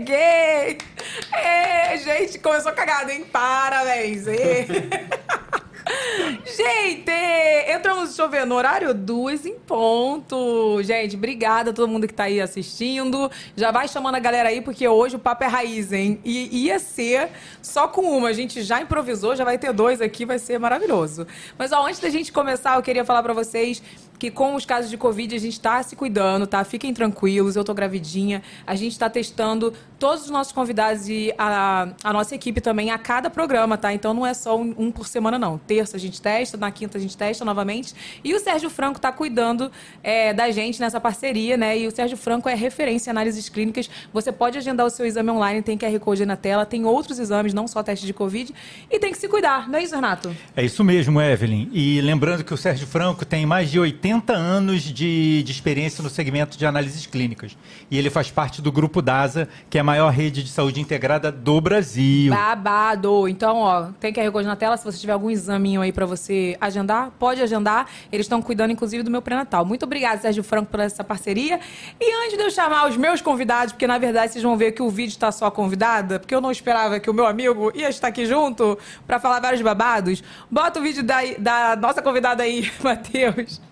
cheguei! É, gente, começou cagada, hein? Parabéns! É. Gente, entramos, deixa eu ver, no horário 2 em ponto. Gente, obrigada a todo mundo que tá aí assistindo. Já vai chamando a galera aí, porque hoje o papo é raiz, hein? E ia ser só com uma. A gente já improvisou, já vai ter dois aqui, vai ser maravilhoso. Mas ó, antes da gente começar, eu queria falar para vocês que com os casos de Covid a gente está se cuidando, tá? Fiquem tranquilos, eu tô gravidinha. A gente está testando todos os nossos convidados e a, a nossa equipe também a cada programa, tá? Então não é só um, um, por semana, não. Terça a gente testa, na quinta a gente testa novamente. E o Sérgio Franco está cuidando é, da gente nessa parceria, né? E o Sérgio Franco é referência em análises clínicas. Você pode agendar o seu exame online, tem QR Code na tela, tem outros exames, não só teste de Covid. E tem que se cuidar, não é isso, Renato? É isso mesmo, Evelyn. E lembrando que o Sérgio Franco tem mais de 80 80 anos de, de experiência no segmento de análises clínicas. E ele faz parte do Grupo DASA, que é a maior rede de saúde integrada do Brasil. Babado! Então, ó, tem QR Code na tela. Se você tiver algum examinho aí para você agendar, pode agendar. Eles estão cuidando, inclusive, do meu pré-natal. Muito obrigada, Sérgio Franco, por essa parceria. E antes de eu chamar os meus convidados, porque na verdade vocês vão ver que o vídeo está só convidada, porque eu não esperava que o meu amigo ia estar aqui junto para falar vários babados, bota o vídeo da, da nossa convidada aí, Matheus.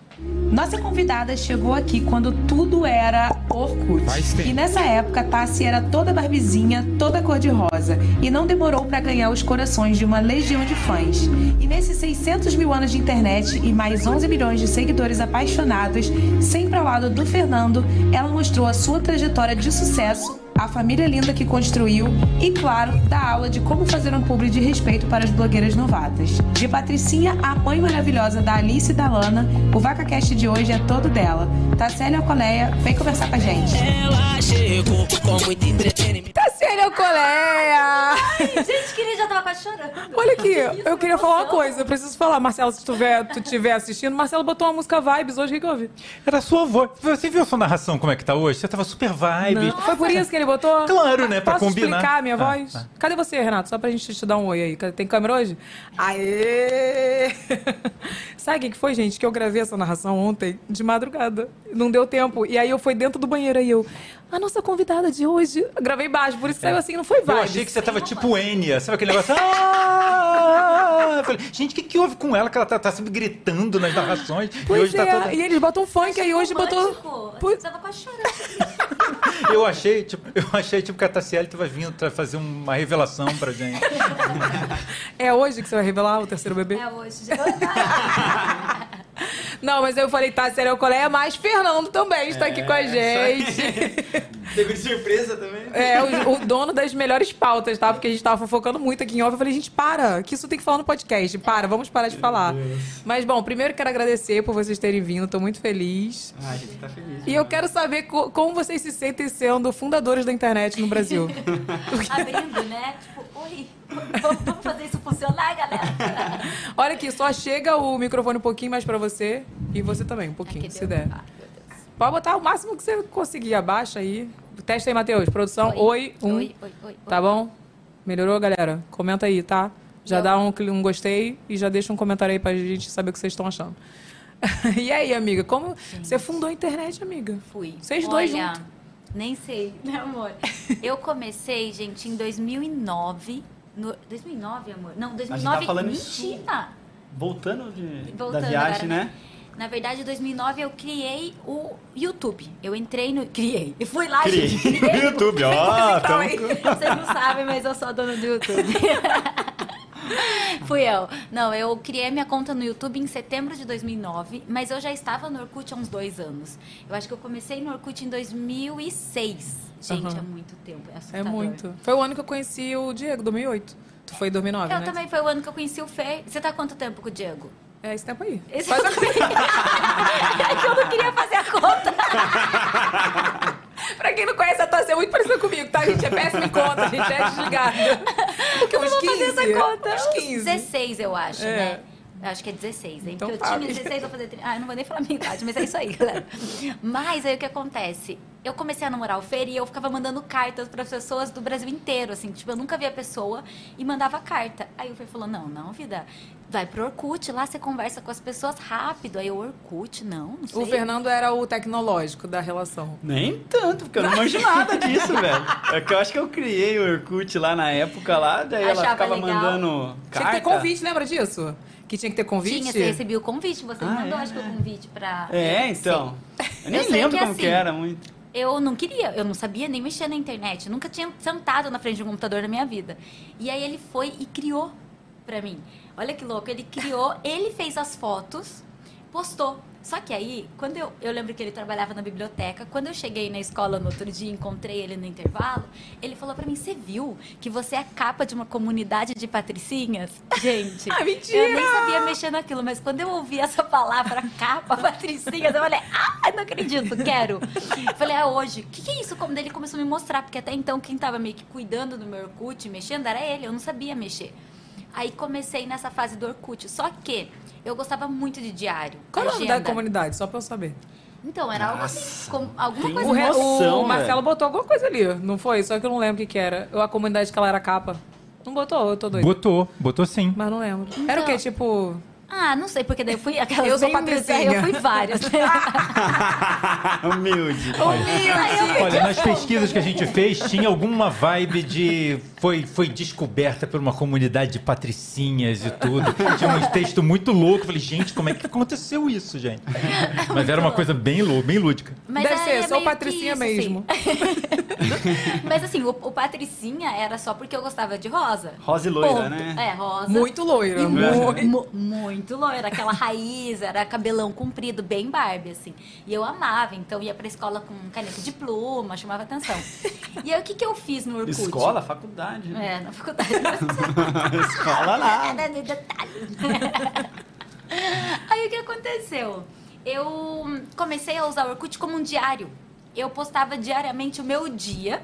Nossa convidada chegou aqui quando tudo era Orkut. E nessa época, Tassi era toda barbizinha, toda cor-de-rosa. E não demorou para ganhar os corações de uma legião de fãs. E nesses 600 mil anos de internet e mais 11 milhões de seguidores apaixonados, sempre ao lado do Fernando, ela mostrou a sua trajetória de sucesso a família linda que construiu e, claro, da aula de como fazer um publi de respeito para as blogueiras novatas. De Patricinha, a mãe maravilhosa da Alice e da Lana, o VacaCast de hoje é todo dela. Tassélia Coleia, vem conversar com a gente. Ela chegou com muito entretenimento. Tassélia Coleia! Ai, gente, que já tava quase chorando. Olha aqui, eu queria falar uma coisa, eu preciso falar. Marcelo, se tu estiver assistindo, Marcelo botou uma música vibes hoje, o que, que eu ouvi? Era sua voz. Você viu a sua narração como é que tá hoje? Você tava super vibes. Foi por isso que ele botou? Claro, né? Pra Posso combinar. explicar a minha ah, voz? Ah. Cadê você, Renato? Só pra gente te dar um oi aí. Tem câmera hoje? Aê! Sabe o que foi, gente? Que eu gravei essa narração ontem, de madrugada. Não deu tempo. E aí eu fui dentro do banheiro aí eu a nossa convidada de hoje. Eu gravei baixo, por isso é. saiu assim, não foi válido. Eu achei que você tava tipo Enya, sabe aquele negócio? Ah! Eu falei, gente, o que, que houve com ela? Que ela tá, tá sempre gritando nas narrações. Pois e hoje tá é, tá toda... e eles botam funk, aí hoje botou. Você tava quase chorando. eu achei, tipo, eu achei tipo que a Tassiele tava vindo pra fazer uma revelação pra gente. é hoje que você vai revelar o terceiro bebê? É hoje, já Não, mas eu falei, tá, Serial Coleia, mas Fernando também está é, aqui com a gente. Pegou de surpresa também. É, o, o, dono das melhores pautas, tá? Porque a gente tava fofocando muito aqui em off. Eu falei, gente, para, que isso tem que falar no podcast. Para, vamos parar de falar. Mas, bom, primeiro quero agradecer por vocês terem vindo. Tô muito feliz. Ah, a gente tá feliz. E eu quero saber co como vocês se sentem sendo fundadores da internet no Brasil. Abrindo, né? Tipo, oi. Vamos fazer isso funcionar, galera? Olha aqui, só chega o microfone um pouquinho mais para você e você também, um pouquinho, aqui se deu. der. Ah, Pode botar o máximo que você conseguir. Abaixa aí. Testa aí, Matheus. Produção, oi. oi um. Oi, oi, oi, Tá bom? Melhorou, galera? Comenta aí, tá? Já dá um, um gostei e já deixa um comentário aí pra gente saber o que vocês estão achando. e aí, amiga? Como gente. você fundou a internet, amiga? Fui. Vocês Olha, dois juntos. Nem sei, né, amor? Eu comecei, gente, em 2009 no, 2009, amor? Não, 2009. A tá falando mentira! Isso, voltando de, voltando da viagem, agora, né? Na verdade, em 2009 eu criei o YouTube. Eu entrei no. Criei. E fui lá, criei. gente. Criei no YouTube, ó. então, então... Vocês não sabem, mas eu sou dona do YouTube. Fui eu. Não, eu criei minha conta no YouTube em setembro de 2009, mas eu já estava no Orkut há uns dois anos. Eu acho que eu comecei no Orkut em 2006. Gente, uhum. é muito tempo. É, é muito. Foi o ano que eu conheci o Diego, 2008. Tu foi em 2009, eu né? Eu também foi o ano que eu conheci o Fê. Você tá há quanto tempo com o Diego? É esse tempo aí. Esse Faz tempo aí. é que eu não queria fazer a conta. pra quem não conhece a Tassi, é muito parecida comigo, tá? A gente é péssima em conta, a gente é desligada. Porque uns 15. Fazer essa conta. Uns 15. 16, eu acho, é. né? Acho que é 16, hein? Então, Porque eu tinha 16, vou fazer 30. Ah, eu não vou nem falar a minha idade, mas é isso aí, galera. Mas aí o que acontece? Eu comecei a namorar o Fer e eu ficava mandando cartas para pessoas do Brasil inteiro, assim, tipo, eu nunca via a pessoa e mandava carta. Aí o Fer falou: "Não, não, vida, vai pro Orkut, lá você conversa com as pessoas rápido". Aí o Orkut, não, não sei. O Fernando era o tecnológico da relação. Nem tanto, porque eu não manjo nada disso, velho. É que eu acho que eu criei o Orkut lá na época lá, daí Achava ela ficava legal. mandando Tinha carta. que ter convite, lembra disso? Que tinha que ter convite? Tinha, você recebia o convite, você Ah, mandou, é, acho que o né? convite pra. É, então. Eu nem Eu lembro que como que assim, era muito. Eu não queria, eu não sabia nem mexer na internet. Eu nunca tinha sentado na frente de um computador na minha vida. E aí ele foi e criou pra mim. Olha que louco, ele criou, ele fez as fotos, postou. Só que aí, quando eu, eu lembro que ele trabalhava na biblioteca, quando eu cheguei na escola no outro dia, encontrei ele no intervalo, ele falou pra mim: "Você viu que você é capa de uma comunidade de patricinhas?" Gente, Ah, mentira! eu nem sabia mexer naquilo, mas quando eu ouvi essa palavra capa, patricinhas, eu falei: "Ah, não acredito, quero". Falei: "É hoje". O que, que é isso? Como ele começou a me mostrar, porque até então quem tava meio que cuidando do meu Orkut, mexendo, era ele, eu não sabia mexer. Aí comecei nessa fase do Orkut. Só que eu gostava muito de diário. Qual é o nome da comunidade? Só pra eu saber. Então, era algo assim, como, alguma tem coisa O, re- noção, o Marcelo velho. botou alguma coisa ali, não foi? Só que eu não lembro o que, que era. A comunidade que ela era capa. Não botou, eu tô doido. Botou, botou sim. Mas não lembro. Era o quê? Tipo. Ah, não sei, porque daí eu fui aquelas Eu sou patricinha. Eu fui várias. Humilde. Olha, nas pesquisas que a gente fez, tinha alguma vibe de. Foi, foi descoberta por uma comunidade de patricinhas e tudo. Tinha um texto muito louco. Eu Falei, gente, como é que aconteceu isso, gente? Mas era uma coisa bem louca, bem lúdica. Mas Deve aí ser, é sou meio que patricinha isso, mesmo. assim. Mas assim, o, o Patricinha era só porque eu gostava de rosa. Rosa e loira, Ponto. né? É, rosa. Muito loira. E Muito. mu- muito loira, aquela raiz, era cabelão comprido, bem Barbie, assim. E eu amava, então ia pra escola com caneta de pluma, chamava atenção. E aí o que, que eu fiz no Orkut? Escola, faculdade. né? É, na faculdade. Escola lá. Nada de detalhes. Aí o que aconteceu? Eu comecei a usar o Orkut como um diário. Eu postava diariamente o meu dia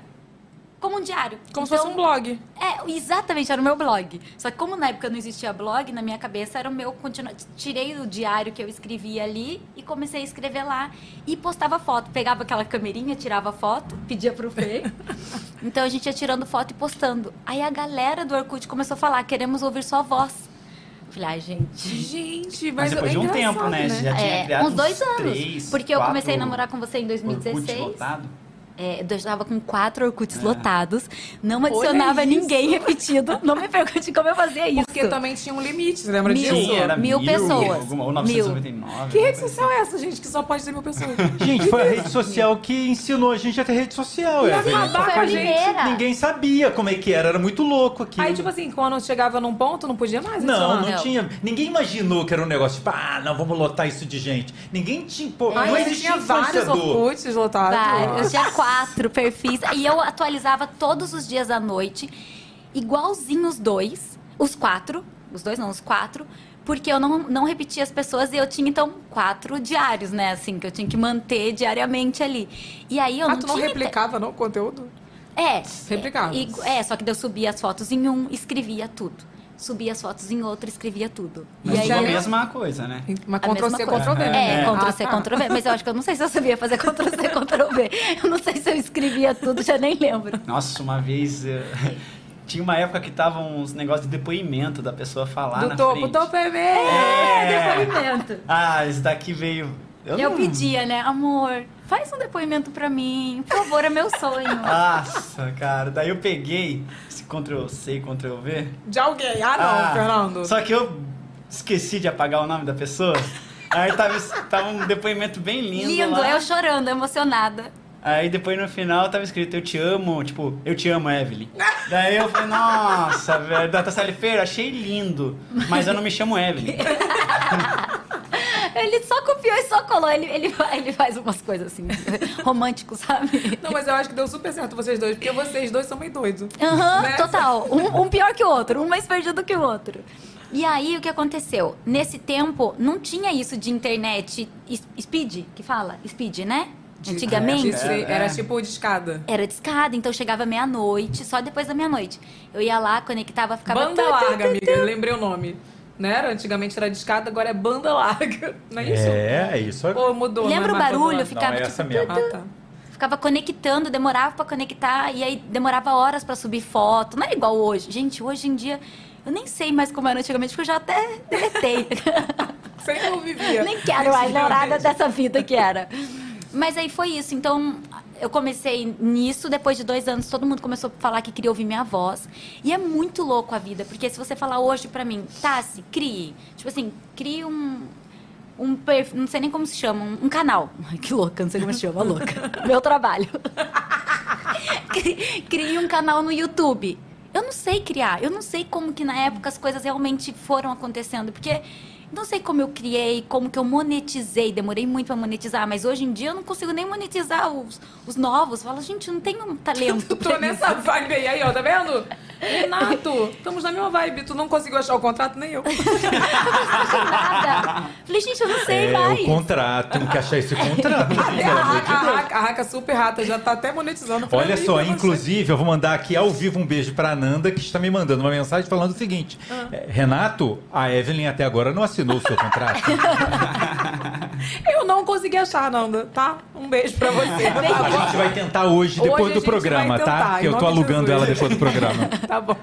como um diário. Como se Então, fosse um blog. É, exatamente, era o meu blog. Só que como na época não existia blog, na minha cabeça era o meu continu... Tirei o diário que eu escrevia ali e comecei a escrever lá. E postava foto. Pegava aquela camerinha, tirava foto, pedia pro Fê. então a gente ia tirando foto e postando. Aí a galera do Orkut começou a falar, queremos ouvir sua voz. Eu Falei, ai, gente... Gente, Mas mas, depois é de um engraçado, tempo, né? Você já tinha É, criado uns dois anos. três, porque eu quatro comecei a namorar com você em Orkut 2016. lotado. É, eu estava com quatro Orkuts É. lotados. Não adicionava ninguém repetido. Não me pergunte como eu fazia isso. Porque também tinha um limite, você lembra Mil. disso? Era Mil mil, pessoas. Alguma, ou Mil. 999. Que rede social é essa, gente, que só pode ter mil pessoas? Gente, foi a rede social que ensinou a gente a ter rede social. E Evelyn. acabar com a gente. primeira. Ninguém sabia como é que era, era muito louco aquilo. Aí, tipo assim, quando chegava num ponto, não podia mais Não, não Não. tinha. Ninguém imaginou que era um negócio tipo, ah, não, vamos lotar isso de gente. Ninguém tinha. Pô, Ai, não existia tinha vários. Orkuts lotados. Vários. Eu tinha quatro perfis. E eu atualizava todos os dias à noite, igualzinho os dois, os quatro, os dois não, os quatro, porque eu não, não repetia as pessoas e eu tinha, então, quatro diários, né? Assim, que eu tinha que manter diariamente ali. E aí eu Ah, não tu não tinha. replicava, não, o conteúdo? É. Replicava. É, é, só que eu subia as fotos em um, escrevia tudo. Subia as fotos em outro, escrevia tudo. Mas e aí é a mesma coisa, né? Mas a Ctrl mesma C, coisa. Ctrl V, É, né? Ctrl Ah, tá. Ctrl V. Mas eu acho que eu não sei se eu sabia fazer Ctrl C, Ctrl V. Eu não sei se eu escrevia tudo, já nem lembro. Nossa, uma vez. Tinha uma época que tava uns negócios de depoimento da pessoa falar Do na topo, frente. topo é meu. É. Depoimento. Ah, esse daqui veio. Eu, Eu não- pedia, né? Amor, faz um depoimento pra mim. Por favor, é meu sonho. Nossa, cara. Daí eu peguei Ctrl C e Ctrl V. De alguém. Ah, não, Ah, Fernando. Só que eu esqueci de apagar o nome da pessoa. Aí tava, tava um depoimento bem lindo. Lindo, lá. eu chorando, emocionada. Aí depois no final tava escrito Eu te amo, tipo, eu te amo, Evelyn. Daí eu falei, nossa, velho, Data Salifeira, achei lindo, mas eu não me chamo Evelyn. Ele só copiou e só colou. Ele, ele, ele faz umas coisas assim, românticos, sabe? Não, mas eu acho que deu super certo vocês dois, porque vocês dois são meio doidos. Aham, Né? total. Um, um pior que o outro, um mais perdido que o outro. E aí, o que aconteceu? Nesse tempo, não tinha isso de internet speed, que fala? Speed, né? Antigamente. É, era é. tipo de escada. Era de escada, então chegava meia-noite, só depois da meia-noite. Eu ia lá, conectava, ficava... Banda larga, amiga. Lembrei o nome. Não era? Antigamente era de escada, agora é banda larga. Não é isso? É, é isso. Ou mudou? Lembra não o é barulho? Ficava Não, é tipo... essa mesmo. larga? Ah, tá. ficava conectando, demorava pra conectar, e aí demorava horas pra subir foto. Não é igual hoje. Gente, hoje em dia, eu nem sei mais como era antigamente, porque eu já até deletei. Sempre eu vivia. Nem quero mais nada dessa vida que era. Mas aí foi isso. Então, eu comecei nisso, depois de dois anos, todo mundo começou a falar que queria ouvir minha voz. E é muito louco a vida, porque se você falar hoje pra mim, Tassi, crie. Tipo assim, crie um. Um perfil, não sei nem como se chama, um, um canal. Ai, que louca, não sei como se chama, louca. Meu trabalho. Crie um canal no YouTube. Eu não sei criar, eu não sei como que na época as coisas realmente foram acontecendo, porque não sei como eu criei, como que eu monetizei. Demorei muito pra monetizar, mas hoje em dia eu não consigo nem monetizar os, os novos. Falo, gente, eu não tenho um talento. Tô pra nessa isso. vibe aí, aí, ó, tá vendo? Renato, estamos na mesma vibe. Tu não conseguiu achar o contrato, nem eu. Nada. Falei, gente, eu não sei É, mais. o contrato, tem que achar esse contrato. A, de a. Raca- a Raca super rata já tá até monetizando. Olha mim, só, inclusive, eu vou mandar aqui ao vivo um beijo pra Nanda, que está me mandando uma mensagem falando o seguinte: Ah. é, Renato, a Evelyn até agora não assinou o seu contrato. Eu não consegui achar, Nanda, tá? Um beijo pra você. tá A gente vai tentar hoje, Hoje depois a do programa, vai tentar, tá? Que em eu tô alugando Jesus. ela depois do programa. Tá bom.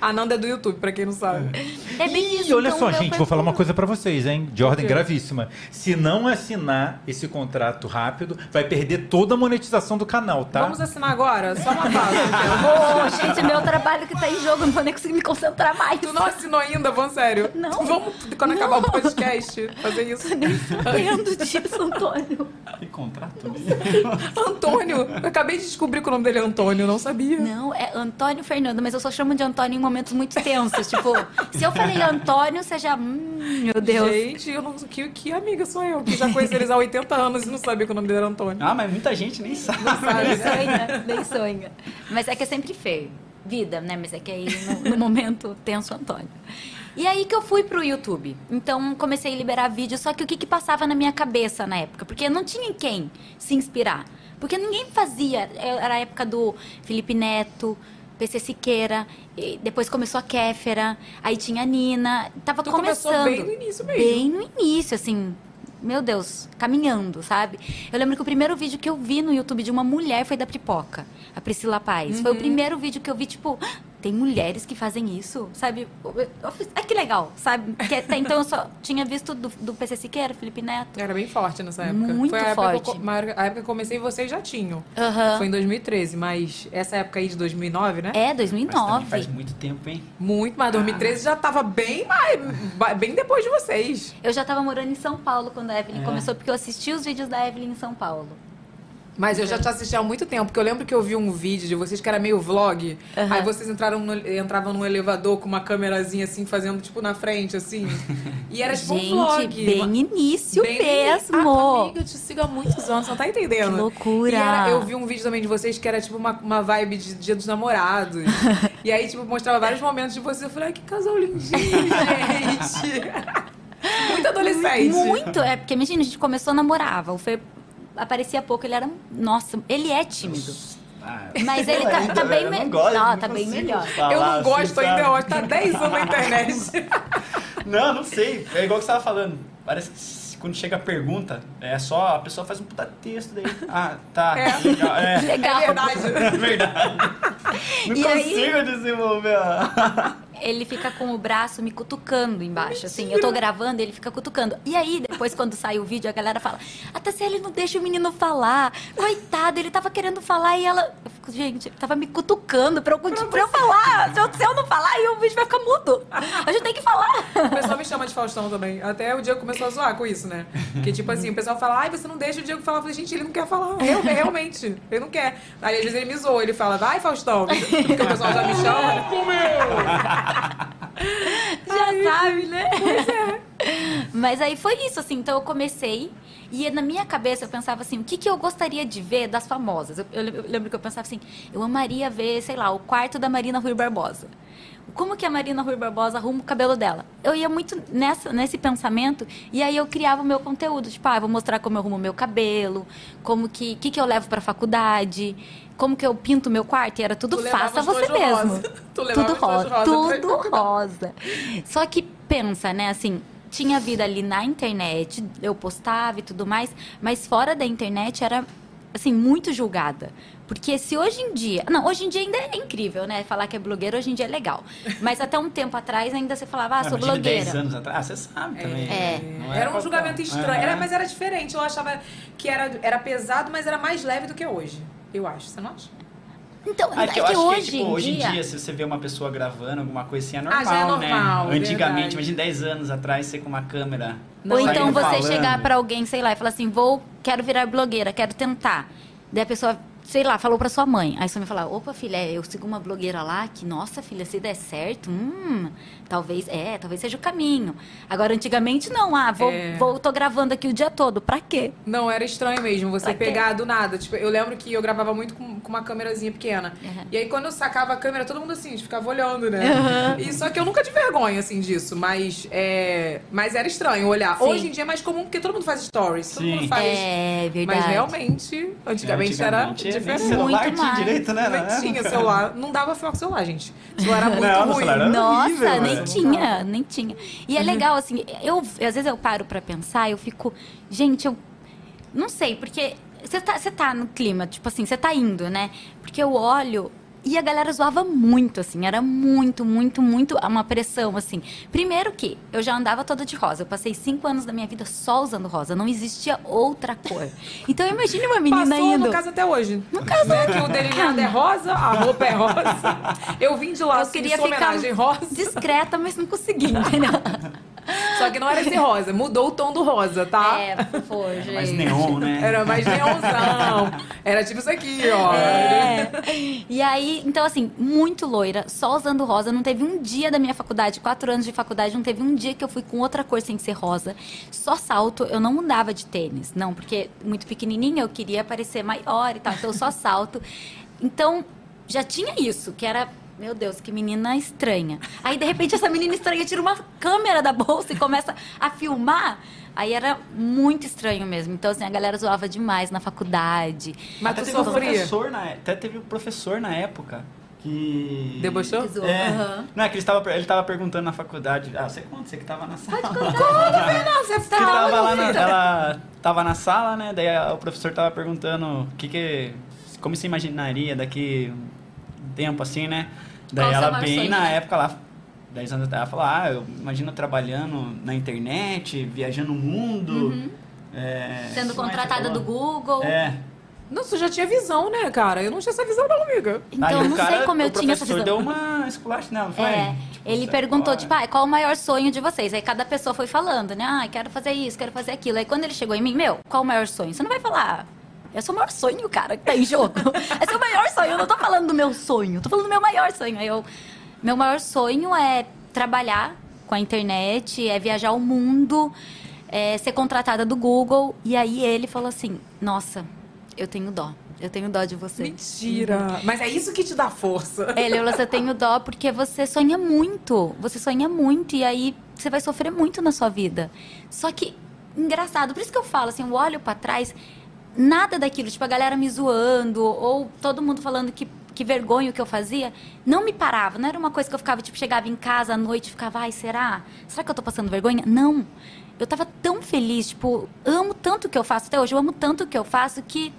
A Nanda é do YouTube, pra quem não sabe. É bem isso. E olha então, só, gente, vou falar uma coisa pra vocês, hein? De ordem gravíssima. Se não assinar esse contrato rápido, vai perder toda a monetização do canal, tá? Vamos assinar agora? Só uma pausa. então. Ô, gente, meu trabalho que tá em jogo, não vou nem conseguir me concentrar mais. Tu não assinou ainda, vamos sério? Não. Vamos, quando acabar o podcast, fazer isso. Entendo disso, Antônio. Que contrato? Antônio, eu acabei de descobrir que o nome dele é Antônio, não sabia. Não, é Antônio Fernando, mas eu só chamo de Antônio em momentos muito tensos. tipo, se eu falei Antônio, você já. Hum, meu Deus. Gente, eu não, que, que amiga sou eu, que já conheci eles há 80 anos e não sabia que o nome dele era Antônio. Ah, mas muita gente nem sabe. Nem sonha, nem sonha. Mas é que é sempre feio. Vida, né? Mas é que aí no, no momento tenso Antônio. E aí que eu fui pro YouTube. Então comecei a liberar vídeo, só que o que, que passava na minha cabeça na época? Porque não tinha em quem se inspirar. Porque ninguém fazia. Era a época do Felipe Neto, PC Siqueira, e depois começou a Kéfera, aí tinha a Nina. Tava Tu começou começando. bem no início mesmo. Bem no início, assim. Meu Deus, caminhando, sabe? Eu lembro que o primeiro vídeo que eu vi no YouTube de uma mulher foi da Pipoca, a Priscila Paz. Uhum. Foi o primeiro vídeo que eu vi, tipo, "Ah, tem mulheres que fazem isso, sabe? Ah, que legal, sabe? Porque até então eu só tinha visto do, do PC Siqueira, Felipe Neto. Era bem forte nessa época. Muito Foi a época forte. co- a época que eu comecei e vocês já tinham. Aham. Foi em 2013, mas essa época aí de 2009, né? É, Mas também 2009. faz muito tempo, hein? Muito, mas 2013 já tava bem mais, bem depois de vocês. Eu já tava morando em São Paulo quando a Evelyn É. começou, porque eu assisti os vídeos da Evelyn em São Paulo. Mas eu já te assisti há muito tempo, porque eu lembro que eu vi um vídeo de vocês que era meio vlog. Aham. Aí vocês entraram no, entravam num elevador com uma câmerazinha assim, fazendo tipo na frente, assim. E era tipo Gente, um vlog. bem início bem- mesmo. Ah, amiga, eu te sigo há muitos anos, você não tá entendendo. Que loucura. E era- eu vi um vídeo também de vocês que era tipo uma, uma vibe de Dia dos Namorados. e aí, tipo, mostrava vários momentos de vocês. Eu falei, ai, que casal lindinho, gente. Muito adolescente. Muito, é porque imagina, a gente começou a namorar. Fê aparecia pouco, ele era. Nossa, ele é tímido. Ah, Mas ele tá, ainda, tá bem eu não melhor. gosto, Não, não tá bem consigo melhor. falar Eu não assim, gosto ainda, eu acho que tá 10 anos na internet. Não, não sei. É igual que você tava falando. Parece que quando chega a pergunta, é só a pessoa faz um puta texto daí. Ah, tá. É. Legal. É, Legal. É verdade. é verdade. Não E aí- consigo desenvolver a. Ele fica com o braço me cutucando embaixo, assim. Eu tô gravando, ele fica cutucando. E aí, depois, quando sai o vídeo, a galera fala: A Tassiele não deixa o menino falar. Coitado, ele tava querendo falar e ela. Eu fico, gente, ele tava me cutucando pra eu, conti- pra eu falar. Se eu, se eu não falar, aí o vídeo vai ficar mudo. A gente tem que falar. O pessoal me chama de Faustão também. Até o Diego começou a zoar com isso, né? Porque, tipo assim, o pessoal fala, ai, você não deixa o Diego falar. Eu falei, gente, ele não quer falar. Real- Realmente, ele não quer. Aí, às vezes, ele me zoa. Ele fala, vai, Faustão. Porque o pessoal já me chama. Já sabe, né? Mas aí foi isso, assim. Então eu comecei e na minha cabeça eu pensava assim: o que, que eu gostaria de ver das famosas? Eu, eu- eu lembro que eu pensava assim: eu amaria ver, sei lá, o quarto da Marina Rui Barbosa. Como que a Marina Rui Barbosa arruma o cabelo dela? Eu ia muito nessa, nesse pensamento e aí eu criava o meu conteúdo. Tipo, ah, vou mostrar como eu arrumo meu cabelo, como que, que, que eu levo pra faculdade, como que eu pinto o meu quarto. E era tudo faça você mesmo. rosa. Tu tudo rosa. rosa Tudo rosa. Só que pensa, né, assim, tinha vida ali na internet, eu postava e tudo mais, mas fora da internet era assim, muito julgada. Porque se hoje em dia. Não, hoje em dia ainda é incrível, né? Falar que é blogueira hoje em dia é legal. Mas até um tempo atrás ainda você falava, ah, sou Imagina blogueira. 10 anos atrás. Ah, você sabe também. É. Era um qualquer julgamento um. estranho. Aham. Era, mas era diferente. Eu achava que era, era pesado, mas era mais leve do que hoje. Eu acho. Você não acha? Então, Ah, é que eu acho hoje, que, tipo, em hoje dia, em dia, se você vê uma pessoa gravando alguma coisa assim, é Ah, normal, já é normal, né? Antigamente, verdade. imagina 10 anos atrás, você com uma câmera. Ou então você falando. chegar pra alguém, sei lá, e falar assim, vou, quero virar blogueira, quero tentar. Daí a pessoa, sei lá, falou pra sua mãe. Aí sua mãe fala, opa, filha, eu sigo uma blogueira lá, que, nossa, filha, se der certo, hum, talvez, é, talvez seja o caminho. Agora, antigamente, não, ah, vou, É. vou tô gravando aqui o dia todo, pra quê? Não, era estranho mesmo você Pra quê? pegar do nada. Tipo, eu lembro que eu gravava muito com, com uma câmerazinha pequena. Uhum. E aí, quando eu sacava a câmera, todo mundo assim, ficava olhando, né? E só que eu nunca tive vergonha, assim, disso. Mas, é... mas era estranho olhar. Sim. Hoje em dia é mais comum porque todo mundo faz stories. Todo Sim. mundo faz. É, verdade. Mas realmente, antigamente, era Antigamente, nem diferente. celular Muito tinha mais. direito, né? na Nem tinha celular. Não dava com celular, gente. O celular era muito Não, ruim. celular era Nossa, horrível, nem velho. tinha, nem tinha. E é legal, assim, eu, às vezes eu paro pra pensar, eu fico, gente, eu não sei, porque você tá, você tá no clima, tipo assim, você tá indo, né? Porque eu olho e a galera zoava muito, assim, era muito, muito, muito uma pressão, assim. Primeiro que eu já andava toda de rosa, eu passei cinco anos da minha vida só usando rosa, não existia outra cor. Então imagine uma menina Passou indo. no caso até hoje. No caso né? Que o delineado é rosa, a roupa é rosa. Eu vim de lá, Eu queria sua ficar homenagem rosa. discreta, mas não consegui, entendeu? Só que não era esse rosa, mudou o tom do rosa, tá? É, foi, gente. Mais neon, né? Era mais neonzão. Era tipo isso aqui, ó. É. E aí, então assim, muito loira, só usando rosa. Não teve um dia da minha faculdade, quatro anos de faculdade, não teve um dia que eu fui com outra cor sem ser rosa. Só salto, eu não mudava de tênis. Não, porque muito pequenininha eu queria parecer maior e tal, então só salto. Então, já tinha isso, que era. Meu Deus, que menina estranha. Aí, de repente, essa menina estranha tira uma câmera da bolsa e começa a filmar. Aí era muito estranho mesmo. Então, assim, a galera zoava demais na faculdade. Mas Até teve, um professor na, até teve um professor na época que... Debochou? Zoou. É. Aham. Não, é que ele estava, ele estava perguntando na faculdade. Ah, você conta, você que estava na sala. Nossa, que tava lá na, ela tava na sala, né? Daí o professor tava perguntando o que que como se imaginaria daqui um tempo assim, né? Daí Qual o ela bem sonho? na época lá 10 anos atrás, ela falou: "Ah, eu imagino trabalhando na internet, viajando o mundo, é, Sendo você contratada do? Google. É. Nossa, eu já tinha visão, né, cara? Eu não tinha essa visão, não, amiga. Então, Aí eu o não cara, sei como eu o tinha essa professor visão. deu uma esculacha nela, não foi? É, Tipo, ele você perguntou, tipo, ah, qual o maior sonho de vocês? Aí cada pessoa foi falando, né? Ah, quero fazer isso, quero fazer aquilo. Aí quando ele chegou em mim, meu, qual o maior sonho? Você não vai falar, é o seu maior sonho, cara, que tá em jogo. é seu maior sonho, eu não tô falando do meu sonho, tô falando do meu maior sonho. Aí eu, meu maior sonho é trabalhar com a internet, é viajar o mundo, é ser contratada do Google. E aí ele falou assim, nossa, eu tenho dó. Eu tenho dó de você. Mentira. Mas é isso que te dá força. Ele falou assim, eu tenho dó porque você sonha muito. Você sonha muito e aí você vai sofrer muito na sua vida. Só que, engraçado, por isso que eu falo assim, eu olho pra trás, nada daquilo, tipo, a galera me zoando, ou todo mundo falando que, que vergonha o que eu fazia, não me parava. Não era uma coisa que eu ficava, tipo, chegava em casa à noite e ficava, ai, será? Será que eu tô passando vergonha? Não. Eu tava tão feliz, tipo, amo tanto o que eu faço até hoje, eu amo tanto o que eu faço que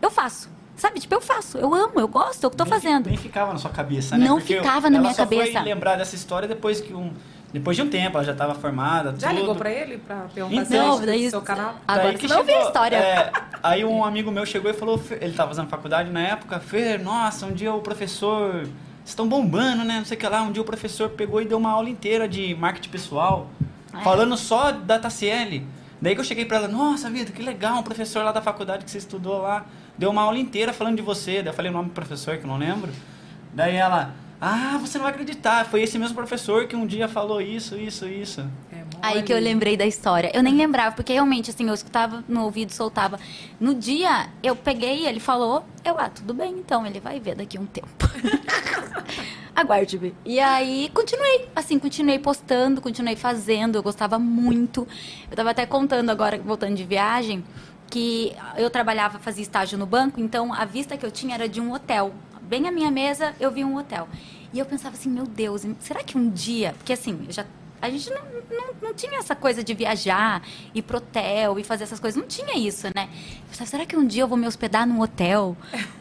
eu faço. Sabe? Tipo, eu faço, eu amo, eu gosto, eu tô nem, fazendo. Nem ficava na sua cabeça, né? Não Porque ficava na ela minha só cabeça. foi lembrar dessa história depois que um depois de um tempo, ela já estava formada, Já tudo. ligou pra ele pra perguntar se Então, ele daí- do seu canal? Agora Daí que você vai ouvir a história. é, aí um amigo meu chegou e falou, ele estava fazendo faculdade na época, Fer, nossa, um dia o professor, vocês estão bombando, né? Não sei o que lá. Um dia o professor pegou e deu uma aula inteira de marketing pessoal, É. falando só da TCL. Daí que eu cheguei pra ela, nossa, Vitor, que legal, um professor lá da faculdade que você estudou lá, deu uma aula inteira falando de você. Daí eu falei o nome do professor, que eu não lembro. Daí ela, ah, você não vai acreditar, foi esse mesmo professor que um dia falou isso, isso, isso. É. Aí que eu lembrei da história. Eu nem lembrava, porque realmente, assim, eu escutava no ouvido, soltava. No dia, eu peguei, ele falou, eu, ah, tudo bem, então, ele vai ver daqui a um tempo. Aguarde-me. E aí, continuei, assim, continuei postando, continuei fazendo, eu gostava muito. Eu tava até contando agora, voltando de viagem, que eu trabalhava, fazia estágio no banco, então a vista que eu tinha era de um hotel. Bem à minha mesa, eu vi um hotel. E eu pensava assim, meu Deus, será que um dia... Porque assim, eu já A gente não, não, não tinha essa coisa de viajar, ir pro hotel e fazer essas coisas. Não tinha isso, né? Eu pensava, será que um dia eu vou me hospedar num hotel?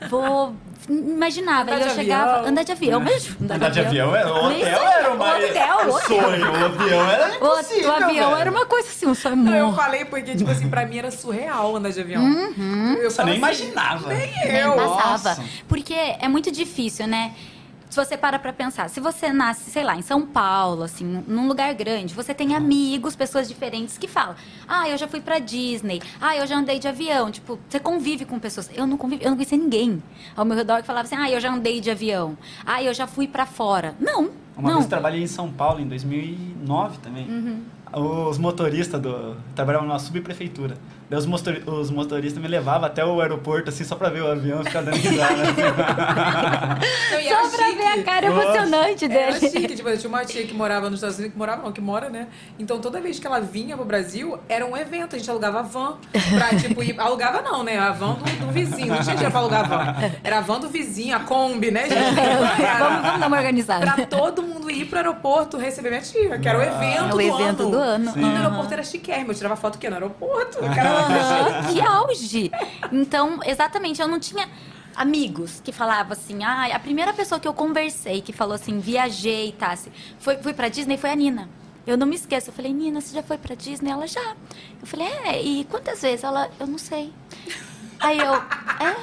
Vou. Imaginava. Andar Aí eu chegava. avião. Andar de avião, mas. Andar de avião, era- o Nem hotel era uma... O hotel, o hotel. sonho, o avião era O, impossível, o avião velho. era uma coisa assim, um sonho Não, eu muito. falei porque, tipo assim, pra mim era surreal andar de avião. Uhum. Eu falo nem assim, imaginava. Nem Nem eu. passava. Nossa. Porque é muito difícil, né? Se você para pra pensar, se você nasce, sei lá, em São Paulo, assim, num lugar grande, você tem amigos, pessoas diferentes que falam: "Ah, eu já fui pra Disney. Ah, eu já andei de avião". Tipo, você convive com pessoas. Eu não convivi, eu não conhecia ninguém ao meu redor que falava assim: "Ah, eu já andei de avião. Ah, eu já fui pra fora". Não. Uma não. vez eu trabalhei em São Paulo, em 2009 também. Uhum. Os motoristas do... Trabalhavam numa subprefeitura. Daí os, motor- os motoristas me levavam até o aeroporto, assim, só pra ver o avião e ficar dando risada. Era Só pra ver a chique. cara Nossa. emocionante Era dele. chique, tipo, eu tinha uma tia que morava nos Estados Unidos, que morava não, que mora, né? Então toda vez que ela vinha pro Brasil, era um evento, a gente alugava van pra, tipo, ir, alugava não, né? A van do, do vizinho, não tinha dinheiro pra alugar van. Era a van do vizinho, a Kombi, né, gente? Era vamos, vamos dar uma organizada. Pra todo mundo ir pro aeroporto receber minha tia, que era o evento É do o evento ano. do ano. E no aeroporto era chiquérrimo, eu tirava foto o quê? No aeroporto. O cara Aham, que auge! Então, exatamente, eu não tinha amigos que falavam assim, ah, a primeira pessoa que eu conversei que falou assim, viajei, Tassi, foi, fui pra Disney foi a Nina. Eu não me esqueço. Eu falei, Nina, você já foi pra Disney? Ela já. Eu falei, é, e quantas vezes? Ela, eu não sei. Aí eu, é?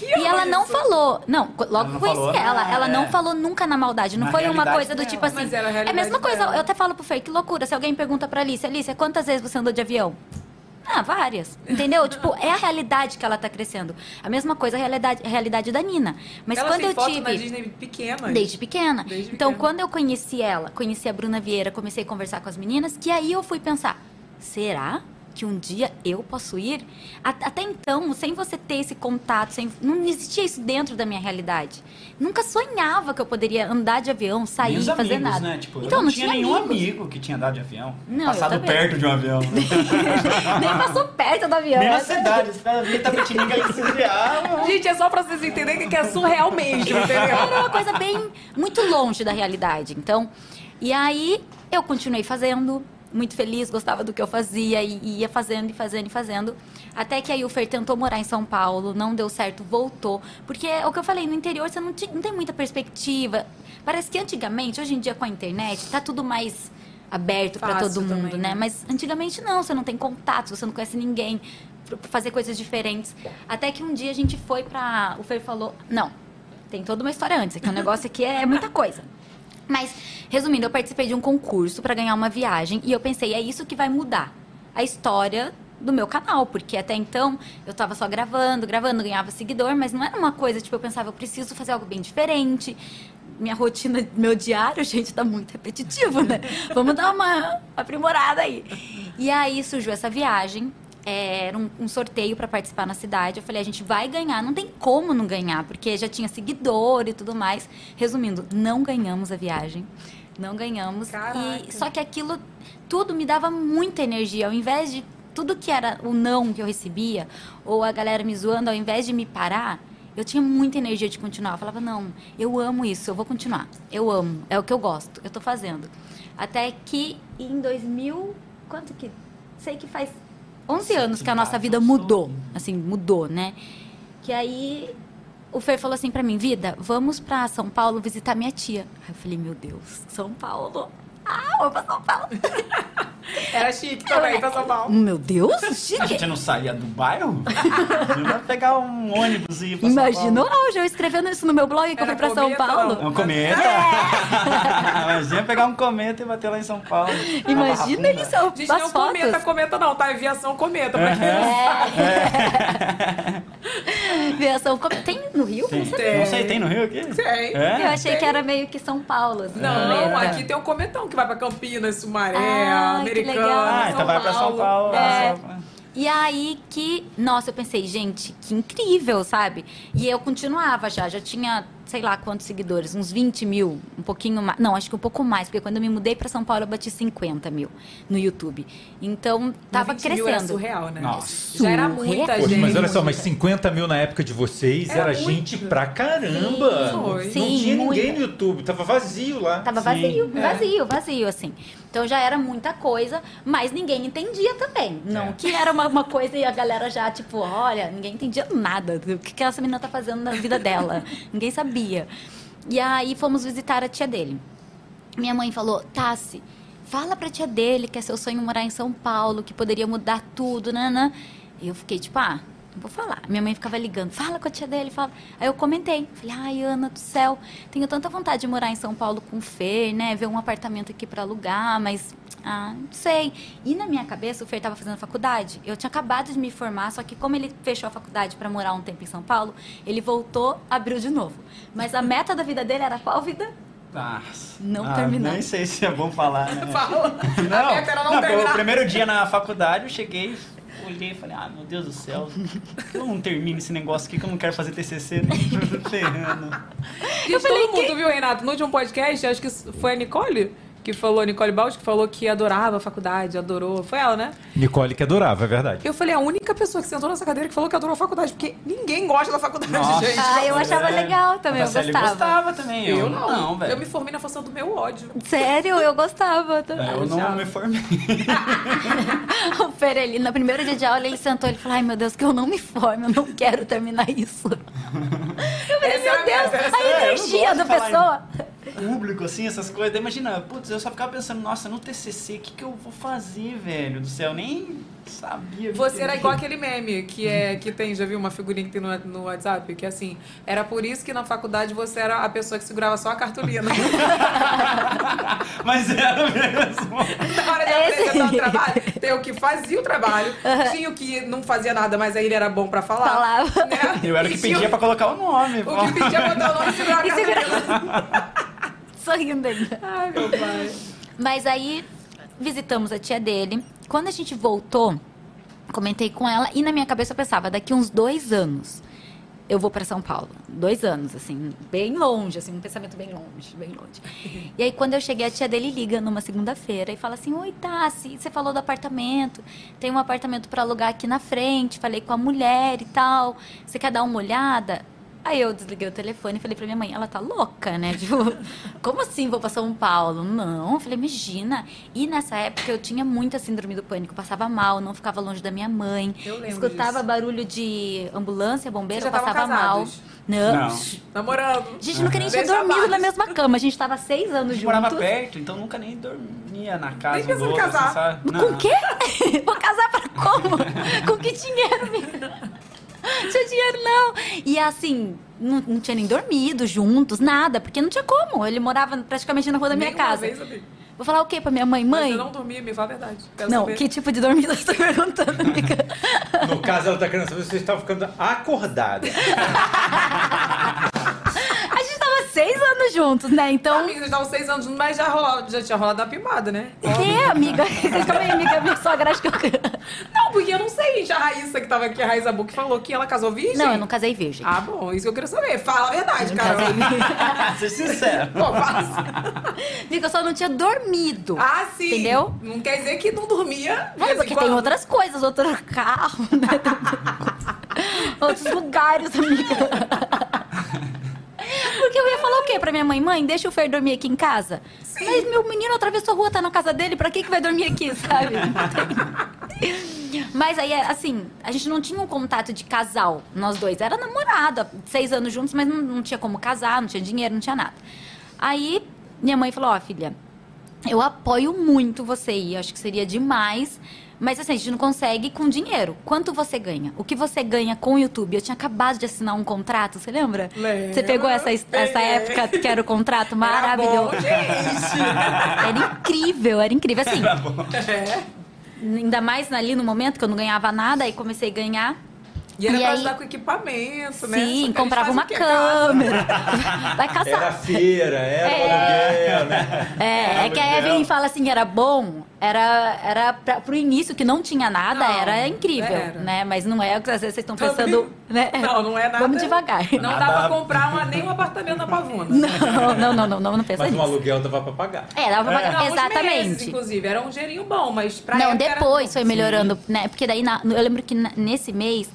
e ela não isso? falou. Não, logo Ela não conheci falou, ela. né? Ela não É. falou nunca na maldade. Não Na foi uma coisa do dela. tipo assim. Mas era a é a mesma coisa. dela. Eu até falo pro Fer, que loucura. Se alguém pergunta pra Alice, Alice, quantas vezes você andou de avião? Ah, várias. Entendeu? tipo, é a realidade que ela tá crescendo. A mesma coisa a realidade, a realidade da Nina. Mas ela quando eu foto tive. na Disney pequena. Desde pequena. Desde então, pequena. quando eu conheci ela, conheci a Bruna Vieira, comecei a conversar com as meninas, que aí eu fui pensar: será que um dia eu posso ir? Até então, sem você ter esse contato, sem, não existia isso dentro da minha realidade. Nunca sonhava que eu poderia andar de avião, sair, fazer amigos, nada. né? Tipo, então, eu não, tinha, nenhum amigos. amigo que tinha andado de avião. Não, Passado perto de um avião. Nem passou perto do avião. Nem na né? cidade. Se desviavam. Gente, é só pra vocês entenderem que é surreal mesmo, entendeu? Era uma coisa bem muito longe da realidade. Então, e aí eu continuei fazendo, muito feliz, gostava do que eu fazia e, e ia fazendo e fazendo e fazendo. Até que aí o Fer tentou morar em São Paulo, não deu certo, voltou. Porque é o que eu falei, no interior você não, ti- não tem muita perspectiva. Parece que antigamente, hoje em dia com a internet, tá tudo mais aberto para todo mundo, também, né? né? Mas antigamente não, você não tem contato, você não conhece ninguém, pra fazer coisas diferentes. Até que um dia a gente foi pra. O Fer falou: Não, tem toda uma história antes, aqui o negócio aqui é muita coisa. Mas, resumindo, eu participei de um concurso para ganhar uma viagem e eu pensei, é isso que vai mudar a história do meu canal, porque até então eu tava só gravando, gravando, ganhava seguidor, mas não era uma coisa, tipo, eu pensava, eu preciso fazer algo bem diferente. Minha rotina, meu diário, gente, tá muito repetitivo, né? Vamos dar uma aprimorada aí. E aí surgiu essa viagem, é, era um, um sorteio para participar na cidade. Eu falei, a gente vai ganhar, não tem como não ganhar, porque já tinha seguidor e tudo mais. Resumindo, não ganhamos a viagem. Não ganhamos. Caraca. E, só que aquilo tudo me dava muita energia. Ao invés de tudo que era o não que eu recebia, ou a galera me zoando, ao invés de me parar, eu tinha muita energia de continuar. Eu falava, não, eu amo isso, eu vou continuar. Eu amo, é o que eu gosto, eu tô fazendo. Até que em 2000, quanto que? Sei que faz 11 anos que a nossa vida mudou. Assim, mudou, né? Que aí o Fer falou assim pra mim, vida, vamos pra São Paulo visitar minha tia. Aí eu falei, meu Deus, São Paulo. Ah, vou pra São Paulo. Era chique também, pra São Paulo. meu Deus, A chique. gente não saía do bairro? Não ia pegar um ônibus e ir pra São Paulo. auge, eu escrevendo isso no meu blog que eu Era fui pra São cometa, Paulo. É um cometa? Imagina pegar um cometa e bater lá em São Paulo. Imagina Na Barra isso, Gente, as não fotos. cometa, cometa não, tá? Aviação cometa, pra quem não sabe. Aviação, como- Tem no Rio? Tem. Não sei. Tem. Não sei, tem no Rio aqui? Tem. É? Eu achei que era meio que São Paulo. assim, Não, cometa. aqui tem o cometão que vai pra Campinas, Sumaré, Ah, que Americana, legal. Ah, São então vai pra São Paulo. É. E aí que, nossa, eu pensei, gente, que incrível, sabe? E eu continuava já, já tinha sei lá quantos seguidores, uns 20 mil, um pouquinho mais. Não, acho que um pouco mais, porque quando eu me mudei para São Paulo eu bati 50 mil no YouTube. Então, tava 20 mil era crescendo. surreal, né? Nossa. Já era muita Poxa, gente. mas olha só, mas 50 mil na época de vocês Era era, gente pra caramba. Sim, foi. Não Sim, tinha ninguém muita. no YouTube, tava vazio lá. Tava Sim. vazio, É. vazio, vazio, assim. Então já era muita coisa, mas ninguém entendia também. Não É. que era uma, uma coisa e a galera já, tipo, olha, ninguém entendia nada do que, que essa menina tá fazendo na vida dela. ninguém sabia. E aí fomos visitar a tia dele. Minha mãe falou, Tassi, fala pra tia dele que é seu sonho morar em São Paulo, que poderia mudar tudo, nanã. E eu fiquei, tipo, ah, não vou falar. Minha mãe ficava ligando, fala com a tia dele, fala. Aí eu comentei, falei, ai, Ana do céu, tenho tanta vontade de morar em São Paulo com o Fer, né? Ver um apartamento aqui pra alugar, mas, ah, não sei. E na minha cabeça, o Fer tava fazendo faculdade. Eu tinha acabado de me formar, só que como ele fechou a faculdade pra morar um tempo em São Paulo, ele voltou, abriu de novo. Mas a meta da vida dele era qual vida? Nossa. Não ah, terminar. Nem sei se é bom falar, né? Fala. Não, A meta era não, não, terminar. o primeiro dia na faculdade eu cheguei, olhei e falei, ah, meu Deus do céu, que eu não termino esse negócio aqui que eu não quero fazer TCC nem ferrando. Gente, todo mundo viu, Renato, no último podcast, acho que foi a Nicole que falou, Nicole Baldi, que falou que adorava a faculdade, adorou. Foi ela, né? Nicole que adorava, é verdade. Eu falei, a única pessoa que sentou nessa cadeira que falou que adorou a faculdade, porque ninguém gosta da faculdade, Nossa. gente. Ah, eu achava É. legal também, eu gostava. gostava também, eu, Eu não. não, velho. eu me formei na função do meu ódio. Sério, eu gostava também. Eu não me formei. O Fer, ele, no primeiro dia de aula, ele sentou e falou: Ai meu Deus, que eu não me formo, eu não quero terminar isso. Eu falei: Meu a Deus, a energia da pessoa. Público, assim, essas coisas. Imagina, putz, eu só ficava pensando, nossa, no TCC, o que, que eu vou fazer, velho? Do céu, eu nem sabia. Você era igual aquele meme que, é, que tem, já viu uma figurinha que tem no, no WhatsApp? Que é assim, era por isso que na faculdade você era a pessoa que segurava só a cartolina. Mas era mesmo. Na hora de É apresentar o trabalho, tem o que fazia o trabalho, tinha o que não fazia nada, mas aí ele era bom pra falar. Falava. Né? Eu era o que pedia pra colocar o nome. O que pedia botar o nome e segurar a cartolina. Sorrindo ainda. Ai, meu pai. Mas aí visitamos a tia dele. Quando a gente voltou, comentei com ela e na minha cabeça eu pensava, daqui uns dois anos eu vou para São Paulo. Dois anos, assim, bem longe, assim, um pensamento bem longe, bem longe. E aí quando eu cheguei, a tia dele liga numa segunda-feira e fala assim, oi Tassi, você falou do apartamento, tem um apartamento para alugar aqui na frente, falei com a mulher e tal, você quer dar uma olhada? Aí eu desliguei o telefone e falei pra minha mãe, ela tá louca, né? Tipo, como assim vou pra São Paulo? Não, eu falei, imagina. E nessa época eu tinha muita síndrome do pânico, passava mal, não ficava longe da minha mãe. Eu lembro Escutava disso. barulho de ambulância, bombeiro, eu passava mal. Não. Não. Namorando. A gente nunca nem tinha dormido na mesma cama. A gente tava seis anos juntos. morava perto, então nunca nem dormia na casa Nem pensou em outro, casar. assim, sabe? Com o quê? Vou casar pra como? Com que dinheiro, menina? Tinha dinheiro, não. E assim, não, não tinha nem dormido juntos, nada, porque não tinha como. Ele morava praticamente na rua da minha Nenhuma casa. Vez, amiga. Vou falar o quê pra minha mãe? Mas Mãe? eu não dormia, me fala a verdade. Quero Não, saber. que tipo de dormida você tá perguntando, amiga? No caso, ela tá querendo saber se vocês estavam ficando acordados. Seis anos juntos, né? Então. Amiga, vocês estavam seis anos juntos, mas já, rolou, já tinha rolado a pimada, né? Que, amiga? Calma aí, amiga. Minha sogra acha que eu. Não, porque eu não sei, gente. A Raíssa que tava aqui, a Raíssa Book, falou que ela casou virgem. Não, eu não casei virgem. Ah, bom, isso que eu queria saber. Fala a verdade, cara. Ser sincero. Pô, fala. Amiga, eu só não tinha dormido. Ah, sim. Entendeu? Não quer dizer que não dormia. É, em porque quando. tem outras coisas, outro carro, né? Outros lugares, amiga. Porque eu ia falar o quê pra minha mãe? Mãe, deixa o Fer dormir aqui em casa. Mas meu menino atravessou a rua, tá na casa dele, pra que que vai dormir aqui, sabe? Mas aí, assim, a gente não tinha um contato de casal, nós dois. Era namorada, seis anos juntos, mas não, não tinha como casar, não tinha dinheiro, não tinha nada. Aí, minha mãe falou, ó, filha, eu apoio muito você ir, acho que seria demais. Mas assim, a gente não consegue com dinheiro. Quanto você ganha? O que você ganha com o YouTube? Eu tinha acabado de assinar um contrato, você lembra? Lembro, Você pegou essa, essa época que era o contrato Era maravilhoso. bom, gente. Era incrível, era incrível. Assim, Tá bom. É. ainda mais ali no momento que eu não ganhava nada, aí comecei a ganhar. E era E pra aí- ajudar com equipamento, né? Que a Sim, comprava uma câmera. Vai caçar. Era feira, era É. aluguel, né? É, é que a. Evelyn fala assim, era bom. Era, era pra, pro início, que não tinha nada, Não, era incrível, era. né? Mas não é o que às vezes vocês estão Também- pensando, né? Não, não é nada. Vamos devagar. Não dá pra comprar uma, nem um apartamento na Pavuna. Não, não, não, não, não, não pensa Mas um nisso. aluguel dava pra pagar. É, dava pra pagar. Não, uns Exatamente. meses, inclusive. Era um dinheirinho bom, mas pra Não, época era- depois foi melhorando, né? Porque daí, na- eu lembro que na- nesse mês,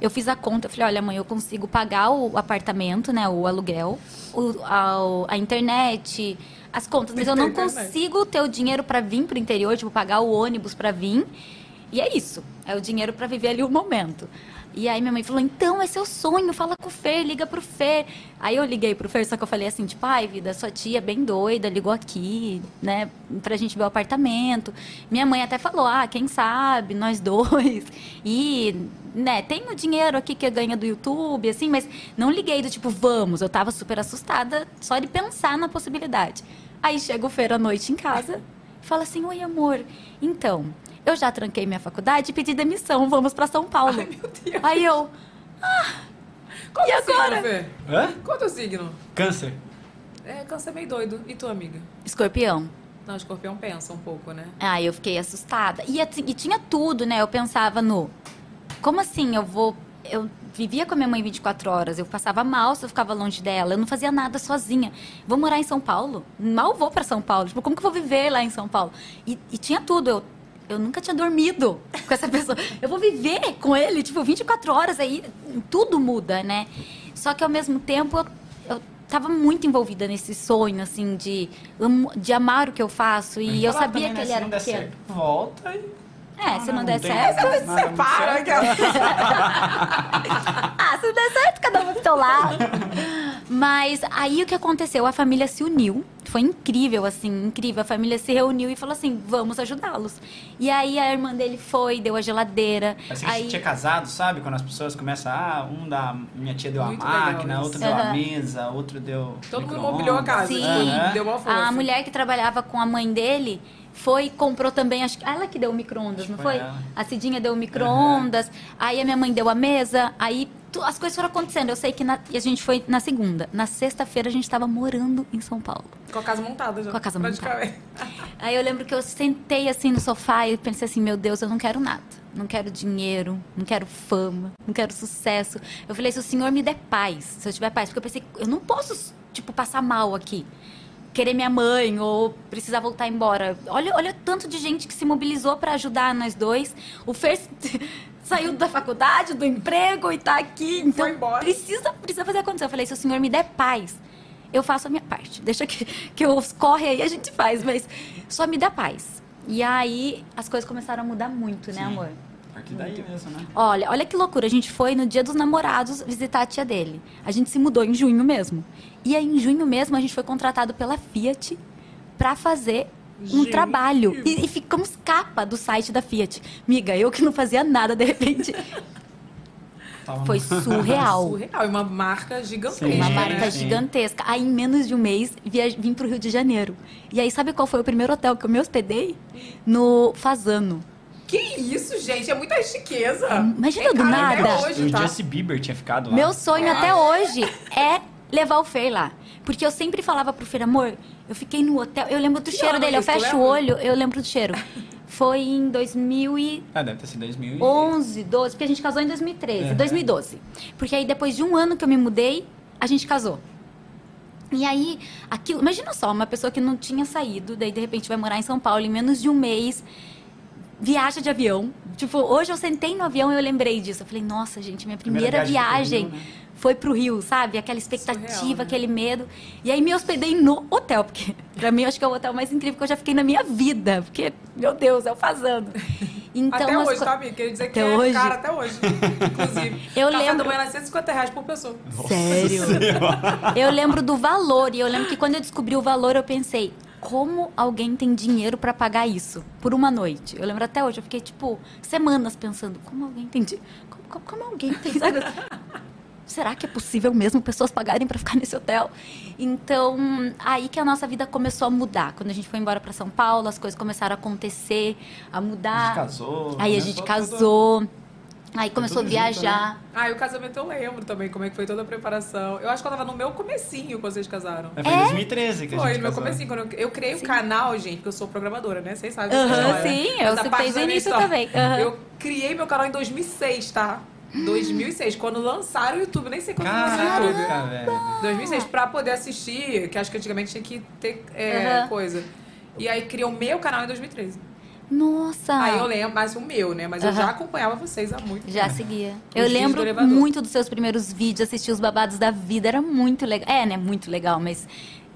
eu fiz a conta. Eu falei, olha, mãe, eu consigo pagar o apartamento, né? O aluguel, o- a, o- a internet, as contas. Mas eu não consigo ter o dinheiro pra vir pro interior, tipo, pagar o ônibus pra vir. E é isso. É o dinheiro pra viver ali o momento. E aí minha mãe falou, então é seu sonho, fala com o Fer, liga pro Fer. Aí eu liguei pro Fer, só que eu falei assim, tipo, ai, vida, sua tia é bem doida, ligou aqui, né, pra gente ver o apartamento. Minha mãe até falou, ah, quem sabe, nós dois. E, né, tem o dinheiro aqui que ganha do YouTube, assim, mas não liguei do tipo, vamos. Eu tava super assustada só de pensar na possibilidade. Aí chega o Fer à noite em casa e fala assim, oi, amor, então, eu já tranquei minha faculdade e pedi demissão, vamos pra São Paulo. Ai, meu Deus. Aí eu, Qual E é signo, agora? Fê? Hã? Qual é o signo? Câncer. É, câncer meio doido. E tua amiga? escorpião. Não, escorpião pensa um pouco, né? Aí eu fiquei assustada. E, assim, e tinha tudo, né? Eu pensava no. Como assim eu vou. Eu vivia com a minha mãe 24 horas. Eu passava mal se eu ficava longe dela. Eu não fazia nada sozinha. Vou morar em São Paulo? Mal vou para São Paulo. Tipo, como que eu vou viver lá em São Paulo? E, e tinha tudo. Eu, eu nunca tinha dormido com essa pessoa. Eu vou viver com ele, tipo, 24 horas. Aí tudo muda, né? Só que ao mesmo tempo eu, eu tava muito envolvida nesse sonho, assim, de, de amar o que eu faço. E eu sabia que né, ele era pequeno. certo, volta e... É, se não, não der tem certo. nada muito Separa, ah, se não der certo, cada um do seu lado. Mas aí o que aconteceu? A família se uniu. Foi incrível, assim, incrível. A família se reuniu e falou assim: vamos ajudá-los. E aí a irmã dele foi, deu a geladeira. Parece que a aí... gente tinha casado, sabe? Quando as pessoas começam, ah, um da minha tia deu Muito a máquina, outro deu a Aham. mesa, outro deu. Todo mundo micro-ondas. mobiliou a casa. Sim. tipo, Deu uma força. A mulher que trabalhava com a mãe dele foi comprou também, acho que ela que deu o micro-ondas, não Foi ela. A Cidinha deu o micro-ondas, aí a minha mãe deu a mesa, aí tu- as coisas foram acontecendo. Eu sei que na- e a gente foi na segunda. Na sexta-feira a gente estava morando em São Paulo. Com a casa montada já. Com a casa montada. Aí eu lembro que eu sentei assim no sofá e pensei assim, meu Deus, eu não quero nada. Não quero dinheiro, não quero fama, não quero sucesso. Eu falei, se o Senhor me der paz, se eu tiver paz, porque eu pensei, eu não posso, tipo, passar mal aqui. Querer minha mãe ou precisar voltar embora. Olha, olha tanto de gente que se mobilizou para ajudar nós dois. O Fer saiu da faculdade, do emprego e tá aqui. Então, Foi embora. precisa, precisa fazer acontecer. Eu falei, se o Senhor me der paz, eu faço a minha parte. Deixa que, que os corre aí, a gente faz, mas só me dá paz. E aí as coisas começaram a mudar muito, né, Sim. amor? Partir daí mesmo, né? Olha, olha que loucura. A gente foi no dia dos namorados visitar a tia dele. A gente se mudou em junho mesmo. E aí, em junho mesmo, a gente foi contratado pela Fiat pra fazer um Gente. trabalho. E, e ficamos capa do site da Fiat. Miga, eu que não fazia nada, de repente. Foi surreal. Surreal. E uma marca gigantesca. Sim, Uma É, marca sim. gigantesca. Aí, em menos de um mês, vim pro Rio de Janeiro. E aí, sabe qual foi o primeiro hotel que eu me hospedei? No Fazano. Que isso, gente? É muita chiqueza. Imagina Tem do cara até nada. Hoje, O tá? Justin Bieber tinha ficado lá. Meu sonho até hoje é levar o Fer lá. Porque eu sempre falava pro Fer, amor, eu fiquei no hotel, eu lembro do Que cheiro ano dele, eu isso, tu fecho o olho, eu lembro do cheiro. Foi em 2011, Ah, deve ter sido 2000 12, porque a gente casou em 2013, Uhum. 2012. Porque aí depois de um ano que eu me mudei, a gente casou. E aí, aquilo, imagina só, uma pessoa que não tinha saído, daí de repente vai morar em São Paulo em menos de um mês, viaja de avião. Tipo, hoje eu sentei no avião e eu lembrei disso. Eu falei, nossa, gente, minha primeira, Primeira viagem viagem, foi pro Rio, né? foi pro Rio, sabe? Aquela expectativa, Surreal, né? aquele medo. E aí me hospedei no hotel, porque pra mim eu acho que é o hotel mais incrível que eu já fiquei na minha vida. Porque, meu Deus, é o fazano. Então, até hoje, co- tá, amiga? Queria dizer que Até é hoje? cara até hoje. Inclusive. Eu Café lembro- da manhã era 150 reais por pessoa. Sério? eu lembro do valor. E eu lembro que quando eu descobri o valor, eu pensei, como alguém tem dinheiro pra pagar isso por uma noite? Eu lembro até hoje, eu fiquei, tipo, semanas pensando, como alguém tem dinheiro? Como, como, como alguém tem. sabe? Será que é possível mesmo pessoas pagarem pra ficar nesse hotel? Então, aí que a nossa vida começou a mudar. Quando a gente foi embora pra São Paulo, as coisas começaram a acontecer, a A mudar. gente casou. Aí a gente começou tudo- casou. Aí começou a tudo junto, viajar. Ah, e o casamento eu lembro também, como é que foi toda a preparação. Eu acho que eu tava no meu comecinho quando vocês casaram. É, Foi em 2013 que a Foi, gente no meu casou. comecinho. Quando eu, eu criei o canal, gente, porque eu sou programadora, né? Vocês sabem Aham, dessa história. sim, eu desde o início história. também. Aham. Eu criei meu canal em 2006, tá? 2006, quando lançaram o YouTube, nem sei quando lançaram o YouTube. Caraca, velho. 2006, pra poder assistir, que acho que antigamente tinha que ter é, Aham. coisa. E aí criou o meu canal em 2013. Nossa! Aí eu lembro, mas o meu, né? Mas eu já acompanhava vocês há muito Já tempo. seguia. Os Eu do lembro elevador. muito dos seus primeiros vídeos, assistir os babados da vida, era muito legal. É, né? Muito legal, mas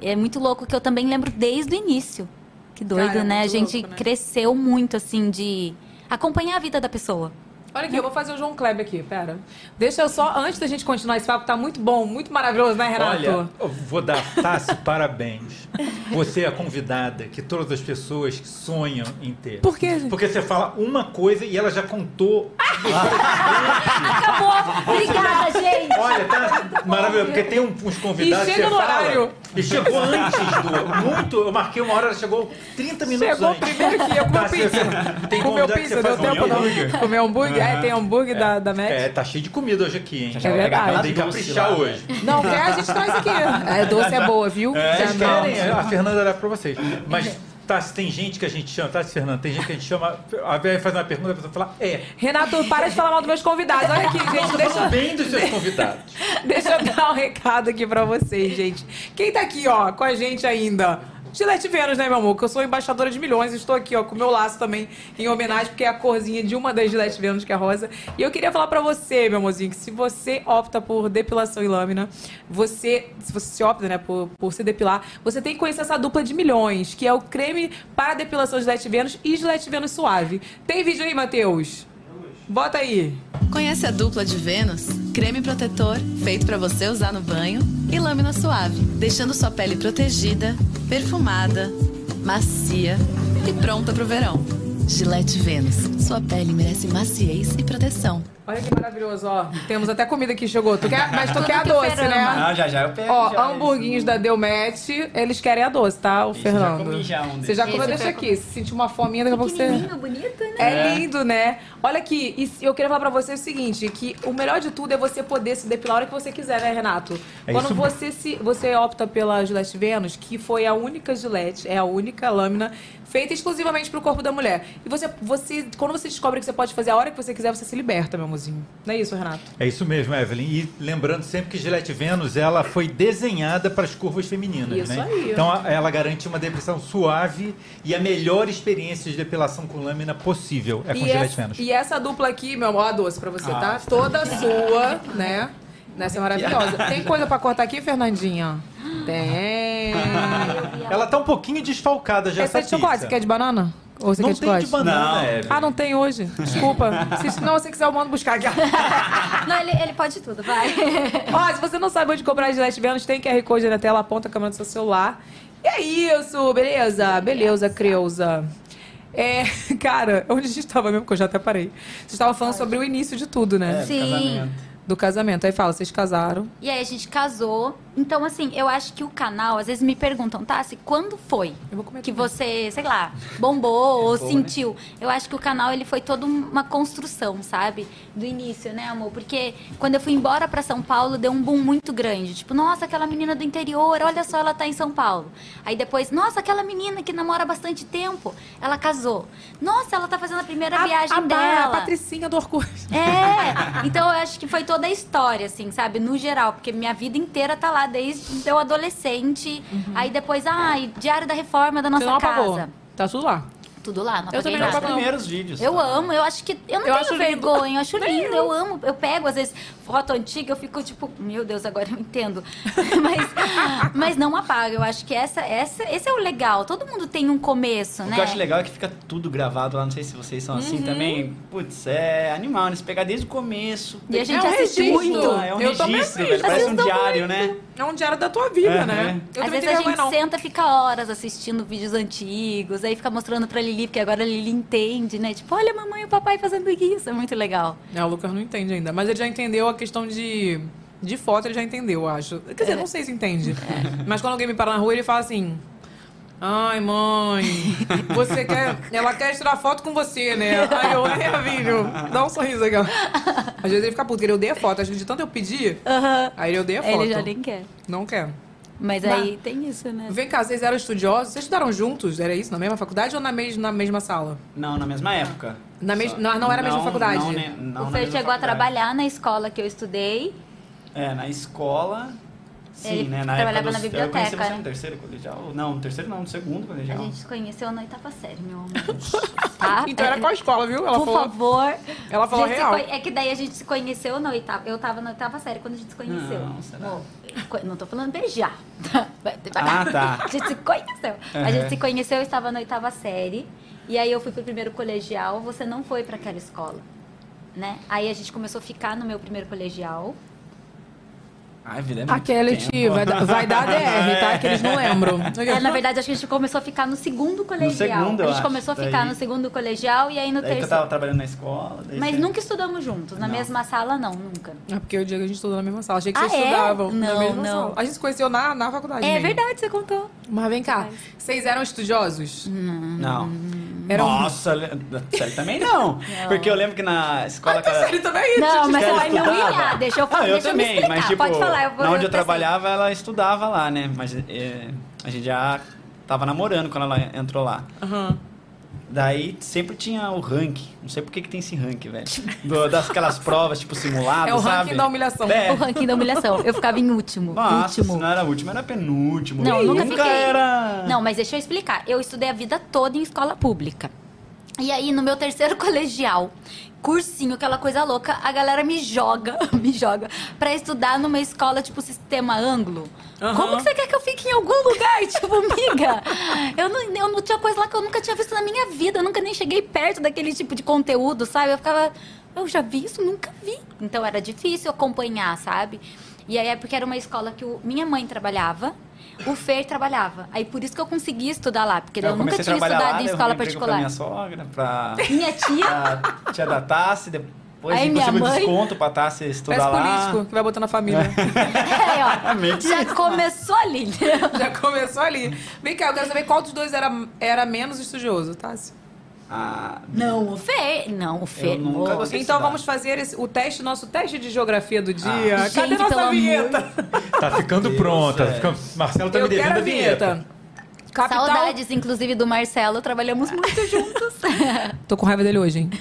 é muito louco que eu também lembro desde o início. Que doido, Cara, é né? A gente louco, né? cresceu muito, assim, de acompanhar a vida da pessoa. Olha aqui, eu vou fazer o João Kleber aqui, pera. Deixa eu só, antes da gente continuar esse papo, tá muito bom, muito maravilhoso, né, Renato? Olha, eu vou dar, Tassi, parabéns. Você é a convidada que todas as pessoas sonham em ter. Por quê, gente? Porque você fala uma coisa e ela já contou. Acabou! Obrigada, gente! Olha, tá maravilhoso, porque tem um- uns convidados E que chega você no fala, horário. E chegou antes do. Muito. Eu marquei uma hora, ela chegou 30 minutos Chegou antes. primeiro que eu comi Tá, você- pizza. Tem convidado que pizza, deu tempo não. Comer hambúrguer? É, tem hambúrguer da, da Mac. É, tá cheio de comida hoje aqui, hein? É verdade. Tem que caprichar lá, hoje. Não, quer, a gente traz aqui. É, doce é boa, viu? Vocês Já não. querem? A Fernanda leva pra vocês. Mas, tá, se tem gente que a gente chama, tá, Fernanda? Tem gente que a gente chama. A Vera faz uma pergunta, a pessoa fala, é. Renato, para de falar mal dos meus convidados. Olha aqui, gente, deixa, Fala bem dos seus convidados. deixa eu dar um recado aqui pra vocês, gente. Quem tá aqui, ó, com a gente ainda? Gillette Vênus, né, meu amor? Que eu sou embaixadora de milhões. Estou aqui, ó, com o meu laço também em homenagem, porque é a corzinha de uma das Gillette Vênus, que é rosa. E eu queria falar pra você, meu amorzinho, que se você opta por depilação e lâmina, você, se você se opta, né, por, por se depilar, você tem que conhecer essa dupla de milhões, que é o creme para depilação Gillette Vênus e Gillette Vênus Suave. Tem vídeo aí, Matheus? Bota aí. Conhece a dupla de Vênus? Creme protetor, feito para você usar no banho, e lâmina suave, deixando sua pele protegida, perfumada, macia e pronta pro verão. Gillette Vênus, sua pele merece maciez e proteção. Olha que maravilhoso, ó. Temos até comida que chegou. Tu quer, mas tu Tudo quer a doce, né? ama. Ah, já já eu pego. Ó, já, hamburguinhos da Delmete, eles querem a doce, tá, o Esse eu já Fernando? comi já um Você já comeu, deixa aqui. Se sentir uma fominha, daqui a pouco você... Bonito, né? É É. lindo, né? Olha aqui, e eu queria falar pra você o seguinte, que o melhor de tudo é você poder se depilar a hora que você quiser, né, Renato? É Quando isso você se você opta pela Gillette Venus, que foi a única Gillette, é a única lâmina feita exclusivamente pro corpo da mulher. E você, você quando você descobre que você pode fazer a hora que você quiser, você se liberta, meu amorzinho. Não é isso, Renato? É isso mesmo, Evelyn. E lembrando sempre que Gillette Venus ela foi desenhada para as curvas femininas, Isso né? aí. Então ela garante uma depilação suave e a melhor experiência de depilação com lâmina possível é com e, Gillette essa, Venus. e essa dupla aqui, meu amor, a doce pra você, tá? Ah. Toda sua, né? Nessa é maravilhosa. Tem coisa pra cortar aqui, Fernandinha? Tem. Ela tá um pouquinho desfalcada já Essa é essa de chocolate, você quer de banana? Ou você Não quer de tem de banana, Não. Ah, não tem hoje. Desculpa. Se não você quiser, eu mando buscar aqui. Não, ele, ele pode tudo, vai. Ó, se você não sabe onde comprar a Gillette Venus, tem QR Code na tela, aponta a câmera do seu celular. E é isso, beleza? Beleza, Creuza. É, cara, onde a gente tava mesmo, que eu já até parei. Você estava falando sobre o início de tudo, né? É, Sim. casamento. Do casamento. Aí fala, vocês casaram. E aí a gente casou. Então, assim, eu acho que o canal, às vezes me perguntam, Tassi, quando foi que você, sei lá, bombou ou né? sentiu? Eu acho que o canal, ele foi toda uma construção, sabe? Do início, né, amor? Porque quando eu fui embora pra São Paulo, deu um boom muito grande. Tipo, nossa, aquela menina do interior, olha só, ela tá em São Paulo. Aí depois, nossa, aquela menina que namora há bastante tempo, ela casou. Nossa, ela tá fazendo a primeira viagem a, dela. A Patricinha do Orkut. É, então eu acho que foi toda a história, assim, sabe? No geral, porque minha vida inteira tá lá desde eu adolescente. Aí depois, ai, Diário da Reforma da Você não nossa apagou. casa. Tá tudo lá. Tudo lá, não Eu também não nada. Os Não. primeiros vídeos. Eu tá? amo, eu acho que. Eu não Eu tenho acho lindo. vergonha, eu acho lindo, eu. amo. Eu pego, às vezes, foto antiga, eu fico tipo, meu Deus, agora eu entendo. mas, mas não apaga. Eu acho que essa, essa, esse é o legal. Todo mundo tem um começo, O né? que eu acho legal é que fica tudo gravado lá. Não sei se vocês são Uhum. assim também. Putz, é animal, né? Se pegar desde o começo. E a gente É um assiste registro. muito. É um Eu registro, velho. Parece um diário, né? É um diário da tua vida, É, né? Eu Às vezes a gente vergonha, não. senta, fica horas assistindo vídeos antigos, aí fica mostrando pra Lili, porque agora a Lili entende, né? Tipo, olha a mamãe e o papai fazendo isso, é muito legal. É, o Lucas não entende ainda. Mas ele já entendeu a questão de. De foto, ele já entendeu, eu acho. Quer dizer, não sei se entende. Mas quando alguém me para na rua, ele fala assim. Ai, mãe. Você quer. Ela quer tirar foto com você, né? Ai, eu, é, filho. Dá um sorriso aqui, ó. Às vezes ele fica puto, porque ele odeia foto. Acho que de tanto eu pedir, Aham. aí ele odeia foto. Ele já nem quer. Não quer. Mas Bah. aí tem isso, né? Vem cá, vocês eram estudiosos? Vocês estudaram juntos? Era isso? Na mesma faculdade ou na, mes na mesma sala? Não, na mesma época. Na mes- Só- não- não era a mesma faculdade? Não, ne- não o mesma chegou a faculdade. trabalhar na escola que eu estudei. É, na escola. Sim, Ele né? Na trabalhava época na dos- Eu biblioteca, conheci você né? no terceiro colegial? Não, no terceiro não, no segundo A colegial. gente se conheceu na oitava série, meu amor. Tá? Então era qual escola, viu? Ela Por falou. favor. Ela falou A real. conhe- É que daí a gente se conheceu na oitava. Eu tava na oitava série quando a gente se conheceu. Não, será? Co- Não tô falando beijar. Ah, tá. A gente se conheceu. A Uhum. gente se conheceu, eu estava na oitava série. E aí eu fui pro primeiro colegial. Você não foi pra aquela escola. Né? Aí a gente começou a ficar no meu primeiro colegial. Ai, vida é muito Aquele tempo. tio, vai, dar- vai dar DR, tá? Que eles não lembram. É, na verdade, acho que a gente começou a ficar no segundo colegial. segundo, a gente acho. começou a ficar Daí- no segundo colegial e aí no Daí que eu terceiro. tava trabalhando na escola. daí Mas você- nunca estudamos juntos, na Não. mesma sala, não, nunca. É porque o Diego a gente estudou na mesma sala. Achei que Ah, vocês é? estudavam na Não, mesma não. sala. A gente se conheceu na, na faculdade. É mesmo. verdade, você contou. Mas vem cá, vocês eram estudiosos? Não. Eram... Nossa, le- da série também não. Porque eu lembro que na escola. Ah, tá que ela- sério também? Não, mas você vai me humilhar. Deixa eu falar, Ah, eu deixa eu me também, explicar. mas tipo, Pode falar, eu vou na onde eu, pensei. trabalhava, ela estudava lá, né? Mas é, a gente já tava namorando quando ela entrou lá. Aham. Daí sempre tinha o ranking. Não sei por que, que tem esse ranking, velho. Do- das aquelas provas, tipo, simulado, É o sabe? ranking da humilhação. É. O ranking da humilhação. Eu ficava em último. Nossa, último. se não era último, era penúltimo. Não, nunca nunca fiquei. era. Não, mas deixa eu explicar. Eu estudei a vida toda em escola pública. E aí, no meu terceiro colegial, cursinho, aquela coisa louca, a galera me joga, me joga, pra estudar numa escola tipo sistema ângulo. Aham. Como que você quer que eu fique em algum lugar? tipo, amiga, eu não, eu não tinha coisa lá que eu nunca tinha visto na minha vida. Eu nunca nem cheguei perto daquele tipo de conteúdo, sabe? Eu ficava, eu já vi isso? Nunca vi. Então era difícil acompanhar, sabe? E aí é porque era uma escola que o- minha mãe trabalhava, o Fer trabalhava. Aí por isso que eu consegui estudar lá, porque eu, nunca comecei a tinha estudado lá, em eu escola emprego particular. Pra minha sogra, pra, Minha tia, pra tia da Tassi, depois Aí minha mãe- desconto pra Tassi estudar Parece lá. político que vai botando a família. é, ó, já começou ali. Já começou ali. Vem cá, eu quero saber qual dos dois era, era menos estudioso, tá? Ah, Não, o Fer, não, o Fer. Eu nunca Ô, gostei de Então vamos fazer esse- o teste, nosso teste de geografia do dia. Ah. Cadê Gente, nossa vinheta? Tá ficando Deus, pronta. é. Fica- Marcelo tá eu me devendo quero a vinheta. Capital... Saudades, inclusive, do Marcelo. Trabalhamos muito juntos. Tô com raiva dele hoje, hein?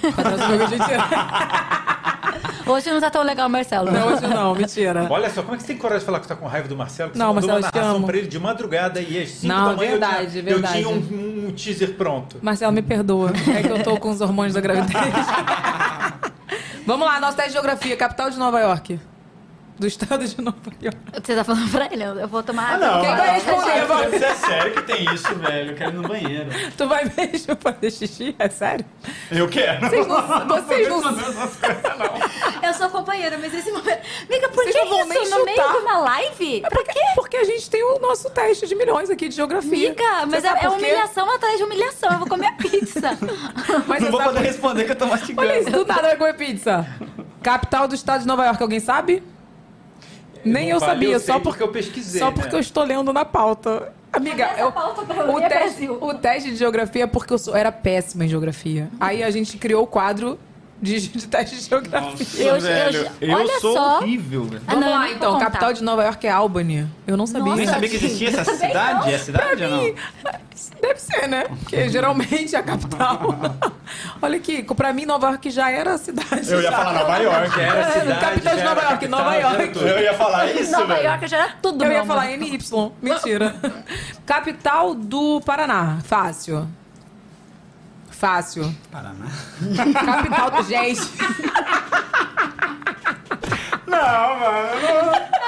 Hoje não tá tão legal, Marcelo. Não, hoje não, mentira. Olha só, como é que você tem coragem de falar que você tá com raiva do Marcelo? Que Não, você mandou Marcelo, uma narração pra ele de madrugada e às 5 Não, da manhã verdade, eu tinha, verdade. eu tinha um, um teaser pronto. Marcelo, me perdoa. É que eu tô com os hormônios da gravidez. Vamos lá, nosso teste de geografia. Capital de Nova York. Do estado de Nova York. Você tá falando pra ele? Eu vou tomar Ah, não. Quem vai responder? Vamos. Você é sério que tem isso, velho? Eu quero ir no banheiro. Tu vai mesmo fazer xixi? É sério? Eu quero. Vocês não... Vocês não... Eu sou companheira, mas esse momento. Amiga, por Vocês que não isso? No meio de uma live? Pra quê? Porque a gente tem o nosso teste de milhões aqui de geografia. Amiga, mas é, é por humilhação atrás de humilhação. Eu vou comer a pizza. Mas Não vou poder responder que eu tô mastigando. Olha isso, do nada vai comer pizza. Capital do estado de Nova York, alguém sabe? Nem eu sabia, eu só por- porque eu pesquisei. Só porque né? eu estou lendo na pauta. Amiga, eu- o, ler, teste, o teste de geografia é porque eu sou- era péssima em geografia. Aí a gente criou o quadro de, de teste de geografia. Eu- eu- eu olha sou só. horrível, velho. Ah, Vamos não, eu lá, então. contar. Capital de Nova York é Albany. Eu não sabia. Nossa, Nem sabia que existia essa cidade? É cidade ou não? Deve ser, né? Porque geralmente é a capital. Olha aqui, pra mim Nova York já era a cidade. Eu ia falar Nova York, Era É, cidade, capital de Nova York, Nova York. Eu ia falar isso, Nova velho. York já era tudo, Eu ia amor. falar NY. Mentira. Capital do Paraná. Fácil. Fácil. Paraná. Capital do. Gente. Não, mano.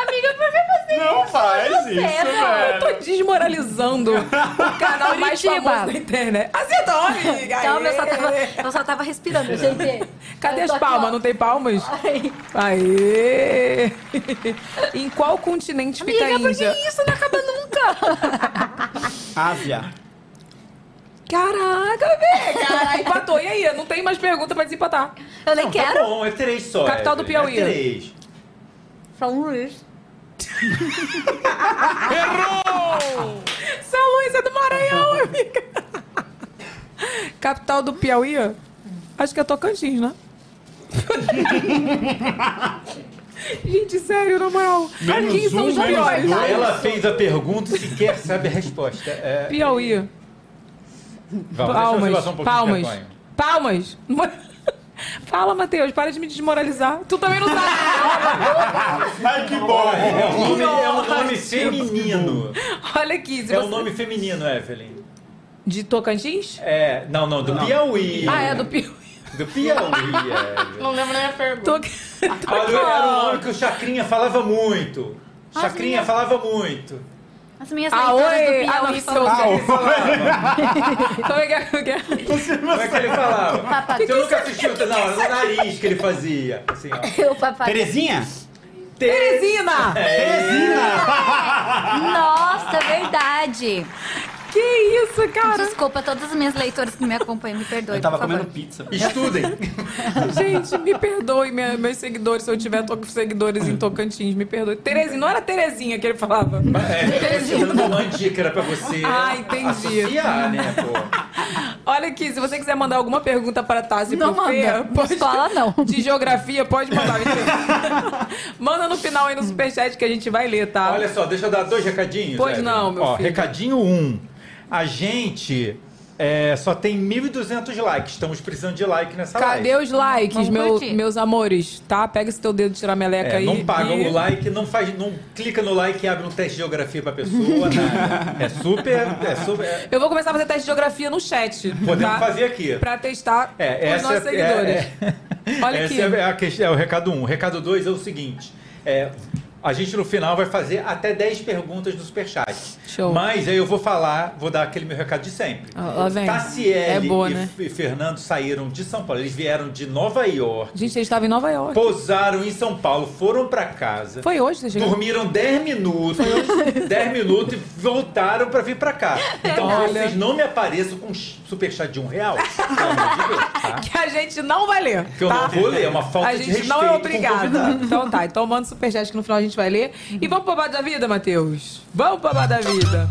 Amiga, por que você... Não faz isso, Eu tô velho. desmoralizando o canal mais Curitiba. famoso da internet. Acertou, amiga. Calma, eu só, tava, eu só tava respirando, gente. Cadê Eu as aqui, palmas? ó. Não tem palmas? Ai. Aê! em qual continente fica Amiga, a por Índia? que isso não acaba nunca? Ásia. Caraca, velho! Cara, empatou. E aí? Não tem mais pergunta pra desempatar. Eu nem Não, quero. Tá bom, é três só. Capital do Evelyn, Piauí. É três. São Luís. São Luís é do Maranhão! capital do Piauí? Acho que é Tocantins, né? Gente, sério, na moral. Menos Quem são um, os piores? Ela fez a pergunta e sequer sabe a resposta. É, Piauí. Vamos, deixa eu Palmas. um Palmas. Palmas. Fala, Matheus, para de me desmoralizar. Tu também não sabe. Ai, que bom! É um nome, é um nome feminino. Olha aqui. Se É você... um nome feminino, Evelyn. De Tocantins? É, não, não, do Piauí. Ah, é do Piauí. Do Piauí, Evelyn. Não lembro nem a pergunta. Olha, Era um nome que o Chacrinha falava muito. Chacrinha falava muito. As minhas Ah, leitoras oi! do Ah, Piauí não, falam. Como é que é? Como é que é? Como é que ele falava? Papai. Você nunca assistiu? Não, era no nariz que ele fazia. Assim, ó. o papai. Terezinha? Teresina! Nossa, é verdade. Que isso, cara? Desculpa todas as minhas leitoras que me acompanham, me perdoem, Eu tava por favor. comendo pizza. Estudem. Gente, me perdoe, minha- meus seguidores, se eu tiver to- seguidores em Tocantins, me perdoe. Terezinha, não era Terezinha que ele falava. É, você dando uma dica, era pra você Ah, entendi. associar, né, pô? Olha aqui, se você quiser mandar alguma pergunta para Tassi Não pro Fê, pode... Escola, não. De geografia, pode mandar. Manda no final aí no superchat que a gente vai ler, tá? Olha só, deixa eu dar dois recadinhos. Pois Evelyn. não, meu Ó, filho. Recadinho 1. Um. A gente é, só tem 1.200 likes. Estamos precisando de like nessa Cadê live. os likes, meu- meus amores? Tá? Pega esse teu dedo de tirar meleca É, aí. não paga e- o like, não faz, não clica no like e abre um teste de geografia pra pessoa. nada. É super, é super. é- Eu vou começar a fazer teste de geografia no chat. podemos tá? fazer aqui. Pra testar É, os essa nossos é, seguidores. é- é- Olha essa aqui. é, a questão, é o recado 1. Um. O recado 2 é o seguinte: é, a gente no final vai fazer até 10 perguntas no Superchat. Show. Mas aí eu vou falar, vou dar aquele meu recado de sempre. Lá vem. Tassiele É boa, e né? Fernando saíram de São Paulo. Eles vieram de Nova York, Gente, eles estavam em Nova York. pousaram em São Paulo, foram pra casa. Foi hoje, você chegou? Dormiram 10 minutos, 10 minutos e voltaram pra vir pra cá. Então Olha. vocês não me apareçam com superchat de um real, pelo amor de Deus, tá? Que a gente não vai ler. Que eu tá? não vou ler, é uma falta A de gente respeito não é com o obrigada. convidado. Então tá, então manda superchat que no final a gente vai ler. E vamos pro babado da vida, Matheus? Vamos pro babado da vida.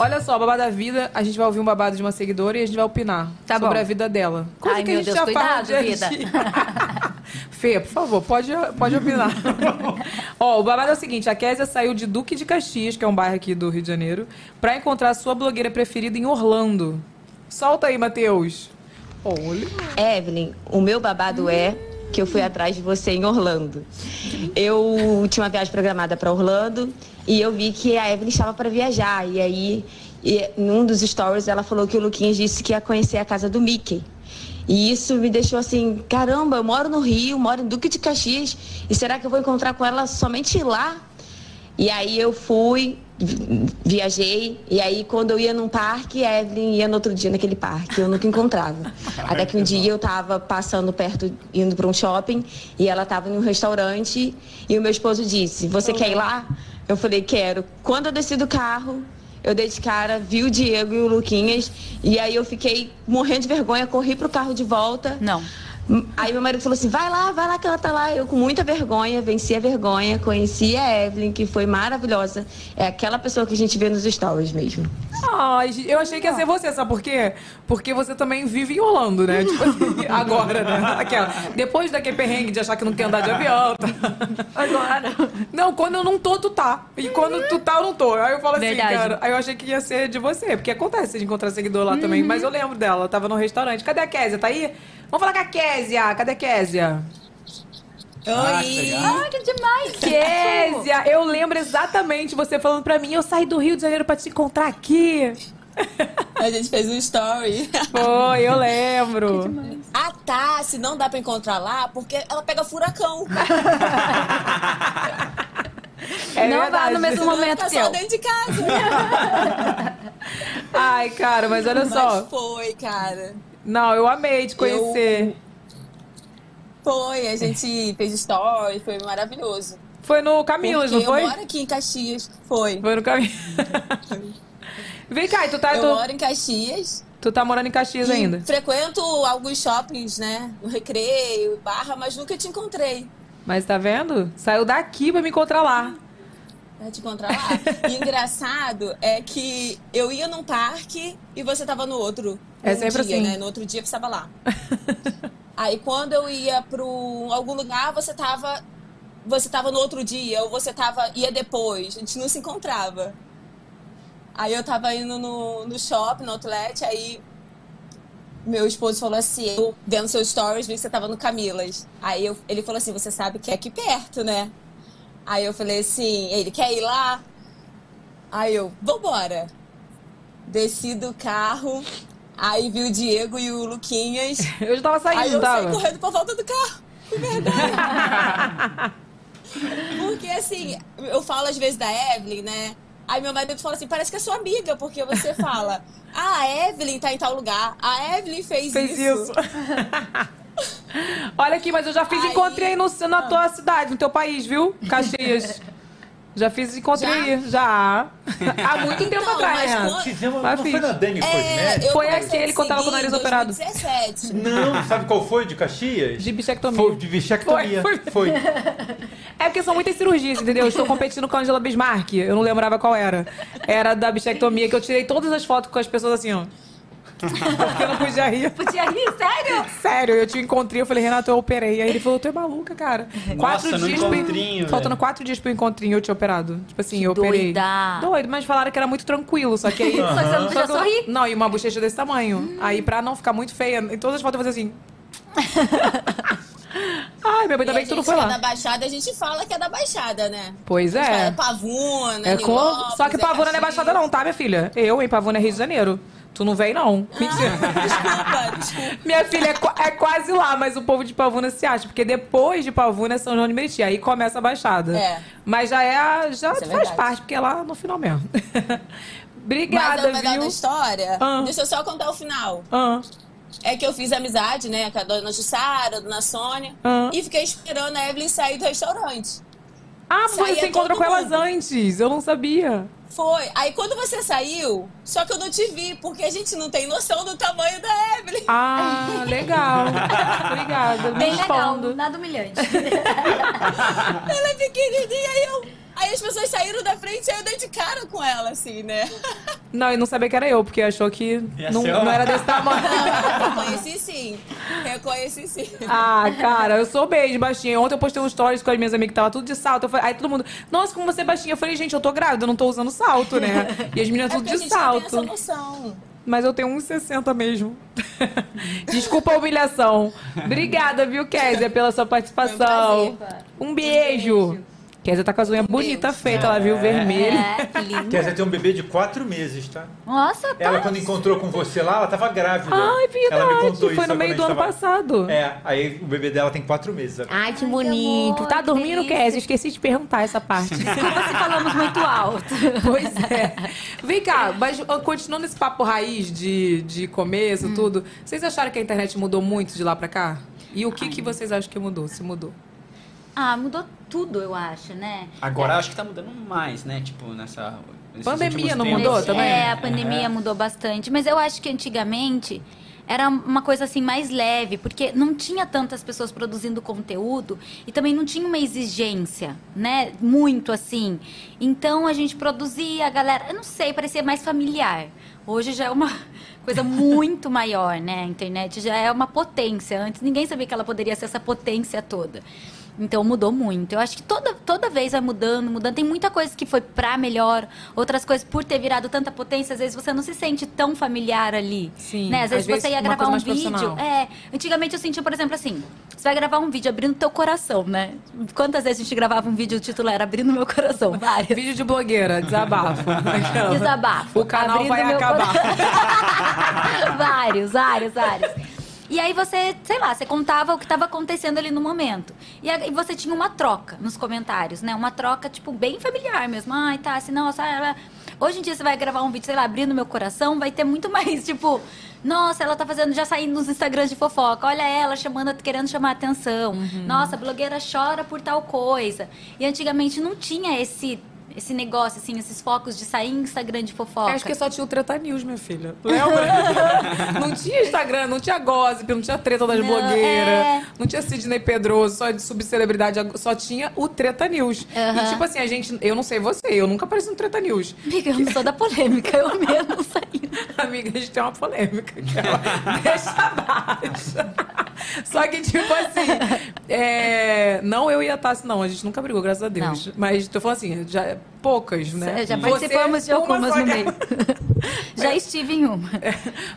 Olha só, babado da vida, a gente vai ouvir um babado de uma seguidora e a gente vai opinar Tá sobre bom. a vida dela. Coisa Ai, que a meu gente Deus, já fala cuidado, dia a vida. Fê, por favor, pode, pode opinar. Ó, o babado é o seguinte: a Késia saiu de Duque de Caxias, que é um bairro aqui do Rio de Janeiro, pra encontrar a sua blogueira preferida em Orlando. Solta aí, Matheus. Olha. Evelyn, o meu babado é que eu fui atrás de você em Orlando. Eu tinha uma viagem programada para Orlando e eu vi que a Evelyn estava para viajar. E aí, e, num dos stories, ela falou que o Luquinhas disse que ia conhecer a casa do Mickey. E isso me deixou assim, caramba, eu moro no Rio, moro em Duque de Caxias, e será que eu vou encontrar com ela somente lá? E aí eu fui, viajei, e aí quando eu ia num parque, a Evelyn ia no outro dia naquele parque, eu nunca encontrava. Até que um dia eu tava passando perto, indo para um shopping, e ela tava em um restaurante, e o meu esposo disse, você quer ir lá? Eu falei, quero. Quando eu desci do carro, eu dei de cara, vi o Diego e o Luquinhas, e aí eu fiquei morrendo de vergonha, corri pro carro de volta. Não. Aí meu marido falou assim: vai lá, vai lá que ela tá lá. Eu, com muita vergonha, venci a vergonha, conheci a Evelyn, que foi maravilhosa. É aquela pessoa que a gente vê nos stories mesmo. Ai, gente, eu achei que ia ser você, sabe por quê? Porque você também vive em Orlando, né? Tipo assim, agora, né? Aquela. Depois daquele perrengue de achar que não quer andar de avião. Tá? Agora. Não, quando eu não tô, tu tá. E quando tu tá, eu não tô. Aí eu falo assim, Verdade. cara. Aí eu achei que ia ser de você, porque acontece de encontrar seguidor lá também. Mas eu lembro dela, ela tava no restaurante. Cadê a Késia? Tá aí? Vamos falar com a Késia. Cadê a Késia? Oi! Ai, que demais. Késia, eu lembro exatamente você falando pra mim, eu saí do Rio de Janeiro pra te encontrar aqui. A gente fez um story. Foi, eu lembro. A Tassi não dá pra encontrar lá porque ela pega furacão. É não vá verdade. no mesmo momento fica que só eu. dentro de casa. Ai, cara, mas olha só. Mas foi, cara. Não, eu amei te conhecer. Foi, a gente fez story, foi maravilhoso. Foi no Camilos, não foi? Eu moro aqui em Caxias. Foi. Foi no Camilos. Vem cá, e tu tá, Eu tu, moro em Caxias. tu tá morando em Caxias ainda? Frequento alguns shoppings, né? No Recreio, Barra, mas nunca te encontrei. Mas tá vendo? Saiu daqui pra me encontrar lá. Vai te encontrar lá. E engraçado é que eu ia num parque e você tava no outro. É num sempre dia, assim. Né? No outro dia você tava lá. Aí quando eu ia para algum lugar, você tava você tava no outro dia ou você tava ia depois. A gente não se encontrava. Aí eu tava indo no, no shopping, no outlet, aí meu esposo falou assim, eu vendo seus stories, vi que você tava no Camilas. Aí eu- ele falou assim, você sabe que é aqui perto, né? Aí eu falei assim, ele quer ir lá? Aí eu, vambora. Desci do carro, aí vi o Diego e o Luquinhas. Eu já tava saindo, Aí eu tava? saí correndo pra volta do carro. De verdade. porque assim, eu falo às vezes da Evelyn, né? Aí meu marido fala assim, parece que é sua amiga, porque você fala, ah, a Evelyn tá em tal lugar, a Evelyn fez, Fez isso. isso. Olha aqui, mas eu já fiz Aí- encontrei no, na tua cidade, no teu país, viu? Caxias. Já fiz encontrei, já. Há muito tempo Não, atrás, mas né? quando- Fizemos, Mas não fiz. foi na Dani É, Foi aquele que eu tava com o nariz em operado. 2017. Não, sabe qual foi de Caxias? De bichectomia. Foi de bichectomia. Foi, Foi. É porque são muitas cirurgias, entendeu? Eu estou competindo com a Angela Bismarck. Eu não lembrava qual era. Era da bichectomia, que eu tirei todas as fotos com as pessoas assim, ó. Porque eu não podia rir. Podia rir, sério? Sério, eu te encontrei, eu falei, Renato, eu operei. Aí ele falou, tu é maluca, cara. quatro no dias pro Faltando quatro dias pro encontrinho eu tinha operado. Tipo assim, eu Que operei. doida. Doido, mas falaram que era muito tranquilo, só que aí. Só que você não podia eu- sorrir. Não, e uma bochecha desse tamanho. Aí, pra não ficar muito feia, em todas as fotos eu fazia assim. Ai, meu bem, bem a que tu não foi é lá. da Baixada, a gente fala que é da Baixada, né? Pois é. É Pavuna, É com... Só que é Pavuna não é baixada, não, tá, minha filha? Eu, em Pavuna é Rio de Janeiro. Tu não vem, não. Mentira. Desculpa, desculpa. Minha filha é, é quase lá, mas o povo de Pavuna se acha. Porque depois de Pavuna é São João de Meriti. Aí começa a Baixada. É. Mas já é. a- Já Isso é faz parte, porque é lá no final mesmo. Mas Obrigada, a verdade viu? da história, Ah. deixa eu só contar o final. Ah, É que eu fiz amizade, né, com a dona Jussara, a dona Sônia, Ah. e fiquei esperando a Evelyn sair do restaurante. Ah Saía você encontrou com elas mundo. antes. Eu não sabia. Foi. Aí quando você saiu, só que eu não te vi, porque a gente não tem noção do tamanho da Evelyn. Ah, legal. Obrigada. Me Bem legal, nada humilhante. Ela é pequenininha, aí eu... Aí as pessoas saíram da frente e eu dei de cara com ela, assim, né? Não, e não sabia que era eu, porque achou que não, não era desse tamanho. Reconheci sim. Reconheci sim. Ah, cara, eu sou beijo, baixinha. Ontem eu postei um stories com as minhas amigas que tava tudo de salto. Eu falei- aí todo mundo, nossa, como você é baixinha. Eu falei, gente, eu tô grávida, eu não tô usando salto, né? E as meninas É tudo porque a de gente não tem essa salto. noção. Mas eu tenho 1,60 mesmo. Desculpa a humilhação. Obrigada, viu, Kézia, pela sua participação. Foi Um beijo. Kézia tá com as unhas bonitas feitas, ela viu vermelho. É, que lindo. Dizer, tem um bebê de quatro meses, tá? Nossa, tá. Ela, quando encontrou com você lá, ela tava grávida. Ai, Ela me verdade. contou Foi isso no quando meio do ano tava- passado. É, aí o bebê dela tem quatro meses. Ai, que Ai, que bonito. amor, tá que dormindo, delícia. Kézia? Esqueci de perguntar essa parte. Desculpa se falamos muito alto. Pois é. Vem cá, mas continuando esse papo raiz de, de começo, tudo, vocês acharam que a internet mudou muito de lá pra cá? E o que, que vocês acham que mudou? Se mudou? Ah, mudou tudo, eu acho, né? Agora acho que tá mudando mais, né? Tipo, nessa. Pandemia não tempos. mudou também? É, a pandemia mudou bastante. Mas eu acho que antigamente era uma coisa assim mais leve, porque não tinha tantas pessoas produzindo conteúdo e também não tinha uma exigência, né? Muito assim. Então a gente produzia, a galera, eu não sei, parecia mais familiar. Hoje já é uma coisa muito maior, né? A internet já é uma potência. Antes ninguém sabia que ela poderia ser essa potência toda. Então mudou muito. Eu acho que toda, toda vez vai mudando, mudando. Tem muita coisa que foi pra melhor, outras coisas por ter virado tanta potência, às vezes você não se sente tão familiar ali. Sim, Né? Às vezes às vezes você ia gravar um vídeo. É, antigamente eu sentia, por exemplo, assim, você vai gravar um vídeo abrindo teu coração, né? Quantas vezes a gente gravava um vídeo, o título era Abrindo Meu Coração? Várias. Vídeo de blogueira, desabafo. Desabafo. O canal Abrindo vai acabar. vários, vários, vários. E aí você, sei lá, você contava o que estava acontecendo ali no momento. E aí você tinha uma troca nos comentários, né? Uma troca, tipo, bem familiar mesmo. Ai, tá, assim, nossa... ela- Hoje em dia você vai gravar um vídeo, sei lá, abrindo meu coração, vai ter muito mais, tipo... Nossa, ela tá fazendo, já saindo nos Instagrams de fofoca. Olha ela chamando, querendo chamar atenção. Nossa, a blogueira chora por tal coisa. E antigamente não tinha esse esse negócio, assim, esses focos de sair Instagram de fofoca. Acho que só tinha o Treta News, minha filha. Lembra? não tinha Instagram, não tinha gossip, não tinha treta das Não, blogueiras, é. não tinha Sidney Pedroso, só de subcelebridade, só tinha o Treta News. Aham. E tipo assim, a gente, eu não sei você, eu nunca apareci no Treta News. Amiga, eu não sou da polêmica, eu mesmo saí. Amiga, a gente tem uma polêmica que ela deixa abaixo. Só que, tipo assim, é, não eu e a Tassi, não, a gente nunca brigou, graças a Deus. Mas tô falando assim, já, poucas, né? Já Você, participamos de uma algumas no meio. Já estive em uma.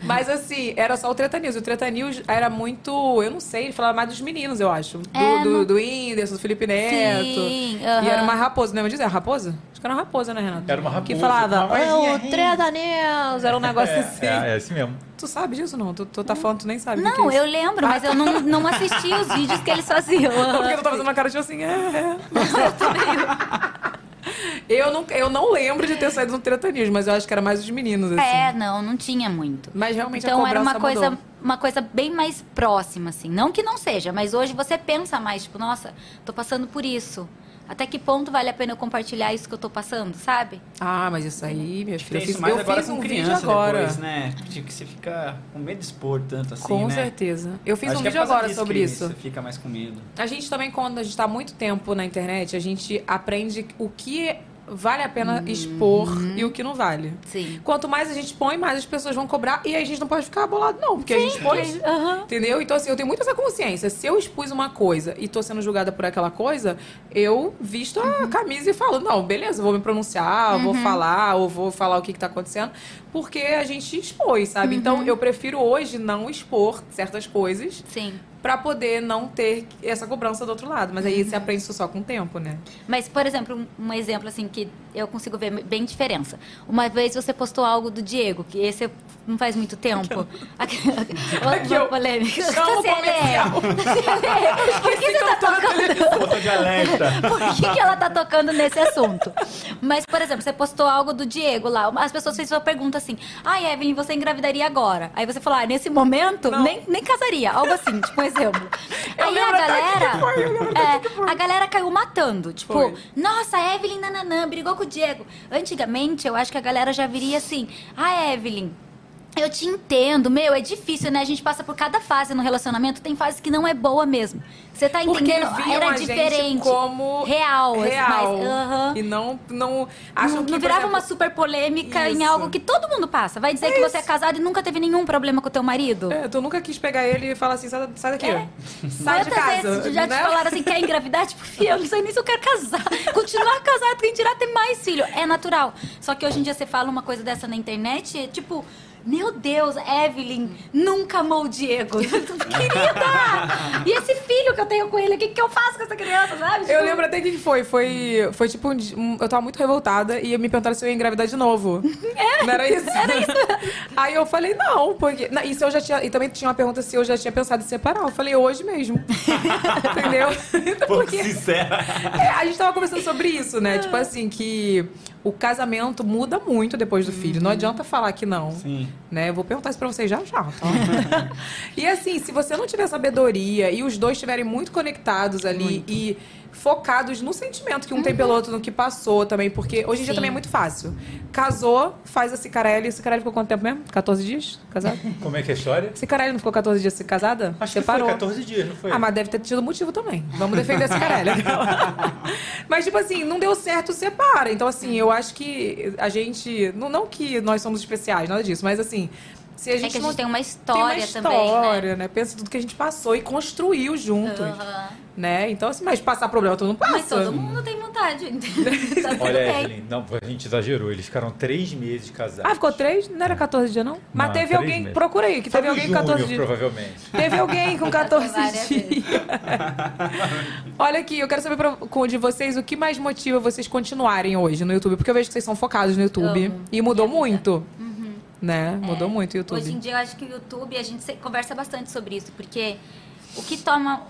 Mas assim, era só o Treta News. O Treta News era muito, eu não sei, ele falava mais dos meninos, eu acho. Do, É, do, não- do Whindersson, do Felipe Neto. Sim, E aham. era uma raposa, lembra disso? Era raposa? Acho que era uma raposa, né, Renato? Era uma raposa, Que falava, "É, o Treta News. Era um negócio assim. É, é, é assim mesmo. Tu sabe disso não? Tu, tu tá falando, tu nem sabe Não, que é eu lembro, mas eu não, não assisti os vídeos que eles faziam. Porque tu tá fazendo uma cara de assim, é, é. Eu não, eu não lembro de ter saído no Treta News, mas eu acho que era mais os meninos, assim. É, não, não tinha muito. Mas realmente a Então era cobrança uma coisa, mudou. uma coisa bem mais próxima, assim. Não que não seja, mas hoje você pensa mais, tipo, nossa, tô passando por isso. Até que ponto vale a pena eu compartilhar isso que eu tô passando, sabe? Ah, mas isso aí, minha filha, eu isso fiz, mais eu agora fiz com um vídeo agora. depois, né? Tipo, que você fica com medo de expor tanto assim, Com né? certeza. Eu fiz Acho um é vídeo causa agora sobre que isso. Você fica mais com medo. A gente também, quando a gente tá há muito tempo na internet, a gente aprende o que vale a pena expor e o que não vale. Sim. Quanto mais a gente põe, mais as pessoas vão cobrar e aí a gente não pode ficar bolado, não, porque a gente expôs. Aham. Entendeu? Então, assim, eu tenho muito essa consciência. Se eu expus uma coisa e tô sendo julgada por aquela coisa, eu visto a camisa e falo, não, beleza, vou me pronunciar, vou falar, ou vou falar o que, que tá acontecendo, porque a gente expôs, sabe? Então, eu prefiro hoje não expor certas coisas Sim. Pra poder não ter essa cobrança do outro lado. Mas aí você aprende isso só com o tempo, né? Mas, por exemplo, um, exemplo assim que eu consigo ver bem diferença. Uma vez você postou algo do Diego, que esse não faz muito tempo. Outra Aqui, ó. polêmica. Chama o comercial. Por que você tá tocando? Falta de alerta. Por que, que ela tá tocando nesse assunto? Mas, por exemplo, você postou algo do Diego lá. As pessoas fez uma pergunta assim: Ai, Evelyn, você engravidaria agora? Aí você falou: Ah, nesse momento, nem, nem casaria. Algo assim, tipo exemplo. Eu Aí a galera. foi, é, a galera caiu matando. Tipo, Foi. nossa, a Evelyn nananã, brigou com o Diego. Antigamente, eu acho que a galera já viria assim: Ah, Evelyn. Eu te entendo, meu, é difícil, né? A gente passa por cada fase no relacionamento, tem fase que não é boa mesmo. Você tá Porque entendendo? viam Era a gente diferente. como real, assim, real. mas aham. E não, não acham Não, que não virava exemplo, uma super polêmica em Isso. algo que todo mundo passa. Vai dizer É que você é casado e nunca teve nenhum problema com o teu marido? É, tu nunca quis pegar ele e falar assim, sai, sai daqui. É. Sai de Quantas casa. vezes já né? te falaram assim, quer engravidar? Tipo, filho, eu não sei nem se eu quero casar. Continuar casado, quem dirá ter mais filho. É natural. Só que hoje em dia você fala uma coisa dessa na internet, tipo... Meu Deus, Evelyn nunca amou o Diego. Querida! E esse filho que eu tenho com ele, o que, que eu faço com essa criança, sabe? Eu Tipo, lembro até o que foi. Foi, foi tipo um, um- Eu tava muito revoltada e me perguntaram se eu ia engravidar de novo. É, não era isso? Era isso. Aí eu falei, não, porque. Não, isso eu já tinha. E também tinha uma pergunta se eu já tinha pensado em separar. Eu falei, hoje mesmo. Entendeu? Então, porque- sincera. É, a gente tava conversando sobre isso, né? Tipo assim, que o casamento muda muito depois do filho. Não adianta falar que não. Sim. Né? Eu vou perguntar isso pra vocês já já, tá? e assim, se você não tiver sabedoria e os dois estiverem muito conectados ali e focados no sentimento que um tem pelo outro, no que passou também, porque hoje em dia Sim. também é muito fácil. Casou, faz a Cicarelli. A Cicarelli ficou quanto tempo mesmo? 14 dias? Casado? Como é que é a história? Cicarelli não ficou 14 dias casada? Acho Separou. que foi 14 dias, não foi? Ah, mas deve ter tido motivo também. Vamos defender a Cicarelli. mas, tipo assim, não deu certo, separa. Então, assim, eu acho que a gente. Não, não que nós somos especiais, nada disso, mas assim. Se a É gente que a não gente tem uma tem história, uma também, né? história, né? Pensa tudo que a gente passou e construiu juntos. Aham. Né? Então, assim, mas passar problema todo mundo passa. Mas todo mundo tem vontade, entendeu? Tá Olha. Evelyn, não, a gente exagerou. Eles ficaram três meses casados. Ah, ficou três? Não era 14 dias, não? Mas Não, teve três alguém. meses. Procura aí, que teve alguém com junho, 14 dias. provavelmente. Teve alguém com 14 Várias dias. Olha aqui, eu quero saber pra, com de vocês o que mais motiva vocês continuarem hoje no YouTube, porque eu vejo que vocês são focados no YouTube Amo. e mudou Minha muito. Né? Mudou muito o YouTube. Hoje em dia, eu acho que o YouTube, a gente conversa bastante sobre isso, porque o que toma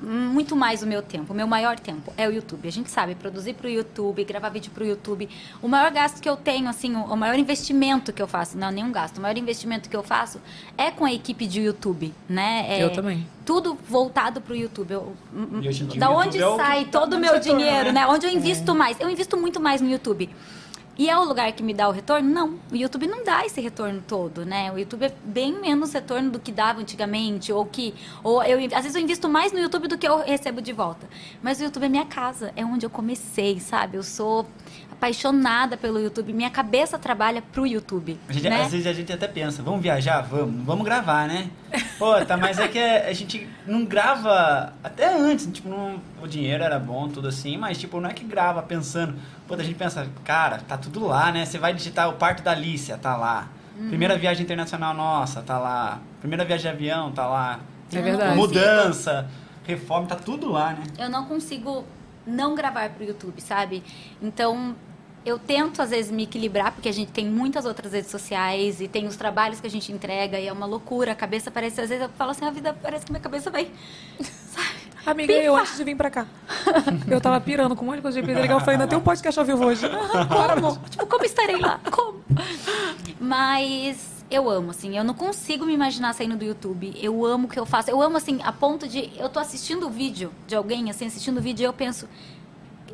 muito mais o meu tempo, o meu maior tempo, é o YouTube. A gente sabe, produzir para o YouTube, gravar vídeo para o YouTube. O maior gasto que eu tenho, assim, o o maior investimento que eu faço, não, nenhum gasto, o maior investimento que eu faço é com a equipe de YouTube, né? É Eu também. Tudo voltado para o YouTube. Eu- da o onde YouTube é o que sai tá todo o meu dinheiro, né? né? Onde eu invisto mais? Eu invisto muito mais no YouTube. E é o lugar que me dá o retorno? Não. O YouTube não dá esse retorno todo, né? O YouTube é bem menos retorno do que dava antigamente, ou que. Ou eu, às vezes eu invisto mais no YouTube do que eu recebo de volta. Mas o YouTube é minha casa, é onde eu comecei, sabe? Eu sou apaixonada pelo YouTube. Minha cabeça trabalha pro YouTube. Gente- né? Às vezes a gente até pensa, vamos viajar? Vamos, vamos gravar, né? Pô, tá, mas é que a gente não grava até antes, tipo, não- o dinheiro era bom, tudo assim, mas tipo, não é que grava pensando. Pô, a gente pensa, cara, tá tudo lá, né? Você vai digitar o parto da Alicia, tá lá. Uhum. Primeira viagem internacional nossa, tá lá. Primeira viagem de avião, tá lá. É verdade. Mudança, reforma, tá tudo lá, né? eu não consigo não gravar pro YouTube, sabe? Então, eu tento às vezes me equilibrar, porque a gente tem muitas outras redes sociais e tem os trabalhos que a gente entrega e é uma loucura. A cabeça parece, às vezes eu falo assim, a vida parece que minha cabeça vai. Amiga, eu antes de vir pra cá, eu tava pirando com um monte de coisa de legal. Eu falei, ainda tem um podcast ao vivo hoje. Bora, amor. Tipo, como estarei lá? Como? Mas eu amo, assim. Eu não consigo me imaginar saindo do YouTube. Eu amo o que eu faço. Eu amo, assim, a ponto de... Eu tô assistindo o vídeo de alguém, assim, assistindo o vídeo e eu penso...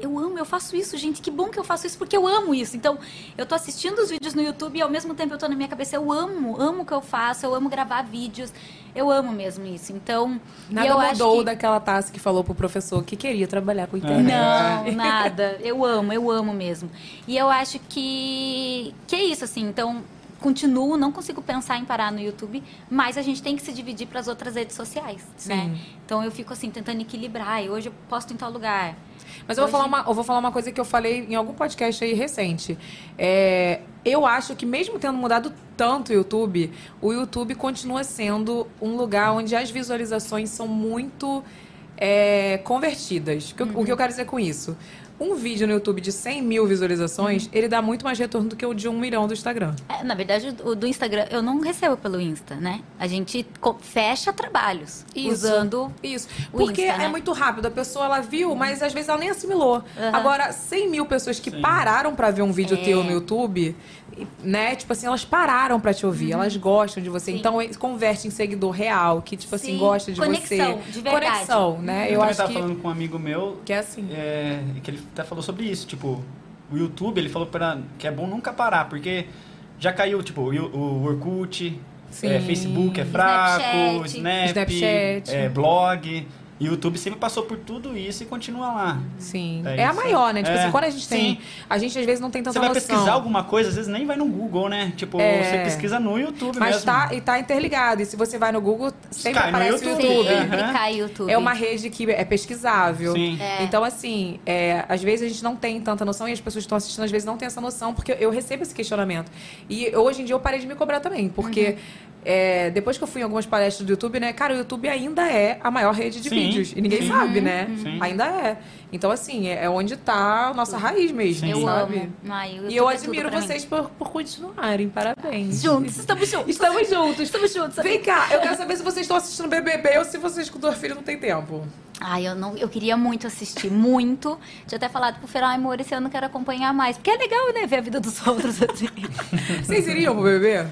Eu amo, eu faço isso, gente. Que bom que eu faço isso, porque eu amo isso. Então, eu tô assistindo os vídeos no YouTube e ao mesmo tempo eu tô na minha cabeça, eu amo, amo o que eu faço, eu amo gravar vídeos. Eu amo mesmo isso. Então, Nada mudou que... daquela taça que falou pro professor que queria trabalhar com internet. Não, nada. Eu amo, eu amo mesmo. E eu acho que que é isso assim. Então, continuo, não consigo pensar em parar no YouTube, mas a gente tem que se dividir para as outras redes sociais, né? Então eu fico assim tentando equilibrar. E hoje eu posto em tal lugar. Mas eu vou, Hoje- falar uma, eu vou falar uma coisa que eu falei em algum podcast aí recente. É, eu acho que mesmo tendo mudado tanto o YouTube, o YouTube continua sendo um lugar onde as visualizações são muito é, convertidas. O que eu- O que eu quero dizer com isso? Um vídeo no YouTube de 100 mil visualizações, ele dá muito mais retorno do que o de um milhão do Instagram. É, na verdade, o do Instagram eu não recebo pelo Insta, né? A gente fecha trabalhos usando Isso. o Porque Insta, é né? muito rápido. A pessoa, ela viu, mas às vezes ela nem assimilou. Aham. Agora, 100 mil pessoas que Sim. pararam pra ver um vídeo É. teu no YouTube, né? Tipo assim, elas pararam pra te ouvir. Elas gostam de você. Uhum. Sim. Então, eles converte em seguidor real, que, tipo assim, Sim. gosta de Conexão, você. de verdade. Conexão, né? Eu, também acho tava que, falando com um amigo meu que é assim. é, que ele até falou sobre isso, tipo, o YouTube, ele falou pra, que é bom nunca parar, porque já caiu, tipo, o, o Orkut, é, Facebook é fraco, Snapchat. Snap, Snapchat. É, blog, e o YouTube sempre passou por tudo isso e continua lá. Sim. É É, a maior, né? Tipo É, assim, quando a gente tem. sim. A gente às vezes não tem tanta Você vai noção. pesquisar alguma coisa, às vezes nem vai no Google, né? Tipo, É. você pesquisa no YouTube Mas mesmo. tá, e tá interligado. E se você vai no Google, sempre Cai no aparece o YouTube. YouTube. sempre Aham. cai YouTube. É uma rede que é pesquisável. Sim. É. Então, assim, é, às vezes a gente não tem tanta noção e as pessoas que estão assistindo às vezes não têm essa noção, porque eu recebo esse questionamento. E hoje em dia eu parei de me cobrar também, porque Uhum. é, depois que eu fui em algumas palestras do YouTube, né, cara, o YouTube ainda é a maior rede de Sim, vídeos. E ninguém sim. sabe, né? Sim. Ainda é. Então, assim, é, é onde tá a nossa raiz mesmo, Eu sabe? amo. O E eu admiro vocês por, por continuarem. Parabéns. Juntos, estamos juntos. Estamos juntos. Estamos juntos. Vem cá, eu quero saber se vocês estão assistindo BBB ou se vocês com dois filhos não tem tempo. Ai, eu, não, eu queria muito assistir, muito. Tinha até falado pro Ferão, ai, amor, esse ano eu quero acompanhar mais. Porque é legal, né, ver a vida dos outros assim. Vocês iriam pro BBB?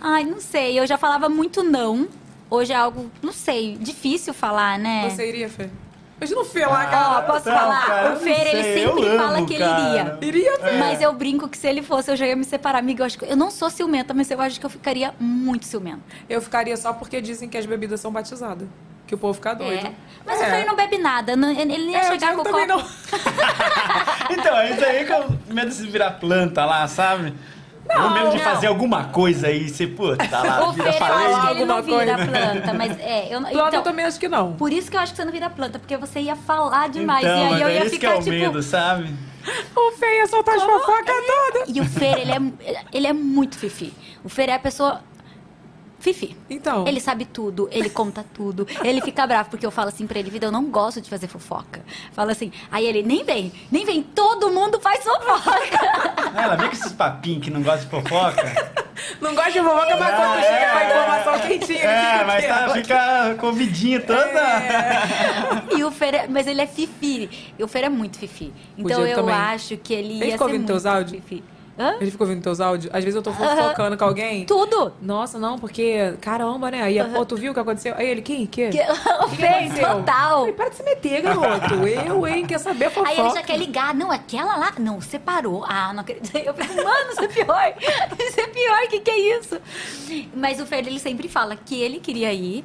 Ai, não sei, eu já falava muito não. Hoje é algo, não sei, difícil falar, né? Você iria, Fê? Imagina o Fê lá, Ó, cara. posso Não, falar? cara, o não Fer, ele eu sempre amo, fala que ele cara. iria. Iria, Fê? Mas eu brinco que se ele fosse, eu já ia me separar. Amiga, eu acho que eu não sou ciumenta, mas eu acho que eu ficaria muito ciumenta. Eu ficaria só porque dizem que as bebidas são batizadas. Que o povo fica doido. É. Mas É. o Fer não bebe nada. não- ele ele ia É, chegar com o copo. não. Então, é isso aí que eu medo de se virar planta lá, sabe? Não, o medo de não. fazer alguma coisa aí, você, puta, tá lá, O vira Fer, eu acho que ele não alguma vira coisa. planta, mas é. Eu, Planta eu então, também acho que não. por isso que eu acho que você não vira planta, porque você ia falar demais. Então, e aí mas eu é ia isso que ficar é o tipo. medo, sabe? O Fê ia soltar as fofocas todas. E o Fer, ele é, ele é muito fifi. O Fer é a pessoa Fifi. Então. Ele sabe tudo, ele conta tudo. Ele fica bravo porque eu falo assim pra ele, vida, eu não gosto de fazer fofoca. Fala assim, aí ele, nem vem, nem vem, todo mundo faz fofoca. Ela vem com esses papinhos que não gosta de fofoca. Não gosta de fofoca, mas quando É, chega com a informação quentinha, É, fica mas tá, fica com o vidinho toda. e o Fer, é- mas ele é Fifi. E o Fer é muito Fifi. Então eu também. acho que ele ia Ele ficou ser ouvindo teus muito áudios? Fifi. Hã? Ele ficou ouvindo teus áudios? Às vezes eu tô fofocando com alguém. Tudo. Nossa, não, porque caramba, né? Aí, pô, tu viu o que aconteceu? Aí ele, quem? Que? Que- o que Fer, aconteceu? total. Falei, para de se meter, garoto. Eu, hein? Quer saber a fofoca? Aí ele já quer ligar. Não, aquela lá. Não, separou. Ah, não acredito. Eu fico, mano, isso é pior. Isso é pior. O que, que é isso? Mas o Fer, ele sempre fala que ele queria ir.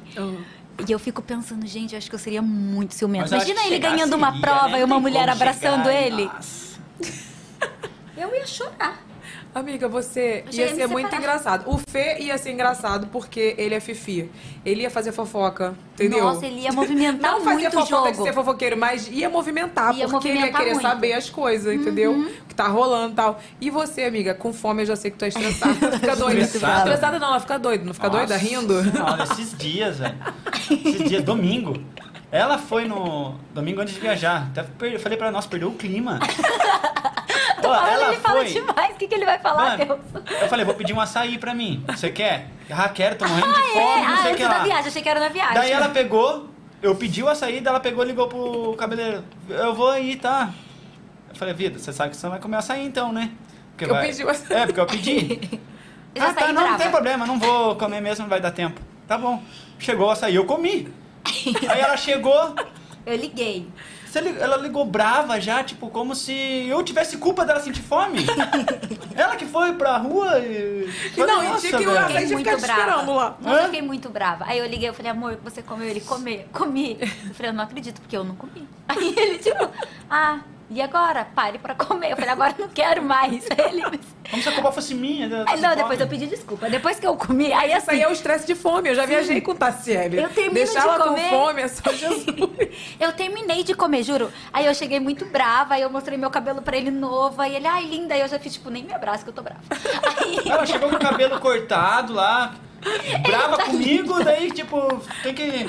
E eu fico pensando, gente, eu acho que eu seria muito ciumenta. Mas eu acho Imagina que ele ganhando uma seria, prova né? e uma mulher como abraçando chegar e- ele. Nossa. Eu ia chorar. Amiga, você Eu ia ser muito engraçado. O Fê ia ser engraçado porque ele é fifi. Ele ia fazer fofoca, entendeu? Nossa, ele ia movimentar Não fazia muito fofoca de jogo. ser fofoqueiro, mas ia movimentar, Ia porque ele ia movimentar querer muito. Uhum. saber as coisas, entendeu? O que tá rolando e tal. E você, amiga, com fome eu já sei que tu é estressada. Fica doida. Estressada? Estressada não, ela fica doida. Não fica doida Nossa rindo? Senhora, esses dias, velho. Esses dias, domingo. Ela foi no. Domingo antes de viajar. Até falei pra nós, perdeu o clima. Ó, Olha, ela ele fala foi. demais. O que, que ele vai falar, Mano, Deus? eu falei, vou pedir um açaí pra mim. Você quer? Ah, quero, tô morrendo de Ah, fome, é? não Ah, sei o antes que da lá. viagem. Achei que era na viagem. Daí ela pegou, eu pedi o açaí, daí ela pegou e ligou pro cabeleireiro. Eu vou aí, tá? Eu falei, vida, você sabe que você não vai comer açaí então, né? Porque Eu vai... pedi o açaí. É, porque eu pedi. Eu ah, tá, não, não tem problema, não vou comer mesmo, não vai dar tempo. Tá bom. Chegou o açaí, eu comi. aí ela chegou, Eu liguei. Ela ligou brava já, tipo, como se eu tivesse culpa dela sentir fome. ela que foi pra rua e... E não, e tinha que lá Fiquei muito brava. esperando lá. Nossa, eu fiquei muito brava. Aí eu liguei, eu falei, amor, você comeu? Ele, comer, comi. Eu falei, eu não acredito, porque eu não comi. Aí ele, tipo, ah, e agora? Pare pra comer. Eu falei, agora não quero mais. Aí ele, Como se a culpa fosse minha. né? aí, não, depois eu pedi desculpa. Depois que eu comi, aí Isso aí assim, é o estresse de fome. Eu já viajei com Tassiele. Eu termino Deixar de ela comer. com fome é só Jesus. eu terminei de comer, juro. Aí eu cheguei muito brava, aí eu mostrei meu cabelo pra ele novo, aí ele, ai, linda. Aí eu já fiz, tipo, nem me abraça que eu tô brava. Aí, Ela chegou com o cabelo cortado lá, brava comigo, daí, tipo, tem que.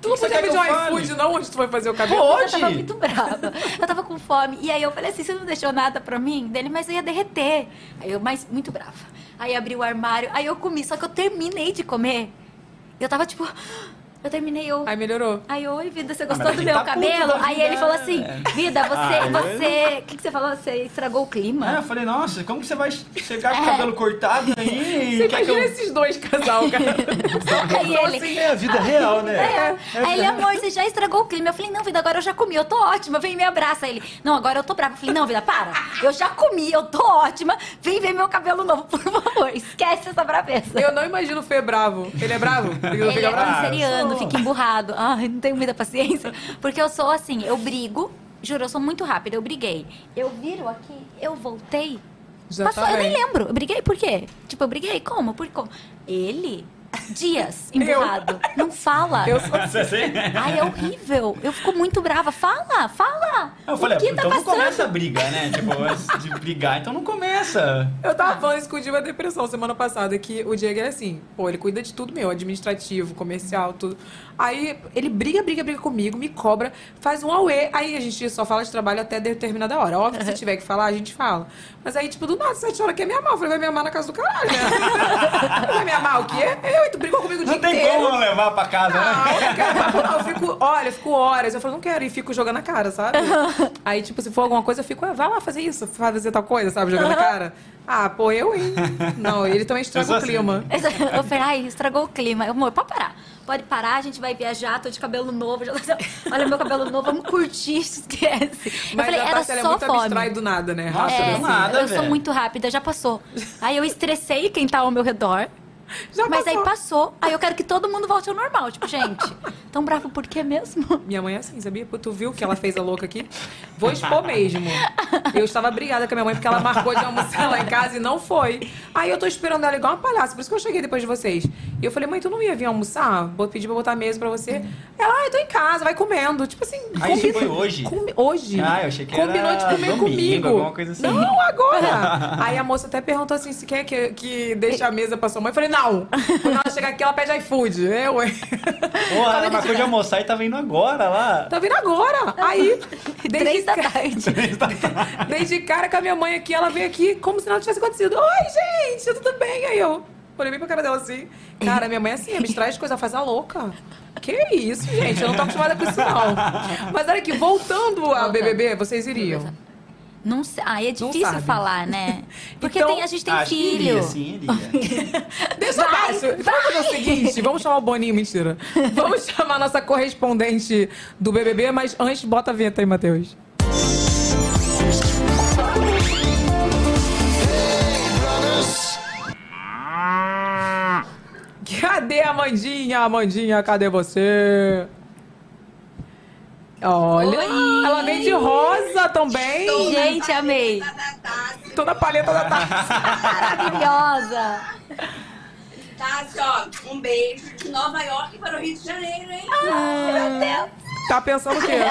Tu não podia pedir um iFood, não, onde tu foi fazer o cabelo? Pô, Eu tava muito brava. Eu tava com fome. E aí eu falei assim, você não deixou nada pra mim? Dele, mas eu ia derreter. Aí eu, mas muito brava. Aí abri o armário, aí eu comi, só que eu terminei de comer. Eu tava tipo, eu terminei, eu. Aí melhorou. Aí, oi, vida, você mas gostou a do meu tá cabelo? Aí vida, ele falou assim, né? vida, você, Ah, você. O que, que você falou? Você estragou o É, clima? eu falei, nossa, como que você vai chegar com o cabelo cortado aí? Você imagina eu... esses dois casal, cara. Aí ele. É a vida real, né? É. Aí ele, amor, você já estragou o clima. Eu falei, não, vida, agora eu já comi, eu tô ótima. Vem e me abraça. Aí ele, não, agora eu tô brava. Eu falei, não, vida, para. Eu já comi, eu tô ótima. Vem ver meu cabelo novo, por favor. Esquece essa braveza. Eu não imagino o Fê bravo. Ele é bravo? Ele, Ele é bravo? canceriano, sou. fica emburrado. Ai, não tenho muita paciência. Porque eu sou assim, eu brigo. Juro, eu sou muito rápida, eu briguei. Eu viro aqui, eu voltei. Já Passou, tá eu nem lembro. Eu briguei por quê? Tipo, eu briguei como? Por como? Ele, dias, emburrado. Não fala. Eu sou Você assim? Ai, é horrível. Eu fico muito brava. Fala, fala. Eu falei, o que então tá não começa a briga, né? Tipo, antes de brigar, então não começa. Eu tava falando isso com o Diva Depressão semana passada, que o Diego é assim, pô, ele cuida de tudo meu, administrativo, comercial, tudo. Aí ele briga, briga, briga comigo, me cobra, faz um auê. Aí a gente só fala de trabalho até determinada hora. Óbvio que se tiver que falar, a gente fala. Mas aí, tipo, do nada, sete horas quer me amar. Eu falei, vai me amar na casa do caralho, né? vai me amar o quê? Eu, e tu brigou comigo o dia Não tem inteiro. como não levar pra casa, Não, né? não. Eu fico, olha, eu fico horas. Eu falo, não quero, e fico jogando na cara, sabe? Aí, tipo, se for alguma coisa, eu fico, ah, vai lá fazer isso, fazer tal coisa, sabe? Jogando na cara. Ah, pô, eu, hein? Não, ele também estraga o assim. clima. Eu falei, ai, estragou o clima. Eu, amor, pode parar. Pode parar, a gente vai viajar, tô de cabelo novo. Já... Olha meu cabelo novo, vamos curtir, esquece. eu Mas falei, a era Tássia, ela é só muito fome. abstrai do nada, né? Nossa, Rápido, É, do nada, eu sou muito rápida, já passou. Aí eu estressei quem tá ao meu redor. Já mas aí passou. passou. Aí eu quero que todo mundo volte ao normal. Tipo, gente, tão bravo por quê mesmo? Minha mãe é assim, sabia? Tu viu que ela fez a louca aqui? Vou expor mesmo. Eu estava brigada com a minha mãe porque ela marcou de almoçar lá em casa e não foi. Aí eu tô esperando ela igual uma palhaça, por isso que eu cheguei depois de vocês. E eu falei, mãe, tu não ia vir almoçar? Vou pedir pra botar a mesa pra você. Ela, ah, eu tô em casa, vai comendo. Tipo assim. Ah, isso combi- foi hoje? Comi- hoje. Ah, eu achei que Combinou era de comer domingo, comigo. alguma coisa assim. Não, agora. Aí a moça até perguntou assim, se quer que, que deixe a mesa pra sua mãe. Eu falei, não, Quando ela chega aqui, ela pede iFood. Eu, hein? Pô, ela marcou de almoçar e tá vindo agora lá. Tá vindo agora. Aí, desde, Três da ca- tarde. desde cara com a minha mãe aqui, ela veio aqui como se nada tivesse acontecido. Oi, gente, tudo bem? Aí eu olhei bem pra cara dela assim. Cara, minha mãe é assim, abstrai as coisas, faz a louca. Que isso, gente? Eu não tô acostumada com isso, não. Mas olha aqui, voltando ao BBB, vocês iriam? Não sei. Ah, é difícil falar, né? Porque Então, tem, a gente tem Acho que filho. iria, sim, iria. Deixa abaixo. Vamos fazer o seguinte, vamos chamar o Boninho, mentira. Vamos chamar a nossa correspondente do BBB, mas antes, bota a vinheta aí, Matheus. Cadê a Amandinha? Amandinha, cadê você? Olha, ela vem de rosa também. Gente, amei. Toda a paleta da Tati. Maravilhosa. Tati, ó, um beijo de Nova York para o Rio de Janeiro, hein? Meu Deus. Tá pensando o quê?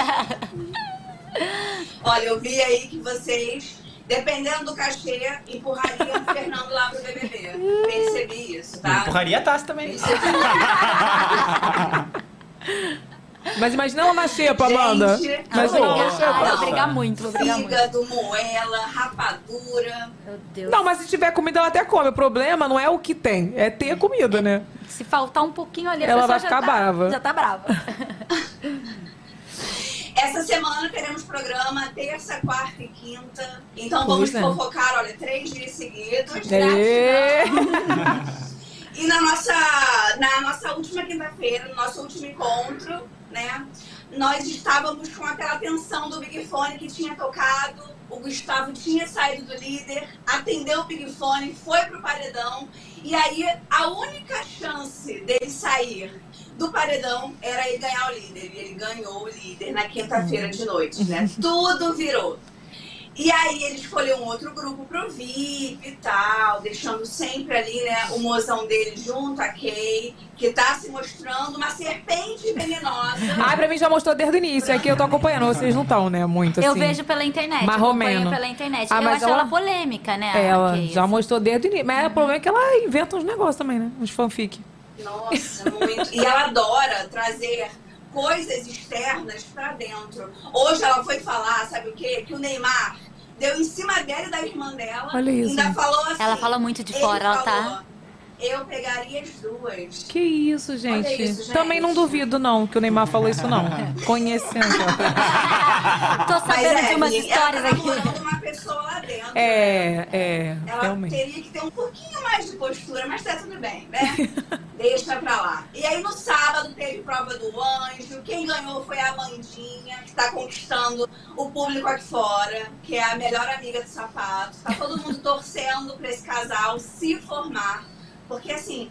Olha, eu vi aí que vocês, dependendo do cachê, empurrariam o Fernando lá pro BBB. Percebi isso, tá? Empurraria a taça também. Mas imagina ela na xepa, Amanda. Gente, Imagina ela na Ai, xepa. vou brigar muito, vou brigar muito. Fígado, moela, rapadura. Meu Deus. Não, mas se tiver comida, ela até come. O problema não é o que tem, é ter comida, né? Se faltar um pouquinho ali, a Ela pessoa vai já ficar tá- brava. Já tá brava. Essa semana teremos programa terça, quarta e quinta. Então Pois vamos é. fofocar, olha, três dias seguidos. E na nossa, na nossa última quinta-feira, no nosso último encontro, né? Nós estávamos com aquela tensão do Big Fone que tinha tocado. O Gustavo tinha saído do líder, atendeu o Big Fone, foi pro paredão. E aí, a única chance dele sair do paredão era ele ganhar o líder. E ele ganhou o líder na quinta-feira de noite, né? Tudo virou. E aí ele escolheu um outro grupo pro VIP e tal, deixando sempre ali, né, o mozão dele junto, a Kay, que tá se mostrando uma serpente venenosa. Ai, pra mim já mostrou desde o início. Aqui eu tô acompanhando. Vocês não estão, né? Muito assim. Eu vejo pela internet. Menos. pela internet. Ah, eu mas acho ela- ela polêmica, né? a Ela Kay, já assim. mostrou desde o início. Mas o problema é que ela inventa uns negócios também, né? Uns fanfic. Nossa, muito. E ela adora trazer coisas externas pra dentro. Hoje ela foi falar, sabe o quê? Que o Neymar deu em cima dela e da irmã dela. Olha isso. Ainda falou assim. Ela fala muito de fora, ela tá- falou, Eu pegaria as duas. Que isso, gente. Isso, gente. Também não duvido, não, que o Neymar falou isso, não. Conhecendo. Tô sabendo é, de umas histórias ela tá aqui. uma pessoa lá dentro. É, é, Ela realmente. teria que ter um pouquinho mais de postura, mas tá tudo bem, né? Deixa pra lá. E aí no sábado teve prova do anjo. Quem ganhou foi a Amandinha, que tá conquistando o público aqui fora, que é a melhor amiga do sapato. Tá todo mundo torcendo pra esse casal se formar. Porque assim,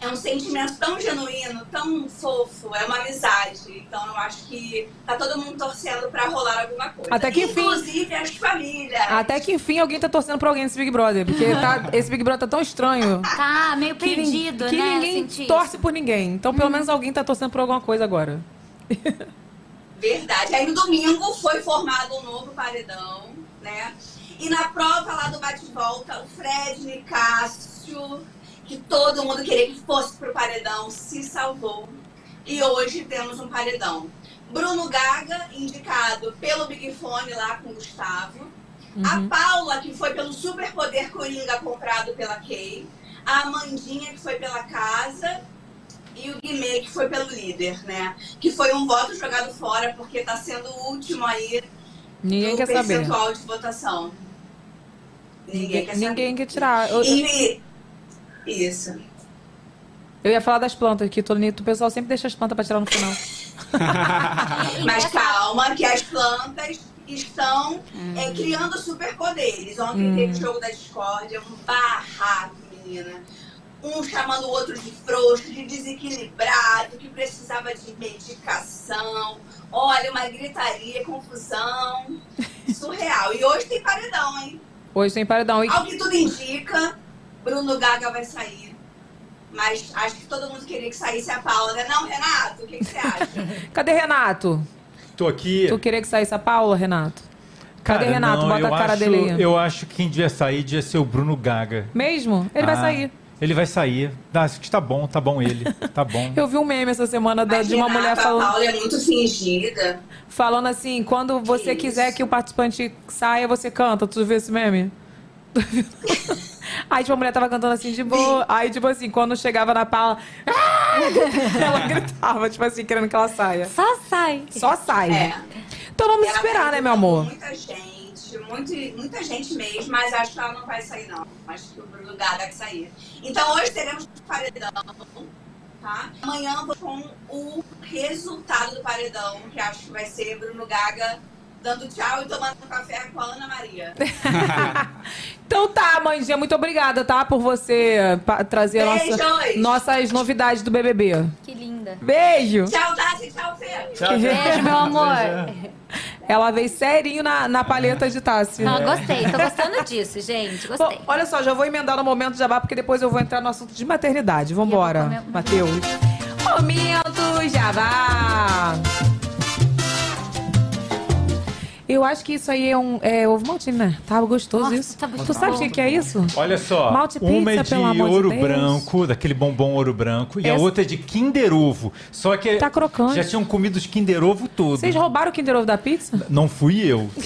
é um sentimento tão genuíno, tão fofo, é uma amizade. Então eu acho que tá todo mundo torcendo pra rolar alguma coisa. Até que enfim. Inclusive as famílias. Até que enfim alguém tá torcendo pra alguém nesse Big Brother. Porque tá, esse Big Brother tá tão estranho. Tá meio Que, perdido, que né? Eu ninguém senti torce isso. por ninguém. Então, pelo menos alguém tá torcendo por alguma coisa agora. Verdade. Aí no domingo foi formado um novo paredão, né? E na prova lá do bate-volta, o Fred Nicásio, que todo mundo queria que fosse pro paredão, se salvou. E hoje temos um paredão. Bruno Gaga, indicado pelo Big Fone lá com o Gustavo. A Paula, que foi pelo Superpoder Coringa comprado pela Kay. A Amandinha, que foi pela casa. E o Guimê, que foi pelo líder, né? Que foi um voto jogado fora, porque tá sendo o último aí Ninguém do quer saber. percentual de votação. Ninguém, quer ninguém saber. quer tirar. Eu, E... Isso. eu ia falar das plantas, que todo o pessoal sempre deixa as plantas pra tirar no final. Mas calma, que as plantas estão é, criando superpoderes. Ontem Hum. teve o jogo da discórdia, um barraco, menina. Um chamando o outro de frouxo, de desequilibrado, que precisava de medicação. Olha, uma gritaria, confusão. Surreal. E hoje tem paredão, hein? Hoje tem paredão. E Ao que tudo indica, Bruno Gaga vai sair. Mas acho que todo mundo queria que saísse a Paula, né? Não, Renato? O que, que você acha? cadê Renato? Tô aqui. Tu queria que saísse a Paula, Renato? Cadê Cara, Renato? não, Bota eu a cara acho- dele aí. Eu acho que quem devia sair devia ser o Bruno Gaga. Mesmo? Ele vai Ah, sair. Ele vai sair. Ah, acho que tá bom, tá bom ele. Tá bom. Eu vi um meme essa semana da- de uma mulher a falando. Paula é muito fingida. Falando assim, quando você quiser que o participante saia, você canta. Tu viu esse meme? Aí, tipo, a mulher tava cantando assim de boa. Aí, tipo assim, quando chegava na Paula, "Ah!" ela gritava, tipo assim, querendo que ela saia. Só sai. Só sai. É. Então vamos Ela esperar, né, meu amor? Muita gente, muito, muita gente mesmo, mas acho que ela não vai sair, não. Acho que o Bruno Gaga vai sair. Então hoje teremos paredão, tá? Amanhã vou com o resultado do paredão, que acho que vai ser Bruno Gaga dando tchau e tomando café com a Ana Maria. Então tá, mãezinha, muito obrigada, tá? Por você trazer nossa- nossas novidades do BBB. Que linda. Beijo! Tchau, Tati. Tchau, Fê. Beijo, meu amor. Ela veio serinho na, na paleta de Tassi. Não, gostei. Tô gostando disso, gente. Bom, Gostei. olha só, já vou emendar no momento jabá, porque depois eu vou entrar no assunto de maternidade. Vambora, Matheus. Momento jabá! Eu acho que isso aí é um é, ovo maltine, né? Tá gostoso Nossa, isso. tá muito tu sabe o que, que é isso? Olha só, Malte uma é pizza, de ouro Deus. branco, daquele bombom ouro branco, e a outra é de Kinder Ovo. Só que Tá crocante. já tinham comido os Kinder Ovo todos. Vocês roubaram o Kinder Ovo da pizza? Não fui eu.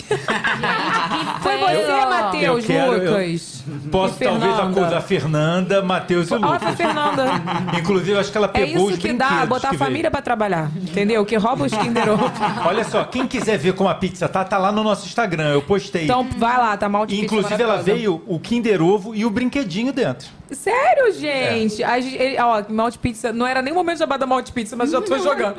Foi você, Matheus, Eu quero- eu- Lucas. Posso talvez acusar a Fernanda, Matheus e o Olha Lucas. a Fernanda. Inclusive, acho que ela É pegou os isso que dá, botar a que veio. família pra trabalhar. Entendeu? Que rouba os Kinder Ovo. Olha só, quem quiser ver como a pizza tá, tá lá no nosso Instagram. Eu postei. Então vai lá, tá mal de Inclusive, ela veio o Kinder Ovo e o brinquedinho dentro. Sério, gente? A gente- ele- ó, Malte Pizza, não era nem o momento de chamar da Malte Pizza, mas já tô jogando.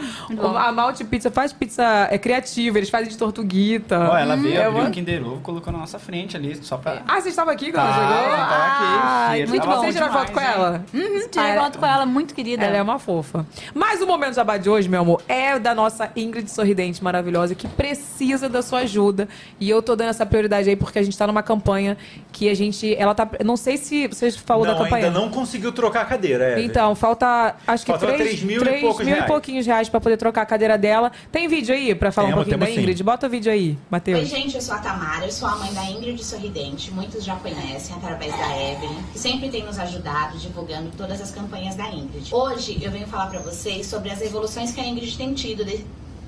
A Malte Pizza faz pizza é, criativa, eles fazem de tortuguita. Ó, ela veio, É, abriu o Kinder Ovo, colocou na nossa frente ali, só pra... Ah, você estava aqui quando ela Tava, chegou? tava aqui. Ah, E muito tava bom. bom Você tirou foto com hein? ela? Uhum, tirei Ah, foto com ela, muito querida. Ela é uma fofa. Mas o momento jabá de hoje, meu amor, é da nossa Ingrid Sorridente maravilhosa, que precisa da sua ajuda. E eu tô dando essa prioridade aí porque a gente tá numa campanha que a gente. Ela tá. Não sei se você falou não, da campanha. ainda não conseguiu trocar a cadeira, é. Então, falta acho que Falta 3, três mil e poucos mil e pouquinhos reais pra poder trocar a cadeira dela. Tem vídeo aí pra falar um Temos, pouquinho da temos sim. Ingrid? Bota o vídeo aí, Oi, Matheus. gente, eu sou a Tamara, eu sou a mãe da Ingrid Sorridente. Muitos já conhecem através da Evelyn, que sempre tem nos ajudado divulgando todas as campanhas da Ingrid. Hoje eu venho falar pra vocês sobre as evoluções que a Ingrid tem tido de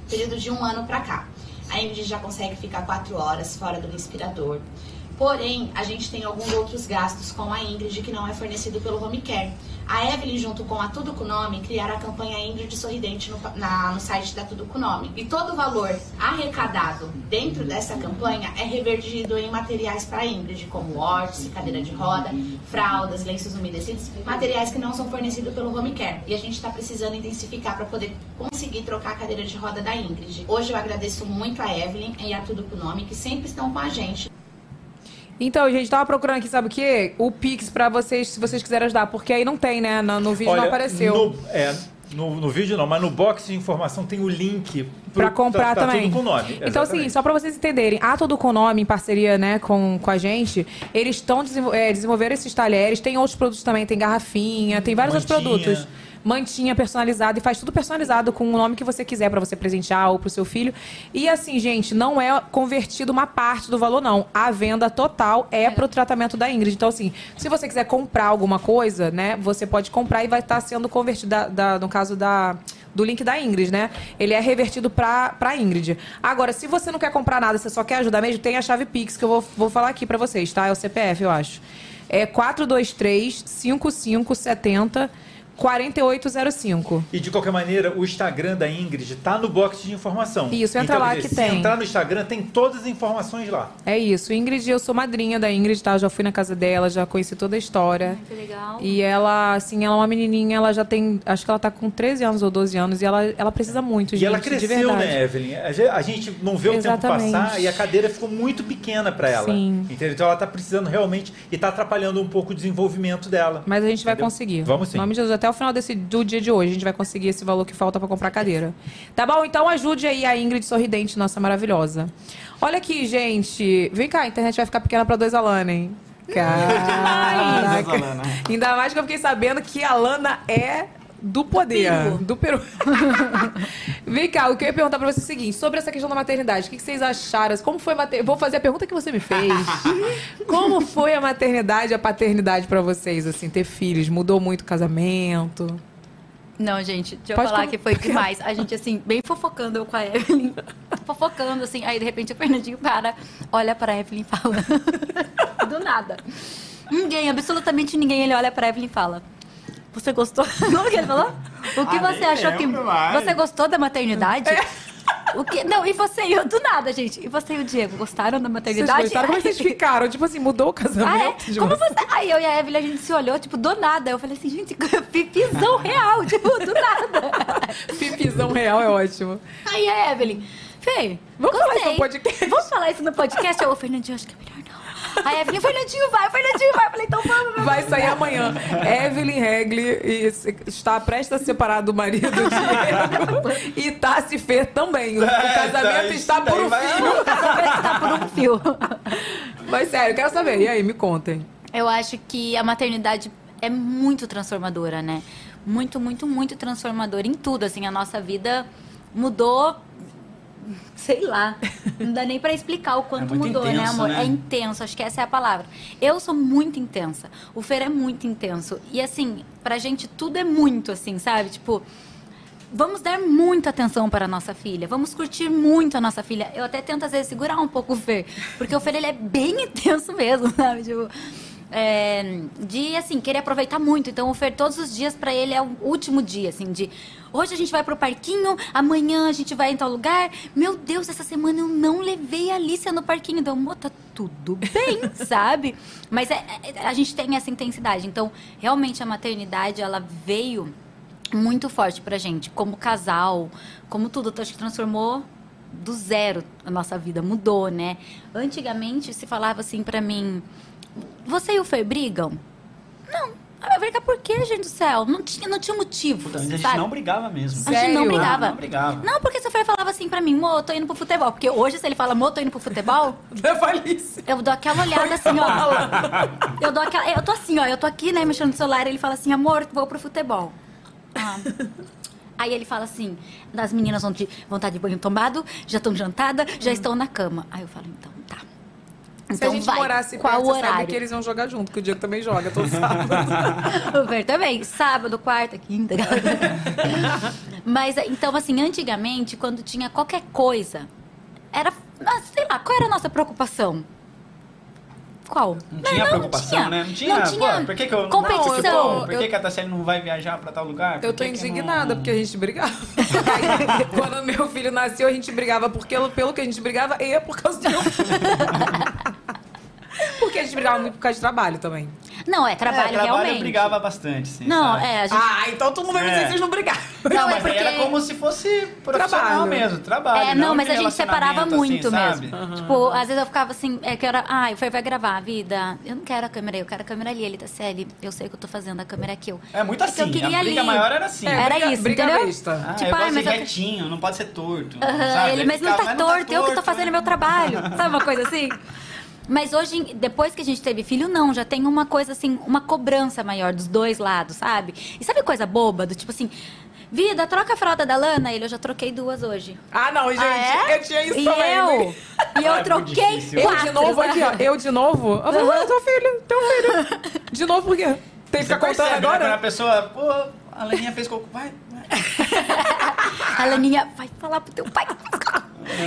período de um ano pra cá. A Ingrid já consegue ficar quatro horas fora do respirador. Porém, a gente tem alguns outros gastos com a Ingrid que não é fornecido pelo Home Care. A Evelyn, junto com a Tudo Com Nome, criaram a campanha Ingrid Sorridente no, na- no site da Tudo Com Nome. E todo o valor arrecadado dentro dessa campanha é revertido em materiais para a Ingrid, como órtese, cadeira de roda, fraldas, lenços umedecidos, materiais que não são fornecidos pelo Home Care. E a gente está precisando intensificar para poder conseguir trocar a cadeira de roda da Ingrid. Hoje eu agradeço muito a Evelyn e a Tudo Com Nome, que sempre estão com a gente. Então, gente, tava procurando aqui, sabe o quê? O Pix pra vocês, se vocês quiserem ajudar. Porque aí não tem, né? No, no vídeo não apareceu. No, é, no, no vídeo não, mas no box de informação tem o link Pra comprar tá- tá também. tudo com nome. Então, assim, só pra vocês entenderem, a Todo Com Nome, em parceria né, com, com a gente, eles estão desenvol é, desenvolvendo esses talheres. Tem outros produtos também, tem garrafinha, tem vários outros Mantinha. produtos. Mantinha personalizada e faz tudo personalizado com o nome que você quiser pra você presentear ou pro seu filho. E assim, gente, não é convertido uma parte do valor, não. A venda total é pro tratamento da Ingrid. Então, assim, se você quiser comprar alguma coisa, né, você pode comprar e vai estar sendo convertido, da- da- no caso da do link da Ingrid, né? Ele é revertido pra, pra Ingrid. Agora, se você não quer comprar nada, você só quer ajudar mesmo, tem a chave Pix que eu vou, vou falar aqui pra vocês, tá? É o CPF, eu acho. É 423 5570 4805. E de qualquer maneira, o Instagram da Ingrid tá no box de informação. Isso, entra então, lá dizer, que se tem. entrar no Instagram, tem todas as informações lá. É isso. Ingrid, eu sou madrinha da Ingrid, tá? Eu já fui na casa dela, já conheci toda a história. Que legal. E ela, assim, ela é uma menininha, ela já tem, acho que ela tá com 13 anos ou 12 anos, e ela, ela precisa muito, E gente, ela de cresceu, verdade. né, Evelyn? A ge- A gente não vê o Exatamente. tempo passar e a cadeira ficou muito pequena pra ela. Sim. Entendeu? Então ela tá precisando realmente e tá atrapalhando um pouco o desenvolvimento dela. Mas a gente vai Entendeu? conseguir. Vamos sim. Em nome de Jesus, até o final desse, do dia de hoje, a gente vai conseguir esse valor que falta pra comprar a cadeira. Tá bom? Então ajude aí a Ingrid Sorridente, nossa maravilhosa. Olha aqui, gente. Vem cá, a internet vai ficar pequena pra dois Alana, hein? Caraca. Ainda mais que eu fiquei sabendo que a Lana é do poder. peru. Do peru. Vem cá, o que eu ia perguntar pra você é o seguinte: sobre essa questão da maternidade, o que que vocês acharam? Como foi a mater... Vou fazer a pergunta que você me fez. Como foi a maternidade e a paternidade pra vocês, assim, ter filhos? Mudou muito o casamento? Não, gente, deixa eu Pode falar com- que foi demais. A gente, assim, bem fofocando eu com a Evelyn. fofocando, assim. Aí, de repente, o Fernandinho para, olha pra Evelyn e fala. Do nada. Ninguém, absolutamente ninguém, ele olha pra Evelyn e fala. Você gostou? Como que ele falou? O que Ah, você achou que. mais. Você gostou da maternidade? O que... Não, e você e eu, do nada, gente. E você e o Diego, gostaram da Vocês maternidade? gostaram? Como é que vocês ficaram? Tipo assim, mudou o Ah, casamento? é? de Como vocês? você... Aí eu e a Evelyn, a gente se olhou, tipo, do nada. Eu falei assim, gente, pipizão real, tipo, do nada. Pipizão real é ótimo. Aí a Evelyn, Fê, Vamos falar gostei. isso no podcast. Vamos falar isso no podcast? Eu, Fernandinho, acho que é melhor não. Aí a Evelyn, Fernandinho vai, Fernandinho vai. Eu falei, então vamos, vamos. Vai sair amanhã. Evelyn Regli e está prestes a se separar do marido Diego. e Tassi Fer também. O, o É, casamento isso está por um vai- fio. O casamento está por um fio. Mas sério, eu quero saber. E aí, me contem. Eu acho que a maternidade é muito transformadora, né? Muito, muito, muito transformadora em tudo. Assim, a nossa vida mudou. Sei lá. Não dá nem pra explicar o quanto É mudou, né, intenso, amor? né? É intenso, acho que essa é a palavra. Eu sou muito intensa. O Fer é muito intenso. E assim, pra gente tudo é muito, assim, sabe? Tipo. Vamos dar muita atenção para a nossa filha. Vamos curtir muito a nossa filha. Eu até tento, às vezes, segurar um pouco o Fer. Porque o Fer, ele é bem intenso mesmo, sabe? Tipo, é, de, assim, querer aproveitar muito. Então, o Fer, todos os dias, para ele, é o último dia, assim, de... Hoje a gente vai pro parquinho, amanhã a gente vai em tal lugar. Meu Deus, essa semana eu não levei a Alicia no parquinho. Então, amor, tá tudo bem, sabe? Mas é- é- a gente tem essa intensidade. Então, realmente, a maternidade, ela veio muito forte pra gente, como casal, como tudo. Então, acho que transformou do zero a nossa vida, mudou, né? Antigamente se falava assim pra mim: Você e o Fer brigam? Não. Ah, Vai brigar por quê, gente do céu? Não tinha, não tinha motivo. Puta, a gente sabe? não brigava mesmo. A gente não brigava. Não, não brigava. Não, porque se o Fer falava assim pra mim, eu tô indo pro futebol. Porque hoje, se ele fala, Mo, tô indo pro futebol, Leva Alice. eu dou aquela olhada assim, ó. Eu dou aquela. Eu tô assim, ó. Eu tô aqui, né, mexendo no celular. Ele fala assim, amor, vou pro futebol. Ah. Aí ele fala assim: das meninas vão, de, vão estar de banho tomado, já estão jantadas, já estão na cama. Aí eu falo, então tá. Se Então a gente vai. morasse Qual perto, o você sabe horário? que eles vão jogar junto, que o Diego também joga todo sábado. O Fer também. Sábado, quarta, quinta. Mas, então, assim, antigamente, quando tinha qualquer coisa, era. ah, Sei lá, qual era a nossa preocupação? Qual? Não tinha preocupação, tinha. né? Não tinha. Não tinha Pô, por que, que eu competição. Não, por Eu- que, que a Tassiane não vai viajar pra tal lugar? Por Eu tô que que indignada, não- porque a gente brigava. Quando meu filho nasceu, a gente brigava porque, pelo que a gente brigava e é por causa do meu filho. Porque a gente brigava muito por causa de trabalho também. Não, é É, trabalho, trabalho realmente. eu brigava bastante, sim. Não, sabe? é, a gente. Ah, então todo mundo vai me dizer É. que vocês não brigavam. Não, Não, é mas aí porque- era como se fosse profissional Trabalho. mesmo, trabalho. É, não, mas de a gente separava relacionamento, muito assim, mesmo. sabe? Tipo, às vezes eu ficava assim, é que era, ai, o Fer vai gravar, vida. Eu não quero a câmera aí, eu quero a câmera ali. Ele tá sério, eu sei o que eu tô fazendo, a câmera é aqui. Eu, É muito que eu assim. queria a briga ali. maior era assim. É, Era briga- isso, briga entendeu? besta. Ah, Tipo, eu ai, gosto mas eu- retinho, não pode ser torto. Ele, mas não tá "Mas torto, eu que tô fazendo né?" meu trabalho. Sabe uma coisa assim? Mas hoje, depois que a gente teve filho, não, já tem uma coisa assim, uma cobrança maior dos dois lados, sabe? E sabe coisa boba? Do tipo assim, vida, troca a fralda da Lana. Ele, eu já troquei duas hoje. Ah, não, gente, Ah, é? eu tinha isso e também. eu? E eu Ah, é troquei difícil. Eu quatro, de novo aqui, ó. Eu de novo. Eu falei, ué, teu filho, teu filho. De novo por quê? Tem que ficar contando né, Quando a agora? pessoa, pô, a Laninha fez cocô. Vai, vai. A Laninha vai falar pro teu pai.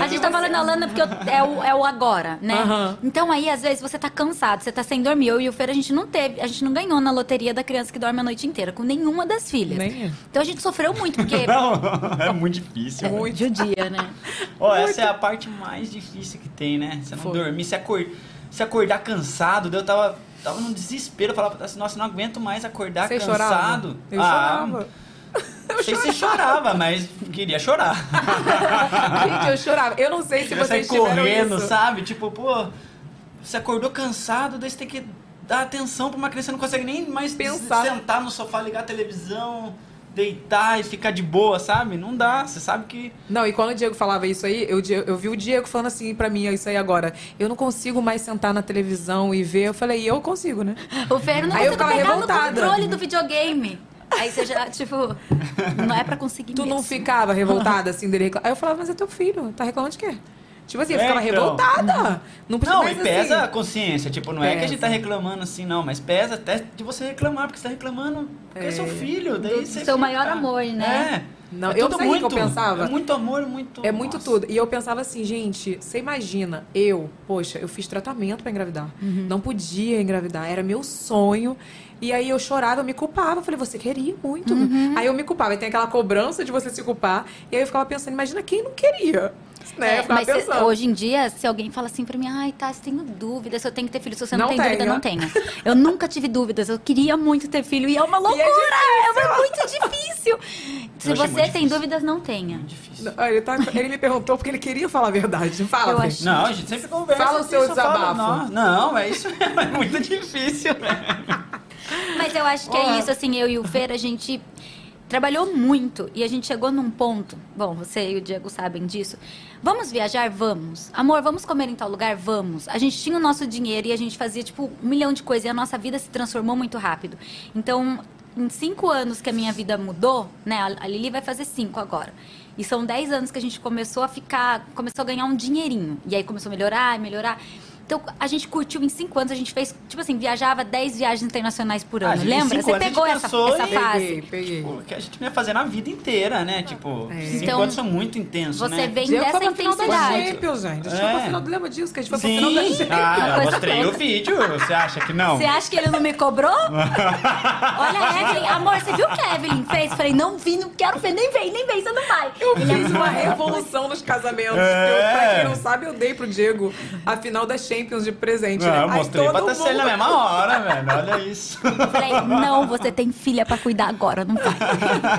A gente tá falando a Lana porque eu- é o, é o agora, né? Aham. Então aí, às vezes, você tá cansado, você tá sem dormir. Eu e o Fer, a gente não teve, a gente não ganhou na loteria da criança que dorme a noite inteira, com nenhuma das filhas. Nem. Então a gente sofreu muito, porque. Não, é muito difícil. Muito. Judia, né? Ó, essa é a parte mais difícil que tem, né? Você não Foi. dormir, se, acor... se acordar cansado, eu tava, tava num desespero, falava assim, nossa, não aguento mais acordar Você cansado. chorava? Eu ah, chorava. Não sei se chorava, mas queria chorar. Gente, eu chorava. Eu não sei se sair vocês tiveram correndo, isso. sabe? Tipo, pô, você acordou cansado, daí você tem que dar atenção pra uma criança, você não consegue nem mais Pensar. sentar no sofá, ligar a televisão, deitar e ficar de boa, sabe? Não dá, você sabe que... Não, e quando o Diego falava isso aí, eu, eu vi o Diego falando assim pra mim, isso aí agora. Eu não consigo mais sentar na televisão e ver. Eu falei, e eu consigo, né? O Fer não Aí eu ficava pegar revoltada. no controle do videogame. Aí você já, tipo, não é pra conseguir Tu mesmo. não ficava revoltada assim dele reclamar? Aí eu falava, mas é teu filho, tá reclamando de quê? Tipo assim, eu É, ficava então. revoltada. Não, podia Não, mais e pesa a assim. consciência. Tipo, não é que a gente tá Pesa. reclamando assim, não. Mas pesa até de você reclamar, porque você tá reclamando porque é, seu filho. Daí Do você seu fica- maior amor, né? É. Não, é eu tudo sei o que eu muito, pensava. É muito amor, muito... É muito tudo. E eu pensava assim, gente, você imagina, eu, poxa, eu fiz tratamento pra engravidar. Uhum. Não podia engravidar, era meu sonho. E aí eu chorava, eu me culpava. Eu falei, você queria muito. Uhum. Aí eu me culpava. E tem aquela cobrança de você se culpar. E aí eu ficava pensando, imagina quem não queria. Né? É, eu ficava mas pensando. hoje em dia, se alguém fala assim pra mim, ai, tá, você tenho dúvida se eu tenho que ter filho. Se você não, Não tem dúvida, não tenha. Eu nunca tive dúvidas, eu queria muito ter filho e é uma loucura, é, muito difícil. Se Eu você tem dúvidas, não tenha. Não, Ele, tá- ele me perguntou porque ele queria falar a verdade. Fala, Eu Fê. acho- Não, a gente sempre conversa. Fala o seu disso, eu falo, desabafo. Não, não, é isso é muito difícil. Mas eu acho que é isso, assim, eu e o Fer, a gente trabalhou muito e a gente chegou num ponto. Bom, você e o Diego sabem disso. Vamos viajar? Vamos. Amor, vamos comer em tal lugar? Vamos. A gente tinha o nosso dinheiro e a gente fazia, tipo, um milhão de coisas e a nossa vida se transformou muito rápido. Então, em cinco anos que a minha vida mudou, né? A a Lili vai fazer cinco agora. E são dez anos que a gente começou a ficar, começou a ganhar um dinheirinho. E aí começou a melhorar, melhorar. Então, a gente curtiu em cinco anos, a gente fez, tipo assim, viajava 10 viagens internacionais por ano. Lembra? cinco Você pegou essa, essa em- fase. Peguei, peguei. Tipo, que a gente ia fazer na vida inteira, né? Tipo, cinco Então, anos são muito intensos, você né? vem dessa foi pra final da intensidade. Champions, gente. A gente É. final do lembra disso, que a gente foi pra final da Sim, Champions. ah, eu mostrei o vídeo, você acha que não? Você acha que ele não me cobrou? Olha a Evelyn. Amor, você viu o que a Evelyn fez? Falei, não vi, não quero ver, nem vem, nem vem, você não vai. Eu Ele é fiz uma muito- revolução nos casamentos. É. Eu, pra quem não sabe, eu dei pro Diego a final da Champions de presente. Ah, né? eu Aí mostrei pra mundo- na mesma hora, velho. Olha isso. Eu Falei, não, você tem filha pra cuidar agora, não vai.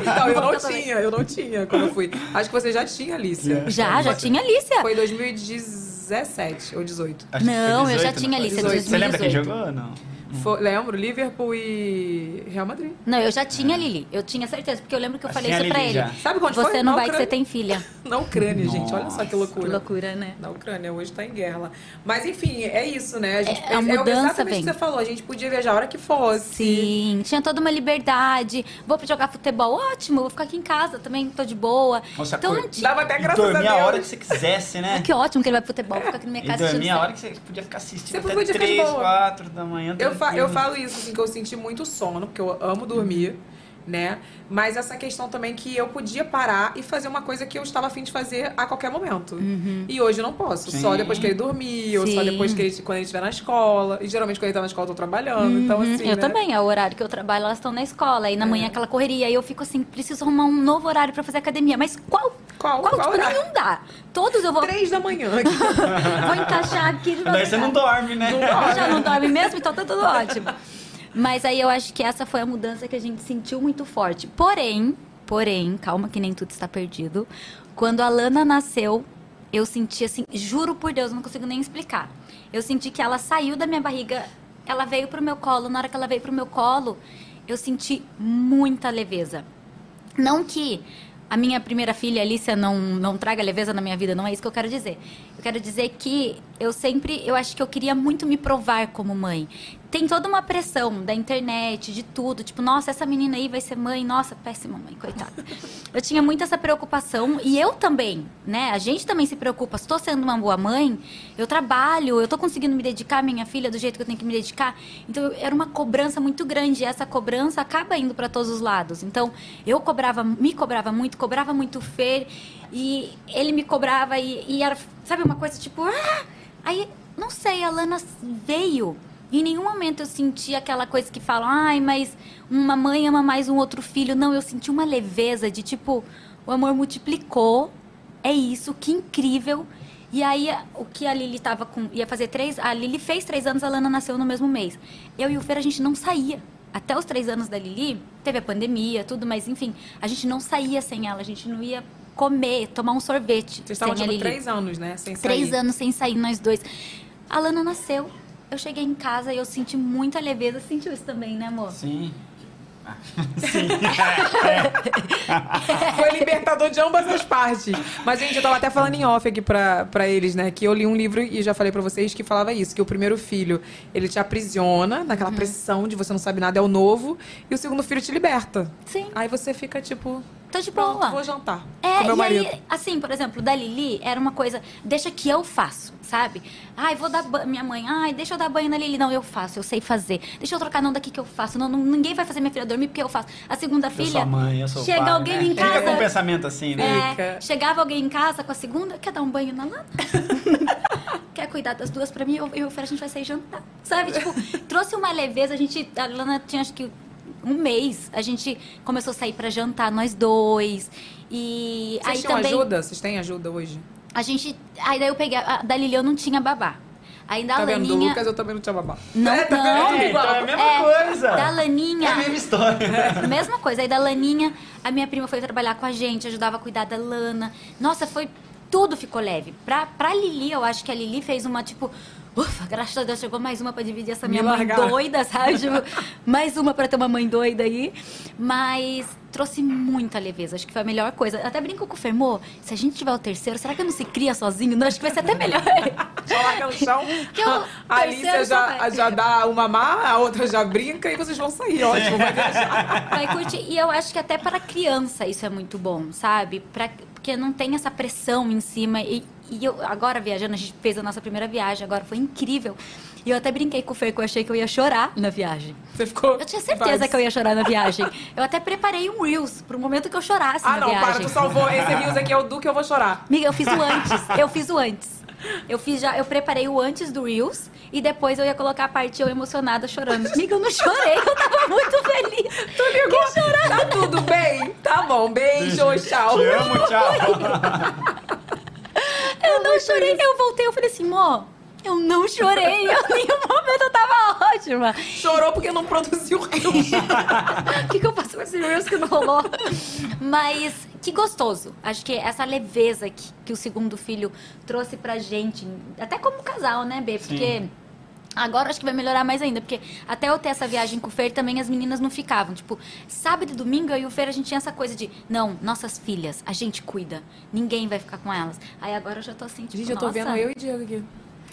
Não, eu não tinha, eu não tinha quando eu fui. Acho que você já tinha, Alicia. Já, já tinha Alicia. Foi 2017 ou 18. Acho que foi Não, eu já 18, tinha? Alicia, 18. Você lembra quem 2018. jogou? Não. Foi- lembro, Liverpool e Real Madrid. Não, eu já tinha Lili. Eu tinha certeza, porque eu lembro que eu Ah, falei isso pra Lili ele. já. Sabe quando Você foi? não Na vai que você Ucrânia. tem filha. Na Ucrânia, gente. Olha só que Que loucura. loucura, né? Na Ucrânia, hoje tá em guerra lá. Mas enfim, é isso, né? A gente, É, a mudança exatamente o vem. que você falou. A gente podia viajar a hora que fosse. Sim, tinha toda uma liberdade. Vou pra jogar futebol, ótimo. Vou ficar aqui em casa também, tô de boa. Nossa, então cor- não tinha. Dava até E graças a dormir Deus. a hora que você quisesse, né? Que ótimo que ele vai pro futebol, ficar aqui na minha E casa dormir a hora que você podia ficar assistindo Sempre até foi dica de 3, boa. 4 da manhã. Eu, fa- eu tranquilo. falo isso, assim, que eu senti muito sono, porque eu amo dormir, né? Mas essa questão também que eu podia parar e fazer uma coisa que eu estava afim de fazer a qualquer momento. E hoje eu não posso. Só Sim. depois que ele dormir, ou só depois que ele, quando ele estiver na escola. E geralmente quando ele tá na escola eu tô trabalhando. Então, Uhum, assim. eu né? também, é o horário que eu trabalho, elas estão na escola. E na manhã aquela correria. Aí eu fico assim, preciso arrumar um novo horário pra fazer academia. Mas qual? Qual? Qual? Qual tipo, horário? nenhum dá. Todos eu vou, Três da manhã. vou encaixar aqui. de Daí você não dorme, né? Já não dorme mesmo, então tá tudo ótimo. Mas aí eu acho que essa foi a mudança que a gente sentiu muito forte. Porém, porém, calma que nem tudo está perdido. Quando a Lana nasceu, eu senti assim, juro por Deus, não consigo nem explicar. Eu senti que ela saiu da minha barriga, ela veio pro meu colo. Na hora que ela veio pro meu colo, eu senti muita leveza. Não que a minha primeira filha, Alicia, não, não traga leveza na minha vida, não é isso que eu quero dizer. Quero dizer que eu sempre, eu acho que eu queria muito me provar como mãe. Tem toda uma pressão da internet, de tudo. Tipo, nossa, essa menina aí vai ser mãe. Nossa, péssima mãe, coitada. Eu tinha muito essa preocupação. E eu também, né? A gente também se preocupa. Estou sendo uma boa mãe, eu trabalho, eu estou conseguindo me dedicar à minha filha do jeito que eu tenho que me dedicar. Então, era uma cobrança muito grande. E essa cobrança acaba indo para todos os lados. Então, eu cobrava, me cobrava muito, cobrava muito o Fer. E ele me cobrava e, e era, sabe, uma coisa tipo... Ah! Aí, não sei, a Lana veio... Em nenhum momento eu senti aquela coisa que falam, ai, mas uma mãe ama mais um outro filho. Não, eu senti uma leveza de tipo, o amor multiplicou, é isso, que incrível. E aí, o que a Lili tava com. ia fazer três. A Lili fez três anos, a Lana nasceu no mesmo mês. Eu e o Fer, a gente não saía. Até os três anos da Lili, teve a pandemia, tudo, mas enfim, a gente não saía sem ela, a gente não ia comer, tomar um sorvete. Vocês estavam, tipo, três anos, né? Sem sair. Três anos sem sair, nós dois. A Lana nasceu. Eu cheguei em casa e eu senti muita leveza. Sentiu isso também, né, amor? Sim. Foi libertador de ambas as partes. Mas, gente, eu tava até falando em off aqui pra, pra eles, né? Que eu li um livro e já falei pra vocês que falava isso: que o primeiro filho, ele te aprisiona naquela Uhum. pressão de você não sabe nada, é o novo. E o segundo filho te liberta. Sim. Aí você fica tipo. Tô de Pronto, boa. vou jantar. É, com meu e marido. aí, assim, por exemplo, da Lili era uma coisa, deixa que eu faço, sabe? Ai, vou dar banho, minha mãe, ai, deixa eu dar banho na Lili. Não, eu faço, eu sei fazer. Deixa eu trocar não daqui que eu faço. Não, não- ninguém vai fazer minha filha dormir porque eu faço. A segunda Eu filha, sou a mãe, eu sou chega pai, alguém né? em Fica casa. com um pensamento assim, né? É, chegava alguém em casa com a segunda, quer dar um banho na lata? quer cuidar das duas pra mim? Eu eu e o Fer, a gente vai sair jantar. Sabe? Tipo, trouxe uma leveza. A gente, a Lana tinha acho que um mês. A gente começou a sair pra jantar, nós dois. E Vocês aí tinham também. ajuda? Vocês têm ajuda hoje? A gente. Aí daí eu peguei. A, da Lili eu não tinha babá. Aí da tá vendo? Do Laninha. Lucas eu também não tinha babá. Não, É, tá não. então é a mesma coisa. Da Laninha. É a mesma história. Mesma coisa. Aí da Laninha, a minha prima foi trabalhar com a gente, ajudava a cuidar da Lana. Nossa, foi. Tudo ficou leve. Pra, pra Lili, eu acho que a Lili fez uma, tipo. Ufa, graças a Deus chegou mais uma pra dividir essa Me minha mãe largar. doida, sabe? Tipo, mais uma pra ter uma mãe doida aí. Mas trouxe muita leveza. Acho que foi a melhor coisa. Até brinco com o Fermô. Se a gente tiver o terceiro, será que não se cria sozinho? Não, acho que vai ser até melhor. Só larga no chão. A Alicia só já, já dá uma má, a outra já brinca e vocês vão sair. Ótimo, vai viajar. Vai curtir. E eu acho que até para criança isso é muito bom, sabe? Pra, porque não tem essa pressão em cima. E, e eu, agora viajando, a gente fez a nossa primeira viagem, agora foi incrível. E eu até brinquei com o Fer que eu achei que eu ia chorar na viagem. Você ficou. Eu tinha certeza vibes. que eu ia chorar na viagem. Eu até preparei um Reels pro momento que eu chorasse Ah, na não, viagem. para, tu salvou. Esse Rios aqui é o do que eu vou chorar. Amiga, eu fiz o antes. Eu fiz o antes. Eu fiz já, eu preparei o antes do Reels e depois eu ia colocar a parte eu emocionada chorando. Amiga, eu não chorei, eu tava muito feliz. Tu ligou? Tá tudo bem? Tá bom, beijo, tchau. Te amo, tchau. Eu não chorei, eu voltei, eu falei assim, Mó, eu não chorei, em nenhum momento eu tava ótima. Chorou porque não produziu Rios. O que, que eu faço com esse Reels que não rolou? Mas que gostoso. Acho que essa leveza que, que o segundo filho trouxe pra gente, até como casal, né, Bê? Porque. Sim. Agora acho que vai melhorar mais ainda, porque até eu ter essa viagem com o Fer também as meninas não ficavam. Tipo, sábado e domingo eu e o Fer a gente tinha essa coisa de, não, nossas filhas, a gente cuida, ninguém vai ficar com elas. Aí agora eu já tô assim, tipo, Gente, eu tô nossa. vendo eu e Diego aqui.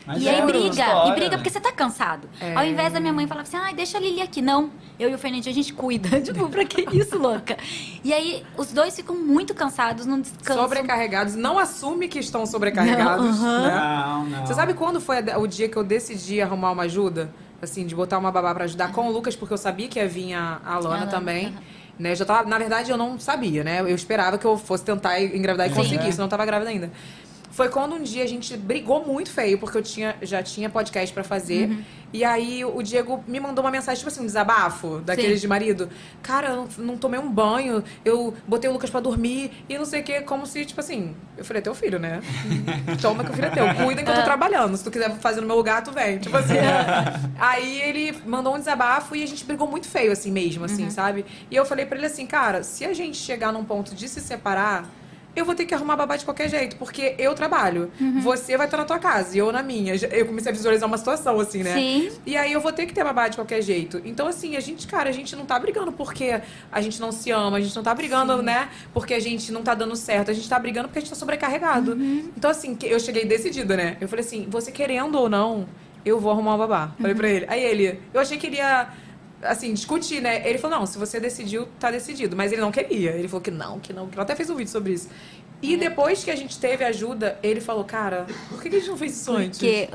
Mas E é aí briga, e briga porque você tá cansado. É. Ao invés da minha mãe falar assim, ai, deixa a Lili aqui. Não, eu e o Fernandinho, a gente cuida. tipo, pra que isso, louca? E aí, os dois ficam muito cansados, não descansam. Sobrecarregados. Não assume que estão sobrecarregados. Não, né? Não, não. Você sabe quando foi o dia que eu decidi arrumar uma ajuda? Assim, de botar uma babá pra ajudar com o Lucas, porque eu sabia que ia vir a, a Lana também. Né? Eu Já tava, na verdade, eu não sabia, né? Eu esperava que eu fosse tentar engravidar e Sim. conseguisse, não tava grávida ainda. Foi quando um dia a gente brigou muito feio, porque eu tinha, já tinha podcast pra fazer. Uhum. E aí o Diego me mandou uma mensagem, tipo assim, um desabafo, daqueles Sim. de marido. Cara, eu não, não tomei um banho, eu botei o Lucas pra dormir e não sei o que, como se, tipo assim, eu falei, é teu filho, né? Toma que o filho é teu. Cuida que eu tô trabalhando. Se tu quiser fazer no meu lugar, tu vem. Tipo assim. Aí ele mandou um desabafo e a gente brigou muito feio, assim mesmo, assim, sabe? E eu falei pra ele assim, cara, se a gente chegar num ponto de se separar. Eu vou ter que arrumar babá de qualquer jeito, porque eu trabalho. Você vai estar na tua casa e eu na minha. Eu comecei a visualizar uma situação, assim, né? Sim. E aí eu vou ter que ter babá de qualquer jeito. Então, assim, a gente, cara, a gente não tá brigando porque a gente não se ama, a gente não tá brigando, né? Porque a gente não tá dando certo, a gente tá brigando porque a gente tá sobrecarregado. Então, assim, eu cheguei decidida, né? Eu falei assim, você querendo ou não, eu vou arrumar uma babá. Falei pra ele. Aí ele, eu achei que ele ia. Assim, discutir, né? Ele falou, não, se você decidiu, tá decidido. Mas ele não queria. Ele falou que não, que não, que não. Até fez um vídeo sobre isso. E depois que a gente teve ajuda, ele falou, cara, por que a gente não fez isso antes? Porque.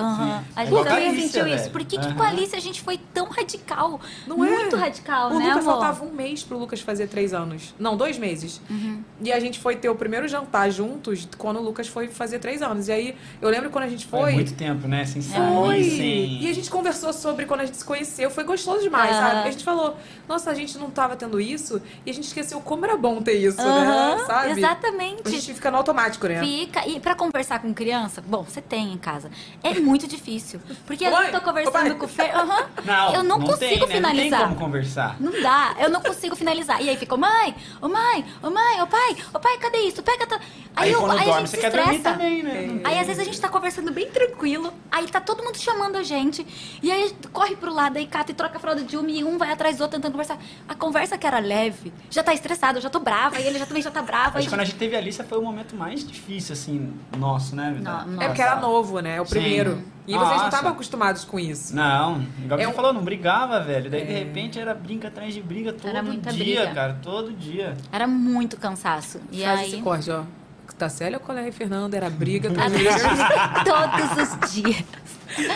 A gente também sentiu isso. velho. Por que, que com a Alice a gente foi tão radical? Não é? Muito radical, O né, Lucas amor? faltava um mês pro Lucas fazer três anos. Não, dois meses. Uhum. E a gente foi ter o primeiro jantar juntos quando o Lucas foi fazer três anos. E aí, eu lembro quando a gente Foi foi. muito tempo, né? Sem sair, sem... E a gente conversou sobre quando a gente se conheceu. Foi gostoso demais, Aham. sabe? A gente falou, nossa, a gente não tava tendo isso. E a gente esqueceu como era bom ter isso, né? Sabe? Exatamente. A gente fica no automático, né? Fica. E pra conversar com criança, bom, você tem em casa. É muito difícil. Porque Oi, eu tô conversando com o Fer. aham, Não, eu não, consigo tem, né? finalizar. Não tem como conversar. Não dá, eu não consigo finalizar. E aí fica, ô mãe, ô mãe, ô mãe, ô pai, ô pai, cadê isso? Pega. Tá... Aí eu- quando aí a dorme, gente você se estressa. também, né? Aí às vezes a gente tá conversando bem tranquilo, aí tá todo mundo chamando a gente, e aí corre pro lado, aí cata e troca a fralda de uma, e um vai atrás do outro tentando conversar. A conversa que era leve, já tá estressado, eu já tô brava, e ele já também já tá bravo. Acho aí que quando a gente teve a Alicia foi o momento mais difícil, assim, nosso, né, Vidal? Não, É porque era novo, né? É o Sim. primeiro. E vocês não Nossa. estavam acostumados com isso. Não, igual É você um- falou, não brigava, velho. Daí, de É. repente, era brinca atrás de briga todo Era muita dia, briga. cara. Todo dia. Era muito cansaço. E Faz aí. esse corte, ó. Tassélia, Coléia e Fernanda, era briga. Ah, Todos os dias.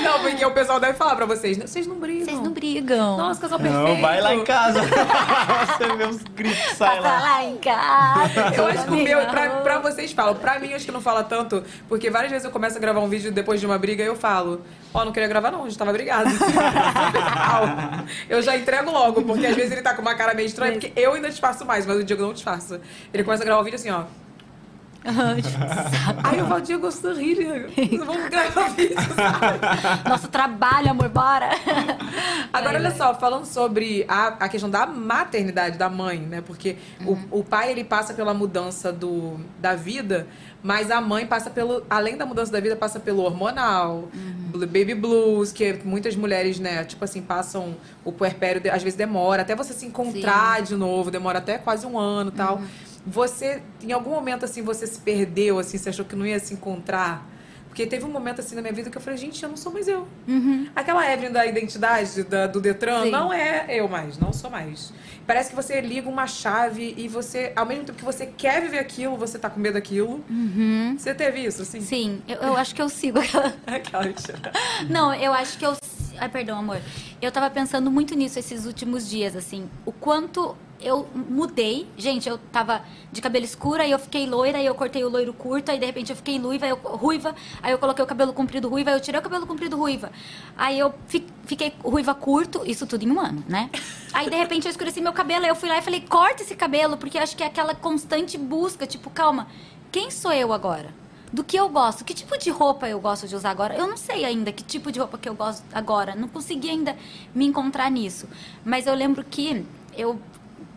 Não, porque o pessoal deve falar pra vocês. né? Vocês não brigam. Vocês não brigam. Nossa, casal perfeito. Não, vai lá em casa. você vê os gritos que saem Passa lá. lá em casa. Eu acho que o meu, pra, pra vocês falam, pra mim acho que não fala tanto, porque várias vezes eu começo a gravar um vídeo depois de uma briga e eu falo, ó, não queria gravar não, a gente tava brigado. eu já entrego logo, porque às vezes ele tá com uma cara meio estranha, porque eu ainda disfarço mais, mas o Diego não disfarça. Ele começa a gravar o vídeo assim, ó. Aí falo, Diego, eu sou rir, vamos gravar vídeo, sabe? Nosso trabalho, amor, bora. Agora, olha só, falando sobre a, a questão da maternidade da mãe, né? Porque o, o pai, ele passa pela mudança do, da vida, mas a mãe passa pelo... Além da mudança da vida, passa pelo hormonal, bl- baby blues, que muitas mulheres, né? Tipo assim, passam o puerpério, de- às vezes demora. Até você se encontrar de novo, demora até quase um ano e tal. Você, em algum momento, assim, você se perdeu, assim, você achou que não ia se encontrar? Porque teve um momento, assim, na minha vida que eu falei, gente, eu não sou mais eu. Aquela Evelyn da identidade da- do Detran Sim. não é eu mais, não sou mais. Parece que você liga uma chave e você, ao mesmo tempo que você quer viver aquilo, você tá com medo daquilo. Você teve isso, assim? Sim, eu, eu acho que eu sigo aquela. Aquela mentira. Não, eu acho que eu. Ai, perdão, amor. Eu tava pensando muito nisso esses últimos dias, assim. O quanto eu mudei. Gente, eu tava de cabelo escuro, aí eu fiquei loira, aí eu cortei o loiro curto, aí de repente eu fiquei ruiva, aí eu, ruiva, aí eu coloquei o cabelo comprido ruiva, aí eu tirei o cabelo comprido ruiva. Aí eu fi- fiquei ruiva curto, isso tudo em um ano, né? Aí de repente eu escureci meu cabelo, aí eu fui lá e falei, corta esse cabelo, porque acho que é aquela constante busca, tipo, calma, quem sou eu agora? do que eu gosto, que tipo de roupa eu gosto de usar agora. Eu não sei ainda que tipo de roupa que eu gosto agora, não consegui ainda me encontrar nisso. Mas eu lembro que eu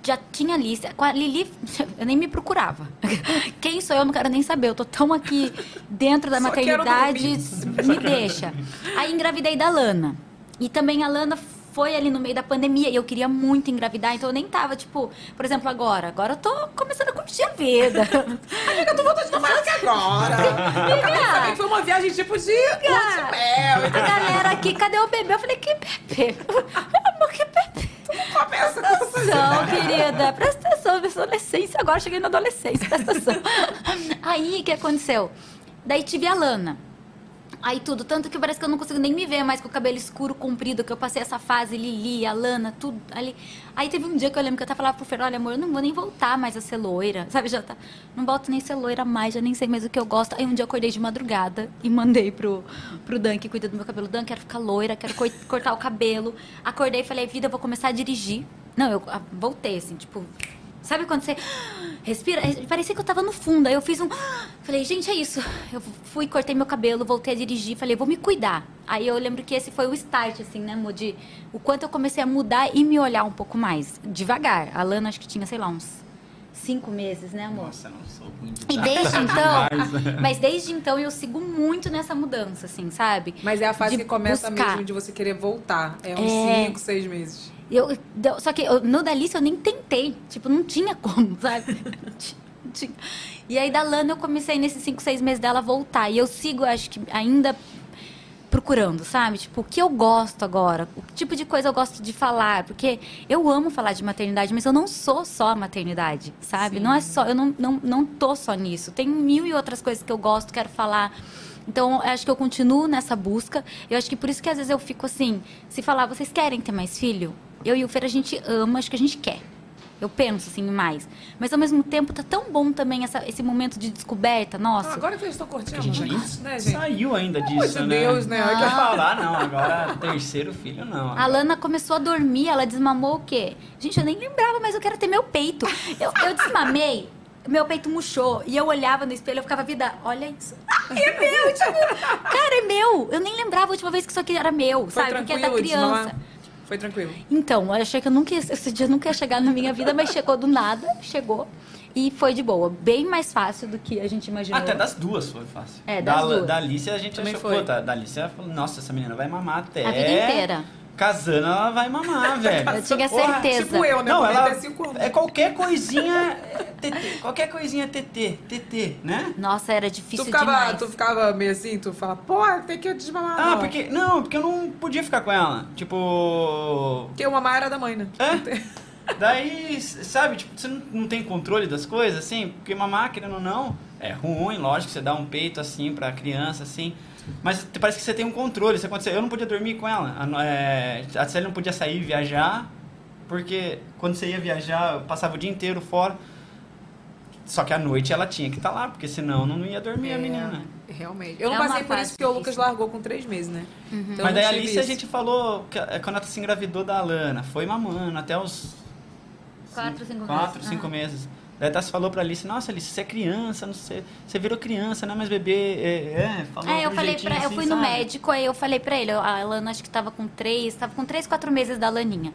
já tinha lista. Com a Lili, eu nem me procurava. Quem sou eu, não quero nem saber. Eu tô tão aqui dentro da Só quero maternidade, me deixa. Aí engravidei da Lana. E também a Lana foi ali no meio da pandemia e eu queria muito engravidar, então eu nem tava, tipo, por exemplo, agora. Agora eu tô começando a curtir a vida. Amiga, eu tô voltando de Nova York agora. Eu de saber que foi uma viagem tipo de mel. A galera aqui, cadê o bebê? Eu falei, que bebê? Amor, que bebê? Começa com essa Atenção, querida. Presta atenção, adolescência. Agora cheguei na adolescência, presta atenção. Aí, o que aconteceu? Daí tive a Lana. Aí tudo, tanto que parece que eu não consigo nem me ver mais com o cabelo escuro, comprido, que eu passei essa fase, Lili, a Lana, tudo ali. Aí teve um dia que eu lembro que eu até falava pro Fer, olha amor, eu não vou nem voltar mais a ser loira, sabe, já tá, não volto nem ser loira mais, já nem sei mais o que eu gosto. Aí um dia eu acordei de madrugada e mandei pro, pro Dan, que cuida do meu cabelo, Dan, quero ficar loira, quero coi- cortar o cabelo. Acordei e falei, vida, eu vou começar a dirigir. Não, eu ah, voltei, assim, tipo, Sabe quando você respira? Parecia que eu tava no fundo. Aí eu fiz um. Falei, gente, é isso. Eu fui, cortei meu cabelo, voltei a dirigir. Falei, vou me cuidar. Aí eu lembro que esse foi o start, assim, né, amor? De o quanto eu comecei a mudar e me olhar um pouco mais. Devagar. A Lana, acho que tinha, sei lá, uns cinco meses, né, amor? Nossa, eu não sou de E desde então, Demais. mas desde então eu sigo muito nessa mudança, assim, sabe? Mas é a fase De que começa buscar. mesmo de você querer voltar. É uns É. 5, 6 meses. Eu, só que eu, no da Alice eu nem tentei. Tipo, não tinha como, sabe? Não tinha- não tinha. E aí da Lana eu comecei nesses 5, 6 meses dela voltar. E eu sigo, acho que ainda procurando, sabe? Tipo, o que eu gosto agora? O tipo de coisa eu gosto de falar? Porque eu amo falar de maternidade, mas eu não sou só a maternidade, sabe? Não é só, eu não, não, não tô só nisso. Tem mil e outras coisas que eu gosto, quero falar. Então, eu acho que eu continuo nessa busca. Eu acho que por isso que às vezes eu fico assim, se falar, vocês querem ter mais filho? Eu e o Fer, a gente ama, acho que a gente quer. Eu penso assim mais. Mas ao mesmo tempo tá tão bom também essa- esse momento de descoberta, nossa. Ah, agora que eles estão curtindo, A gente nem né, gente? saiu ainda Pelo disso, de né? Deus, né? Eu ia falar, não, agora terceiro filho não. A Lana começou a dormir, ela desmamou o quê? Gente, eu nem lembrava, mas eu quero ter meu peito. Eu, eu desmamei meu peito murchou. E eu olhava no espelho, eu ficava, vida, olha isso. Ah, é meu, tipo, cara, é meu. Eu nem lembrava a última vez que isso aqui era meu, Foi sabe? Porque é da criança. Foi tranquilo. Então, eu achei que eu nunca ia, esse dia nunca ia chegar na minha vida, mas chegou do nada, chegou. E foi de boa. Bem mais fácil do que a gente imaginou. Até das duas foi fácil. É, da, das duas. Da Alicia a gente Também achou, foi. puta, da Alicia falou, nossa, essa menina vai mamar até. A vida inteira. Casando, ela vai mamar, velho. Eu tinha Porra, certeza. Tipo eu, né? Não, ela é qualquer coisinha é TT, qualquer coisinha TT, TT, né? Nossa, era Tu difícil ficava, demais. tu ficava meio assim, tu fala, pô, tem que desmamar. Ah, não. porque não, porque eu não podia ficar com ela. Tipo, Porque o mamar era da mãe, né? É? Daí, sabe, tipo, você não, não tem controle das coisas, assim, porque mamar, querendo ou não, é ruim, lógico, você dá um peito assim pra criança, assim. Mas te- parece que você tem um controle. Se acontecer, eu não podia dormir com ela. A, é, a Célia não podia sair viajar, porque quando você ia viajar, eu passava o dia inteiro fora. Só que à noite ela tinha que estar lá, porque senão não ia dormir a É, menina. Realmente. Eu não É passei por isso porque o. Lucas largou com três meses, né? Então eu Mas daí a Alice a isso. gente falou que é, quando ela se engravidou da Alana, foi mamando até os Quatro, cinco quatro, meses. cinco meses. Daí a Tassi falou pra Alice, nossa Alice, você é criança, não sei, você virou criança, não é mais bebê. É, é, falou É, eu falei pra, eu assim, fui no sabe? médico, aí eu falei pra ele, a Alana acho que tava com três, tava com três, quatro meses da Laninha.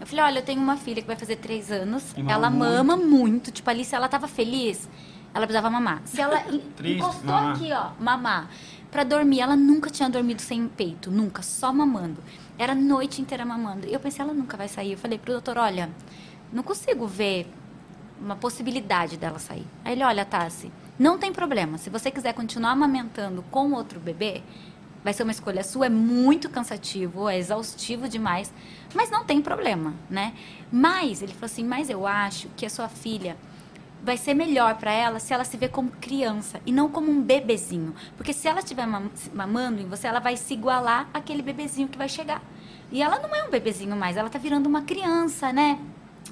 Eu falei, olha, eu tenho uma filha que vai fazer três anos, E ela muito. mama muito, tipo, ali se ela tava feliz, ela precisava mamar. Se ela Triste, encostou mamar. aqui, ó, mamar, pra dormir, ela nunca tinha dormido sem peito, nunca, só mamando. Era a noite inteira mamando. E eu pensei, ela nunca vai sair. Eu falei pro doutor, olha, não consigo ver uma possibilidade dela sair. Aí ele, olha, Tassi, não tem problema. Se você quiser continuar amamentando com outro bebê, vai ser uma escolha sua, é muito cansativo, é exaustivo demais, mas não tem problema, né? Mas, ele falou assim, mas eu acho que a sua filha vai ser melhor para ela se ela se vê como criança e não como um bebezinho. Porque se ela estiver mam- mamando em você, ela vai se igualar àquele bebezinho que vai chegar. E ela não é um bebezinho mais, ela tá virando uma criança, né?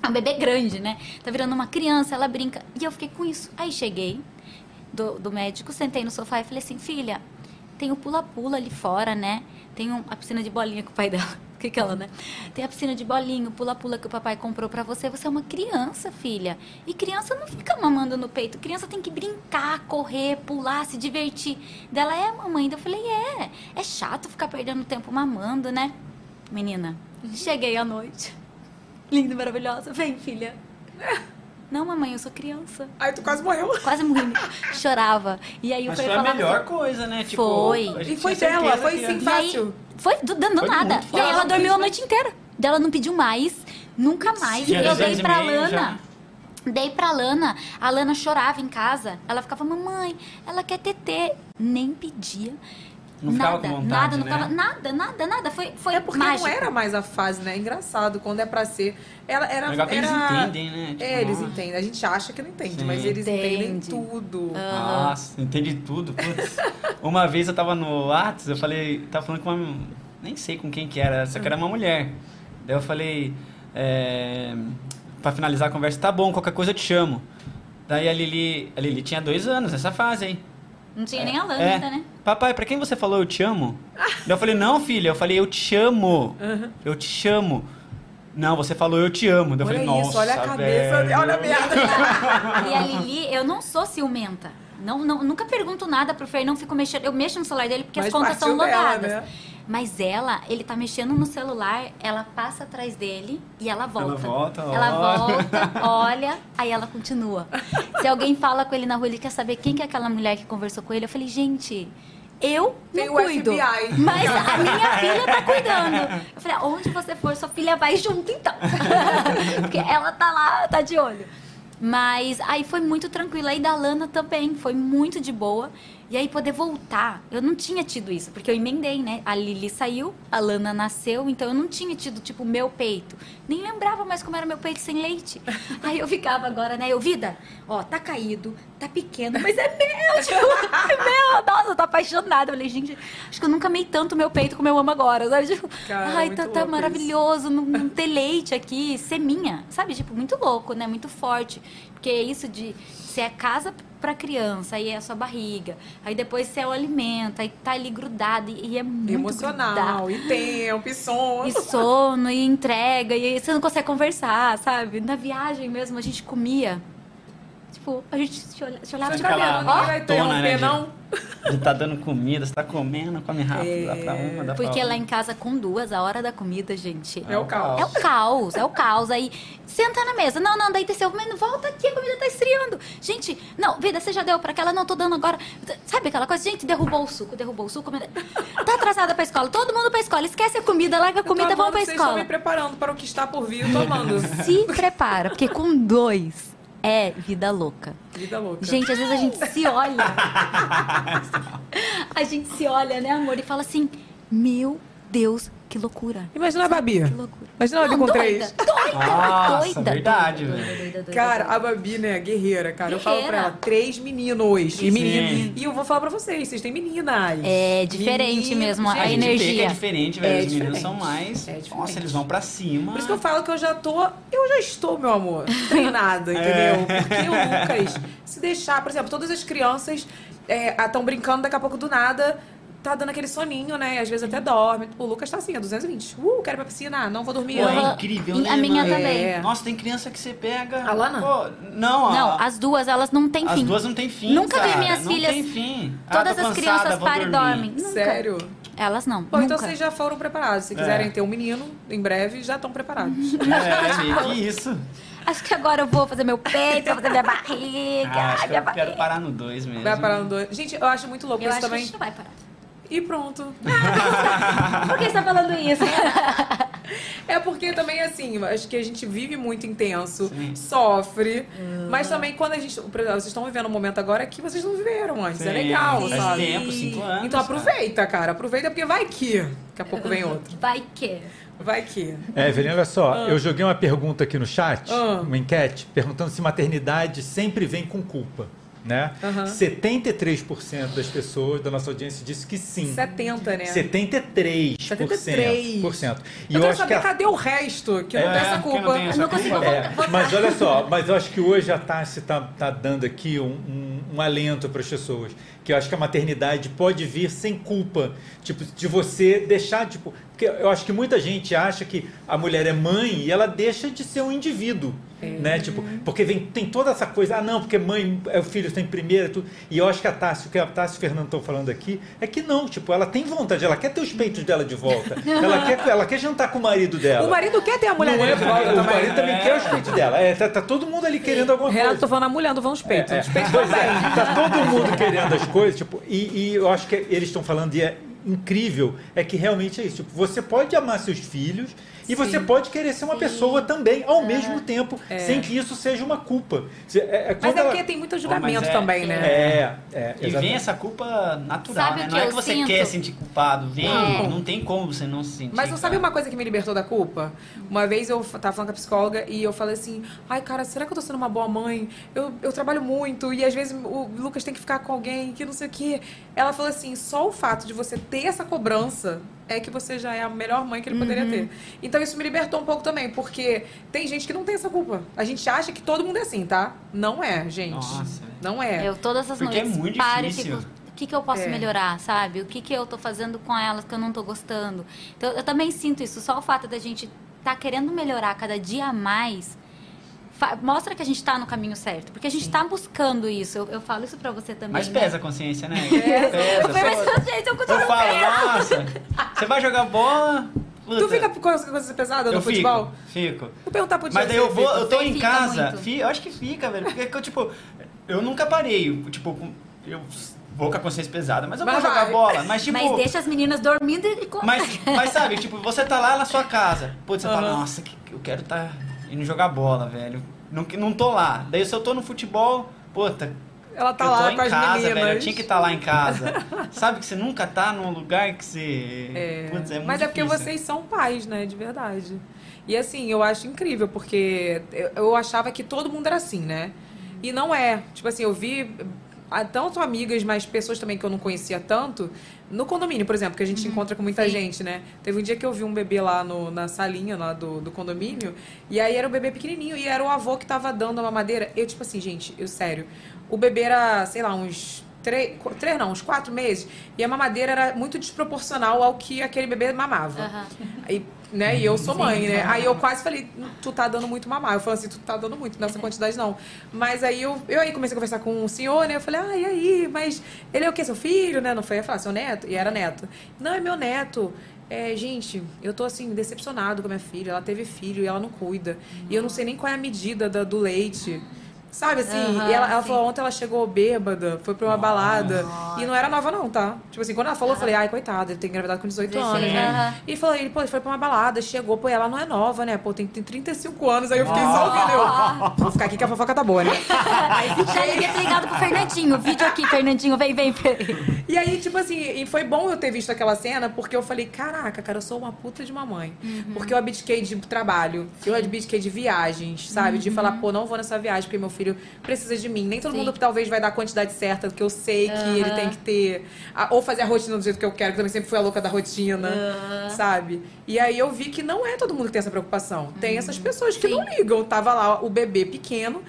É um bebê grande, né? Tá virando uma criança, ela brinca. E eu fiquei com isso. Aí cheguei do, do médico, sentei no sofá e falei assim, filha, tem o pula-pula ali fora, né? Tem um- a piscina de bolinha com o pai dela. O que que ela, né? Tem a piscina de bolinha, o pula-pula que o papai comprou pra você. Você é uma criança, filha. E criança não fica mamando no peito. Criança tem que brincar, correr, pular, se divertir. Dela é, mamãe. Daí Eu falei, é. É chato ficar perdendo tempo mamando, né? Menina, cheguei à noite. Linda e maravilhosa. Vem, filha. Não, mamãe, eu sou criança. Aí tu quase morreu. Quase morri. Chorava. E aí eu Mas falei, foi a melhor assim, coisa, né? Tipo, Foi. a gente E foi dela, foi sim, Fácil. foi do- dando Foi nada. E aí ela dormiu a noite inteira. Ela não pediu mais, nunca mais. Tinha eu dei pra Lana. já. Dei pra Lana. A Lana chorava em casa. Ela ficava, mamãe, ela quer TT. Nem pedia. Não ficava nada, com vontade, nada, não né? ficava, nada, nada, nada. Foi, foi É porque mágico. não era mais a fase, né? É engraçado, quando é pra ser. Ela era. Legal que era... eles entendem, né? Tipo, é, eles nossa. entendem. A gente acha que não entende, Sim. mas eles entendem Entende. tudo. Nossa, entendi tudo. Putz. Uma vez eu tava no Whats, eu falei, tava falando com uma. Nem sei com quem que era, só que era uma mulher. Daí eu falei, é, pra finalizar a conversa, tá bom, qualquer coisa eu te chamo. Daí a Lili, a Lili tinha dois anos nessa fase aí. Não tinha nem a Lana É. ainda, né? Papai, pra quem você falou eu te amo? Eu falei, não, filha, eu falei eu te amo. Eu te chamo. Não, você falou eu te amo. Daí eu falei, nossa, isso, olha a cabeça, velho. olha a merda. E a Lili, eu não sou ciumenta. Não, não, nunca pergunto nada pro Fer, não fico mexendo. Eu mexo no celular dele porque Mas as contas são partiu dela, logadas. né? Mas ela, ele tá mexendo no celular, ela passa atrás dele e ela volta. volta, Ela olha. volta, olha, aí ela continua. Se alguém fala com ele na rua, ele quer saber quem que é aquela mulher que conversou com ele. Eu falei, gente, eu Tem não o cuido. FBI. Mas a minha filha tá cuidando. Eu falei, onde você for, sua filha vai junto então. Porque ela tá lá, tá de olho. Mas aí foi muito tranquilo. Aí da Lana também, foi muito de boa. E aí poder voltar, eu não tinha tido isso, porque eu emendei, né? A Lili saiu, a Lana nasceu, então eu não tinha tido, tipo, meu peito. Nem lembrava mais como era meu peito sem leite. Aí eu ficava agora, né? Eu, vida, ó, tá caído, tá pequeno, mas é meu, tipo, é meu. Nossa, eu tô apaixonada. Eu falei, gente, acho que eu nunca amei tanto meu peito como eu amo agora, sabe? Tipo, Cara, ai, tá, tá maravilhoso, não, não ter leite aqui, ser minha, sabe? Tipo, muito louco, né? Muito forte. Porque é isso de ser a casa pra criança, aí é a sua barriga, aí depois você é o alimento, aí tá ali grudado e, e é muito Emocional, grudado. e tempo, e sono. E sono, e entrega, e você não consegue conversar, sabe? Na viagem mesmo, a gente comia Tipo, a gente se, olha, se olhava de cabelo. Ó, vai Tona, né, interromper, de- não. Você tá dando comida, você tá comendo, come rápido, dá pra uma, dá pra Porque lá outra. em casa, com duas, a hora da comida, gente. É o caos. É o caos, é o caos. Aí, senta na mesa. Não, não, daí desceu. Mas volta aqui, a comida tá esfriando. Gente, não, vida, você já deu pra aquela? Não, tô dando agora. Sabe aquela coisa? Gente, derrubou o suco, derrubou o suco. Comida... Tá atrasada pra escola. Todo mundo pra escola. Esquece a comida, larga a comida, vamos pra que Vocês estão escola. me preparando para o que está por vir, tomando. Se prepara, porque com dois é vida louca. Vida louca. Gente, às vezes a gente se olha. a gente se olha, né, amor? E fala assim: Meu Deus, que loucura. Imagina a Babi. Que loucura. Imagina a Babi Não, com doida, três. Doida, Nossa, doida. verdade, velho. doida, doida, Cara, a Babi, né, guerreira, cara. Eu falo pra ela, três meninos e menino. E eu vou falar pra vocês, vocês têm meninas. É diferente mesmo a A gente energia. vê que é diferente, velho. É Os meninos diferente. são mais. É diferente. Nossa, eles vão pra cima. Por isso que eu falo que eu já tô. Eu já estou, meu amor, treinada, entendeu? Porque o Lucas, se deixar, por exemplo, todas as crianças estão brincando daqui a pouco do nada. Tá dando aquele soninho, né? Às vezes até dorme. O Lucas tá assim, a 220. Uh, quero ir pra piscina. Não vou dormir. Pô, é não. incrível, E né, a minha mano? também. É. Nossa, tem criança que você pega. A Lana? Pô, não, a- Não, as duas, elas não têm as fim. duas não tem fim. Nunca vi cara. minhas não filhas- Tem fim. Ah, Todas tô as cansada, crianças param e dormem. Nunca. Sério? Elas não. Bom, nunca. então vocês já foram preparados. Se quiserem ter um menino, em breve, já estão preparados. É, meio que isso. Acho que agora eu vou fazer meu peito, vou fazer minha barriga. Ah, acho que minha eu quero barriga. parar no dois mesmo. Vai parar no dois. Gente, eu acho muito louco Eu isso acho que a também. gente não vai parar. E pronto. Por que você tá falando isso? É porque também, assim, acho que a gente vive muito intenso, Sim. sofre. Mas também quando a gente. Vocês estão vivendo um momento agora que vocês não viveram antes. É Sim, legal, faz sabe? tempo, cinco anos. Então cara. aproveita, cara. Aproveita porque vai que. Daqui a pouco vem outro. Vai que. Vai que. É, Evelyn, olha só, eu joguei uma pergunta aqui no chat, Ah. uma enquete, perguntando se maternidade sempre vem com culpa. Né? Aham. 73% das pessoas da nossa audiência disse que sim. 70, né? 73%. 73%. Por cento. E Eu, eu, quero acho que saber a cadê o resto que não É, tem essa não culpa. tem essa não consigo culpa. É, mas olha só, mas eu acho que hoje a Tassi está tá dando aqui um, um- um alento para as pessoas. Que eu acho que a maternidade pode vir sem culpa. Tipo, de você deixar, tipo. Porque eu acho que muita gente acha que a mulher é mãe e ela deixa de ser um indivíduo. Né? Tipo, porque vem, tem toda essa coisa, ah não, porque mãe, é o filho tem primeiro, tudo. E eu acho que a Tassi, o que a Tassi e o Fernando estão falando aqui, é que não, tipo, ela tem vontade, ela quer ter os peitos dela de volta. ela, quer, ela quer jantar com o marido dela. O marido quer ter a mulher não é de volta o também. marido também quer os peitos dela. É, tá, tá todo mundo ali querendo alguma Renato, coisa. tô falando a mulher, não falando os peitos. É, Os peitos pois é, tá todo mundo querendo as coisas, tipo, e, e eu acho que eles estão falando e é incrível, é que realmente é isso. Tipo, você pode amar seus filhos e você pode querer ser uma pessoa também ao mesmo tempo, sem que isso seja uma culpa. É, é Mas é ela- porque tem muito julgamento é- também, né? É, é, E vem essa culpa natural, Sabe né? Não que é que você sinto? quer sentir culpado. Vem, Não. não tem como você não se sentir. Mas não sabe uma coisa que me libertou da culpa? Uma vez eu tava falando com a psicóloga e eu falei assim: ai, cara, será que eu tô sendo uma boa mãe? Eu, eu trabalho muito e às vezes o Lucas tem que ficar com alguém que não sei o quê. Ela falou assim: só o fato de você ter essa cobrança é que você já é a melhor mãe que ele poderia Uhum. ter. Então isso me libertou um pouco também, porque tem gente que não tem essa culpa. A gente acha que todo mundo é assim, tá? Não é, gente. Nossa. Não é. Eu todas as Porque é noites muito paro e difícil. fico. O que, que eu posso É. melhorar, sabe? O que, que eu tô fazendo com elas que eu não tô gostando? Então, eu também sinto isso. Só o fato da gente tá querendo melhorar cada dia a mais mostra que a gente tá no caminho certo. Porque a gente tá buscando isso. Eu, eu falo isso pra você também. Mas né? pesa a consciência, né? Eu Pesa. falei, mas gente, eu continuo Eu falo, nossa, você vai jogar bola. Tu puta, fica com coisa pesada no eu futebol? Fico, fico. Vou perguntar pro Mas daí eu vou, eu tô Você em casa. muito. Fi, eu acho que fica, velho. Porque eu, tipo, eu nunca parei. Tipo, eu vou com a consciência pesada, mas eu Mas vou jogar vai. bola. Mas tipo. Mas deixa as meninas dormindo e. Mas, mas sabe, tipo, você tá lá na sua casa. Putz, você fala, Aham. nossa, que- eu quero tá indo jogar bola, velho. Não, não tô lá. Daí se eu tô no futebol, puta. Ela tá eu tô lá em com as casa, meninas. velho. Eu tinha que estar lá em casa. sabe que você nunca tá num lugar que você. É, Putz, é muito mas é porque difícil. vocês são pais, né? De verdade. E assim, eu acho incrível, porque eu, achava que todo mundo era assim, né? E não é. Tipo assim, eu vi tanto amigas, mas pessoas também que eu não conhecia tanto, no condomínio, por exemplo, que a gente encontra com muita gente, né? Teve um dia que eu vi um bebê lá no, na salinha lá do, do condomínio, e aí era o bebê pequenininho, e era o avô que tava dando a mamadeira. Eu, tipo assim, gente, eu sério, o bebê era, sei lá, uns três, três não, uns quatro meses, e a mamadeira era muito desproporcional ao que aquele bebê mamava. Aham. Aí, né, e eu sou Sim. mãe, né? Aí eu quase falei, tu tá dando muito mamar. Eu falei assim, tu tá dando muito nessa quantidade, não. Mas aí eu, eu aí comecei a conversar com o senhor, né? Eu falei, ah, e aí? Mas ele é o quê? Seu filho, né? Não foi? Eu ia falar, seu neto? E era neto. Não, é meu neto. É, gente, eu tô assim, decepcionado com a minha filha. Ela teve filho e ela não cuida. E eu não sei nem qual é a medida da- do leite. Sabe assim? E ela, ela falou, ontem ela chegou bêbada, foi pra uma balada. E não era nova, não, tá? Tipo assim, quando ela falou, eu falei, ai, coitada, ele tem engravidado com 18 anos, né? Aham. E falou, ele, pô, ele foi pra uma balada, chegou, pô, ela não é nova, né? Pô, tem, tem 35 anos. Aí eu fiquei só ouvindo. Eu, vou ficar aqui que a fofoca tá boa, né? Já devia ter ligado pro Fernandinho. Vídeo aqui, Fernandinho, vem, vem. vem. E aí, tipo assim, e foi bom eu ter visto aquela cena, porque eu falei, caraca, cara, eu sou uma puta de mamãe. Porque eu abdiquei de trabalho, eu abdiquei de viagens, sabe? De falar, pô, não vou nessa viagem, porque meu filho precisa de mim. Nem todo Sim. mundo talvez vai dar a quantidade certa que eu sei que ele tem que ter. Ou fazer a rotina do jeito que eu quero, que eu também sempre fui a louca da rotina, sabe? E aí eu vi que não é todo mundo que tem essa preocupação. Tem essas pessoas que não ligam. Tava lá o bebê pequeno.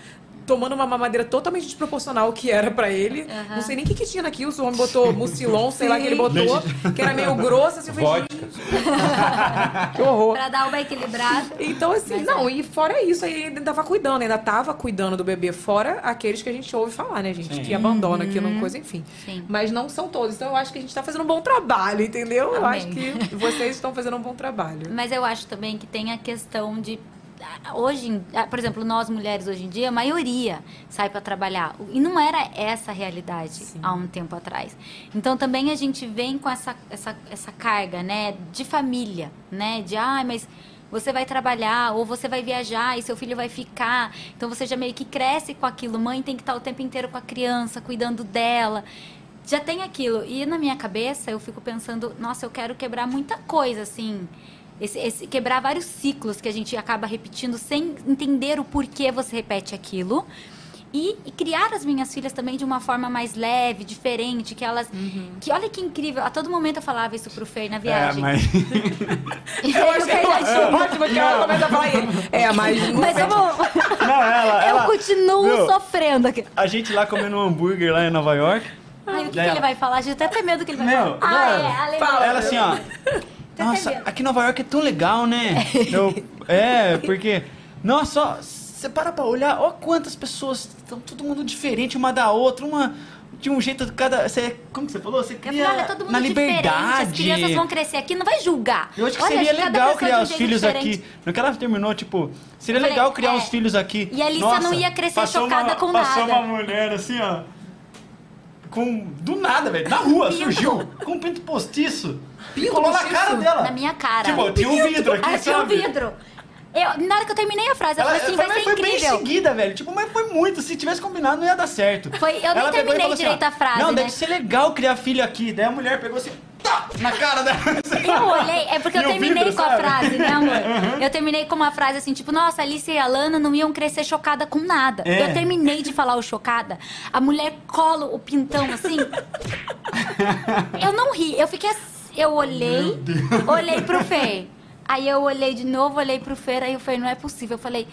Tomando uma mamadeira totalmente desproporcional que era pra ele. Aham. Não sei nem o que, que tinha naquilo. Se o homem botou mucilon, sei lá que ele botou, que era meio grosso, assim, eu gente, que horror. Pra dar uma equilibrada. Então, assim, Mas não, é. e fora isso, aí ainda tava cuidando, ainda tava cuidando do bebê, fora aqueles que a gente ouve falar, né, gente? Sim. Que abandona, que não coisa, enfim. Sim. Mas não são todos. Então eu acho que a gente tá fazendo um bom trabalho, entendeu? Eu Amém. acho que vocês estão fazendo um bom trabalho. Mas eu acho também que tem a questão de. Hoje, ah, por exemplo, nós mulheres hoje em dia, a maioria sai para trabalhar. E não era essa a realidade há um tempo atrás. Então também a gente vem com essa, essa, essa carga, né, de família, né? De, ah, mas você vai trabalhar ou você vai viajar e seu filho vai ficar. Então você já meio que cresce com aquilo. Mãe tem que estar o tempo inteiro com a criança, cuidando dela. Já tem aquilo. E na minha cabeça eu fico pensando, nossa, eu quero quebrar muita coisa, assim. Esse, esse- quebrar vários ciclos que a gente acaba repetindo sem entender o porquê você repete aquilo. E, e criar as minhas filhas também de uma forma mais leve, diferente, que elas. Que olha que incrível. A todo momento eu falava isso pro Fer na É, viagem. mas. E Eu aí o achei Fernandinho- ótimo que ela começa a falar ele. É, mas Mas eu, vou- Não, ela. eu ela continuo Meu, sofrendo aqui. A gente lá comendo um hambúrguer lá em Nova York. Ai, o que, que ele ela- vai falar? A gente até tem medo que ele vai Meu, falar. Ah, não, é, alemão. fala. Ela assim, ó. Nossa, aqui em Nova York é tão legal, né? Eu, é, porque. Nossa, você para pra olhar, ó quantas pessoas estão todo mundo diferente uma da outra, uma de um jeito de cada. Você, como que você falou? Você cria falei, todo mundo na diferente. liberdade. As crianças vão crescer aqui, não vai julgar. Eu acho que Olha, seria legal criar um os filhos diferente. aqui. No que ela terminou, tipo, seria falei, legal criar é. os filhos aqui. E a Alicia Nossa, não ia crescer passou chocada uma, com passou nada. uma mulher assim, ó. Com. Do nada, velho. Na rua, surgiu. Com um pinto postiço. Pinto colou na cara dela. Na minha cara. Tipo, tinha um vidro aqui, Ah, tinha um sabe? vidro. Eu, na hora que eu terminei a frase, eu Ela, falei assim, foi, vai ser foi bem incrível. seguida, velho. Tipo, mas foi muito. Se tivesse combinado, não ia dar certo. Foi- eu nem Ela e terminei assim, direito a frase, Não, né? deve ser legal criar filho aqui. Daí a mulher pegou assim, tá, na cara dela. Eu olhei, é porque eu E o terminei vidro, com a sabe? frase, né, amor? Eu terminei com uma frase assim, tipo, nossa, Alice e a Lana não iam crescer chocada com nada. É. Eu terminei de falar o chocada, a mulher cola o pintão assim. eu não ri, eu fiquei assim, eu olhei, olhei pro Fer. Aí eu olhei de novo, olhei pro Fer, aí o Fer, não é possível. Eu falei,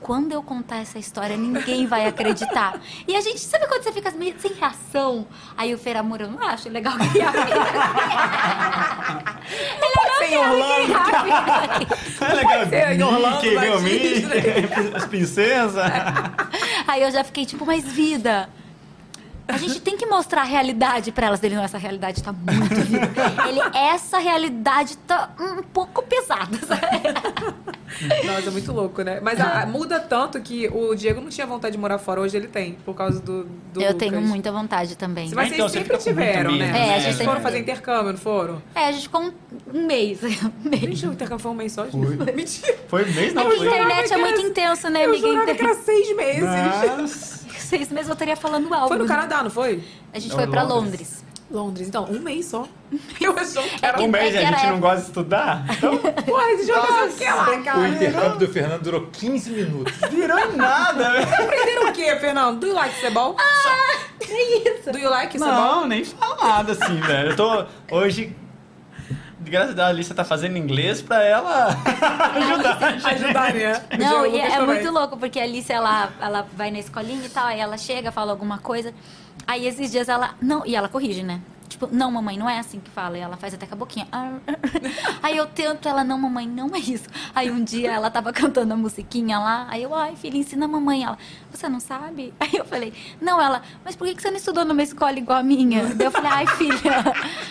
quando eu contar essa história, ninguém vai acreditar. E a gente, sabe quando você fica meio sem reação? Aí o Fer, amor, eu não acho legal criar filho. Ele não ser em quer Orlando. criar filho. É legal. ser em Orlando, Mickey, meu. Mickey, as princesas. Aí eu já fiquei tipo, mas vida. A gente tem que mostrar a realidade pra elas dele. Não, essa realidade tá muito. Ele, essa realidade tá um pouco pesada. sabe? Nossa, é muito louco, né? Mas a- muda tanto que o Diego não tinha vontade de morar fora, hoje ele tem, por causa do, do Eu Lucas. tenho muita vontade também. Mas Então, vocês você sempre tiveram, né? né? É, a gente Vocês tem- foram fazer intercâmbio, não foram? É, a gente ficou um, um mês. Um mês. Gente, o intercâmbio foi um mês só, gente. Mentira. Foi mês, não A foi? internet é muito intenso, né, Eu amiga? jurava que era seis meses. Nossa. Seis meses eu estaria falando algo. Foi no né? Canadá, não foi? A gente Não, foi pra Londres. Londres. Londres, então, um mês só. Eu achou que era Um mês que a gente não época. gosta de estudar? Então, Porra, esse jogo achou que lá, O cara. intercâmbio do Fernando durou 15 minutos. virou em nada, velho. Aprenderam o quê, Fernando? Do you like cebol? Ah, é isso. Do you like cebol? Não, nem fala nada assim, velho. Eu tô hoje graças a Alicia tá fazendo inglês pra ela ajudar. Ajudar, né? Não, e é também. muito louco, porque a Alice, ela, ela vai na escolinha e tal, aí ela chega, fala alguma coisa. Aí esses dias ela. Não, e ela corrige, né? Tipo, não, mamãe, não é assim que fala. E ela faz até com a boquinha. Aí eu tento, ela, não, mamãe, não é isso. Aí um dia ela tava cantando a musiquinha lá. Aí eu, ai, filha, ensina a mamãe. Ela, você não sabe? Aí eu falei, não, ela, mas por que que você não estudou numa escola igual a minha? Daí eu falei, ai, filha.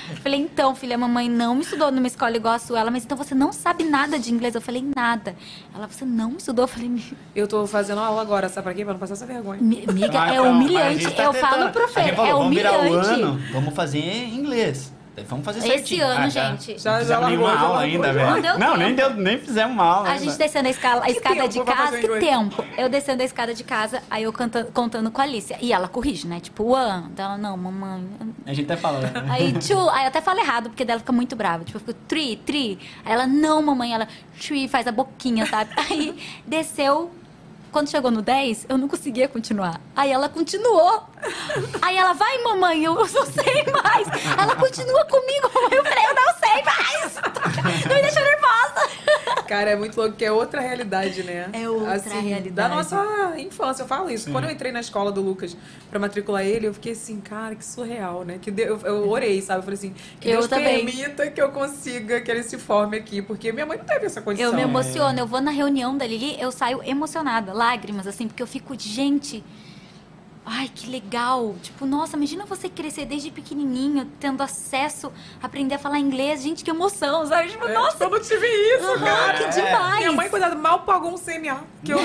Eu falei, então, filha, a mamãe não me estudou numa escola igual a sua. Ela, mas então você não sabe nada de inglês? Eu falei, nada. Ela, você não estudou? Eu falei, "Mi- Eu tô fazendo aula agora, sabe pra quê? Pra não passar essa vergonha. mi- amiga, Ah, é humilhante. tá eu tentando. falo pro Fê, é vamos virar o humilhante. ano, vamos fazer inglês. Daí Vamos fazer Esse certinho. ano, Ah, já- gente. Já- Não já fizemos largou, nenhuma aula ainda, velho. Não deu Não, nem, deu, nem fizemos uma aula. A ainda. gente descendo a, escala, a escada tempo de casa, que tempo? Eu descendo a escada de casa, aí eu canta- contando com a Alicia. E ela corrige, né? Tipo, one. Daí Ela, não, mamãe. A gente até fala. né? Aí, two. Aí eu até falo errado, porque dela fica muito brava. Tipo, eu fico, three, three. Aí ela, não, mamãe. Ela, three, faz a boquinha, sabe? Aí desceu. Quando chegou no 10, eu não conseguia continuar. Aí ela continuou. Aí ela, vai, mamãe, eu não sei mais. Ela continua comigo, mamãe. Eu falei, eu não sei mais. Me deixa nervosa. Cara, é muito louco que é outra realidade, né? É outra assim, realidade. Da nossa infância, eu falo isso. Quando eu entrei na escola do Lucas pra matricular ele, eu fiquei assim, cara, que surreal, né? Que Deus- eu, eu orei, sabe? Eu falei assim, que Eu Deus também. permita que eu consiga que ele se forme aqui, porque minha mãe não teve essa condição. Eu me emociono, eu vou na reunião da Lili, eu saio emocionada, lágrimas, assim, porque eu fico, gente. Ai, que legal. Tipo, nossa, imagina você crescer desde pequenininho, tendo acesso a aprender a falar inglês. Gente, que emoção, sabe? Tipo, É, nossa, eu não tive isso, Aham, cara. que demais. Minha mãe, coitada, mal pagou um CNA. Que, eu,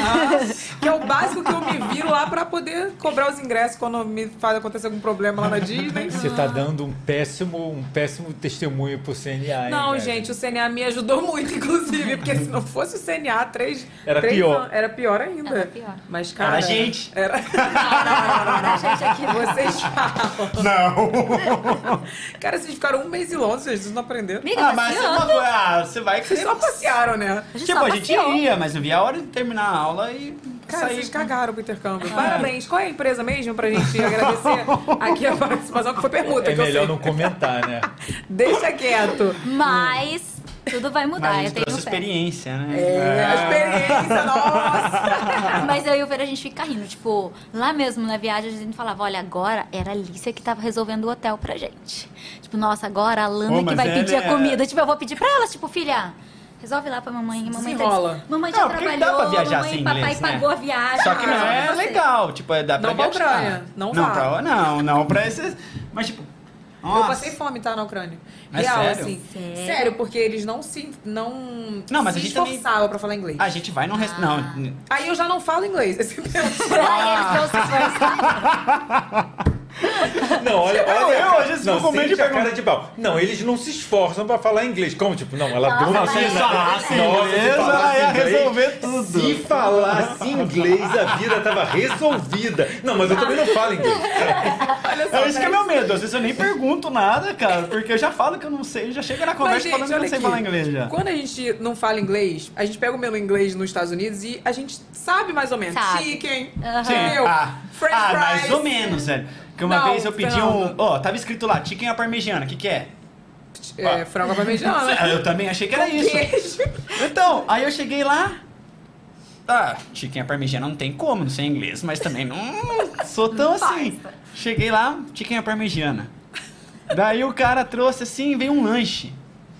que é o básico que eu me viro lá pra poder cobrar os ingressos quando me faz acontecer algum problema lá na Disney. Você tá dando um péssimo, um péssimo testemunho pro CNA, hein, Não, gente, o CNA me ajudou muito, inclusive, porque se não fosse o CNA, três. Era três pior. anos- era pior ainda. Era pior. Mas, cara. Era a gente. Era. A gente aqui. Vocês falam. Não. Cara, vocês ficaram um mês em Londres, vocês não aprenderam. Amiga, Ah, mas passeando. você, ah, você vai Vocês só passearam, né? A gente Tipo, a gente passeou. ia, mas não via a hora de terminar a aula e Cara, sair. vocês cagaram pro intercâmbio. Parabéns. Qual é a empresa mesmo pra gente agradecer aqui a participação, que foi permuta, É que eu melhor não comentar, né? Deixa quieto. Mas tudo vai mudar, Mas a eu tenho fé. experiência, né? É, a experiência, nossa! Mas eu e o Fer, a gente fica rindo. Tipo, lá mesmo na viagem, a gente falava, olha, agora era a Alicia que tava resolvendo o hotel pra gente. Tipo, nossa, agora a Lana Pô, que vai ela pedir a é- comida. Tipo, eu vou pedir pra elas, tipo, filha, resolve lá pra mamãe. Mamãe tá. Mamãe já Não, trabalhou, dá pra viajar mamãe sem papai inglês, né? pagou a viagem. Só que não é legal, tipo, é, dá pra Não pra viajar. Ucrânia, não não vá. pra, não, não pra esses. Mas tipo, Eu nossa. passei fome, tá, na Ucrânia. É Real, sério? assim. Sério? Sério, porque eles não se. Não, Não, mas se a gente também- esforçavam pra falar inglês. A gente vai num Ah. restaurante. Não, Aí eu já não falo inglês. Esse. Ah, eles não olha, Não, olha. eu hoje não, fico com medo de sente a perguntar. cara de pau. Não, eles não se esforçam pra falar inglês. Como, tipo, não, ela Nossa, deu uma mas assim, se né? falasse Nossa, inglês, ela ia resolver tudo. Se falasse inglês, a vida tava resolvida. Não, mas eu também não falo inglês. Olha só. É isso que é meu medo. Às vezes eu nem pergunto nada, cara, porque eu já falo que eu não sei, já chega na conversa gente, falando que eu não sei aqui. falar inglês já. Quando a gente não fala inglês, a gente pega o menu inglês nos Estados Unidos e a gente sabe mais ou menos. Sabe. Chicken, entendeu? Ah, French ah, fries. mais ou menos, velho. Porque uma Não, vez eu pedi Fernando. um. Ó, tava escrito lá, chicken à parmegiana, o que que é? É, frango à parmegiana. Ah, Eu também achei que era isso. queijo. Então, aí eu cheguei lá. Tá, chicken à parmegiana não tem como, não sei inglês, mas também não sou tão assim. Cheguei lá, chicken à parmegiana. Daí o cara trouxe assim, veio um lanche.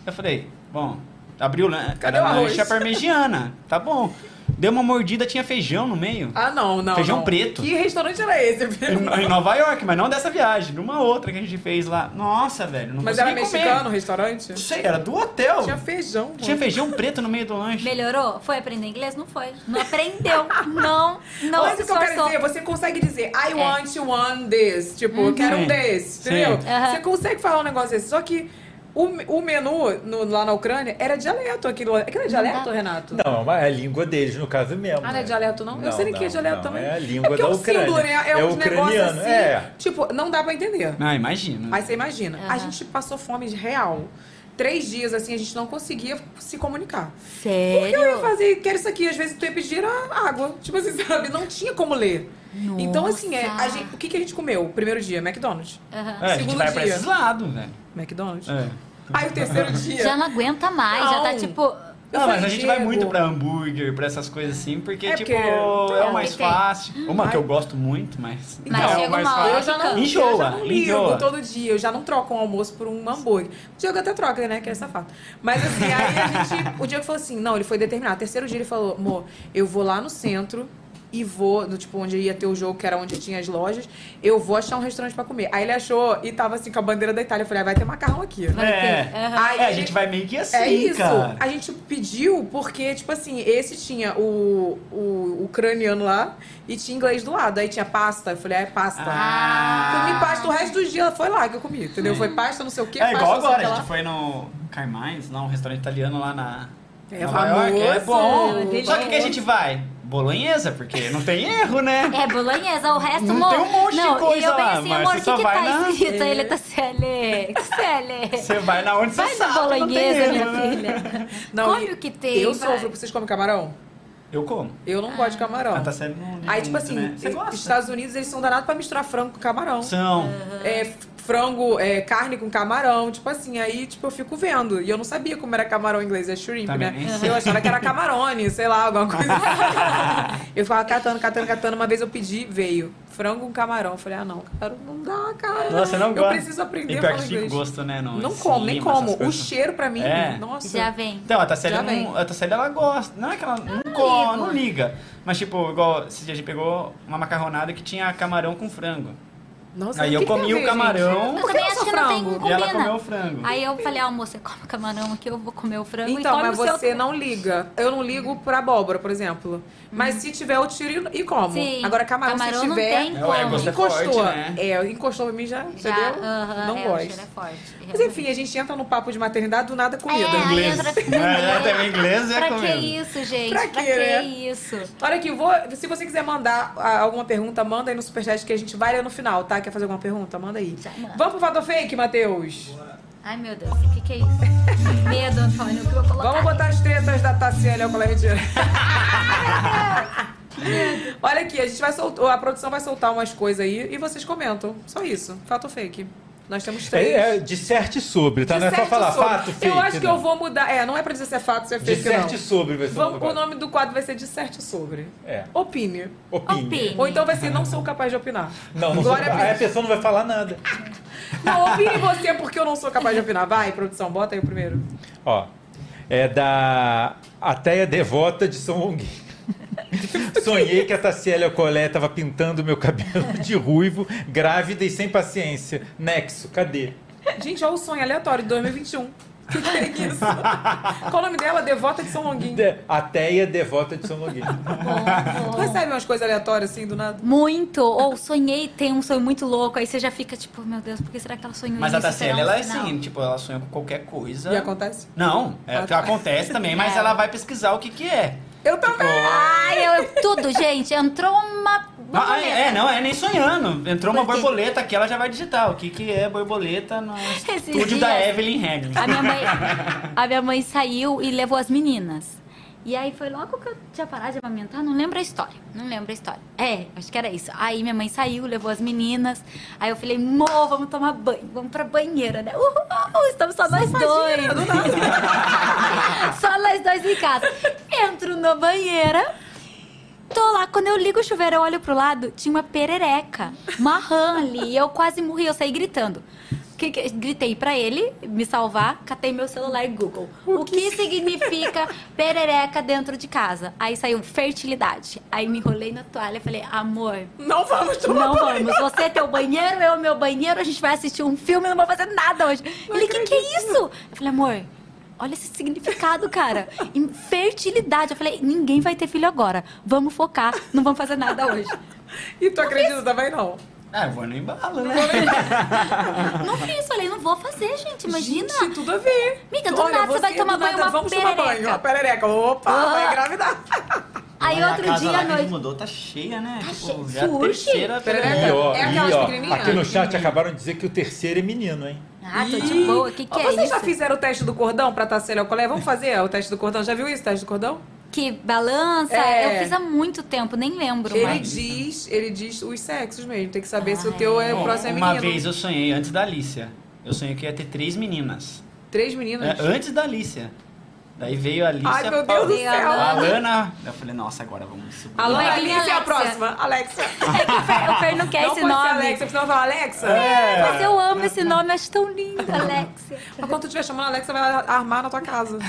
Eu falei, bom, abriu o lanche, Cadê o arroz? lanche à parmegiana, tá bom. Deu uma mordida, tinha feijão no meio. Ah, não, não. Feijão não. preto. Que restaurante era esse? Em, em Nova York, mas não dessa viagem, numa outra que a gente fez lá. Nossa, velho, não Mas era comer. mexicano o restaurante? Não sei, era do hotel. Tinha feijão. Tinha pô. feijão preto no meio do lanche. Melhorou? Foi aprender inglês? Não foi. Não aprendeu. Não, não Mas o que eu quero dizer, você consegue dizer I É. want one this. Tipo, eu quero um desse, Sim. entendeu? Aham. Você consegue falar um negócio desse. Só que o, o menu no- lá na Ucrânia era dialeto aquilo. Aquilo é dialeto. Renato? Não, mas é a língua deles, no caso mesmo. Ah, não é né? dialeto, não? eu sei nem que é dialeto não, também. É a língua porque da Ucrânia. símbolo, né? É, é uns negócios ucraniano, assim. é. Tipo, não dá pra entender. Ah, imagina. Mas você imagina, a Aham. gente passou fome de real. Três dias, assim, a gente não conseguia se comunicar. Sério? Porque eu ia fazer, quero isso aqui. Às vezes tu ia pedir a água. Tipo assim, sabe? Não tinha como ler. Então, assim, é, a gente- o que, que a gente comeu? Primeiro dia, McDonald's. Aham. É, a gente Segundo vai pra dia. esses lados, velho. McDonald's. É. Aí o terceiro dia. Já não aguenta mais, já tá Não. tipo. Não, mas a gente vai muito pra hambúrguer, pra essas coisas assim, porque, É tipo, é o mais tem. fácil. Uma que eu gosto muito, mas. Mas não, é chega mais uma hora fácil. Eu já não, Enjoa, eu já não ligo enjoa. todo dia. Eu já não troco um almoço por um hambúrguer. O Diego até troca, né? Que é safado. Mas assim, aí a gente. O Diego falou assim: não, ele foi determinado. Terceiro dia ele falou: amor, eu vou lá no centro e vou, no, tipo, onde ia ter o jogo, que era onde tinha as lojas, eu vou achar um restaurante pra comer. Aí ele achou e tava assim com a bandeira da Itália. Eu falei: ah, vai ter macarrão aqui. É, Aí é, a gente vai meio que assim, É isso. cara. A gente pediu porque, tipo assim, esse tinha o, o ucraniano lá e tinha inglês do lado. Aí tinha pasta. Eu falei, ah, é pasta. Ah. Comi pasta o resto do dia, foi lá que eu comi, entendeu? Foi pasta, não sei o que, É pasta, igual agora, a gente foi no Carmais, lá um restaurante italiano lá na É Nova York, é bom. Delícia. Só que que a gente vai? Bolonhesa, porque não tem erro, né? É, bolonhesa, o resto... Não mo- tem um monte de não, coisa e eu bem lá, assim, mas amor, você o só que, que vai tá na- escrito? É. Ele tá CL, CL. Você vai na onde você Vai na sabe, não tem bolonhesa, minha né? filha. Não, Come o que tem, Eu vai. sofro. Vocês comem camarão? Eu como. Eu não gosto de camarão. Ah, tá sendo não Aí, tipo muito, assim, né? Você? Estados Unidos eles são danados pra misturar frango com camarão. São. É, f- frango, é, carne com camarão, tipo assim, aí tipo, eu fico vendo. E eu não sabia como era camarão em inglês, é shrimp, Também né? nem sei. Eu achava que era camarone, sei lá, alguma coisa assim. Eu ficava catando, catando, catando. Uma vez eu pedi, veio frango com camarão. Eu falei, ah não, cara, não dá, cara. Nossa, você não Eu gosta? preciso aprender E a pior falar que fica o inglês. gosto, né? No, Não como, nem como. O cheiro pra mim, É. nossa. Já vem. Então, a Tassélia não. A Tassélia ela gosta. Não é que ela não, co- não liga. Mas, tipo, igual esse dia a gente pegou uma macarronada que tinha camarão com frango. Nossa, Aí o eu que que comi o camarão. Eu que também não acho que não tem frango? E ela combina. comeu o frango. Aí eu falei, ah, moça, come camarão aqui, eu vou comer o frango e Então, tome mas o seu você não liga. Eu não ligo pra abóbora, por exemplo. Mas se tiver, eu tiro e como. Sim. Agora, camarão, Camarão se não tiver. tem É, o como. gosto é encostou. forte, né? É, encostou pra mim já, Já, entendeu? aham, não é, o gosto. cheiro é forte. Mas enfim, a gente entra no papo de maternidade, do nada comida. É, Inglês. entra- É, até o inglês é Pra que comendo. isso, gente? Pra que né? isso? Olha aqui, vou, se você quiser mandar ah, alguma pergunta, manda aí no superchat que a gente vai ler no final, tá? Quer fazer alguma pergunta? Manda aí. Já. Vamos pro Fato Fake, Matheus? Ai, meu Deus, o que, que é isso? Medo, Antônio, o que eu vou colocar? Vamos botar as tretas da Tassiane ao colégio. Olha aqui, a gente vai soltar, a produção vai soltar umas coisas aí e vocês comentam. Só isso. Fato fake? Nós temos três. É, é, disserte sobre, tá? Não é só Disserte falar sobre. fato, fake. Eu acho que não. eu vou mudar. É, não é pra dizer se é fato, se é fake, Disserte não. sobre vai ser Vamos, o o nome do quadro vai ser Disserte sobre. É. Opine. Opine. Opine. Ou então vai ser Não Sou Capaz de Opinar. Não, não sou... Glória a Aí a pessoa não vai falar nada. Não, opine você porque eu não sou capaz de opinar. Vai, produção, bota aí o primeiro. Ó, é da Ateia Devota de São Longuinho. Sonhei que a Tassiela Colé estava pintando meu cabelo de ruivo, grávida e sem paciência. Nexo, cadê? Gente, olha o sonho aleatório de 2021. O que, é isso? Qual o nome dela? Devota de São Longuinho. De- Ateia Devota de São Longuinho. Tu recebe umas coisas aleatórias assim do nada? Muito. Ou sonhei, tem um sonho muito louco, aí você já fica tipo, meu Deus, por que será que ela sonhou Mas a isso? Tassélia, Será um ela é assim, tipo, ela sonha com qualquer coisa. E acontece? Não, é, Ah, tá. acontece também, mas É. ela vai pesquisar o que que é. Eu também! Ai, eu, tudo, gente. Entrou uma. Ah, borboleta. é, não, é nem sonhando. Entrou uma borboleta aqui, ela já vai digitar. O que que é borboleta no Esses estúdio da dias- Evelyn Hagley. A minha, mãe, a minha mãe saiu e levou as meninas. E aí foi logo que eu tinha parado de amamentar, não lembro a história. Não lembro a história. É, acho que era isso. Aí minha mãe saiu, levou as meninas. Aí eu falei, Mo, vamos tomar banho, vamos pra banheira, né? Uhul, estamos só nós dois. só nós dois em casa. Entro na banheira. Tô lá, quando eu ligo o chuveiro, eu olho pro lado, tinha uma perereca, uma rã ali. E eu quase morri, eu saí gritando. Que, que- gritei pra ele me salvar, catei meu celular e Google. O que significa perereca dentro de casa? Aí saiu fertilidade. Aí me enrolei na toalha e falei, amor, Não vamos tomar não banho. vamos. Você é teu banheiro, eu meu banheiro, a gente vai assistir um filme e não vou fazer nada hoje. Ele, o que, que é isso? Eu falei, amor, olha esse significado, cara. Fertilidade. Eu falei, ninguém vai ter filho agora. Vamos focar, não vamos fazer nada hoje. E tu acredita também não? Ah, eu vou no embalo, né? Não fiz, falei, não vou fazer, gente. Imagina. Gente, tudo a ver. Amiga, do Olha, nada você vai tomar banho nada, uma Vamos tomar banho, perereca. uma perereca. Opa, Ah. vai engravidar. Aí Olha, outro a casa dia lá à que noite. mudou tá cheia, né? tipo, cheia. já a Surge. terceira Perereca. E, ó, É aquelas e, ó, pequenininhas? aqui no chat acabaram de dizer que o terceiro é menino, hein? Ah, tô de boa. O que, que é Vocês isso? já fizeram o teste do cordão pra Tassel Colé? Vamos fazer o teste do cordão? Já viu isso, o teste do cordão? Que balança? É. Eu fiz há muito tempo, nem lembro Ele mais. diz, ele diz os sexos mesmo. Tem que saber se o Ah, teu é, é. o próximo é Uma vez eu sonhei, antes da Alicia, eu sonhei que ia ter três meninas. Três meninas? É, antes da Alicia. Daí veio a Alicia. Ai, meu Deus do céu. A Lana. Lana. Eu falei, nossa, agora vamos subir. A Lana Vai, Alice é a próxima. Alexa. É que o Fer, o Fer não quer não esse nome. Alexa, senão falar Alexa. É. Mas eu amo esse nome, acho tão lindo, Alexia. Mas quando tu estiver chamando Alexa, vai armar na tua casa.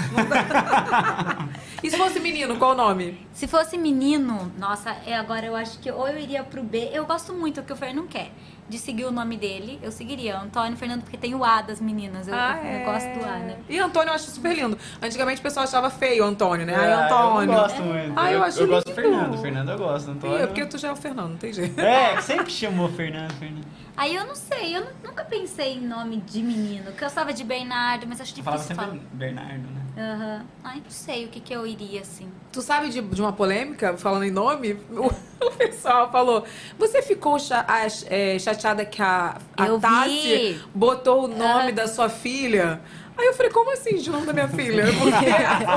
E se fosse menino, qual o nome? Se fosse menino, nossa, é, agora eu acho que ou eu iria pro B. Eu gosto muito, que o Fer não quer, de seguir o nome dele. Eu seguiria Antônio Fernando, porque tem o A das meninas. Eu, Ah, eu é. gosto do A, né? E Antônio eu acho super lindo. Antigamente o pessoal achava feio o Antônio, né? É, Ai, Antônio. Eu não gosto muito. Ah, eu acho eu gosto do. Fernando. Fernando eu gosto. Ih, Antônio. é porque tu já é o Fernando, não tem jeito. É, que sempre chamou Fernando, Fernando. Aí eu não sei, eu nu- nunca pensei em nome de menino. Que eu gostava de Bernardo, mas acho Eu falava difícil sempre falar. Bernardo, né? Aham. Ai, não sei o que, que eu iria, assim. Tu sabe de, de uma polêmica, falando em nome? O, o pessoal falou: Você ficou cha- ach- é, chateada que a, a Eu Tassi vi. botou o nome Aham. da sua filha? Aí eu falei, como assim, de nome da minha filha? Porque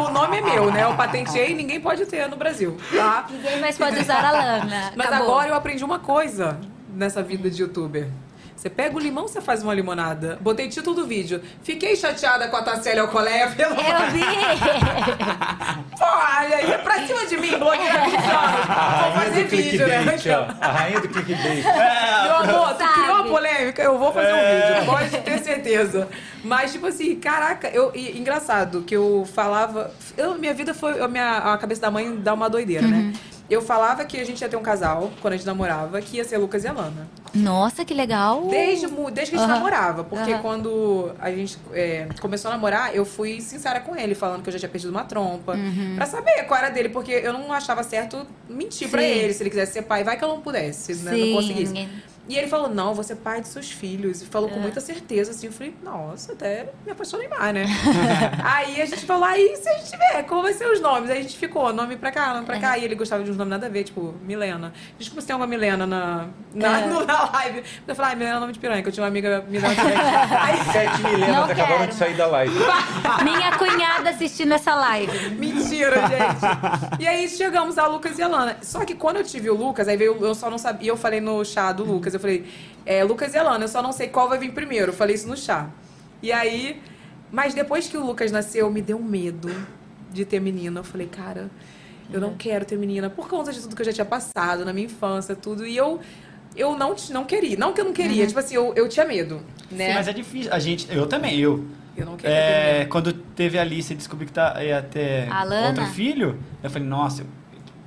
o nome é meu, né? Eu patenteei e ninguém pode ter no Brasil, tá? Ninguém mais pode usar a Lana. Mas Acabou. agora eu aprendi uma coisa nessa vida de youtuber. Você pega o limão, você faz uma limonada. Botei título do vídeo. Fiquei chateada com a Tassélia Alcoleia pelo... Eu vi! Pô, olha aí, é pra cima de mim, blogueira, 20 anos. Vou fazer vídeo, né? clickbait, ó. A rainha do clickbait. Meu amor, tu criou uma polêmica, eu vou fazer É. um vídeo, pode ter certeza. Mas, tipo assim, caraca, eu, e, engraçado que eu falava. Eu, minha vida foi. A, minha, a cabeça da mãe dá uma doideira, né? Eu falava que a gente ia ter um casal, quando a gente namorava, que ia ser Lucas e Alana. Nossa, que legal! Desde, desde que a gente Aham. namorava. Porque Aham. quando a gente é, começou a namorar, eu fui sincera com ele, falando que eu já tinha perdido uma trompa. Uhum. Pra saber qual era dele, porque eu não achava certo mentir pra Sim. ele, se ele quisesse ser pai. Vai que eu não pudesse, né? Sim. Não conseguisse. E ele falou, não, você é pai de seus filhos. E falou É. com muita certeza, assim. Eu falei, nossa, até me apaixonei mais, né? aí a gente falou, aí se a gente tiver, como vai ser os nomes? Aí a gente ficou, nome pra cá, nome pra É. cá. E ele gostava de uns nomes nada a ver, tipo, Milena. Desculpa se tem uma Milena na, na, É. no- na live. Eu falei, ah, Milena é nome de piranha, que eu tinha uma amiga Milena aí, Sete milenas Não acabaram quero. de sair da live. Minha cunhada assistindo essa live. Mentira, gente. E aí chegamos a Lucas e a Lana. Só que quando eu tive o Lucas, aí veio, eu só não sabia. Eu falei no chá do Lucas, eu falei, é, Lucas e a Lana, eu só não sei qual vai vir primeiro. Eu falei isso no chá. E aí, mas depois que o Lucas nasceu, me deu medo de ter menina. Eu falei, cara, eu não quero ter menina por conta de tudo que eu já tinha passado na minha infância, tudo. E eu. Eu não, não queria. Não que eu não queria, tipo assim, eu, eu tinha medo, né? Sim, mas é difícil. A gente, eu também, eu. Eu não queria ter É, quando teve a Alice e descobri que tá, ia ter A Lana? outro filho, eu falei, nossa, eu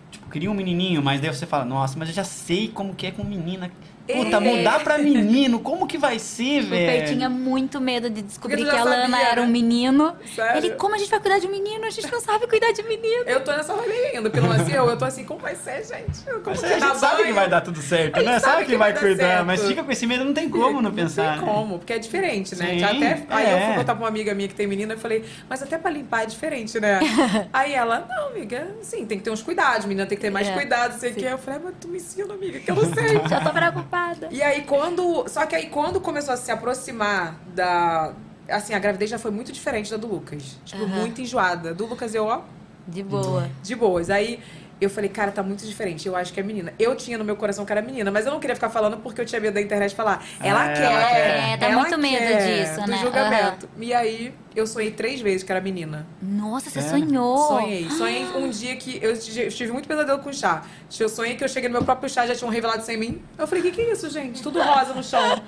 tipo, queria um menininho, mas daí você fala, nossa, mas eu já sei como que é com menina. Puta, mudar pra menino, como que vai ser, O Fer velho? tinha muito medo de descobrir que a Lana sabia, era um né? menino. Sério? Ele, como a gente vai cuidar de menino? A gente não sabe cuidar de menino. Eu tô nessa vibe ainda, porque não nasceu. Eu tô assim, como vai ser, gente? Como Mas que a gente sabe banho? que vai dar tudo certo, né? sabe Sabe que que vai vai dar cuidar, certo. mas fica com esse medo, não tem como não pensar. Não tem né? como, porque é diferente, né? Sim, até, aí eu é. fui contar pra uma amiga minha que tem menina e falei, mas até pra limpar é diferente, né? aí ela, não, amiga, sim, tem que ter uns cuidados, menina tem que ter mais É, cuidado, sei o que. Eu falei, mas tu me ensina, amiga, que eu não sei. Já tô preocupada. E aí quando. Só que aí quando começou a se aproximar da. Assim, a gravidez já foi muito diferente da do Lucas. Tipo, Aham. muito enjoada. Do Lucas eu, ó, De boa. de boas. Aí eu falei, cara, tá muito diferente. Eu acho que é menina. Eu tinha no meu coração que era menina, mas eu não queria ficar falando porque eu tinha medo da internet falar. Ela Ah, quer. ela quer. É, dá ela muito medo quer", disso, do né? julgamento. E aí eu sonhei três vezes que era menina. Nossa, você Sério? sonhou. Sonhei. Sonhei um dia que eu tive muito pesadelo com chá. Eu sonhei que eu cheguei no meu próprio chá, já tinham revelado isso em mim. Eu falei, o que, que é isso, gente? Tudo rosa no chão.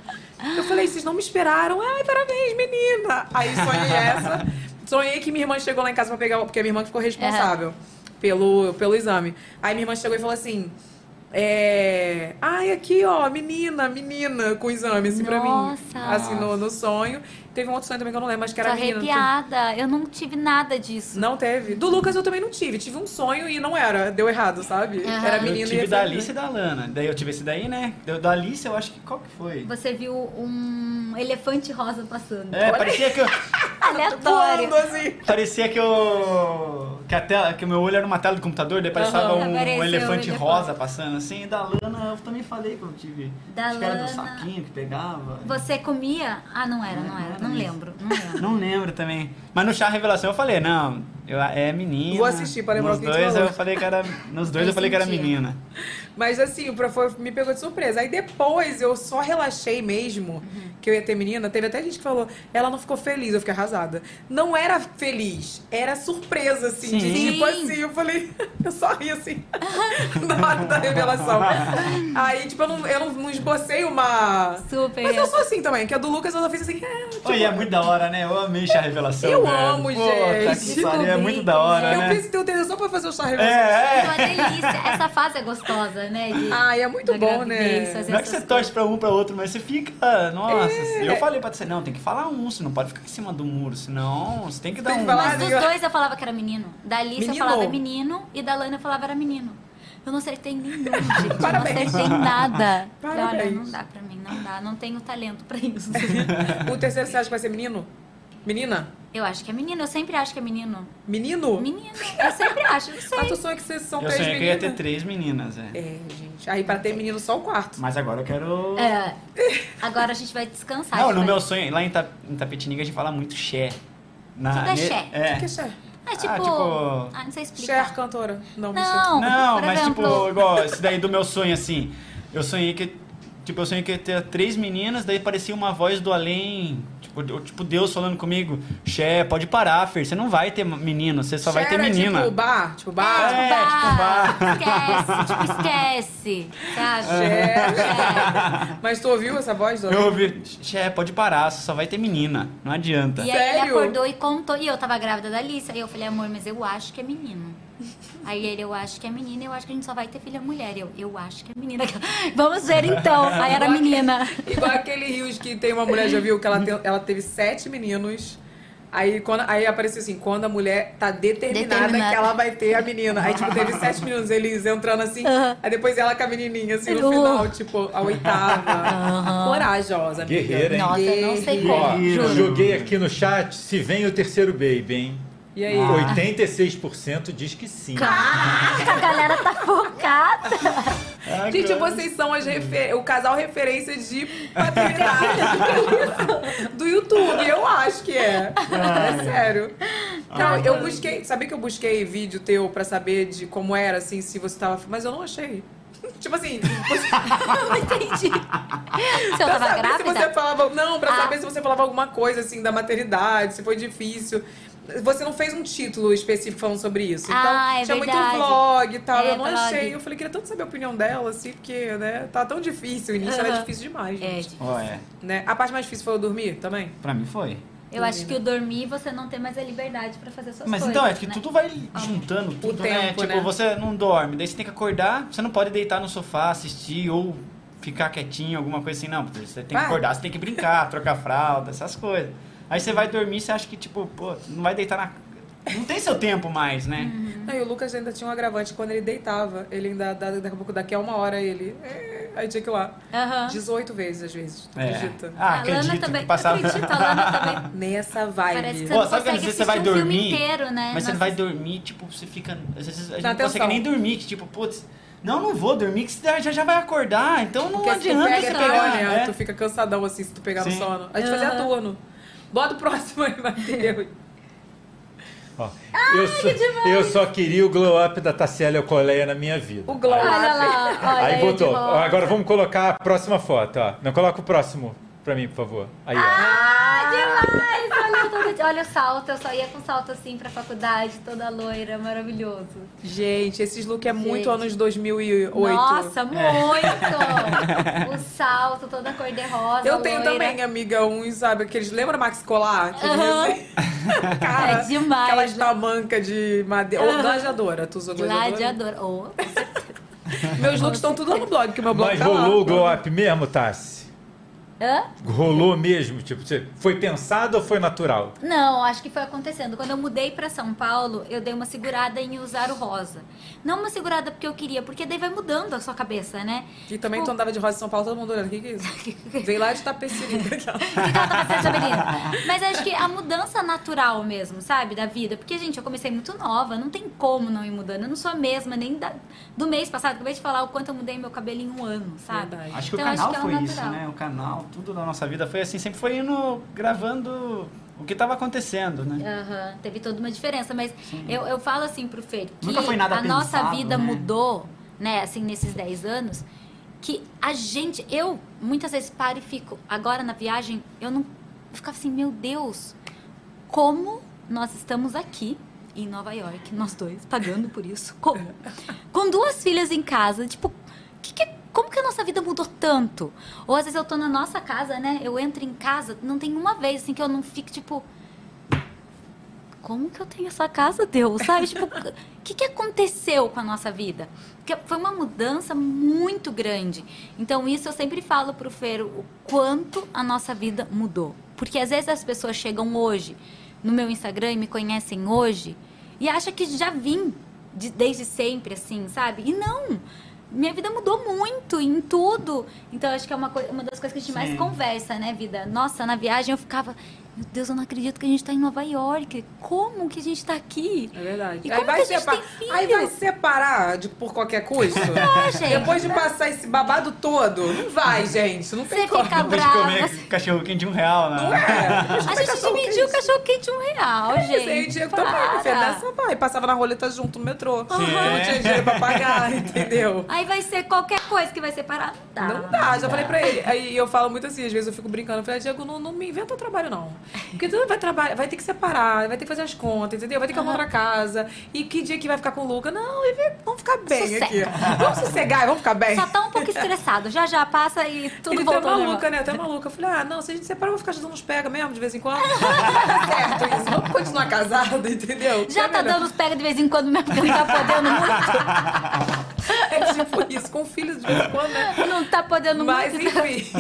Eu falei, vocês não me esperaram. Ai, parabéns, menina. Aí sonhei essa. Sonhei que minha irmã chegou lá em casa pra pegar, porque a minha irmã ficou responsável pelo, pelo exame. Aí minha irmã chegou e falou assim. É... Ai, aqui, ó, menina, menina, com exame, assim, pra mim. Nossa. Assim, no, no sonho. Teve um outro sonho também que eu não lembro, mas que Tô era menina. arrepiada. Eu não tive nada disso. Não teve. Do Lucas eu também não tive. Tive um sonho e não era. Deu errado, sabe? Aham. Era Eu menino e tive ia da ser- Alice e da Lana. Daí eu tive esse daí, né? Da da Alice eu acho que. Qual que foi? Você viu um elefante rosa passando. É, parecia que eu. Aleatório. Voando assim. Parecia que eu. Que, a tela, que o meu olho era uma tela do computador, daí parecia Aham. um, Apareceu um elefante elefante. rosa passando assim. E da Lana eu também falei que eu tive. Da acho que era do Lana- saquinho que pegava. Você comia? Ah, não era, não Não era. era Não lembro, não lembro. Não lembro também. Mas no chá revelação eu falei, não, Eu, é menina. Vou assistir pra lembrar Nos o que a gente dois eu falei que era. Nos dois eu falei que era menina. Mas assim, o professor me pegou de surpresa. Aí depois eu só relaxei mesmo que eu ia ter menina. Teve até gente que falou, ela não ficou feliz, eu fiquei arrasada. Não era feliz, era surpresa, assim. De, Sim. tipo assim, eu falei, eu só ri assim, na hora da revelação. Aí, tipo, eu não, eu não, não esbocei uma. Super. Mas eu sou assim também, que a do Lucas eu só fiz assim. É, tipo, Oi, é muito da hora, né? Eu amei chá revelação. Eu velho. amo, Pô, Tá gente. que pariu, é muito da hora, eu né? em ter o dedo só pra fazer o chá. É, É uma delícia. Essa fase é gostosa, né? De, Ai, é muito bom, gravidez, né? Não é que você torce pra um pra outro, mas você fica. Nossa, É. eu falei pra você, não, tem que falar um, você não pode ficar em cima do muro, senão você tem que dar Tem um. Mas dos dois eu falava que era menino. Da Alice eu Menino. falava menino e da Lana eu falava era menino. Eu não acertei nenhum, gente. Eu Parabéns. não acertei nada. Falei, Olha, Parabéns. não dá pra mim, não dá. Não tenho talento pra isso. O terceiro você acha que vai ser menino? Menina? Eu acho que é menino, eu sempre acho que é menino. Menino? Menino, eu sempre acho, não sei. Ah, tu sonha que vocês são Eu três sonhei que eu ia meninas? ter três meninas, é. É, gente. Aí pra ter menino só o quarto. Mas agora eu quero. É, agora a gente vai descansar. Não, no vai- meu sonho, lá em, Ta, em Tapetininga a gente fala muito xé. Na, Tudo é ne- xé. É. O que é Cher? É tipo. Ah, tipo- Ah, não sei explicar. Cher, cantora. Não, não, Não, Não, por mas exemplo, tipo, igual esse daí do meu sonho, assim. Eu sonhei que. Tipo, eu sonhei que ia ter três meninas, daí parecia uma voz do além. Tipo, tipo Deus falando comigo. Xé, pode parar, Fer. Você não vai ter menino, você só vai ter é menina. tipo bar? Tipo bar? É, tipo, bar. Esquece, tipo, esquece. Você acha? Cher. Mas tu ouviu essa voz Eu ouvi, Xé, pode parar, você só vai ter menina. Não adianta. E aí ele Sério? acordou e contou. E eu tava grávida da Alice. Aí eu falei, amor, mas eu acho que é menino. Aí ele, eu acho que é menina, eu acho que a gente só vai ter filha mulher. Eu, eu acho que é menina. Vamos ver então. Aí era menina. Igual aquele Rios que tem uma mulher, já viu, que ela, tem- ela teve sete meninos. Aí, quando, aí apareceu assim, quando a mulher tá determinada, Determinada. que ela vai ter a menina. Aí, tipo, teve sete meninos, eles entrando assim. Aham. Aí depois ela com a menininha, assim, no Uh. final, tipo, a oitava. Aham. Corajosa, amiga. Guerreira, hein? Nossa, eu não sei E, ó, como, joguei aqui no chat se vem o terceiro baby, hein? E aí? 86% diz que sim. Caraca, a galera tá focada. Ah, Gente, cara. vocês são as refer- o casal referência de paternidade do YouTube. Eu acho que é. É sério. Não, eu busquei. Sabia que eu busquei vídeo teu pra saber de como era, assim, se você tava. Mas eu não achei. Tipo assim, você, Não entendi. Se eu pra tava saber se você grávida? falava. Não, pra Ah. saber se você falava alguma coisa assim da maternidade, se foi difícil. Você não fez um título específico falando sobre isso. Então, Ah, é tinha muito verdade. vlog e tal. É, eu não vlog. achei. Eu falei, queria tanto saber a opinião dela, assim, porque, né, tá tão difícil. O início era Aham. difícil demais, É, gente. difícil. Ó, é. Né? A parte mais difícil foi o dormir também? Pra mim foi. Eu acho que o dormir você não tem mais a liberdade pra fazer suas Mas coisas. então, é que né? tudo vai juntando tudo, né? tempo, Tipo, né? você não dorme, daí você tem que acordar, você não pode deitar no sofá, assistir ou ficar quietinho, alguma coisa assim, não. porque Você tem que Ah. acordar, você tem que brincar, trocar fralda, essas coisas. Aí você vai dormir, você acha que, tipo, pô, não vai deitar na. Não tem seu tempo mais, né? Uhum. Não, e o Lucas ainda tinha um agravante quando ele deitava. Ele ainda, da- daqui a pouco, daqui a uma hora, ele. "É", Aí tinha que ir lá. Aham. 18 vezes, às vezes. Tu É. acredita? Ah, a Lana também. passava. Acredita, a Lana também. Nessa vibe. Parece que você Pô, não sabe que às consegue vezes você vai um filme dormir, inteiro, né? Mas você vai dormir, tipo, você fica. Às vezes a gente não consegue nem dormir, que tipo, putz, não, não vou dormir, que você já, já vai acordar, então não Porque se tu adianta pega você pegar, pegar, né? é. Tu fica cansadão assim se tu pegar no Sim. sono. A gente fazia Aham. turno. Bota o próximo aí, Matheus. Ó, eu, só, eu só queria o glow up da Tassiela Coleia na minha vida. O glow Olha up. lá, olha Aí de botou. Agora vamos colocar a próxima foto, ó. Não coloca o próximo pra mim, por favor. Aí, ó. Ah, demais! Olha, todo- olha o salto, eu só ia com salto assim pra faculdade, toda loira, maravilhoso. Gente, esses look é muito Gente. anos 2008. Nossa, muito! O salto, toda cor de rosa. Eu tenho loira. também, amiga, uns, sabe, aqueles. Lembra Max Colar? Dizem- Cara, É demais, Aquelas né? tamancas de madeira. Ou gladiadora, tu usou gladiadora? Gladiador. Oh, Meus looks estão tudo no blog, que o meu blog Mas tá lá. rolou o glow up mesmo, Tassi? Hã? Rolou mesmo? Tipo, foi pensado ou foi natural? Não, acho que foi acontecendo. Quando eu mudei pra São Paulo, eu dei uma segurada em usar o rosa. Não uma segurada porque eu queria, porque daí vai mudando a sua cabeça, né? E também tu andava de rosa em São Paulo, todo mundo olhando. O que, que é isso? Veio lá de Tapecerica. O que que ela tá fazendo? Mas acho que a mudança natural mesmo, sabe? Da vida. Porque, gente, eu comecei muito nova, não tem como não ir mudando. Eu não sou a mesma nem da- do mês passado. Acabei de falar o quanto eu mudei meu cabelo em um ano, sabe? Verdade. Acho que Então, o canal é o foi isso, né? O canal, tudo da nossa vida foi assim, sempre foi indo gravando o que estava acontecendo, né? Aham, teve toda uma diferença, mas eu, eu falo assim pro Fer que Nunca foi nada a nossa pensado, vida né? mudou, né, assim, nesses 10 anos, que a gente, eu muitas vezes paro e fico, agora na viagem, eu não, eu ficava assim, meu Deus, como nós estamos aqui em Nova York, nós dois, pagando por isso, como? Com duas filhas em casa, tipo, que que- como que a nossa vida mudou tanto? Ou às vezes eu tô na nossa casa, né, eu entro em casa, não tem uma vez assim que eu não fico, tipo, como que eu tenho essa casa, Deus? Sabe? Tipo, o que, que aconteceu com a nossa vida? Porque foi uma mudança muito grande. Então, isso eu sempre falo pro Fer, o quanto a nossa vida mudou. Porque às vezes as pessoas chegam hoje no meu Instagram e me conhecem hoje e acham que já vim de- desde sempre, assim, sabe? E não! Minha vida mudou muito em tudo. Então, acho que é uma, uma das coisas que a gente mais Sim. conversa, né, vida? Nossa, na viagem eu ficava, meu Deus, eu não acredito que a gente tá em Nova York. Como que a gente tá aqui? É verdade. E aí, vai que a gente separ- aí vai separar de, por qualquer custo? Não, gente. Depois de passar esse babado todo, não vai, gente. Não tem Você como. fica Depois de comer cachorro quente de um real, né? Não é? A gente dividiu o cachorro quente um real, É, gente. Aí, Diego também, para. filha, dessa vai. Passava na roleta junto no metrô. Sim. Não tinha dinheiro pra pagar, entendeu? Aí vai ser qualquer coisa que vai separar. Não dá. Não dá, já falei pra ele. Aí eu falo muito assim, às vezes eu fico brincando. Eu falei, Diego, não, não me inventa trabalho, não. Porque tu vai trabalhar, vai ter que separar, vai ter que fazer as contas, entendeu? Vai ter que arrumar outra casa. E que dia que vai ficar com o Luca? Não, vamos ficar bem Sossega. aqui. Vamos sossegar, vamos ficar bem. Só tá um pouco estressado. Já já passa e tudo Ele voltou tá ao maluca, né? Até maluca. Eu falei, ah, não, se a gente separar, eu vou ficar ajudando uns pega mesmo, de vez em quando. Dar certo isso. Vamos continuar casado, entendeu? Já É tá melhor. dando os pega de vez em quando mesmo, porque não tá podendo muito. É tipo isso, com filhos de vez em quando, né? Não tá podendo Mas muito. enfim.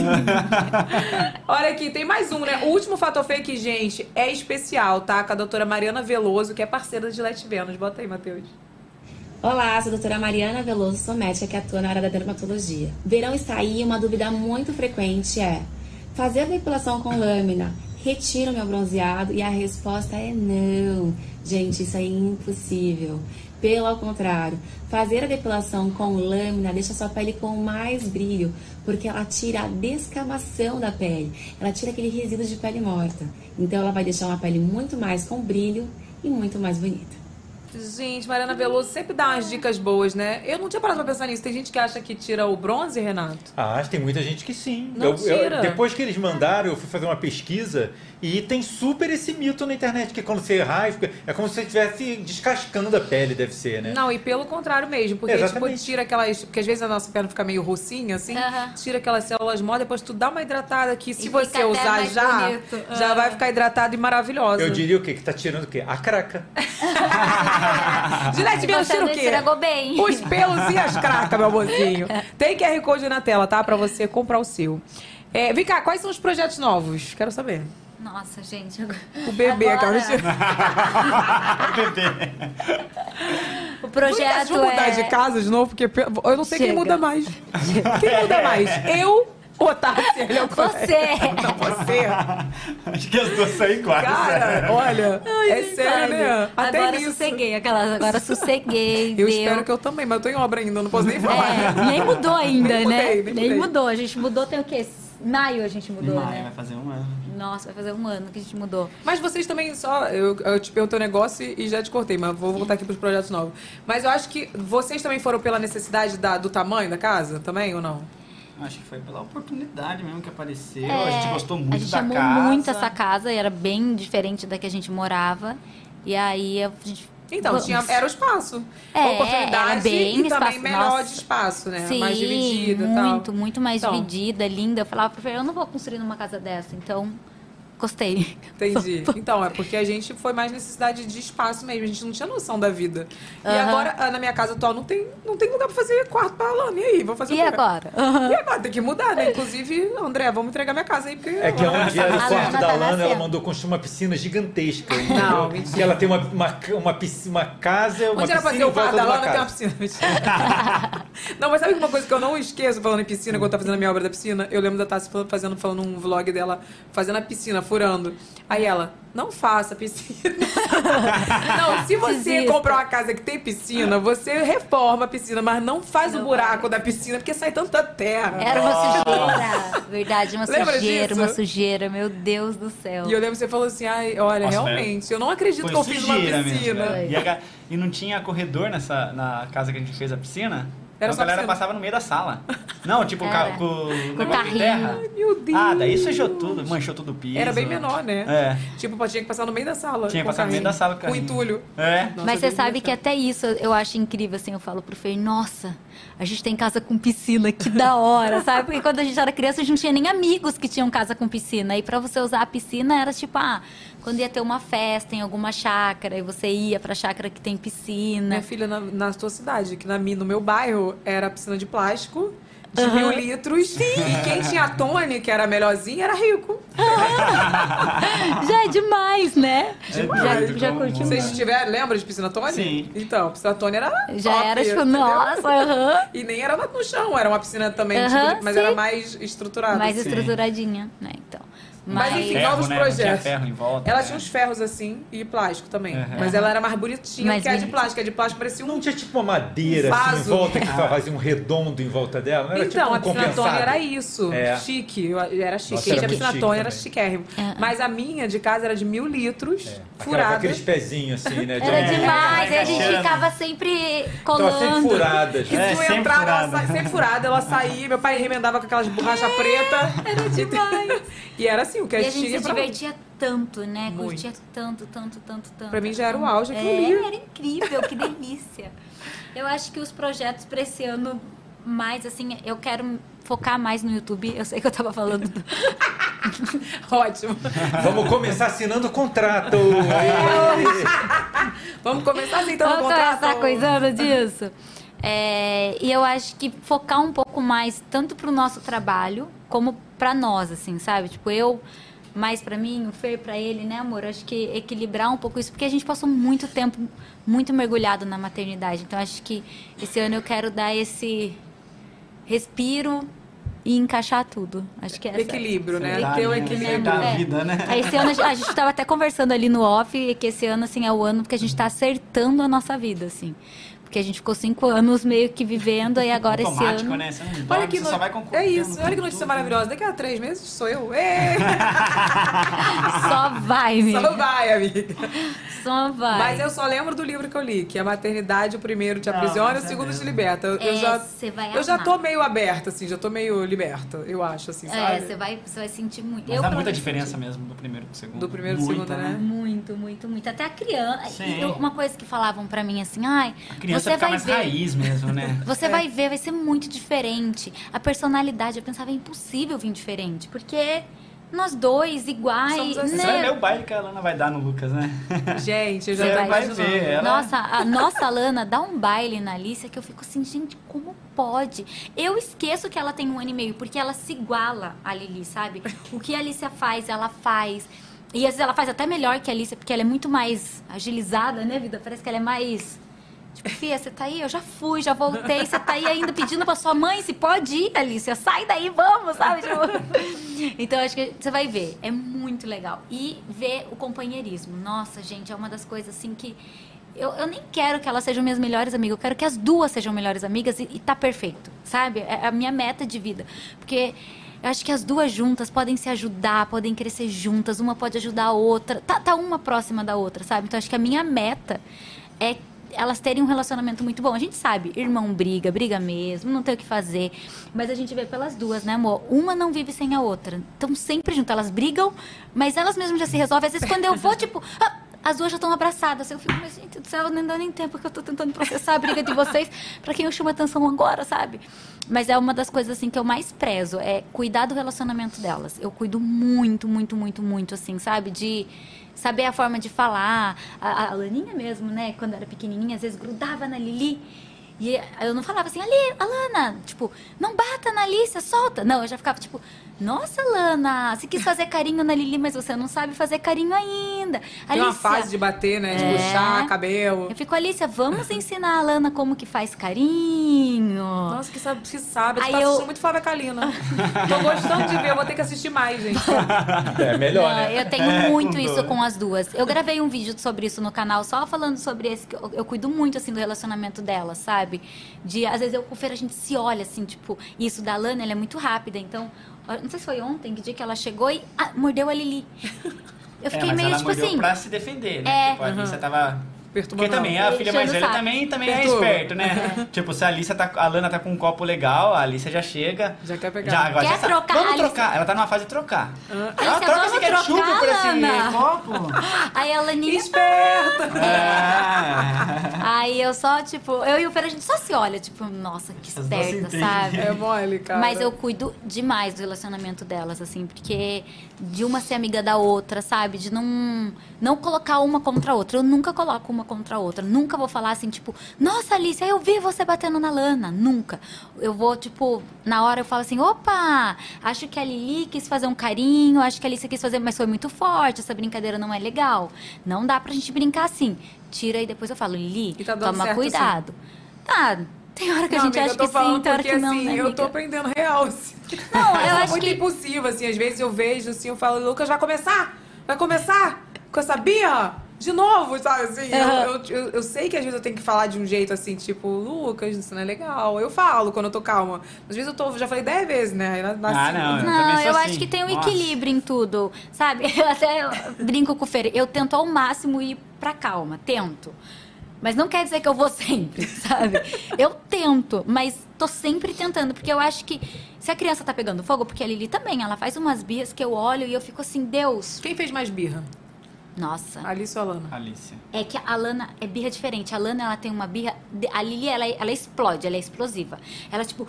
Olha aqui, tem mais um, né? O último fator fake, gente, é especial, tá? Com a doutora Mariana Veloso, que é parceira de Let Vênus. Bota aí, Matheus. Olá, sou a doutora Mariana Veloso, sou médica que atua na área da dermatologia. Verão está aí, uma dúvida muito frequente é: fazer a depilação com lâmina retira o meu bronzeado? E a resposta é não. Gente, isso é impossível. Pelo contrário, fazer a depilação com lâmina deixa sua pele com mais brilho, porque ela tira a descamação da pele, ela tira aquele resíduo de pele morta. Então ela vai deixar uma pele muito mais com brilho e muito mais bonita. Gente, Mariana Veloso sempre dá umas dicas boas, né? Eu não tinha parado pra pensar nisso. Tem gente que acha que tira o bronze, Renato? Ah, tem muita gente que sim. Não Eu- eu- tira. depois que eles mandaram, eu fui fazer uma pesquisa e tem super esse mito na internet, que quando você errar, é como se você estivesse descascando a pele, deve ser, né? Não, e pelo contrário mesmo, porque tipo, Exatamente. tira aquelas. Porque às vezes a nossa pele fica meio rocinha, assim, tira aquelas células mó, depois tu dá uma hidratada que se E você usar já, bonito. já vai ficar hidratado e maravilhosa. Eu diria o quê? Que tá tirando o quê? A craca. Vênus Você tira o quê? estragou bem. Os pelos e as cracas, meu mozinho. Tem QR Code na tela, tá? Pra você comprar o seu. É, vem cá, quais são os projetos novos? Quero saber. Nossa, gente. agora- O bebê, Agora- O projeto Vamos mudar é... de casa de novo, porque eu não sei quem Chega. muda mais. Quem muda mais? Eu ou a Tárcia? Você. Não, você. Acho que as duas saem quase. Cara, olha, Ai, é sério, né? Até agora nisso. sosseguei, aquelas, agora sosseguei. Eu deu. espero que eu também, mas eu tô em obra ainda, não posso nem falar. É, nem mudou ainda, Nem né? mudei, nem mudei. mudou. A gente mudou tem o quê? Maio a gente mudou, Maio, né? vai fazer um ano. Nossa, vai fazer um ano que a gente mudou. Mas vocês também só. Eu, eu te perguntei um negócio e e já te cortei, mas vou voltar aqui pros projetos novos. Mas eu acho que vocês também foram pela necessidade da- do tamanho da casa também, ou não? Acho que foi pela oportunidade mesmo que apareceu. É, a gente gostou muito A gente da amou casa. muito essa casa e era bem diferente da que a gente morava. E aí a gente. Então, Vamos. tinha, era o espaço. É, oportunidade era bem e também espaço, melhor nossa. de espaço, né? Sim, mais dividida e tal. muito, muito mais Então. dividida, linda. Eu falava pro Fer, eu não vou construir numa casa dessa, então gostei. Entendi. Então, é porque a gente foi mais necessidade de espaço mesmo. A gente não tinha noção da vida. E agora, ah, na minha casa atual, não tem, não tem lugar pra fazer quarto pra Alana. E aí? Vou fazer E o quê? agora? E agora? Tem que mudar, né? Inclusive, André, vamos entregar minha casa aí, porque... É que onde era o A quarto da tá Lana, ela mandou construir uma piscina gigantesca. Não, mentira. E ela tem uma, uma, uma, piscina, uma casa, uma Onde era pra piscina ser em o quarto da de uma Lana, tem uma piscina. não, mas sabe uma coisa que eu não esqueço falando em piscina, quando eu tava fazendo a minha obra da piscina? Eu lembro da Tassi falando, fazendo, falando um vlog dela, fazendo a piscina, furando. Aí ela, não faça piscina. não, Se você Desista. comprar uma casa que tem piscina, você reforma a piscina, mas não faz o buraco da piscina, porque sai tanta terra. Era uma sujeira. Verdade, uma Lembra sujeira, disso? uma sujeira. Meu Deus do céu. E eu lembro que você falou assim, ai, olha, Nossa, realmente, eu não acredito Foi que eu fiz uma piscina. mesmo. E, a e não tinha corredor nessa, na casa que a gente fez a piscina? Era então a galera passava no meio da sala. Não, tipo, ca- com o negócio de carrinho. terra. Ai, meu Deus. Ah, daí sujou tudo, manchou tudo o piso. Era bem menor, né? É. Tipo, tinha que passar no meio da sala. Tinha que com passar no meio carrinho. da sala com Com carrinho. entulho. É. Mas você sabe que até isso eu acho incrível, assim, eu falo pro Fer, nossa, a gente tem casa com piscina, que da hora, sabe? Porque quando a gente era criança, a gente não tinha nem amigos que tinham casa com piscina. E pra você usar a piscina era tipo, ah, quando ia ter uma festa em alguma chácara, e você ia pra chácara que tem piscina. Minha filha, na, na tua cidade, que na, no meu bairro era piscina de plástico, de Aham. mil litros. E quem tinha a Tony, que era a melhorzinha, era rico. Já é demais, né? Demais. Já, já curti Vocês tiveram, lembra de piscina Tony? Sim. Então, piscina Tony era Já top, era, tipo, entendeu? nossa, aham. E nem era no chão, era uma piscina também, tipo, Aham, de- mas sim. era mais estruturada. Mais assim. estruturadinha, né? Então. Mas, Mas, enfim, Ferro, novos né? Não projetos. ferro em volta, ela né? tinha uns ferros assim e plástico também. Uhum. Mas ela era mais bonitinha Mais que a de plástico. A de plástico parecia um. Não tinha tipo uma madeira Um assim em vaso. volta que fazia um redondo em volta dela? Não era Então, tipo um a piscina compensado? Tony era isso. É. Chique. Era chique. Nossa, Gente, era a muito piscina chique Tony era chiquérrimo. Mas a minha de casa era de mil litros, com furada. aqueles pezinhos assim, né? de- Era É. demais, aí a gente ficava sempre Tava sempre colando. Que É, tu sempre entrava, ela furada. sa... sempre furada, ela saía, meu pai remendava com aquelas borrachas pretas. Era demais. e era assim, o que E a a gente se pra... divertia tanto, né? Muito. Curtia tanto, tanto, tanto, tanto. Pra mim já era o auge aquilo é, ali. Era incrível, que delícia. Eu acho que os projetos pra esse ano, mais assim, eu quero focar mais no YouTube. Eu sei que eu tava falando. do- Ótimo. Vamos começar assinando o contrato. Vamos começar assim, então, o Vamos contrato. começar coisando disso. É, e eu acho que focar um pouco mais, tanto pro nosso trabalho, como pra nós, assim, sabe? Tipo, eu mais pra mim, o Fer pra ele, né, amor? Acho que equilibrar um pouco isso, porque a gente passou muito tempo muito mergulhado na maternidade. Então, acho que esse ano eu quero dar esse respiro e encaixar tudo. Acho que é essa- Equilíbrio, né? Verdade, Ter o equilíbrio. Da É. vida, né? Aí Esse ano a gente- a gente tava até conversando ali no off e que esse ano assim é o ano que a gente tá acertando a nossa vida, assim. Porque a gente ficou cinco anos meio que vivendo e agora esse Automático, ano. né? Você não Olha dorme, que você no- só vai É isso, olha que notícia tudo. maravilhosa. Daqui a três meses sou eu. Só vai, amiga. Só vai, amiga. Só vai. Mas eu só lembro do livro que eu li, que é a maternidade, o primeiro te Não, aprisiona e o é segundo te mesmo. liberta. Eu, eu É, já, você vai eu já tô meio aberta, assim, já tô meio liberta, eu acho, assim, É, sabe? você vai, você vai sentir muito. Mas eu, dá muita diferença senti. mesmo do primeiro pro segundo. Do primeiro pro segundo, né? Muito, muito, muito. Até a criança. Sim. E eu- uma coisa que falavam pra mim assim, ai, A criança você vai mais ver. raiz mesmo, né? Você É. vai ver, vai ser muito diferente. A personalidade, eu pensava, é impossível vir diferente. Porque nós dois, iguais, Somos assim. Você vai ver né? o baile que a Lana vai dar no Lucas, né? Gente, eu já Você vai ver, ela- Nossa, a nossa Lana dá um baile na Alicia que eu fico assim, gente, como pode? Eu esqueço que ela tem um ano e meio, porque ela se iguala a Lili, sabe? O que a Alicia faz, ela faz. E às vezes ela faz até melhor que a Alicia, porque ela é muito mais agilizada, né, vida? Parece que ela é mais. Tipo, Fia, você tá aí? Eu já fui, já voltei. Você tá aí ainda pedindo pra sua mãe se pode ir, Alicia. Sai daí, vamos, sabe? Tipo, Então, acho que você vai ver. É muito legal. E ver o companheirismo. Nossa, gente, é uma das coisas assim que. Eu, eu nem quero que elas sejam minhas melhores amigas. Eu quero que as duas sejam melhores amigas e, e tá perfeito, sabe? É a minha meta de vida. Porque eu acho que as duas juntas podem se ajudar, podem crescer juntas. Uma pode ajudar a outra. Tá, tá uma próxima da outra, sabe? Então, acho que a minha meta é elas terem um relacionamento muito bom. A gente sabe, irmão briga, briga mesmo, não tem o que fazer. Mas a gente vê pelas duas, né, amor? Uma não vive sem a outra. Estão sempre juntas, elas brigam, mas elas mesmas já se resolvem. Às vezes, quando eu vou, tipo, ah, as duas já estão abraçadas. Eu fico, mas gente do céu, não dá nem tempo que eu tô tentando processar a briga de vocês pra quem eu chamo atenção agora, sabe? Mas é uma das coisas, assim, que eu mais prezo, é cuidar do relacionamento delas. Eu cuido muito, muito, muito, muito, assim, sabe? De saber a forma de falar. A, a Laninha mesmo, né? Quando era pequenininha, às vezes grudava na Lili. E eu não falava assim, Ali, Alana, tipo, não bata na Alicia, solta. Não, eu já ficava tipo, nossa, Lana, você quis fazer carinho na Lili, mas você não sabe fazer carinho ainda. Tem uma Alicia, fase de bater, né? De É. puxar cabelo. Eu fico, Alicia, vamos ensinar a Lana como que faz carinho. Nossa, que sabe, que sabe. Aí tá eu- assistindo muito Flávia Kalina. Tô gostando de ver, eu vou ter que assistir mais, gente. É melhor, Não, né? Eu tenho É, muito com isso dor. com as duas. Eu gravei um vídeo sobre isso no canal, só falando sobre esse. que Eu, eu cuido muito, assim, do relacionamento dela, sabe? De, às vezes, eu com a gente se olha, assim, tipo... Isso da Lana, ela é muito rápida, então... Não sei se foi ontem, que dia que ela chegou e ah, mordeu a Lili. Eu fiquei é, meio, tipo assim... pra se defender, É. né? Tipo, a Alicia tava... Porque Perturbando também ela. a filha mais velha também, também é esperto, né? Tipo, se a Alicia tá, a Lana tá com um copo legal, a Alicia já chega. Já quer pegar. Já, agora Quer já trocar, Vamos Alicia? trocar. Ela tá numa fase de trocar. ela Alicia, troca esse ketchup trocar, por esse copo. Aí a Laninha... Esperta! É. Aí eu só, tipo... Eu e o Fer, a gente só se olha, tipo... Nossa, que esperta, sabe? É mole, cara. Mas eu cuido demais do relacionamento delas, assim, porque de uma ser amiga da outra, sabe? De não, não colocar uma contra a outra. Eu nunca coloco uma contra a outra. Nunca vou falar assim, tipo, nossa, Alicia, eu vi você batendo na Lana. Nunca. Eu vou, tipo, na hora eu falo assim, opa, acho que a Lili quis fazer um carinho, acho que a Alicia quis fazer, mas foi muito forte, essa brincadeira não é legal. Não dá pra gente brincar assim. Tira e depois eu falo, Lili, tá toma cuidado. Tá, tem hora que a Não, gente amiga, acha que sim, falando tem hora porque, que não, assim, né, eu tô aprendendo real. Assim. Não, eu sou acho muito que- impulsiva, assim. Às vezes eu vejo, assim, eu falo, Lucas, vai começar? Vai começar com essa birra? De novo, sabe, assim? Eu- Aham. Eu, eu, eu sei que às vezes eu tenho que falar de um jeito, assim, tipo, Lucas, isso não é legal. Eu falo quando eu tô calma. Às vezes eu tô, já falei dez vezes, né? Na- na Ah, não, eu Não, eu assim. acho que tem um Nossa. equilíbrio em tudo, sabe? Eu até brinco com o Fer. Eu tento ao máximo ir pra calma, tento. Mas não quer dizer que eu vou sempre, sabe? Eu tento, mas tô sempre tentando, porque eu acho que se a criança tá pegando fogo, porque a Lili também, ela faz umas bias que eu olho e eu fico assim, Deus. Quem fez mais birra? Nossa. Alice ou Alana? Alicia. É que a Lana é birra diferente. A Lana, ela tem uma birra. de- A Lili, ela, ela explode, ela é explosiva. Ela, tipo.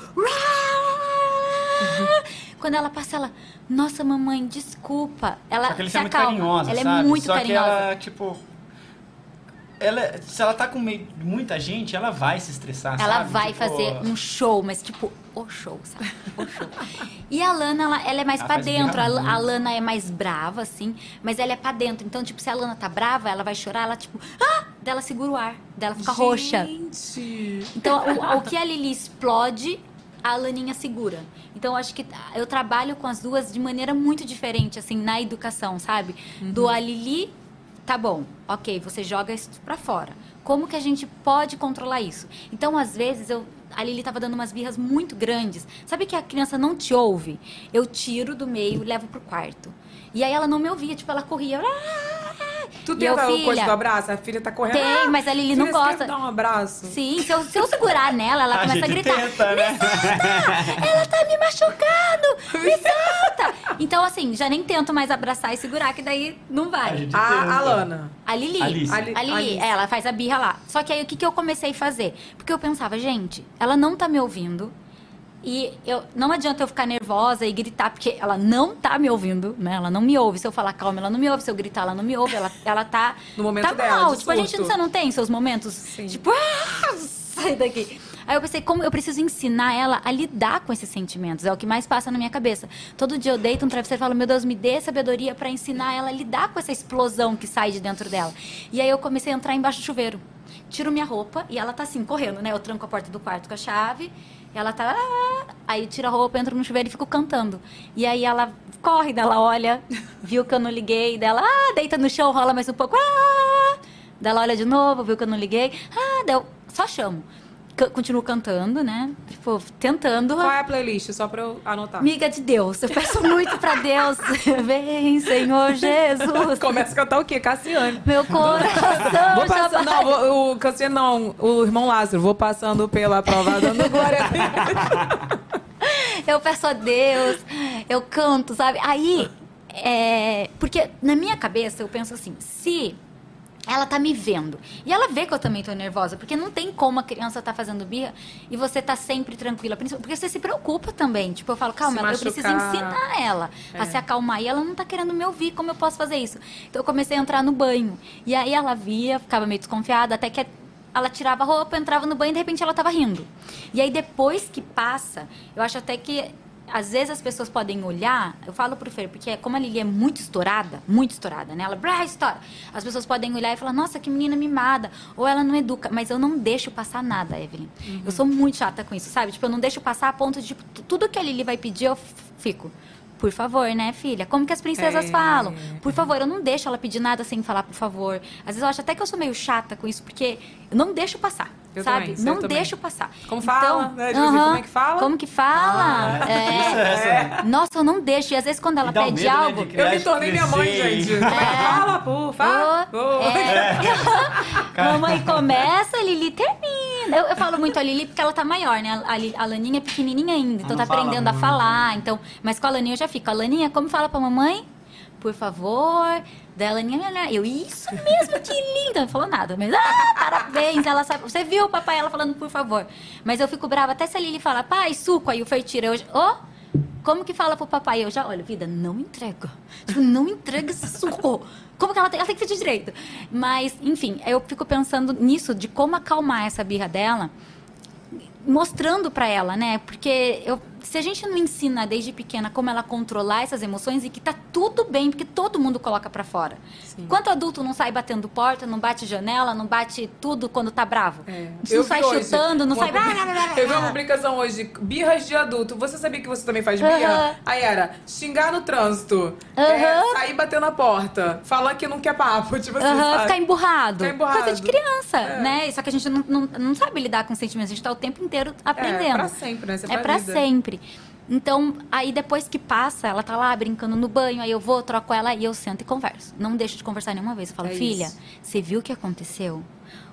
Quando ela passa, ela. Nossa, mamãe, desculpa. Ela Só que se Alicia é muito acalma. carinhosa, ela sabe? é muito Só carinhosa. que ela, tipo... Ela, se ela tá com meio, muita gente, ela vai se estressar, Ela sabe? vai Tipo, fazer um show, mas tipo, o show, sabe? O show. E a Lana, ela, ela é mais Ela pra dentro. A, a. Lana é mais brava, assim, mas ela é pra dentro. Então, tipo, se a Lana tá brava, ela vai chorar, ela, tipo, ah! Dela segura o ar, dela fica roxa. Gente! Então, o, o que a Lili explode, a Laninha segura. Então, eu acho que eu trabalho com as duas de maneira muito diferente, assim, na educação, sabe? Do a Lili, tá bom, ok, você joga isso pra fora. Como que a gente pode controlar isso? Então, às vezes, eu, a Lili tava dando umas birras muito grandes. Sabe que a criança não te ouve? Eu tiro do meio levo pro quarto. E aí ela não me ouvia, tipo, ela corria. Tu tem eu, aquela coisa filha, do abraço? A filha tá correndo. Tem, Ah, mas a Lili filha, não você quer gosta. dar um abraço? Sim, se eu, se eu segurar nela, ela A começa a gritar. tenta, né? Ela tá me machucando! Me solta! Então, assim, já nem tento mais abraçar e segurar, que daí não vai. A A, a Lana. A Lili. Alice. Ali- A Lili, Alice. ela faz a birra lá. Só que aí o que, que eu comecei a fazer? Porque eu pensava, gente, ela não tá me ouvindo. E eu, não adianta eu ficar nervosa e gritar, porque ela não tá me ouvindo, né? Ela não me ouve. Se eu falar calma, ela não me ouve. Se eu gritar, ela não me ouve. Ela, ela tá. No momento tá dela, mal. Tipo, a gente você não tem seus momentos? Tipo, ah, sai daqui. Aí eu pensei, como eu preciso ensinar ela a lidar com esses sentimentos. É o que mais passa na minha cabeça. Todo dia eu deito um travesseiro e falo, meu Deus, me dê sabedoria pra ensinar ela a lidar com essa explosão que sai de dentro dela. E aí eu comecei a entrar embaixo do chuveiro. Tiro minha roupa e ela tá assim, correndo, né? Eu tranco a porta do quarto com a chave. Ela tá. "Ah", Aí tiro a roupa, entro no chuveiro e fico cantando. E aí ela corre, dela olha, viu que eu não liguei, dela, ah, deita no chão, rola mais um pouco, ah! Daí ela olha de novo, viu que eu não liguei, ah, daí eu só chamo. Continuo cantando, né? Tipo, tentando. Qual é a playlist? Só pra eu anotar. Amiga de Deus, eu peço muito pra Deus. Vem, Senhor Jesus. Começa a cantar o quê? Cassiane. Meu coração Vou passando, não, vou- o Cassiano não, o irmão Lázaro, vou passando pela prova dando glória. Eu peço a Deus, eu canto, sabe? Aí, é, porque na minha cabeça eu penso assim, se ela tá me vendo e ela vê que eu também tô nervosa, porque não tem como a criança tá fazendo birra e você tá sempre tranquila, porque você se preocupa também. Tipo, eu falo, calma, Se eu preciso ensinar ela a É. se acalmar e ela não tá querendo me ouvir, como eu posso fazer isso? Então eu comecei a entrar no banho e aí ela via, ficava meio desconfiada, até que ela tirava a roupa, entrava no banho e de repente ela tava rindo. E aí depois que passa, eu acho até que às vezes as pessoas podem olhar, eu falo pro Fer, porque como a Lili é muito estourada, muito estourada, né? Ela, brá, estoura. As pessoas podem olhar e falar, nossa, que menina mimada. Ou ela não educa. Mas eu não deixo passar nada, Evelyn. Uhum. Eu sou muito chata com isso, sabe? Tipo, eu não deixo passar a ponto de, tipo, tu- tudo que a Lili vai pedir, eu fico. Por favor, né, filha? Como que as princesas É. falam? Por favor, eu não deixo ela pedir nada sem falar por favor. Às vezes eu acho até que eu sou meio chata com isso, porque não deixo passar. Eu sabe? também, não também. deixo passar. Como fala, né? Assim, aham, como é que fala? Como que fala? Ah, É. é. Nossa, eu não deixo. E às vezes quando ela pede medo, né, algo. criar, Eu me tornei minha mãe, gente. Como é que fala, por favor? É. Mamãe começa, a Lili termina. Eu, eu falo muito a Lili porque ela tá maior, né? A, a Laninha é pequenininha ainda, então tá fala aprendendo a falar. Então, mas com a Laninha eu já fico. A Laninha, como fala pra mamãe? Por favor. Daí a Laninha, olha, eu, isso mesmo, que linda. Não falou nada, mas, ah, parabéns. Ela sabe, você viu o papai ela falando por favor. Mas eu fico brava até se a Lili fala, pai, suco. Aí o Fer tira, eu, ô, como que fala pro papai? Eu já, olha, vida, não entrega. Tipo, não entrega esse suco. Como que ela tem, ela tem que pedir direito? Mas, enfim, eu fico pensando nisso, de como acalmar essa birra dela, mostrando pra ela, né? Porque eu, se a gente não ensina desde pequena como ela controlar essas emoções e que tá tudo bem, porque todo mundo coloca pra fora. Quanto adulto não sai batendo porta, não bate janela, não bate tudo quando tá bravo? Não Eu sai hoje chutando, não uma sai... publica- Eu vi uma publicação hoje, birras de adulto. Você sabia que você também faz birra? Aham. Aí era xingar no trânsito, Aham. é, sair batendo na porta, falar que não quer papo, tipo assim, Aham, sabe? ficar emburrado. Ficar emburrado. Coisa de criança, É. né? Só que a gente não, não, não sabe lidar com sentimentos. A gente tá o tempo inteiro aprendendo. É, pra sempre, né? Isso é É pra pra vida. Então, aí depois que passa, ela tá lá brincando no banho, aí eu vou, troco ela e eu sento e converso. Não deixo de conversar nenhuma vez. Eu falo, É filha, isso. você viu o que aconteceu?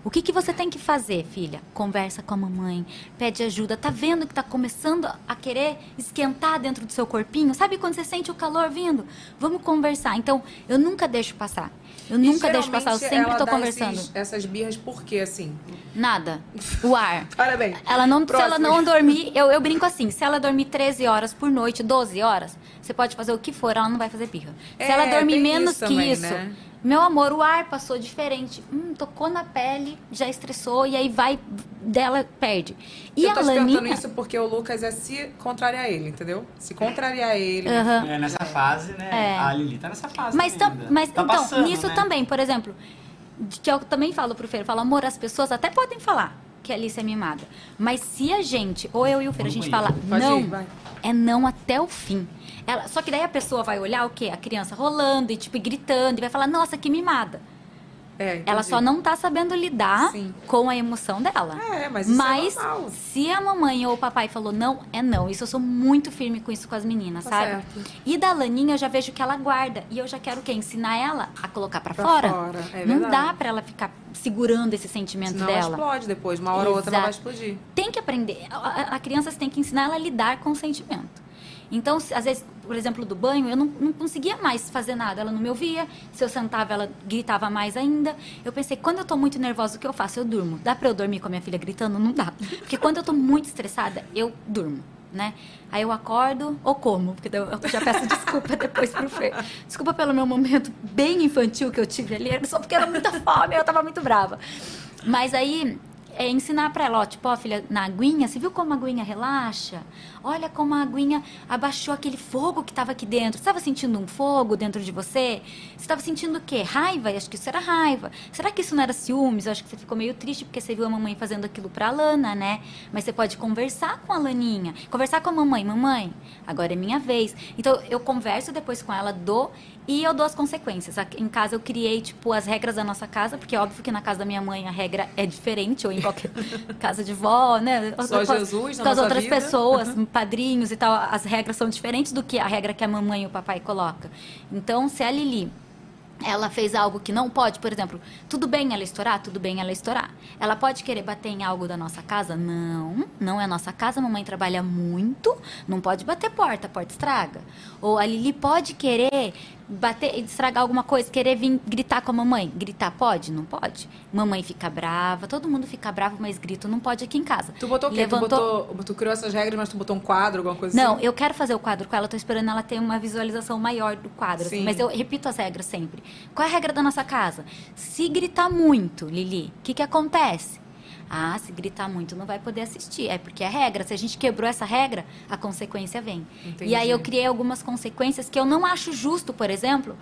O que, que você tem que fazer, filha? Conversa com a mamãe, pede ajuda. Tá vendo que tá começando a querer esquentar dentro do seu corpinho? Sabe quando você sente o calor vindo? Vamos conversar. Então, eu nunca deixo passar. Eu E nunca deixo passar, eu sempre dá conversando. esses- essas birras por quê, assim? Nada. O ar. Parabéns. Ela não, se ela não dormir, eu, eu brinco assim, se ela dormir 13 horas por noite, 12 horas, você pode fazer o que for, ela não vai fazer birra. É, se ela dormir tem menos isso que também, isso, né? Meu amor, o ar passou diferente. Hum, tocou na pele, já estressou, e aí vai, dela perde. E eu a tô te perguntando Laninha... isso porque o Lucas é se contrariar ele, entendeu? Se contrariar ele. Aham. É, nessa fase, né? É. A Lili tá nessa fase. Mas, tam- mas Tá então, passando, nisso né? também, por exemplo, que eu também falo pro Fer, eu falo, amor, as pessoas até podem falar que a Alice é mimada. Mas se a gente, ou eu e o Fer, a gente fala Pode não, ir, é não até o fim. Ela, só que daí a pessoa vai olhar o quê? A criança rolando e tipo gritando e vai falar, nossa, que mimada. É, Ela só não tá sabendo lidar com a emoção dela. É, mas isso é Mas normal. se a mamãe ou o papai falou não, é não. Isso eu sou muito firme com isso com as meninas, Tá sabe? certo. E da Laninha eu já vejo que ela guarda. E eu já quero o quê? Ensinar ela a colocar pra, Pra fora. fora, é não dá pra ela ficar segurando esse sentimento Senão dela. ela explode depois. Uma hora ou outra ela vai Exato. explodir. Tem que aprender. A, a- a criança tem que ensinar ela a lidar com o sentimento. Então, às vezes, por exemplo, do banho, eu não, não conseguia mais fazer nada. Ela não me ouvia. Se eu sentava, ela gritava mais ainda. Eu pensei, quando eu tô muito nervosa, o que eu faço? Eu durmo. Dá pra eu dormir com a minha filha gritando? Não dá. Porque quando eu tô muito estressada, eu durmo. Né? Aí eu acordo ou como, porque eu já peço desculpa depois pro Fer. Desculpa pelo meu momento bem infantil que eu tive ali, só porque era muita fome, eu tava muito brava. Mas aí é ensinar pra ela, ó, tipo, ó, filha, na aguinha, você viu como a aguinha relaxa? Olha como a aguinha abaixou aquele fogo que tava aqui dentro. Você estava sentindo um fogo dentro de você? Você estava sentindo o quê? Raiva? Eu acho que isso era raiva. Será que isso não era ciúmes? Eu acho que você ficou meio triste porque você viu a mamãe fazendo aquilo pra Lana, né? Mas você pode conversar com a Laninha. Conversar com a mamãe. Mamãe, agora é minha vez. Então, eu converso depois com ela, dou e eu dou as consequências. Em casa eu criei, tipo, as regras da nossa casa, porque é óbvio que na casa da minha mãe a regra é diferente, ou em qualquer casa de vó, né? Só Com as- Jesus Com as outras vida. pessoas, Uhum. padrinhos e tal, as regras são diferentes do que a regra que a mamãe e o papai coloca. Então, se a Lili ela fez algo que não pode, por exemplo, tudo bem ela estourar? Tudo bem ela estourar. Ela pode querer bater em algo da nossa casa? Não, não é nossa casa, a mamãe trabalha muito, não pode bater porta, a porta estraga. Ou a Lili pode querer bater, estragar alguma coisa, querer vir gritar com a mamãe. Gritar pode? Não pode. Mamãe fica brava, todo mundo fica bravo, mas grito não pode aqui em casa. Tu botou o quê? Tu, botou, tu criou essas regras, mas tu botou um quadro, alguma coisa Não, assim? eu quero fazer o quadro com ela, tô esperando ela ter uma visualização maior do quadro. assim, Sim. mas eu repito as regras sempre. Qual é a regra da nossa casa? Se gritar muito, Lili, o que, que acontece? Ah, se gritar muito não vai poder assistir. É porque é regra. Se a gente quebrou essa regra, a consequência vem. Entendi. E aí eu criei algumas consequências que eu não acho justo, por exemplo.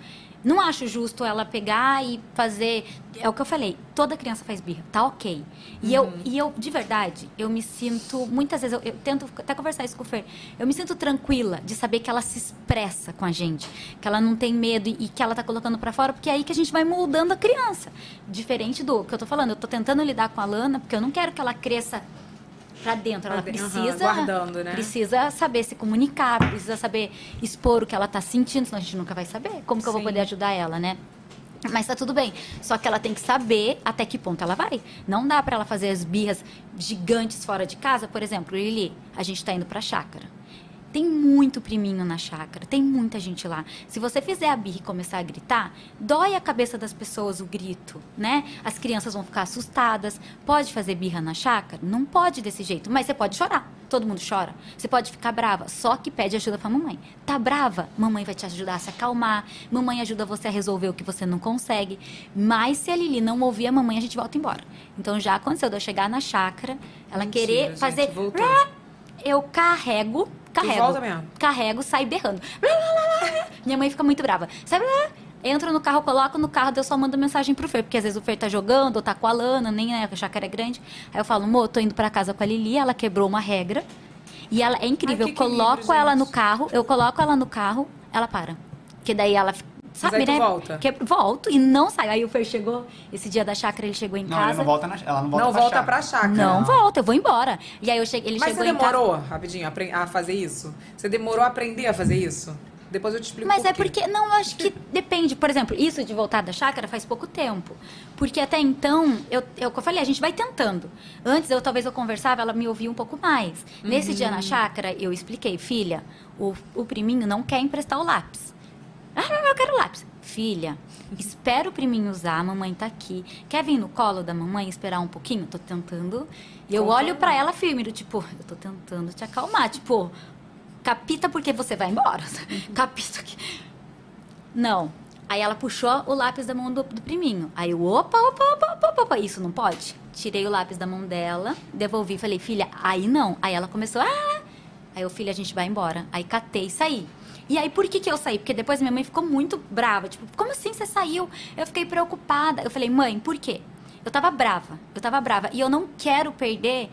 Não acho justo ela pegar e fazer. É o que eu falei, toda criança faz birra, tá ok. E, eu, e eu, de verdade, eu me sinto. Muitas vezes, eu, eu tento até conversar isso com o Fer. Eu me sinto tranquila de saber que ela se expressa com a gente, que ela não tem medo e, e que ela tá colocando pra fora, porque é aí que a gente vai moldando a criança. Diferente do que eu tô falando, eu tô tentando lidar com a Lana, porque eu não quero que ela cresça pra dentro. Ela precisa, guardando, né? precisa saber se comunicar, precisa saber expor o que ela tá sentindo, senão a gente nunca vai saber. Como que eu vou poder ajudar ela, né? Mas tá tudo bem. Só que ela tem que saber até que ponto ela vai. Não dá pra ela fazer as birras gigantes fora de casa. Por exemplo, Lili, a gente tá indo pra chácara. Tem muito priminho na chácara, tem muita gente lá. Se você fizer a birra e começar a gritar, dói a cabeça das pessoas o grito, né? As crianças vão ficar assustadas. Pode fazer birra na chácara? Não pode desse jeito, mas você pode chorar. Todo mundo chora. Você pode ficar brava, só que pede ajuda pra mamãe. Tá brava? Mamãe vai te ajudar a se acalmar. Mamãe ajuda você a resolver o que você não consegue. Mas se a Lili não ouvir a mamãe, a gente volta embora. Então já aconteceu de eu chegar na chácara, ela Mentira, querer gente, fazer. voltou. Eu carrego, carrego. volta mesmo? Carrego, saio berrando. Minha mãe fica muito brava. Sabe? Entro no carro, coloco no carro, eu só mando mensagem pro Fer, porque às vezes o Fer tá jogando, ou tá com a Lana, nem é, a chácara é grande. Aí eu falo, amor, tô indo pra casa com a Lili, ela quebrou uma regra. E ela é incrível, Ai, eu coloco ela gente. no carro, eu coloco ela no carro, ela para. Porque daí ela. Sabe, aí tu né? volta? Que, volto e não sai. Aí o Fer chegou, esse dia da chácara, ele chegou em Não, casa. não volta na, ela não volta Não pra volta chácara. pra chácara. Não volta, eu vou embora. E aí eu cheguei, ele Mas chegou você em casa. demorou, rapidinho, a fazer isso? Você demorou a aprender a fazer isso? Depois eu te explico Mas por é quê. porque, não, eu acho que depende. Por exemplo, isso de voltar da chácara faz pouco tempo. Porque até então, eu, eu, como eu falei, a gente vai tentando. Antes, eu talvez eu conversava, ela me ouvia um pouco mais. Nesse Uhum. dia na chácara, eu expliquei, filha, o, o priminho não quer emprestar o lápis. Ah, eu quero lápis. Filha, espera o priminho usar, a mamãe tá aqui. Quer vir no colo da mamãe esperar um pouquinho? Tô tentando. E eu olho pra ela firme, do tipo, eu tô tentando te acalmar. Tipo, capita porque você vai embora. Capita que. Não. Aí ela puxou o lápis da mão do, do priminho. Aí eu, opa, opa, opa, opa, opa, opa, isso não pode? Tirei o lápis da mão dela, devolvi, falei, filha, aí não. Aí ela começou, ah! Aí eu, filha, a gente vai embora. Aí catei e saí. E aí, por que que eu saí? Porque depois minha mãe ficou muito brava. Tipo, como assim você saiu? Eu fiquei preocupada. Eu falei, mãe, por quê? Eu tava brava. Eu tava brava. E eu não quero perder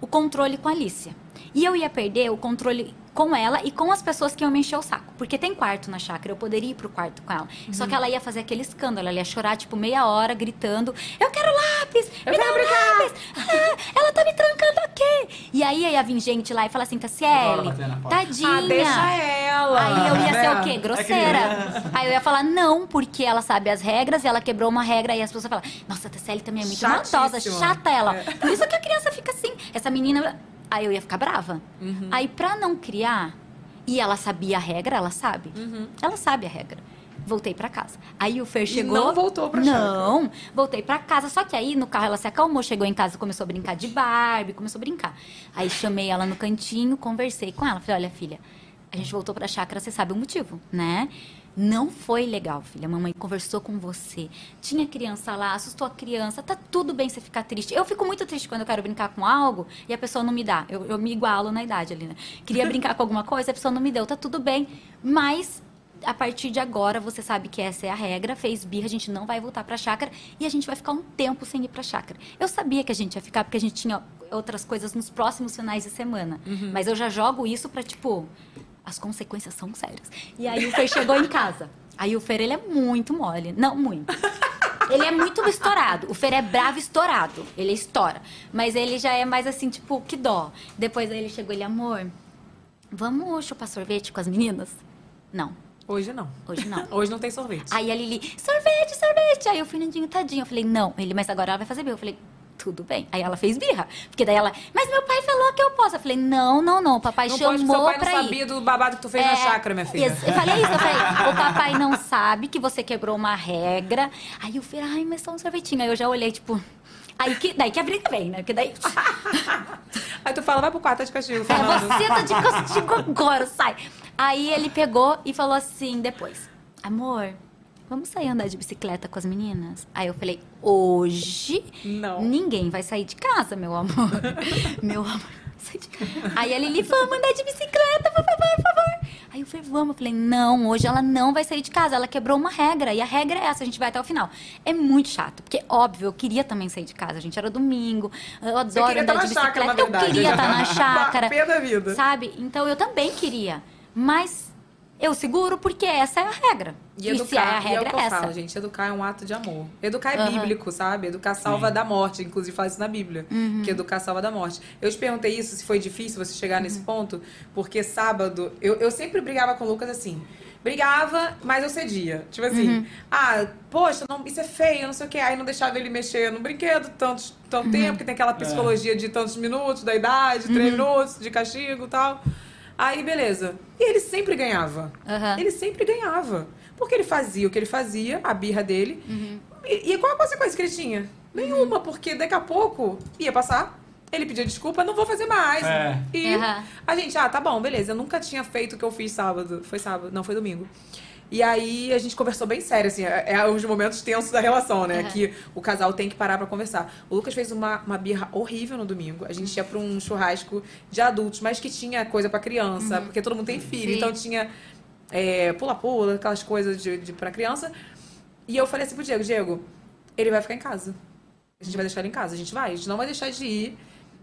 o controle com a Alicia. E eu ia perder o controle com ela e com as pessoas que iam me encher o saco. Porque tem quarto na chácara, eu poderia ir pro quarto com ela. Só que ela ia fazer aquele escândalo, ela ia chorar, tipo, meia hora, gritando, eu quero lápis, Eu me dá quero um brincar." lápis, ah, ela tá me trancando aqui. E aí ia vir gente lá e falar assim, Tassiele, tadinha. Ah, deixa ela. Aí eu ia ser o quê? Grosseira. Aí eu ia falar, não, porque ela sabe as regras e ela quebrou uma regra. E as pessoas falam, nossa, a Tassiele também é muito maldosa, chata ela. É. Por isso que a criança fica assim. Essa menina. Aí eu ia ficar brava. Uhum. Aí pra não criar, e ela sabia a regra, ela sabe. Ela sabe a regra. Voltei pra casa. Aí o Fer chegou. não voltou pra Não, voltei pra casa. Só que aí no carro ela se acalmou, chegou em casa, começou a brincar de Barbie, começou a brincar. Aí chamei ela no cantinho, conversei com ela. Falei: olha, filha, a gente voltou pra chácara, você sabe o motivo, né? Não foi legal, filha. A mamãe conversou com você. Tinha criança lá, assustou a criança. Tá tudo bem você ficar triste. Eu fico muito triste quando eu quero brincar com algo e a pessoa não me dá. Eu, eu me igualo na idade ali, né? Queria brincar com alguma coisa, a pessoa não me deu. Tá tudo bem. Mas a partir de agora, você sabe que essa é a regra. Fez birra, a gente não vai voltar pra chácara e a gente vai ficar um tempo sem ir pra chácara. Eu sabia que a gente ia ficar porque a gente tinha outras coisas nos próximos finais de semana. Mas eu já jogo isso pra, tipo, as consequências são sérias. E aí o Fer chegou em casa. Aí o Fer, ele é muito mole. Não, muito. Ele é muito estourado. O Fer é bravo estourado. Ele estoura. Mas ele já é mais assim, tipo, que dó. Depois aí ele chegou, ele, amor, vamos chupar sorvete com as meninas? Não. Hoje não. Hoje não. Hoje não tem sorvete. Aí a Lili, sorvete, sorvete. Aí o Fernandinho, tadinho. Eu falei, não. Ele, mas agora ela vai fazer birra. Eu falei, tudo bem. Aí ela fez birra. Porque daí ela, mas meu pai falou que eu posso. Eu falei, não, não, não. O papai não chamou pode, seu pai pra não ir. sabia do babado que tu fez na É, chácara, minha filha. Eu falei isso, eu falei, o papai não sabe que você quebrou uma regra. Aí o Fer, ai, mas só um sorvetinho. Aí eu já olhei, tipo. Aí que, daí que a briga vem, né? Porque daí. Aí tu fala, vai pro quarto tá de castigo, É, você tá de castigo agora, sai. Aí ele pegou e falou assim depois: Amor, vamos sair andar de bicicleta com as meninas? Aí eu falei, hoje Não. ninguém vai sair de casa, meu amor. meu amor. sai de casa. Aí a Lili, vamos andar de bicicleta, por favor, por favor. Aí eu falei, vamos. Eu falei, não, hoje ela não vai sair de casa. Ela quebrou uma regra. E a regra é essa, a gente vai até o final. É muito chato. Porque, óbvio, eu queria também sair de casa. A gente era domingo. Eu adoro andar tá de chácara, bicicleta. na verdade. eu queria estar na chácara. Pé da vida. Sabe? Então eu também queria. Mas eu seguro porque essa é a regra. E E, educar, se é a e é o regra, que é eu essa. falo, gente. Educar é um ato de amor. Educar é Aham. bíblico, sabe? Educar salva Sim. da morte. Inclusive, fala isso na Bíblia. Uhum. Que educar salva da morte. Eu te perguntei isso, se foi difícil você chegar nesse Uhum. ponto. Porque sábado, eu, eu sempre brigava com o Lucas assim. Brigava, mas eu cedia. Tipo assim, Uhum. ah, poxa, não, isso é feio, não sei o quê. Aí não deixava ele mexer no brinquedo tanto, tanto Uhum. tempo, que tem aquela psicologia de tantos minutos, da idade, três Uhum. minutos, de castigo e tal. Aí, beleza. E ele sempre ganhava. Aham. Ele sempre ganhava. Porque ele fazia o que ele fazia, a birra dele. Uhum. E, e qual a consequência que ele tinha? Nenhuma, porque daqui a pouco ia passar. Ele pedia desculpa, não vou fazer mais. É. E a gente, ah, tá bom, beleza. Eu nunca tinha feito o que eu fiz sábado. Foi sábado, não, foi domingo. E aí a gente conversou bem sério, assim, é, é os momentos tensos da relação, né? Aham. Que o casal tem que parar pra conversar. O Lucas fez uma, uma birra horrível no domingo. A gente ia pra um churrasco de adultos, mas que tinha coisa pra criança, porque todo mundo tem filho, Sim. então tinha é, pula-pula, aquelas coisas de, de pra criança. E eu falei assim pro Diego, Diego, ele vai ficar em casa. A gente vai deixar ele em casa. A gente vai, a gente não vai deixar de ir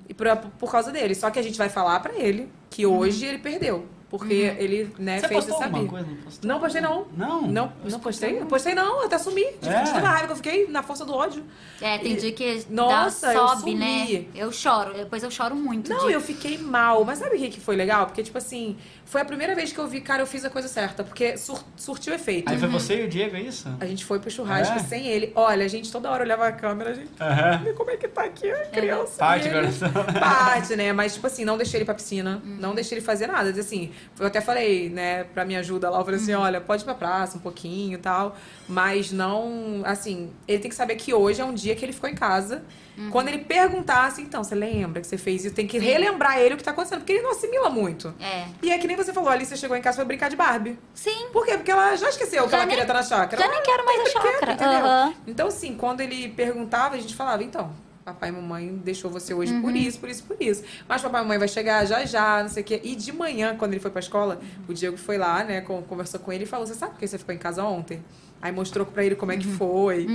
e por, por causa dele. Só que a gente vai falar pra ele que hoje ele perdeu. Porque ele, né, Você fez postou essa alguma coisa? Não postou? Não postei, não. Não? Não, não postei? Eu postei, não. Eu até sumi. De, É? de toda a raiva que eu fiquei na força do ódio. É, tem E- dia que Nossa, dá, eu sobe, sumi. né? Eu choro. Depois eu choro muito. Não, de- eu fiquei mal. Mas sabe o que que foi legal? Porque, tipo assim, foi a primeira vez que eu vi, cara, eu fiz a coisa certa. Porque sur- surtiu efeito. Aí foi você e o Diego, é isso? A gente foi pro churrasco É? sem ele. Olha, a gente toda hora olhava a câmera, a gente. Aham. Vê como é que tá aqui a criança. Parte, coração. Parte, né? Mas, tipo assim, não deixei ele pra piscina, não deixei ele fazer nada. Assim, eu até falei, né, pra minha ajuda lá, eu falei assim, olha, pode ir pra praça um pouquinho e tal. Mas não, assim, ele tem que saber que hoje é um dia que ele ficou em casa. Quando ele perguntasse, então, você lembra que você fez isso? Tem que relembrar ele o que tá acontecendo, porque ele não assimila muito. É. E é que nem você falou, a Alicia chegou em casa pra brincar de Barbie. Sim. Por quê? Porque ela já esqueceu que Já ela nem- queria estar na chácara. já Ela nem quero mais a chácara. entendeu? Aham. Então, assim, quando ele perguntava, a gente falava, então, papai e mamãe deixou você hoje por Uhum. isso, por isso, por isso. Mas papai e mamãe vai chegar já já, não sei o quê. E de manhã, quando ele foi pra escola, o Diego foi lá, né, con- conversou com ele e falou, você sabe por que você ficou em casa ontem? Aí mostrou pra ele como é que foi.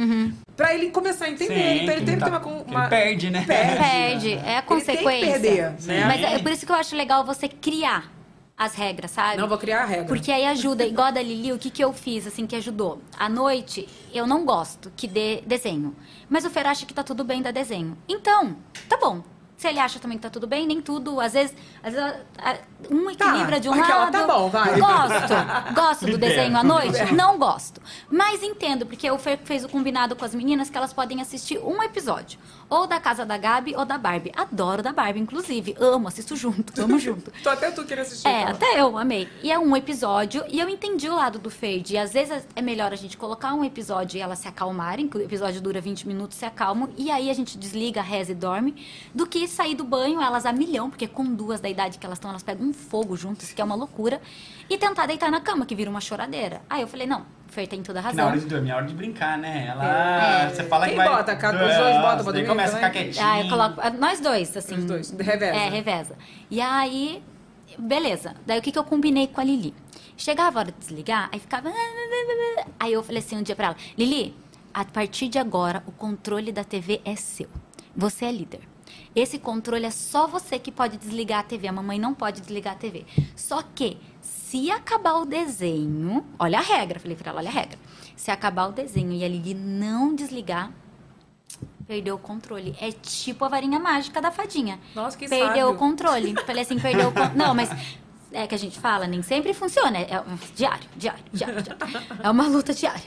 Pra ele começar a entender. Sim, então ele que teve que ter tá- uma... que uma ele perde, né? Perde. Perde. É a Ele tem que consequência. perder, né? Mas é por isso que eu acho legal você criar as regras, sabe? Não vou criar a regra. Porque aí ajuda, igual a da Lili, o que, que eu fiz, assim, que ajudou? À noite, eu não gosto que dê desenho. Mas o Fer acha que tá tudo bem dar desenho. Então, tá bom. Se ele acha também que tá tudo bem, nem tudo, às vezes, às vezes um equilibra de um aquela, lado. tá bom, vai. Gosto. Gosto do desenho à noite? Não gosto. Mas entendo, porque o Fer fez o combinado com as meninas que elas podem assistir um episódio. Ou da Casa da Gabi ou da Barbie. Adoro da Barbie, inclusive. Amo, assisto junto, amo junto. Tô até tu querendo assistir. É, então. até eu amei. E é um episódio, e eu entendi o lado do Fade. E às vezes é melhor a gente colocar um episódio e elas se acalmarem, que o episódio dura 20 minutos, se acalmam, e aí a gente desliga, reza e dorme, do que sair do banho, elas a milhão, porque com duas da idade que elas estão, elas pegam um fogo juntas, que é uma loucura, e tentar deitar na cama, que vira uma choradeira. Aí eu falei, não, o Fer tem toda a Que razão. na hora de dormir é hora de brincar, né? Ela. É. Você fala Quem que vai. bota? Os dois botam pra dormir começa a ficar quietinho. Ah, eu coloco. ah, Nós dois, assim. Os dois, reveza. É, reveza. E aí, beleza. Daí o que, que eu combinei com a Lili? Chegava a hora de desligar, aí ficava. Aí eu falei assim um dia pra ela: Lili, a partir de agora, o controle da TV é seu. Você é líder. Esse controle é só você que pode desligar a TV. A mamãe não pode desligar a TV. Só que, se acabar o desenho. Olha a regra, falei pra ela: olha a regra. Se acabar o desenho e a Lili não desligar, Perdeu o controle. É tipo a varinha mágica da fadinha. Nossa, que Perdeu sábio. o controle. Falei assim, perdeu o controle. Não, mas é que a gente fala, nem sempre funciona. É diário, diário, diário, diário. É uma luta diária.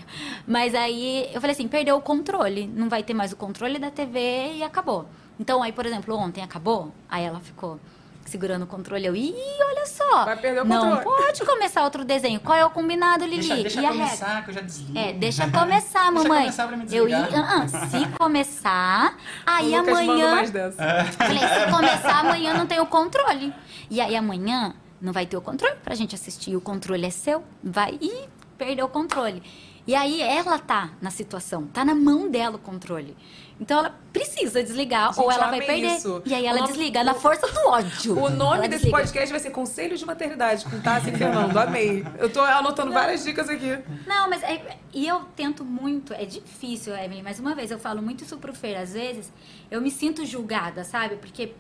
Mas aí eu falei assim, perdeu o controle. Não vai ter mais o controle da TV e acabou. Então aí, por exemplo, ontem acabou. Aí ela ficou segurando o controle. Eu, ih, olha só. Vai perder o Não controle. pode começar outro desenho. Qual é o combinado, Lili? Deixa, deixa e a começar, regra? que eu já desligo. É, deixa começar, Deixa mamãe. começar pra me eu ia, desligar. ah, ah, se começar, aí O amanhã. mais dessa. É. Falei, se começar amanhã não tem o controle. E aí amanhã não vai ter o controle pra gente assistir. O controle é seu, vai e perdeu o controle. E aí ela tá na situação, tá na mão dela o controle. Então ela precisa desligar Gente, ou ela vai perder. isso. E aí ela nome- desliga na força do ódio. O nome Ela desse desliga. podcast vai ser Conselhos de Maternidade, com Tassi e Fernando. Amei. Eu tô anotando várias dicas aqui. Não, mas é, e eu tento muito, é difícil, Evelyn, mais uma vez, eu falo muito isso pro Fer, às vezes, eu me sinto julgada, sabe? Porque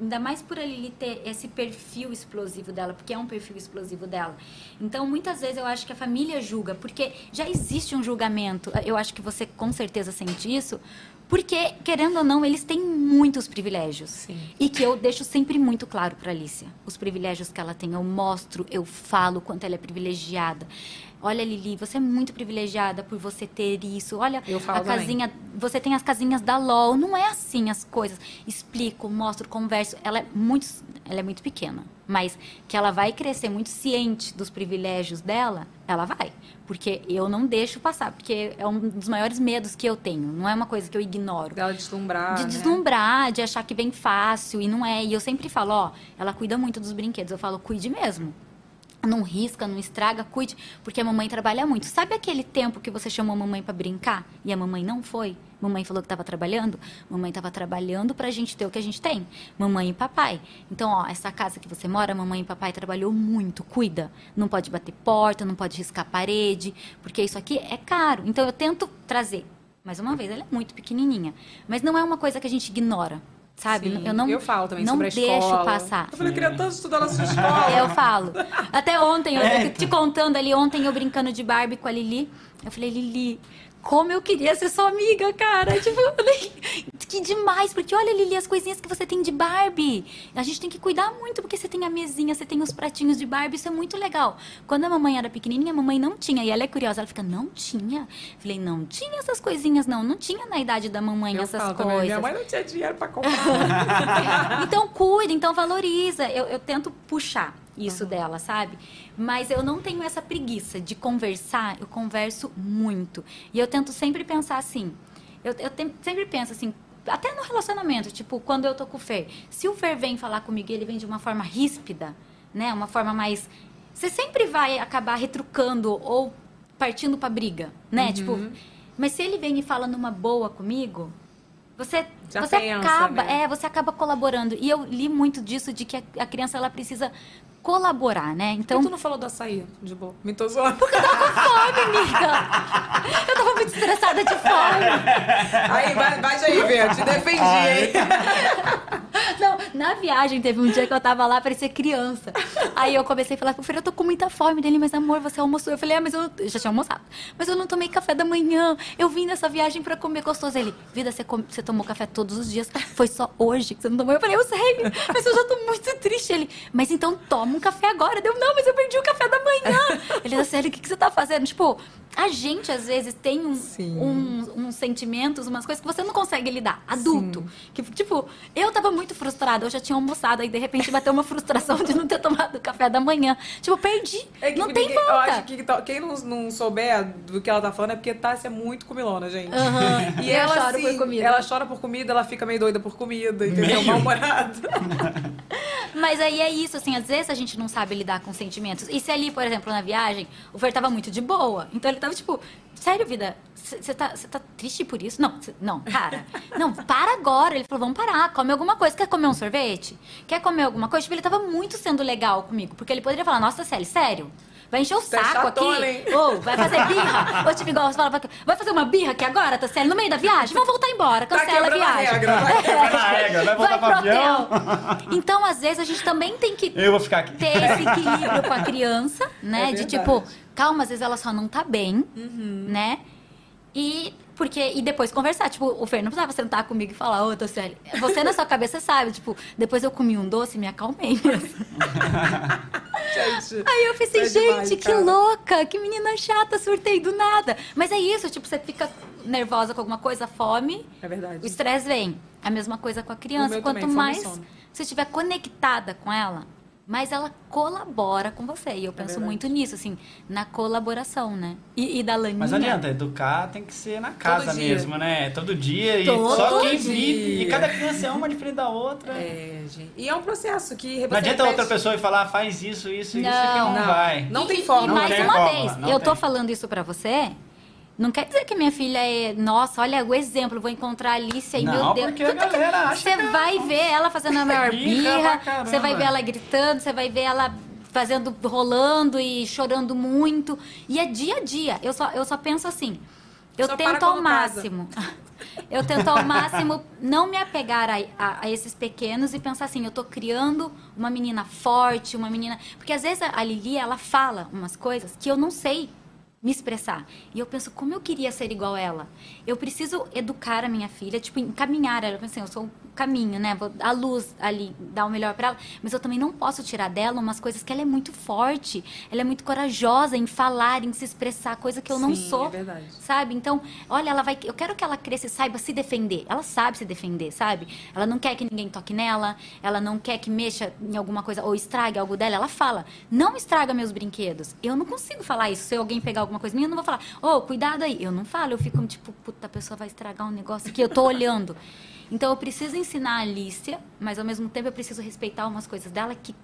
ainda mais por a Lili ter esse perfil explosivo dela, porque é um perfil explosivo dela. Então, muitas vezes eu acho que a família julga, porque já existe um julgamento. Eu acho que você com certeza sente isso, porque, querendo ou não, eles têm muitos privilégios. E que eu deixo sempre muito claro para Alicia. Os privilégios que ela tem, eu mostro, eu falo quanto ela é privilegiada. Olha, Lili, você é muito privilegiada por você ter isso. Olha, Eu falo a também. casinha, você tem as casinhas da LOL. Não é assim as coisas. Explico, mostro, converso. Ela é muito, ela é muito pequena, mas que ela vai crescer muito ciente dos privilégios dela, ela vai. Porque eu não deixo passar, porque é um dos maiores medos que eu tenho. Não é uma coisa que eu ignoro. Dela deslumbrar. De né? deslumbrar, de achar que vem fácil e não é. E eu sempre falo, ó, ela cuida muito dos brinquedos. Eu falo, cuide mesmo. Não risca, não estraga, cuide, porque a mamãe trabalha muito. Sabe aquele tempo que você chamou a mamãe pra brincar e a mamãe não foi? Mamãe falou que estava trabalhando? Mamãe estava trabalhando pra gente ter o que a gente tem. Mamãe e papai. Então, ó, essa casa que você mora, mamãe e papai trabalhou muito. Cuida. Não pode bater porta, não pode riscar parede, porque isso aqui é caro. Então, eu tento trazer. Mais uma vez, ela é muito pequenininha. Mas não é uma coisa que a gente ignora. Sabe? Sim, eu não, eu falo também não sobre a deixo escola. passar. Eu falei, eu queria tanto estudar na sua escola. Eu falo. Até ontem, eu É, te contando ali, ontem eu brincando de Barbie com a Lili. Eu falei, Lili, como eu queria ser sua amiga, cara. Tipo, que demais. Porque olha, Lili, as coisinhas que você tem de Barbie. A gente tem que cuidar muito, porque você tem a mesinha, você tem os pratinhos de Barbie, isso é muito legal. Quando a mamãe era pequenininha, a mamãe não tinha. E ela é curiosa, ela fica, não tinha? Falei, não tinha essas coisinhas, não. Não tinha na idade da mamãe Eu essas falo também, coisas. Minha mãe não tinha dinheiro pra comprar. então cuida, então valoriza. Eu, eu tento puxar isso dela, sabe? Mas eu não tenho essa preguiça de conversar, eu converso muito. E eu tento sempre pensar assim. Eu, eu tem- sempre penso assim, até no relacionamento, tipo, quando eu tô com o Fer. Se o Fer vem falar comigo e ele vem de uma forma ríspida, né? Uma forma mais. Você sempre vai acabar retrucando ou partindo pra briga, né? Uhum. Tipo, mas se ele vem e fala numa boa comigo, você, Já você pensa, acaba, né? é, você acaba colaborando. E eu li muito disso de que a, a criança ela precisa colaborar, né? Então Então, tu não falou do açaí, de boa. Me tô zoando. fome, amiga. Eu tava muito estressada de fome. Aí, vai, vai aí, Vê, te defendi, hein? Não, na viagem teve um dia que eu tava lá, parecia criança. Aí eu comecei a falar pro filho, eu tô com muita fome dele, mas amor, você almoçou? Eu falei, ah, mas eu, eu já tinha almoçado. Mas eu não tomei café da manhã. Eu vim nessa viagem pra comer gostoso. Ele, vida, você, come- você tomou café todos os dias. Foi só hoje que você não tomou. Eu falei, eu sei, mas eu já tô muito triste. Ele, mas então toma um café agora. Deu, não, mas eu perdi o café da manhã. Ele, sério, o que, que você tá fazendo? Tipo, a gente às vezes tem um, uns, uns sentimentos, umas coisas que você não consegue lidar. Adulto. Que, tipo, eu tava muito frustrada, eu já tinha almoçado, aí de repente bateu uma frustração de não ter tomado café da manhã. Tipo, perdi. É que não tem ninguém- Eu volta. acho que quem não, não souber do que ela tá falando é porque Tássia é muito comilona, gente. Aham. E Eu ela, choro assim, por comida. ela chora por comida, ela fica meio doida por comida, entendeu? Mal-humorada. Mas aí é isso, assim, às vezes a gente não sabe lidar com sentimentos. E se ali, por exemplo, na viagem, o Fer tava muito de boa. Então ele tava tipo, sério, vida, você tá, cê tá triste por isso? Não, cê- não, cara. Não, para agora. Ele falou, vamos parar, come alguma coisa. Quer comer um sorvete? Quer comer alguma coisa? Tipo, ele tava muito sendo legal comigo. Porque ele poderia falar, nossa, Célia, sério? Vai encher o é saco chatona, aqui. hein? Ou vai fazer birra. Ou tipo, igual você fala, vai fazer uma birra aqui agora, Tassiele, no meio da viagem? Vamos voltar embora, Tá cancela a quebrando a viagem. regra, vai quebrar a regra, vai voltar Vai pro avião. hotel. Então, às vezes, a gente também tem que Eu vou ficar aqui. ter esse equilíbrio com a criança, né? É de tipo, calma, às vezes ela só não tá bem, Uhum. né? E porque e depois conversar, tipo, o Fer não precisava sentar comigo e falar, ô, Tocieli, você na sua cabeça sabe, tipo, depois eu comi um doce e me acalmei. Gente, Aí eu pensei, é demais, gente, que cara. louca, que menina chata, surtei do nada. Mas é isso, tipo, você fica nervosa com alguma coisa, fome, É verdade. o estresse vem. A mesma coisa com a criança. Quanto também, mais você estiver conectada com ela, mais ela colabora com você. E eu penso É muito nisso, assim, na colaboração, né? E, e da Laninha. Mas não adianta, educar tem que ser na casa mesmo, né? Todo dia. E Todo só quem dia. vive. E cada criança é uma diferente da outra. É, gente. E é um processo que Não adianta outra pessoa ir falar, faz isso, isso, isso, que Não. não, Não. vai. Não E- tem e- forma. E Não mais tem uma forma, vez, não eu tô tem. falando isso pra você Não quer dizer que minha filha é, nossa, olha o exemplo, vou encontrar a Alice Não, meu Deus. porque a Tudo que- galera acha Você que é vai ver ela fazendo a maior birra você vai ver ela gritando, você vai ver ela fazendo, rolando e chorando muito. E é dia a dia. Eu só, eu só penso assim, eu Só tento ao máximo. Eu tento ao máximo não me apegar a, a- a esses pequenos e pensar assim, eu tô criando uma menina forte, uma menina. Porque às vezes a Lili, ela fala umas coisas que eu não sei me expressar. E eu penso, como eu queria ser igual ela? Eu preciso educar a minha filha, tipo, encaminhar ela. Eu penso assim, eu sou o caminho, né? Vou a luz ali, dar o melhor para ela. Mas eu também não posso tirar dela umas coisas que ela é muito forte, ela é muito corajosa em falar, em se expressar, coisa que eu não Sim, sou é verdade. sabe? Então, olha, ela vai. Eu quero que ela cresça e saiba se defender. Ela sabe se defender, sabe? Ela não quer que ninguém toque nela, ela não quer que mexa em alguma coisa ou estrague algo dela. Ela fala: não estraga meus brinquedos. Eu não consigo falar isso. Se alguém pegar alguma coisa minha, eu não vou falar: ô, cuidado aí. Eu não falo, eu fico tipo, puta, a pessoa vai estragar um negócio que eu tô olhando. Então, eu preciso ensinar a Alicia, mas ao mesmo tempo eu preciso respeitar umas coisas dela que.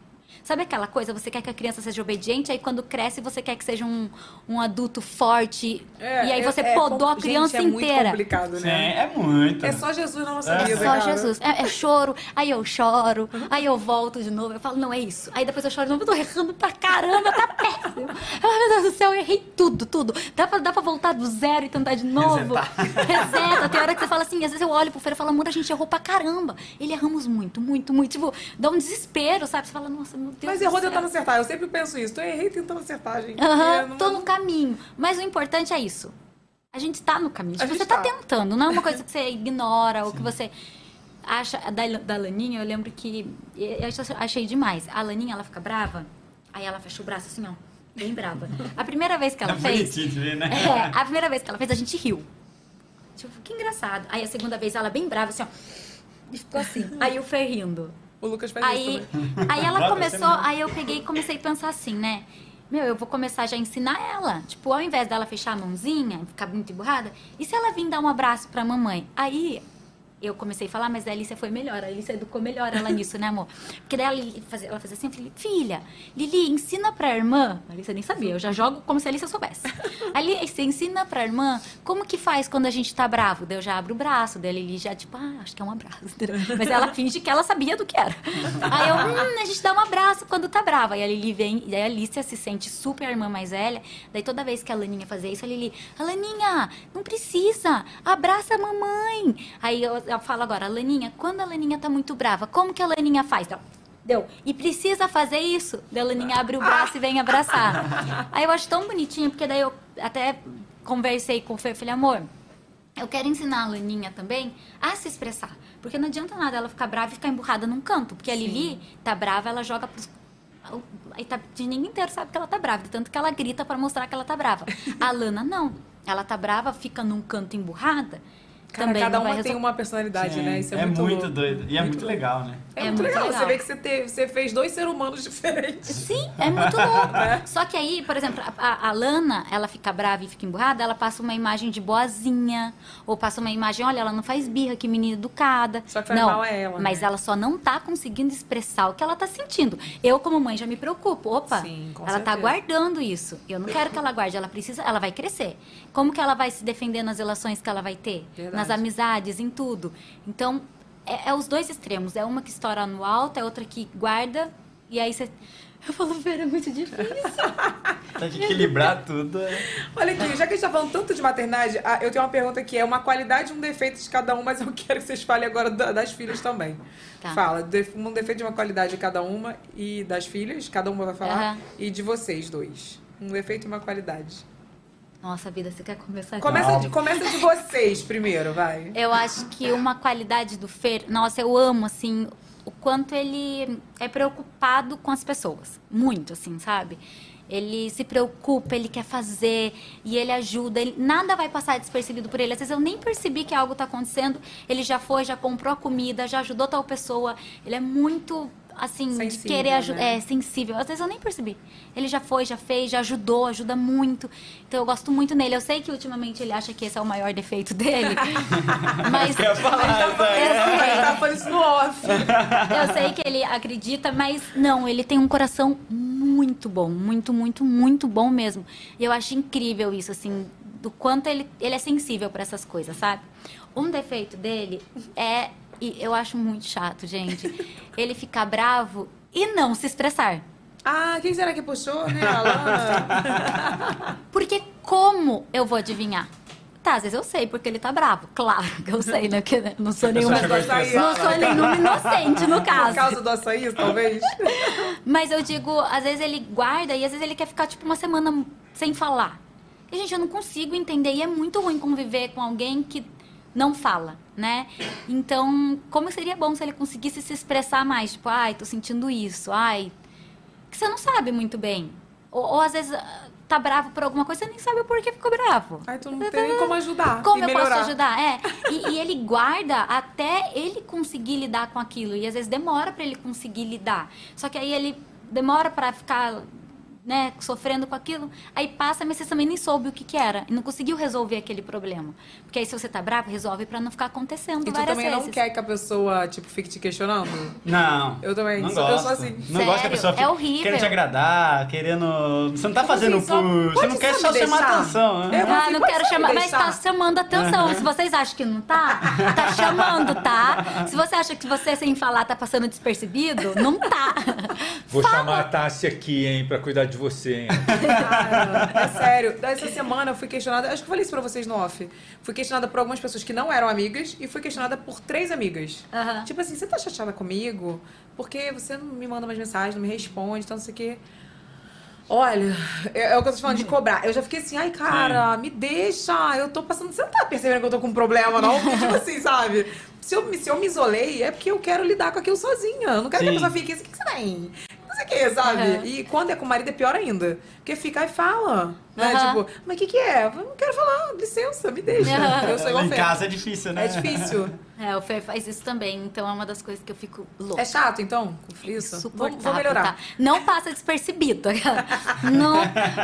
Sabe aquela coisa? Você quer que a criança seja obediente, aí quando cresce você quer que seja um, um adulto forte. É, e aí é- você é podou com- a criança gente, é muito inteira. complicado, né? Sim, é muito. É só Jesus na nossa É. vida, Só cara. Jesus. É, é choro, aí eu choro, aí eu volto de novo. Eu falo, não é isso. Aí depois eu choro de novo, eu tô errando pra caramba, tá péssimo. Ai, meu Deus do céu, eu errei tudo, tudo. Dá pra, dá pra voltar do zero e tentar de novo? Reseta. Tem hora que você fala assim, às vezes eu olho pro Fer e falo, amor, a gente errou pra caramba. Ele erramos muito, muito, muito. Tipo, dá um desespero, sabe? Você fala, nossa, meu Deus Mas errou tentando acertar. Eu sempre penso isso. Eu errei tentando acertar, gente. Aham, porque tô no caminho. Mas o importante é isso. A gente tá no caminho. A Tipo, gente você tá, tá. tentando, não é uma coisa que você ignora ou que você acha. Da, da Laninha, eu lembro que. Eu achei demais. A Laninha, ela fica brava, aí ela fecha o braço assim, ó. Bem brava. A primeira vez que ela É fez. ver, né? É, a primeira vez que ela fez, a gente riu. Tipo, que engraçado. Aí a segunda vez, ela bem brava, assim, ó. E ficou assim. Aí o Fer rindo. O Lucas faz Aí, isso também. aí ela começou, mesmo. aí eu peguei e comecei a pensar assim, né? Meu, eu vou começar já a ensinar ela. Tipo, ao invés dela fechar a mãozinha, ficar muito emburrada, e se ela vir dar um abraço pra mamãe? Aí eu comecei a falar, mas a Alicia foi melhor. A Alicia educou melhor ela nisso, né, amor? Porque daí ela fazia, ela fazia assim, eu falei, filha, Lili, ensina pra irmã. A Alicia nem sabia, eu já jogo como se a Alicia soubesse. Alicia, ensina pra irmã como que faz quando a gente tá bravo. Daí eu já abro o braço, daí a Lili já, tipo, ah, acho que é um abraço. Mas ela finge que ela sabia do que era. Aí eu, hum, a gente dá um abraço quando tá brava. Aí a Lili vem, e a Alicia se sente super a irmã mais velha. Daí toda vez que a Laninha fazia isso, a Lili, Alaninha, não precisa, abraça a mamãe. Aí eu, eu falo agora, Alaninha, quando a Laninha tá muito brava, como que a Laninha faz? Então, Deu. E precisa fazer isso? Daí a Laninha abre o braço e vem abraçar. Aí eu acho tão bonitinho, porque daí eu até conversei com o Fer, falei, amor, eu quero ensinar a Laninha também a se expressar. Porque não adianta nada ela ficar brava e ficar emburrada num canto. Porque a Lili tá brava, ela joga pros. Aí tá, ninguém inteiro sabe que ela tá brava. Tanto que ela grita pra mostrar que ela tá brava. A Lana não. Ela tá brava, fica num canto emburrada. Cara, também cada uma tem uma personalidade, Sim, né? Isso é, é muito, muito doido. E é muito legal, né? É, É muito, muito legal. legal. Você vê que você, teve, você fez dois seres humanos diferentes. Sim, é muito louco. Só que aí, por exemplo, a, a- Lana, ela fica brava e fica emburrada, ela passa uma imagem de boazinha, ou passa uma imagem, olha, ela não faz birra, que menina educada. Só que faz não, mal a ela, Mas né? ela só não tá conseguindo expressar o que ela tá sentindo. Eu, como mãe, já me preocupo. Opa, Sim, com ela tá certeza. guardando isso. Eu não quero que ela guarde, ela precisa, ela vai crescer. Como que ela vai se defender nas relações que ela vai ter? Verdade. Nas amizades, em tudo. Então, é, é os dois extremos. É uma que estoura no alto, é outra que guarda, e aí você. Eu falo, Vera, é muito difícil. Tem que equilibrar tudo. é. Olha aqui, já que a gente tá falando tanto de maternidade, ah, eu tenho uma pergunta que é uma qualidade e um defeito de cada um, mas eu quero que vocês falem agora da- das filhas também. Tá. Fala, um defeito de uma qualidade de cada uma e das filhas, cada uma vai falar, Aham. e de vocês dois. Um defeito e uma qualidade. Nossa, vida, você quer começar? Começa de, começa de vocês primeiro, vai. Eu acho que uma qualidade do Fer, nossa, eu amo, assim, o quanto ele é preocupado com as pessoas. Muito, assim, sabe? Ele se preocupa, ele quer fazer e ele ajuda. Ele, nada vai passar despercebido por ele. Às vezes eu nem percebi que algo está acontecendo. Ele já foi, já comprou a comida, já ajudou tal pessoa. Ele é muito, assim, de Sensível, querer ajudar. né? É, sensível. Às vezes eu nem percebi. Ele já foi, já fez, já ajudou, ajuda muito. Então eu gosto muito nele. Eu sei que ultimamente ele acha que esse é o maior defeito dele. mas. Quer falar, eu tá falando isso no off. Eu sei que ele acredita, mas não, ele tem um coração muito bom, muito, muito, muito bom mesmo. E eu acho incrível isso, assim, do quanto ele, ele é sensível para essas coisas, sabe? Um defeito dele é, e eu acho muito chato, gente, ele ficar bravo e não se expressar. Ah, quem será que puxou, né? Porque como eu vou adivinhar? Tá, às vezes eu sei porque ele tá bravo. Claro que eu sei, né? Porque não sou nenhuma. Não sou né? nenhuma inocente, no caso. Por causa do açaí, talvez? Mas eu digo, às vezes ele guarda e às vezes ele quer ficar tipo uma semana sem falar. E, gente, eu não consigo entender. E é muito ruim conviver com alguém que não fala, né? Então, como seria bom se ele conseguisse se expressar mais? Tipo, ai, tô sentindo isso, ai. Que você não sabe muito bem. Ou, ou às vezes tá bravo por alguma coisa, você nem sabe o porquê ficou bravo. Ai, tu não tem como ajudar. Como eu melhorar. posso ajudar? É. E, e ele guarda até ele conseguir lidar com aquilo. E às vezes demora pra ele conseguir lidar. Só que aí ele demora pra ficar. Né, sofrendo com aquilo, aí passa, mas você também nem soube o que, que era. E não conseguiu resolver aquele problema. Porque aí, se você tá bravo, resolve pra não ficar acontecendo E tu várias também vezes. não quer que a pessoa, tipo, fique te questionando? Não. Eu também. Não sou- gosto. Eu sou assim. Não gosto que a pessoa é fique horrível. querendo te agradar, querendo... Você não tá fazendo assim, por... Você não quer só chamar atenção, né? É, Ah, não quero chamar, mas tá chamando atenção. Se vocês acham que não tá, tá chamando, tá? Se você acha que você sem falar tá passando despercebido, não tá. Vou chamar a Tássia aqui, hein, pra cuidar de você, hein. Cara, é sério. Essa semana eu fui questionada, acho que eu falei isso pra vocês no off. Fui questionada por algumas pessoas que não eram amigas e fui questionada por três amigas. Aham. Tipo assim, você tá chateada comigo? Porque você não me manda mais mensagens, não me responde, então não sei o quê. Olha, é, é o que eu tô te falando de cobrar. Eu já fiquei assim, ai, cara, me deixa. Eu tô passando. Você não tá percebendo que eu tô com um problema, não? Porque, tipo assim, sabe? Se eu, me- se eu me isolei, é porque eu quero lidar com aquilo sozinha. Eu não quero que a Sim. pessoa fique assim, o que que você tem? Sei o que, sabe? Aham. E quando é com o marido é pior ainda. Porque fica e fala. Né? Aham. Tipo, mas o que, que é? Eu não quero falar, licença, me deixa. Aham. Eu sou igual Em Fê. casa é difícil, né? É difícil. É, o Fer faz isso também, então é uma das coisas que eu fico louca. É chato, então? Isso? Vou, vou melhorar. tá? Não passa despercebido. Não,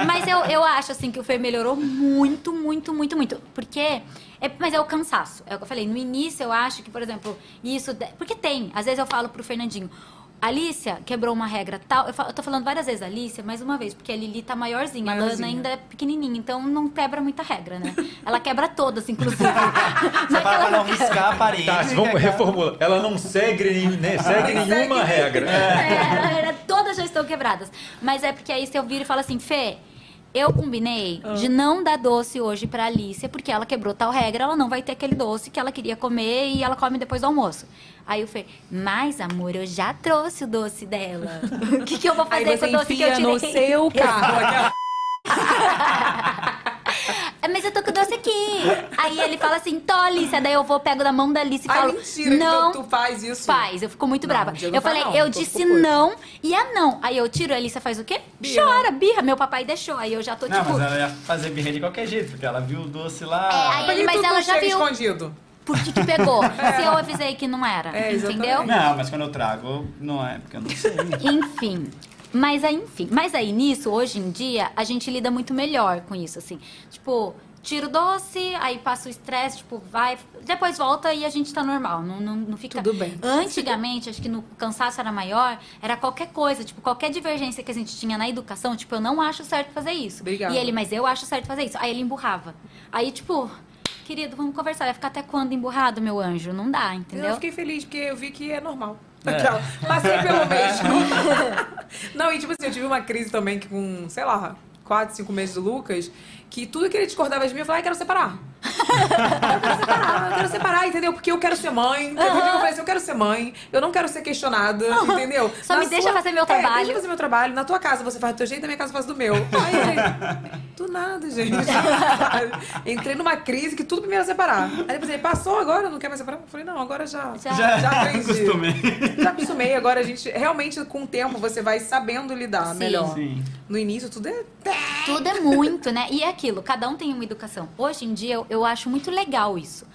mas eu, eu acho assim que o Fer melhorou muito, muito, muito, muito. Porque. É, mas é o cansaço. É o que eu falei. No início eu acho que, por exemplo, isso. de- Porque tem. Às vezes eu falo pro Fernandinho. Alicia quebrou uma regra tal. Eu, falo- eu tô falando várias vezes Alicia, mais uma vez, porque a Lili tá maiorzinha, a Lana Maiorzinha. ainda é pequenininha, então não quebra muita regra, né? Ela quebra todas, inclusive. Você fala pra não riscar a parede. Tá, vamos é- reformular. Ela não segue, né, segue nenhuma regra. É, era- todas já estão quebradas. Mas é porque aí se eu viro e falo assim, Fê, eu combinei Ah. de não dar doce hoje pra Alicia, porque ela quebrou tal regra, ela não vai ter aquele doce que ela queria comer e ela come depois do almoço. Aí o Fê, mas amor, eu já trouxe o doce dela. O que, que eu vou fazer com o doce que eu tirei? no seu carro. É, Mas eu tô com o doce aqui. Aí ele fala assim, tô, Alicia. Daí eu vou, pego da mão da Alicia e Ai, falo, mentira, não. então tu faz isso. Faz, eu fico muito Não, brava. um não Eu falei, não, eu disse não e é não. Aí eu tiro, a Alicia faz o quê? Birra. Chora, birra. Meu papai deixou. Aí eu já tô Não, tipo. mas ela ia fazer birra de qualquer jeito, porque ela viu o doce lá. É, aí mas tu ela não já viu escondido? por que, que pegou. Se eu avisei que não era. É, entendeu? Não, mas quando eu trago, não é, porque eu não sei. Enfim. Mas aí, enfim. Mas aí, nisso, hoje em dia, a gente lida muito melhor com isso, assim. Tipo, tira o doce, aí passa o estresse, tipo, vai. Depois volta e a gente tá normal. Não, não, não fica. Tudo bem. Antigamente, acho que no cansaço era maior, era qualquer coisa, tipo, qualquer divergência que a gente tinha na educação, tipo, eu não acho certo fazer isso. Obrigada. E ele, mas eu acho certo fazer isso. Aí ele emburrava. Aí, tipo, querido, vamos conversar. Vai ficar até quando emburrado, meu anjo? Não dá, entendeu? Eu fiquei feliz, porque eu vi que é normal. É. Passei pelo mesmo. Não, e tipo assim, eu tive uma crise também que com, sei lá, quatro, cinco meses do Lucas, que tudo que ele discordava de mim, eu falei, ai, quero separar. eu quero separar, eu quero separar, entendeu? Porque eu quero ser mãe. entendeu? Eu falei assim, eu quero ser mãe, eu não quero ser questionada, entendeu? Só me deixa fazer meu É, trabalho. deixa eu fazer meu trabalho. Na tua casa você faz do teu jeito, na minha casa eu faço do meu. Aí, do nada, gente. Entrei numa crise que tudo pra mim era separar. Aí depois ele passou agora, não quer mais separar? Eu falei, não, agora já. Já. Já, Já aprendi. acostumei. Já acostumei, agora a gente. Realmente, com o tempo, você vai sabendo lidar Sim. melhor. Sim. No início, tudo é. Tudo é muito, né? E é aquilo, cada um tem uma educação. Hoje em dia, eu, eu acho muito legal isso.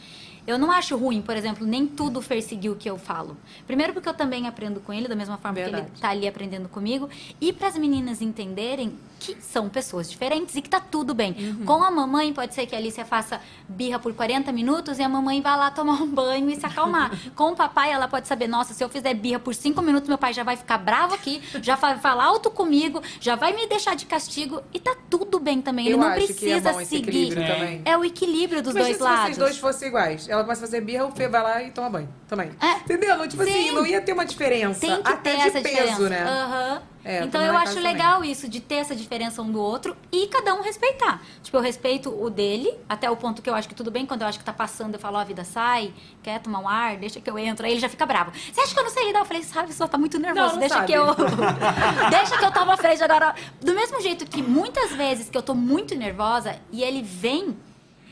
Eu não acho ruim, por exemplo, nem tudo Fer seguir o que eu falo. Primeiro porque eu também aprendo com ele, da mesma forma que Verdade. ele tá ali aprendendo comigo. E para as meninas entenderem que são pessoas diferentes e que tá tudo bem. Uhum. Com a mamãe, pode ser que a Alicia faça birra por 40 minutos e a mamãe vá lá tomar um banho e se acalmar. Com o papai, ela pode saber, nossa, se eu fizer birra por 5 minutos, meu pai já vai ficar bravo aqui, já vai falar alto comigo, já vai me deixar de castigo e tá tudo bem também. Ele Eu não que é precisa seguir. também. É o equilíbrio dos Imagina dois se lados. vocês dois fossem iguais. Ela começa a fazer birra, o Fê vai lá e toma banho também. Entendeu? Não, tipo assim, É. Sim. não ia ter uma diferença. Tem que até ter de essa peso, diferença. né? Aham. É, então eu acho legal isso, de ter essa diferença um do outro e cada um respeitar. Tipo, eu respeito o dele, até o ponto que eu acho que tudo bem, quando eu acho que tá passando, eu falo, ó, a vida sai, quer tomar um ar, deixa que eu entro. Aí ele já fica bravo. Você acha que eu não sei lidar? Eu falei, sabe, só tá muito nervoso, Não, não deixa sabe. que eu. deixa que eu tomo a frente agora. Do mesmo jeito que muitas vezes que eu tô muito nervosa e ele vem.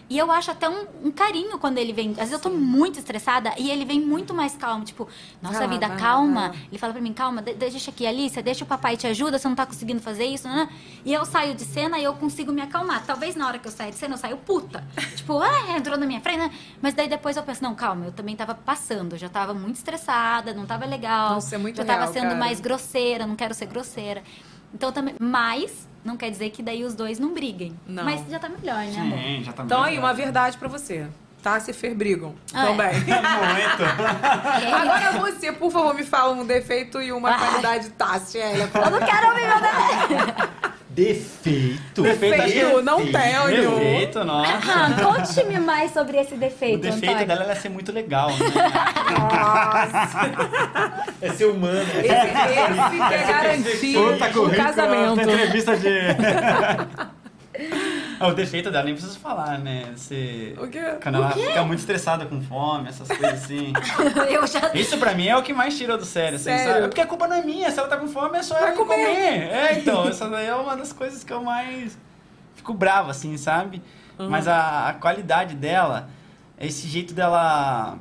E eu acho até um, um carinho quando ele vem. Às vezes eu tô muito estressada e ele vem muito mais calmo. Tipo, nossa vida, vai calma. vai. Ele fala pra mim, calma, de- deixa aqui, Alicia, deixa o papai te ajuda, você não tá conseguindo fazer isso, né? E eu saio de cena e eu consigo me acalmar. Talvez na hora que eu saio de cena eu saio puta. tipo, ah, entrou na minha frente, né? Mas daí depois eu penso, não, calma, eu também tava passando, eu já tava muito estressada, não tava legal. Nossa, é muito já tava real, sendo cara. mais grosseira, não quero ser grosseira. Então também. Mas, não quer dizer que daí os dois não briguem. Não. Mas já tá melhor, né, amor? Sim, já tá Então aí, uma verdade pra você. Tássia e Fer brigam. Ah, também. Muito. Agora você, por favor, me fala um defeito e uma qualidade Tássia. Ela Eu não quero ouvir meu defeito. Defeito. Defeito, que- é Defeito, não tenho. Defeito, nossa. Ah, Conte-me mais sobre esse O defeito, defeito Antônio. dela é ser muito legal, né? É ser humano. Esse, esse quer garantir o casamento. entrevista de... Ah, o defeito dela nem preciso falar, né? Ser... O quê? Quando ela fica muito estressada com fome, essas coisas assim. Eu já... Isso pra mim é o que mais tirou do sério, assim, Sério? sabe? Porque a culpa não é minha, se ela tá com fome é só ela comer. comer. É, então, essa daí é uma das coisas que eu mais fico bravo, assim, sabe? Uhum. Mas a, a qualidade dela, é esse jeito dela,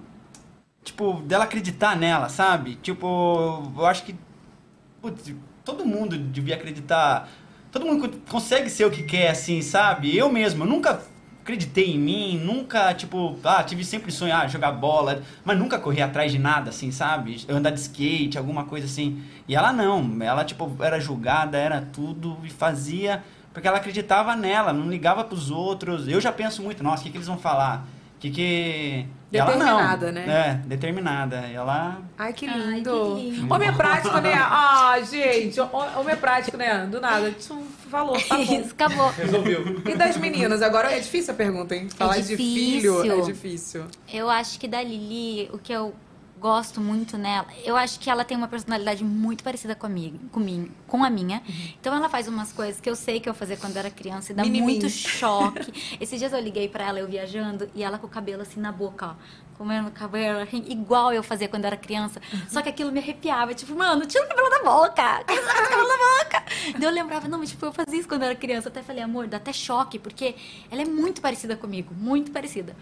tipo, dela acreditar nela, sabe? Tipo, eu acho que, putz, todo mundo devia acreditar, todo mundo co- consegue ser o que quer, assim, sabe? Eu mesmo, eu nunca acreditei em mim, nunca, tipo, ah, tive sempre sonho, ah, jogar bola, mas nunca corri atrás de nada, assim, sabe? Andar de skate, alguma coisa assim. E ela não, ela, tipo, era julgada, era tudo e fazia porque ela acreditava nela, não ligava pros outros. Eu já penso muito, nossa, o que, que eles vão falar? O que que... E ela não. Determinada, né? É, determinada. E ela... Ai, que Ai, lindo. que lindo. Homem é prático, né? Ah, gente. ho- Homem é prático, né? Do nada. Tchum, Falou, tá bom. Isso, acabou. Resolveu. E das meninas? Agora é difícil a pergunta, hein? Falar de filho é difícil. difícil. Eu acho que da Lili, o que eu gosto muito nela, eu acho que ela tem uma personalidade muito parecida comigo, comigo, com a minha. Então ela faz umas coisas que eu sei que eu fazia quando era criança e dá Mini muito mim. choque. Esses dias eu liguei pra ela, eu viajando, e ela com o cabelo assim na boca, ó. Comendo cabelo, assim, igual eu fazia quando era criança. Só que aquilo me arrepiava. Tipo, mano, tira o cabelo da boca! Tira o cabelo da boca! Daí eu lembrava, não, mas tipo, eu fazia isso quando era criança. Eu até falei, amor, dá até choque, porque ela é muito parecida comigo, muito parecida.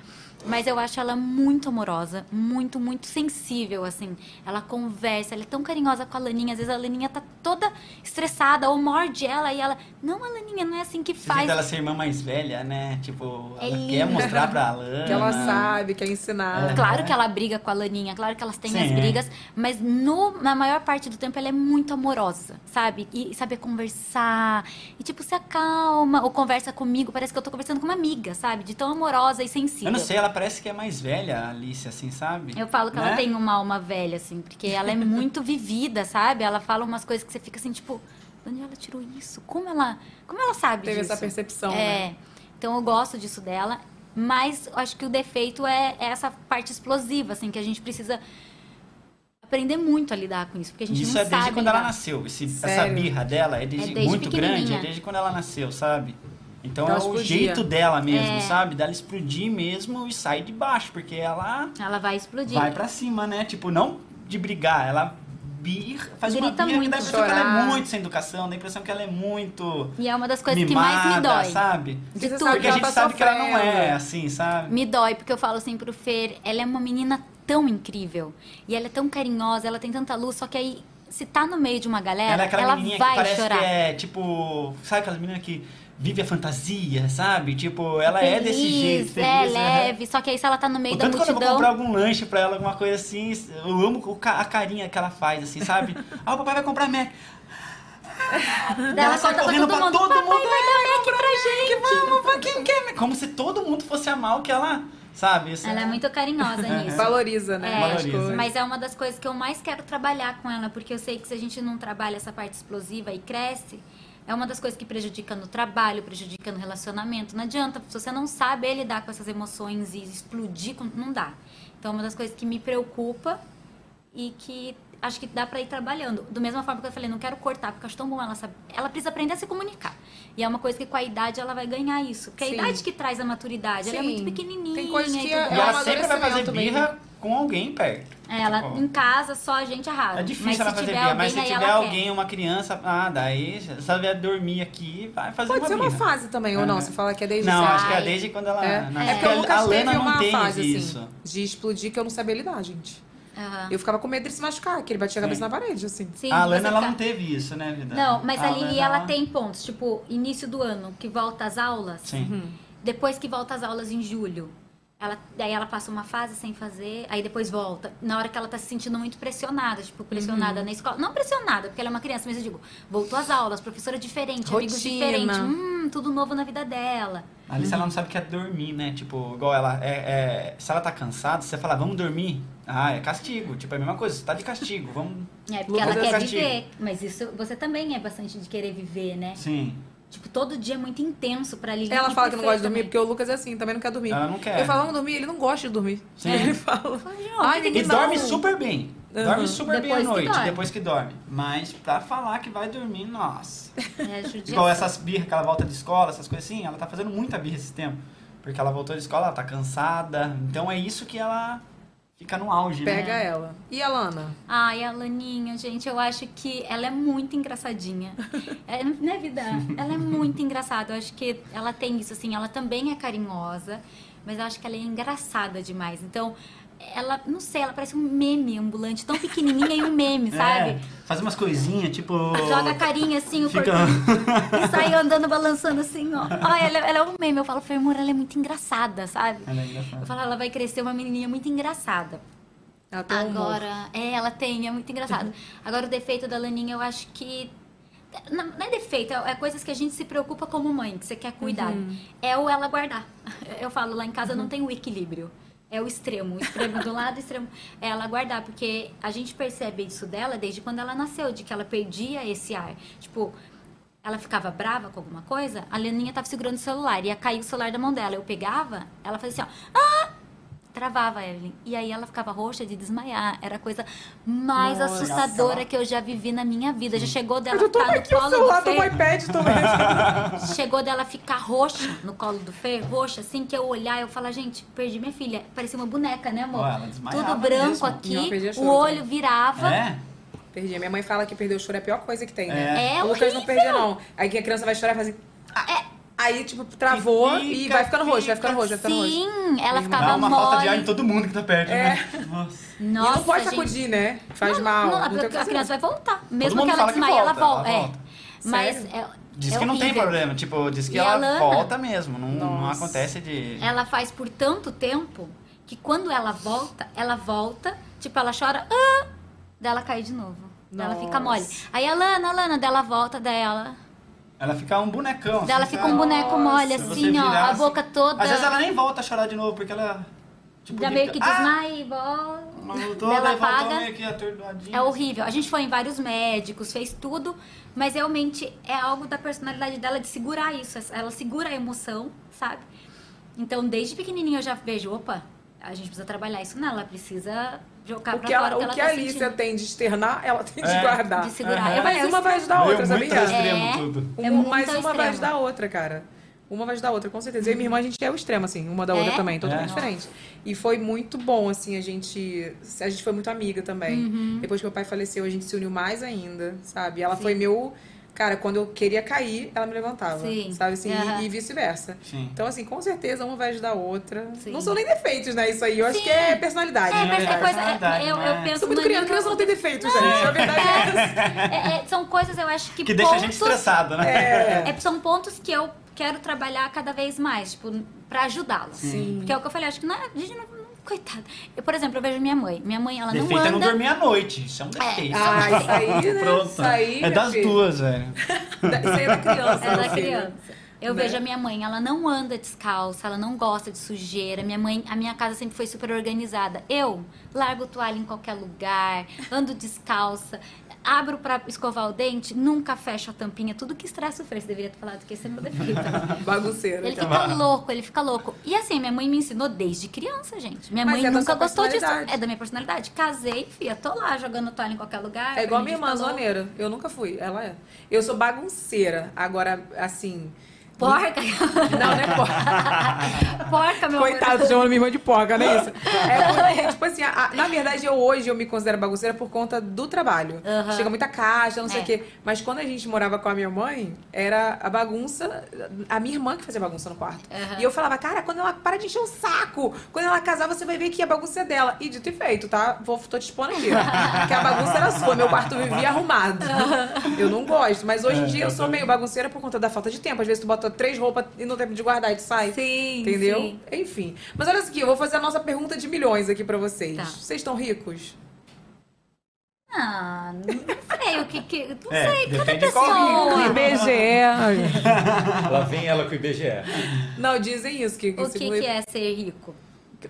Mas eu acho ela muito amorosa, muito, muito sensível, assim. Ela conversa, ela é tão carinhosa com a Laninha. Às vezes a Laninha tá toda estressada ou morde ela e ela, não, a Laninha, não é assim que faz. jeito dela ser irmã mais velha, né? Tipo, É ela linda. quer mostrar pra Alana. Que ela sabe, quer ensinar. Claro que ela briga com a Laninha, claro que elas têm Sim. as brigas, mas no, na maior parte do tempo ela é muito amorosa, sabe? E saber conversar. E tipo, se acalma, ou conversa comigo, parece que eu tô conversando com uma amiga, sabe? De tão amorosa e sensível. Eu não sei, ela parece que é mais velha, a Alice, assim, sabe? Eu falo que ela Né? tem uma alma velha, assim, porque ela é muito vivida, sabe? Ela fala umas coisas que você fica assim, tipo, de onde ela tirou isso? Como ela, como ela sabe Teve disso? essa percepção, É. né? Então eu gosto disso dela, mas eu acho que o defeito é, é essa parte explosiva, assim, que a gente precisa aprender muito a lidar com isso, porque a gente Isso não é desde sabe quando lidar. ela nasceu. Esse- essa birra dela é desde, É desde muito grande, é desde quando ela nasceu, sabe? Então Ela é o explodia. jeito dela mesmo, É. sabe? Dela explodir mesmo e sair de baixo, porque ela Ela vai explodir. vai pra cima, né? Tipo, não de brigar, ela birra, faz Grita uma birra que muito. dá a impressão que ela é muito sem educação, dá a impressão que ela é muito E é uma das coisas mimada, que mais me dói. sabe? De tudo. Porque a ela gente tá sabe que ela não é sofrendo. assim, sabe? Me dói, porque eu falo assim pro Fer, ela é uma menina tão incrível. E ela é tão carinhosa, ela tem tanta luz, só que aí, se tá no meio de uma galera, Ela é ela, aquela menininha vai que parece chorar. que é tipo. Sabe aquelas meninas que vive a fantasia, sabe? Tipo, ela é desse Feliz, jeito, É, feliz, né? leve. Só que aí se ela tá no meio O da tanto quando eu vou multidão. comprar algum lanche pra ela, alguma coisa assim, eu amo a carinha que ela faz, assim, sabe? ah, o papai vai comprar Mac. Daí ela sai conta pra correndo todo pra mundo, todo papai mundo, vai dar Mac pra gente. Vamos, pra quem quer Mac? Como se todo mundo fosse amar o que ela, sabe? Isso Ela é muito carinhosa nisso. Valoriza, né? É, Valoriza. mas é uma das coisas que eu mais quero trabalhar com ela, porque eu sei que se a gente não trabalha essa parte explosiva e cresce, é uma das coisas que prejudica no trabalho, prejudica no relacionamento. Não adianta, se você não sabe lidar com essas emoções e explodir, com- não dá. Então, é uma das coisas que me preocupa e que acho que dá pra ir trabalhando. Do mesma forma que eu falei, não quero cortar, porque eu acho tão bom ela saber. Ela precisa aprender a se comunicar. E é uma coisa que com a idade ela vai ganhar isso. Porque Sim. a idade que traz a maturidade, ela é Sim. muito pequenininha. Tem coisas que e é- é ela sempre vai fazer amadurecimento birra com alguém perto. É, ela Tipo, em casa só a gente arrasa. É difícil mas ela fazer tiver alguém, mas se aí tiver ela alguém, uma criança, ah, daí, se ela vier dormir aqui, vai fazer Pode uma ser uma fase também, ou não? É. Você fala que é desde Não, acho que é desde quando ela É, nasceu. é porque o a Lucas Lana teve não uma tem fase, isso. assim, de explodir que eu não sabia lidar, gente. Aham. Eu ficava com medo de se machucar, que ele batia a cabeça Sim. na parede, assim. Sim, a você Lana, ela fica- não teve isso, né, vida? Não, mas a, Lili, Lana, ela tem pontos. Tipo, início do ano, que volta às aulas. Sim. Depois que volta às aulas em julho. Ela, daí ela passa uma fase sem fazer, aí depois volta. Na hora que ela tá se sentindo muito pressionada, tipo, pressionada Uhum. na escola. Não pressionada, porque ela é uma criança, mas eu digo, voltou às aulas, professora diferente, amigos Rotina. diferentes. Hum, tudo novo na vida dela. A Alice, ela não sabe o que é dormir, né? Tipo, igual ela, é, é- se ela tá cansada, você fala, vamos dormir. Ah, é castigo. Tipo, é a mesma coisa, você tá de castigo, vamos... É, porque ela quer castigo. viver. Mas isso, você também é bastante de querer viver, né? Sim. Tipo, todo dia é muito intenso pra Lili. Ela fala que não gosta de dormir, também. porque o Lucas é assim, também não quer dormir. Ela não quer. Eu falo, vamos dormir, ele não gosta de dormir. Sim. Ele fala. Ai, E ninguém dorme não. super bem. Uhum. Dorme super bem à Depois noite, dorme. depois que dorme. Mas pra falar que vai dormir, nossa. É. Igual essas birras que ela volta de escola, essas coisas assim, ela tá fazendo muita birra esse tempo. Porque ela voltou de escola, ela tá cansada. Então é isso que ela fica no auge, Pega né? ela. E a Lana? Ai, a Laninha, gente, eu acho que ela é muito engraçadinha. É, né, vida? Ela é muito engraçada. Eu acho que ela tem isso, assim, ela também é carinhosa, mas eu acho que ela é engraçada demais. Então, ela, não sei, ela parece um meme ambulante, tão pequenininha e um meme, sabe? É, faz umas coisinhas, tipo... Joga a carinha assim, o Fica- corpinho, e sai andando, balançando assim, ó. Ai, ela, ela é um meme. Eu falo, amor, ela é muito engraçada, sabe? Ela é Eu engraçada. falo, ela vai crescer uma menininha muito engraçada. Ela tem um. Agora, é, ela tem, é muito engraçado. Agora, o defeito da Laninha, eu acho que. Não, não é defeito, é é coisas que a gente se preocupa como mãe, que você quer cuidar. É o ela guardar. Eu falo, lá em casa não tem o equilíbrio. É o extremo. O extremo do lado, extremo. É ela guardar, porque a gente percebe isso dela desde quando ela nasceu, de que ela perdia esse ar. Tipo, ela ficava brava com alguma coisa, a Leninha tava segurando o celular, ia cair o celular da mão dela. Eu pegava, ela fazia assim, ó. Ah! Travava a Evelyn. E aí ela ficava roxa de desmaiar. Era a coisa mais Nossa. assustadora que eu já vivi na minha vida. Já chegou dela Eu ficar no aqui colo celular, do Fê. iPad, tô vendo. Chegou dela ficar roxa no colo do Fê, roxa, assim, que eu olhar, eu falar, gente, perdi minha filha. Parecia uma boneca, né, amor? Desmaiava Tudo branco mesmo. Aqui, o olho virava. É? Perdi. Minha mãe fala que perder o choro é a pior coisa que tem, né? É o Lucas não perdia, não. Aí que a criança vai chorar e faz assim... É. Aí, tipo, travou E e, fica, vai ficando roxo, vai ficando fica roxo, vai ficando roxo. Sim, ela ficava Dá uma mole. falta de ar em todo mundo que tá perto, né? Nossa. E Nossa, não pode gente. sacudir, né? Faz não, mal. Não, Não a, tem a criança vai voltar. Mesmo que ela desmaie, ela volta, ela volta. É. volta. Mas é, Diz é que não tem horrível. problema, tipo, diz que E ela Lana? volta mesmo, não, não Nossa. acontece de... Ela faz por tanto tempo que quando ela volta, ela volta, tipo, ela chora, ah, daí ela cai de novo. Daí ela fica mole. Nossa. Aí a Lana, a Lana, dela volta, dela. Ela fica um bonecão. Daí ela assim, fica um boneco mole, assim, ó, a assim. boca toda. Às vezes ela nem volta a chorar de novo, porque ela... Tipo, Já meio que ah, desmaia e volta. ela atordoadinha. É horrível. A gente foi em vários médicos, fez tudo, mas realmente é algo da personalidade dela de segurar isso. Ela segura a emoção, sabe? Então, desde pequenininha eu já vejo, opa, a gente precisa trabalhar isso nela, ela precisa jogar O pra que, fora ela, o que ela que tá a Alicia sentindo. tem de externar, ela tem de É. guardar. De segurar. Aham. Eu Mas faço uma vai ajudar a outra, muito sabia? extremo É. tudo. É Um- muito mas uma vai extremo. ajudar a outra, cara. Uma vai ajudar a outra, com certeza. Eu e minha irmã, a gente é o extremo, assim, uma da É? outra também, totalmente É. diferente. E foi muito bom, assim, a gente. A gente foi muito amiga também. Uhum. Depois que meu pai faleceu, a gente se uniu mais ainda, sabe? Ela foi meu. Cara, quando eu queria cair, ela me levantava. Sim. Sabe assim? E- Aham. E, vice-versa. Então, assim, com certeza uma vai ajudar a outra. Sim. Não são nem defeitos, né? Isso aí. Eu acho Sim. que é personalidade. É, mas é coisa. personalidade, Eu, eu né? penso Sou muito criança, criança não tem defeito, gente. A verdade é essa. É, é, são coisas, eu acho que. Que deixa a gente pontos- estressado, né? É. É, são pontos que eu quero trabalhar cada vez mais, tipo, pra ajudá-la. Sim. Porque é o que eu falei, acho que não é, a gente não, não- coitada. Eu, por exemplo, eu vejo minha mãe. Minha mãe, ela Defeito não é anda... não dormir à noite. Isso é um defeito. Ah, isso aí, né? Pronto. Isso aí, é das filho. duas, velho. Isso aí é da criança. É da criança. Eu Né? vejo a minha mãe, ela não anda descalça, ela não gosta de sujeira. Minha mãe, a minha casa sempre foi super organizada. Eu largo toalha em qualquer lugar, ando descalça, abro pra escovar o dente, nunca fecho a tampinha. Tudo que estressa o Fê. Você deveria ter falado que esse é meu defeito. Bagunceiro. Ele então. fica louco, ele fica louco. E assim, minha mãe me ensinou desde criança, gente. Minha Mas mãe é nunca gostou disso. É da minha personalidade. Casei, fia, tô lá jogando toalha em qualquer lugar. É igual minha irmã, zoneira. Eu nunca fui, ela é. Eu sou bagunceira. Agora, assim. Porca. Não, não é porca. Porca, meu Coitado, amor. chamando minha irmã de porca, não é isso? É porque, tipo assim, a- na verdade, eu hoje eu me considero bagunceira por conta do trabalho. Aham. Chega muita caixa, não sei É. o quê. Mas quando a gente morava com a minha mãe, era a bagunça, a minha irmã que fazia bagunça no quarto. Aham. E eu falava, cara, quando ela para de encher o saco, quando ela casar, você vai ver que a bagunça é dela. E dito e feito, tá? Vou, tô te expondo aqui. que a bagunça era sua, meu quarto vivia arrumado. Eu não gosto, mas hoje em É, dia eu eu sou meio bagunceira por conta da falta de tempo. Às vezes tu bota três roupas e não tem tempo de guardar e tu sai. Sim, Entendeu? sim. Enfim. Mas olha aqui, eu vou fazer a nossa pergunta de milhões aqui pra vocês. Tá. Vocês estão ricos? Ah, não sei o que que. Não É, sei, cada pessoa. IBGE. Lá vem ela com o IBGE. Não, dizem isso. Que, O que, que é ser rico?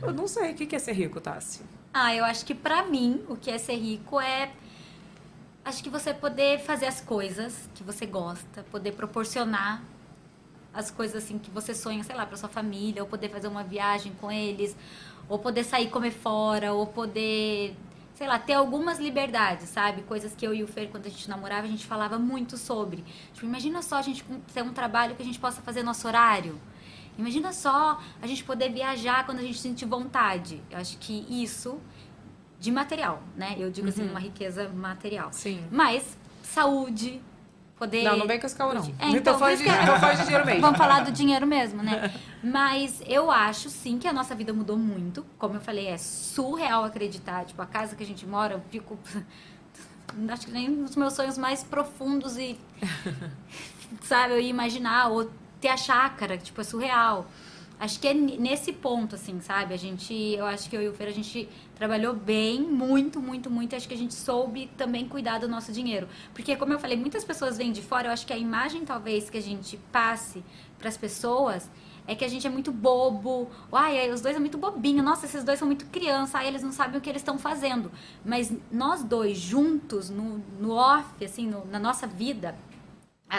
Eu não sei. O que que é ser rico, Tassi? Ah, eu acho que pra mim, o que é ser rico é. Acho que você poder fazer as coisas que você gosta, poder proporcionar as coisas assim que você sonha, sei lá, pra sua família, ou poder fazer uma viagem com eles, ou poder sair comer fora, ou poder, sei lá, ter algumas liberdades, sabe? Coisas que eu e o Fer, quando a gente namorava, a gente falava muito sobre. Tipo, imagina só a gente ter um trabalho que a gente possa fazer nosso horário. Imagina só a gente poder viajar quando a gente sentir vontade. Eu acho que isso de material, né? Eu digo assim, Uhum. uma riqueza material. Sim. Mas saúde, poder Não, não vem com esse caô, não. É, então, de- que- tô falando de dinheiro mesmo. Vamos falar do dinheiro mesmo, né? Mas eu acho sim que a nossa vida mudou muito. Como eu falei, é surreal acreditar. Tipo, a casa que a gente mora, eu fico. Acho que nem nos meus sonhos mais profundos e. sabe, eu ia imaginar, ou ter a chácara, tipo, é surreal. Acho que é nesse ponto, assim, sabe? A gente, eu acho que eu e o Fer, a gente trabalhou bem, muito, muito, muito. Acho que a gente soube também cuidar do nosso dinheiro. Porque, como eu falei, muitas pessoas vêm de fora. Eu acho que a imagem, talvez, que a gente passe para as pessoas é que a gente é muito bobo. Ai, os dois são muito bobinho. Nossa, esses dois são muito criança. Ai, eles não sabem o que eles estão fazendo. Mas nós dois juntos, no, no off, assim, no- na nossa vida,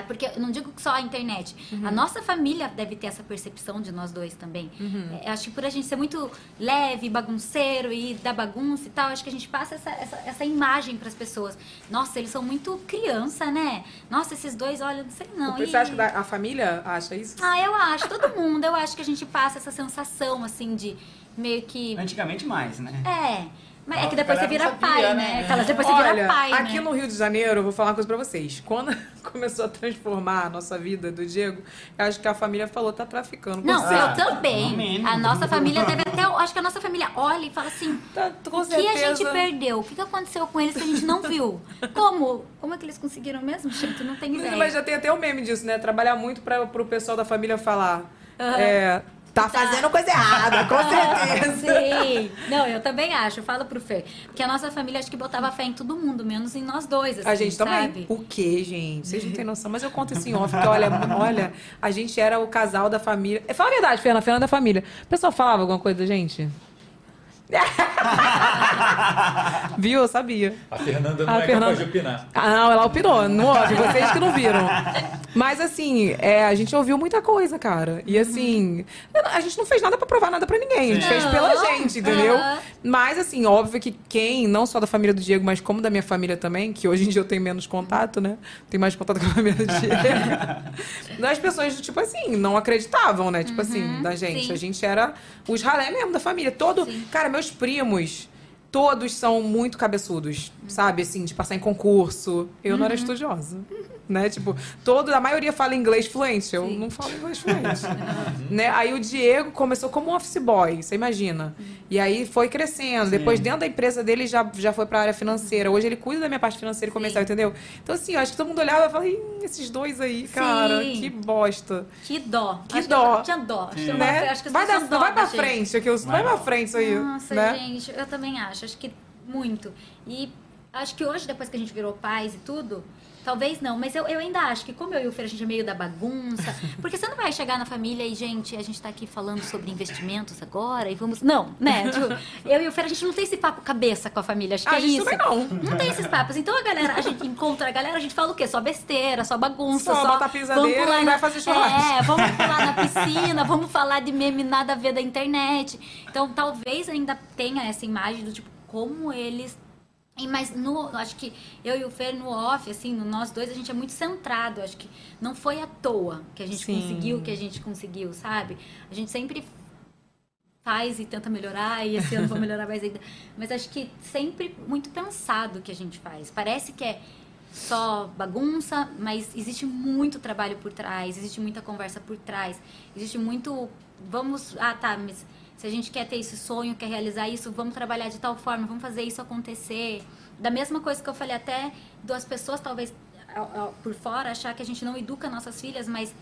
porque eu não digo que só a internet. A nossa família deve ter essa percepção de nós dois também. Uhum. É, acho que por a gente ser muito leve, bagunceiro e da bagunça e tal, acho que a gente passa essa, essa, essa imagem para as pessoas. Nossa, eles são muito criança, né? Nossa, esses dois, olha, não sei não. Você E- acha que a família acha isso? Ah, eu acho. Todo mundo, eu acho que a gente passa essa sensação, assim, de meio que... Antigamente mais, né? É. Mas é que depois você vira sabia, pai, né? né? Aquelas depois você Olha, vira pai, aqui né? no Rio de Janeiro, eu vou falar uma coisa pra vocês. Quando começou a transformar a nossa vida do Diego, eu acho que a família falou, tá traficando. com Não, você. eu também. Amém. A nossa família deve até. Acho que a nossa família olha e fala assim: Tá, com o que a gente perdeu? O que aconteceu com eles que a gente não viu? Como? Como é que eles conseguiram mesmo? Gente, não tem ideia. Mas já tem até o meme disso, né? Trabalhar muito pra, pro pessoal da família falar. Aham. É, tá fazendo coisa errada, com certeza. Sim. Não, eu também acho. Eu falo pro Fê. Porque a nossa família acho que botava fé em todo mundo, menos em nós dois. Assim, A gente também. sabe? O quê, gente? Vocês não têm noção. Mas eu conto assim, off, porque olha, olha, a gente era o casal da família. Fala a verdade, Fernanda, Fernanda da família. O pessoal falava alguma coisa da gente? Viu? Eu sabia. A Fernanda não A é Fernanda- capaz de opinar. Ah, não, ela opinou, no off, vocês que não viram. Mas assim, é, a gente ouviu muita coisa, cara. E assim, a gente não fez nada pra provar nada pra ninguém. A gente Sim. fez pela Não. gente, entendeu? Aham. Mas assim, óbvio que quem, não só da família do Diego, mas como da minha família também, que hoje em dia eu tenho menos contato, né? Tenho mais contato com a família do Diego. As pessoas, tipo assim, não acreditavam, né? Tipo assim, da gente. Uhum. sim. A gente era os ralé mesmo da família. Todo. Cara, meus primos. Todos são muito cabeçudos, sabe? Assim, de passar em concurso. Eu não era Uhum. estudiosa. Né? Tipo, todo, a maioria fala inglês fluente. Eu não falo inglês fluente. né? Aí o Diego começou como um office boy, você imagina. E aí foi crescendo. Depois, dentro da empresa dele, já, já foi pra área financeira. Hoje ele cuida da minha parte financeira e comercial, entendeu? Então, assim, eu acho que todo mundo olhava e falava, "Ih, esses dois aí, cara, Sim. que bosta. Que dó. Que Acho dó. eu tinha dó. Acho que Né? acho que vai, dar, dó vai pra da gente. frente, aquilo, vai pra frente isso aí. Nossa, né? gente, eu também acho. Acho que muito. E acho que hoje, depois que a gente virou pais e tudo, talvez não, mas eu, eu ainda acho que como eu e o Fer, a gente é meio da bagunça. Porque você não vai chegar na família e, gente, a gente tá aqui falando sobre investimentos agora e vamos. Não, né? Tipo, eu e o Fer, a gente não tem esse papo cabeça com a família. Acho que A é gente isso. não. Não tem esses papos. Então a galera, a gente encontra a galera, a gente fala o quê? Só besteira, só bagunça, Só só. pisadeira pular na- vai fazer churrasco. É, vamos pular na piscina, vamos falar de meme nada a ver da internet. Então, talvez ainda tenha essa imagem do tipo, como eles. E, Mas no, acho que eu e o Fer no off, assim, no nós dois, a gente é muito centrado. Acho que não foi à toa que a gente Sim. conseguiu o que a gente conseguiu, sabe? A gente sempre faz e tenta melhorar, e esse ano vou melhorar mais ainda. Mas acho que sempre muito pensado o que a gente faz. Parece que é só bagunça, mas existe muito trabalho por trás, existe muita conversa por trás, existe muito. Vamos. Ah, tá, mas se a gente quer ter esse sonho, quer realizar isso, vamos trabalhar de tal forma, vamos fazer isso acontecer. Da mesma coisa que eu falei até das pessoas, talvez por fora, achar que a gente não educa nossas filhas, mas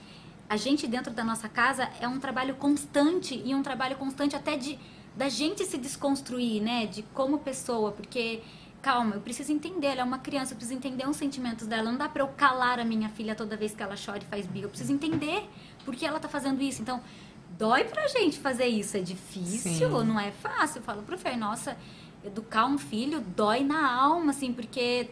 a gente dentro da nossa casa é um trabalho constante e um trabalho constante até de da gente se desconstruir, né, de como pessoa, porque calma, eu preciso entender, ela é uma criança, eu preciso entender os sentimentos dela, não dá pra eu calar a minha filha toda vez que ela chora e faz birra, eu preciso entender por que ela tá fazendo isso. Então, dói pra gente fazer isso, é difícil, Sim. não é fácil. Eu falo pro Fer, nossa, educar um filho dói na alma, assim, porque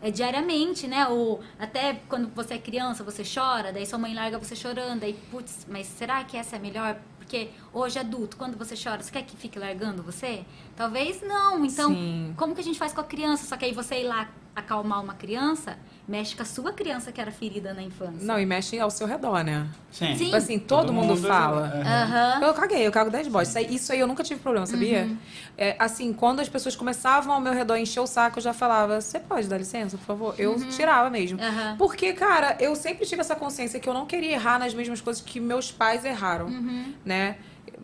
é diariamente, né? Ou até quando você é criança, você chora, daí sua mãe larga você chorando, aí, putz, mas será que essa é a melhor? Porque hoje adulto, quando você chora, você quer que fique largando você? Talvez não. Então, Sim. como que a gente faz com a criança? Só que aí você ir lá acalmar uma criança, mexe com a sua criança que era ferida na infância. Não, e mexe ao seu redor, né? Sim. Sim. Tipo assim, todo, Todo mundo, mundo- fala. Aham. Eu caguei, eu cago 10 bosta. Isso aí, isso aí eu nunca tive problema, sabia? Uhum. É, assim, quando as pessoas começavam ao meu redor a encher o saco, eu já falava, você pode dar licença, por favor? Eu Uhum. tirava mesmo. Aham. Porque, cara, eu sempre tive essa consciência que eu não queria errar nas mesmas coisas que meus pais erraram, Uhum. né?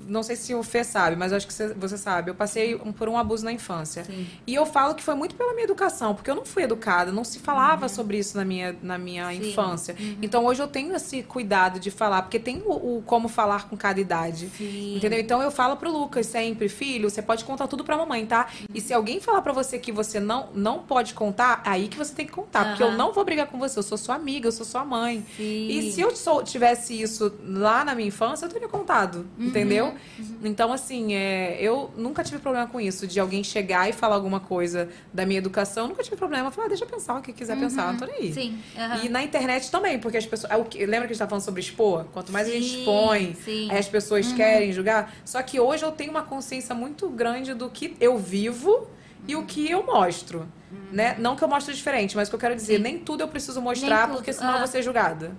Não sei se o Fê sabe, mas eu acho que cê- você sabe. Eu passei por um abuso na infância. Sim. E eu falo que foi muito pela minha educação, porque eu não fui educada, não se falava sobre isso na minha, na minha Uhum. Sim. infância. Então hoje eu tenho esse cuidado de falar, porque tem o, o como falar com cada idade. Sim. Entendeu? Então eu falo pro Lucas sempre, filho, você pode contar tudo pra mamãe, tá? E se alguém falar pra você que você não, não pode contar, aí que você tem que contar. Porque eu não vou brigar com você, eu sou sua amiga, eu sou sua mãe. E se eu sou- tivesse isso lá na minha infância, eu teria contado, Uhum. Entendeu? Então, assim, é, eu nunca tive problema com isso, de alguém chegar e falar alguma coisa da minha educação, nunca tive problema. Eu falei, ah, deixa eu pensar o que quiser pensar, não tô nem aí. Uhum. Sim. aham. E na internet também, porque as pessoas. é Lembra que a gente tava falando sobre expor? Quanto mais a gente Sim, expõe, sim. as pessoas Uhum. querem julgar. Só que hoje eu tenho uma consciência muito grande do que eu vivo e o que eu mostro. Né? Não que eu mostre diferente, mas o que eu quero dizer, nem tudo eu preciso mostrar, porque senão eu ah. vou ser julgada.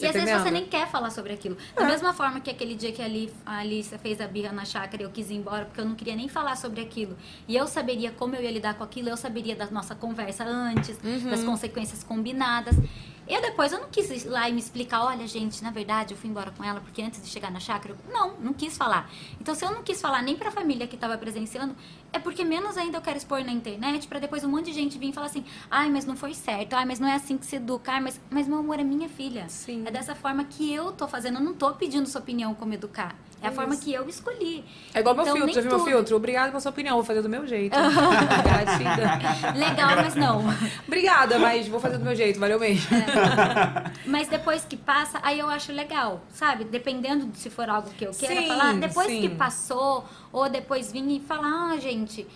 E às vezes você nem quer falar sobre aquilo. Da mesma forma que aquele dia que a Ali- a Alicia fez a birra na chácara, eu quis ir embora porque eu não queria nem falar sobre aquilo. E eu saberia como eu ia lidar com aquilo, eu saberia da nossa conversa antes, Uhum. das consequências combinadas. E depois eu não quis ir lá e me explicar, olha, gente, na verdade eu fui embora com ela porque antes de chegar na chácara, eu... não, não quis falar. Então se eu não quis falar nem pra família que tava presenciando, é porque menos ainda eu quero expor na internet pra depois um monte de gente vir e falar assim: "Ai, mas não foi certo. Ai, mas não é assim que se educa. Ai, mas mas meu amor é minha filha". É dessa forma que eu tô fazendo, eu não tô pedindo sua opinião como educar. É a É forma isso. que eu escolhi. É igual meu Então, filtro, nem já viu meu tudo. filtro? Obrigada pela sua opinião, vou fazer do meu jeito. Legal, mas não. Obrigada, mas vou fazer do meu jeito, valeu mesmo. Mas depois que passa, aí eu acho legal, sabe? Dependendo de se for algo que eu queira Sim, falar. Depois sim. que passou, ou depois vir e falar, ah, gente,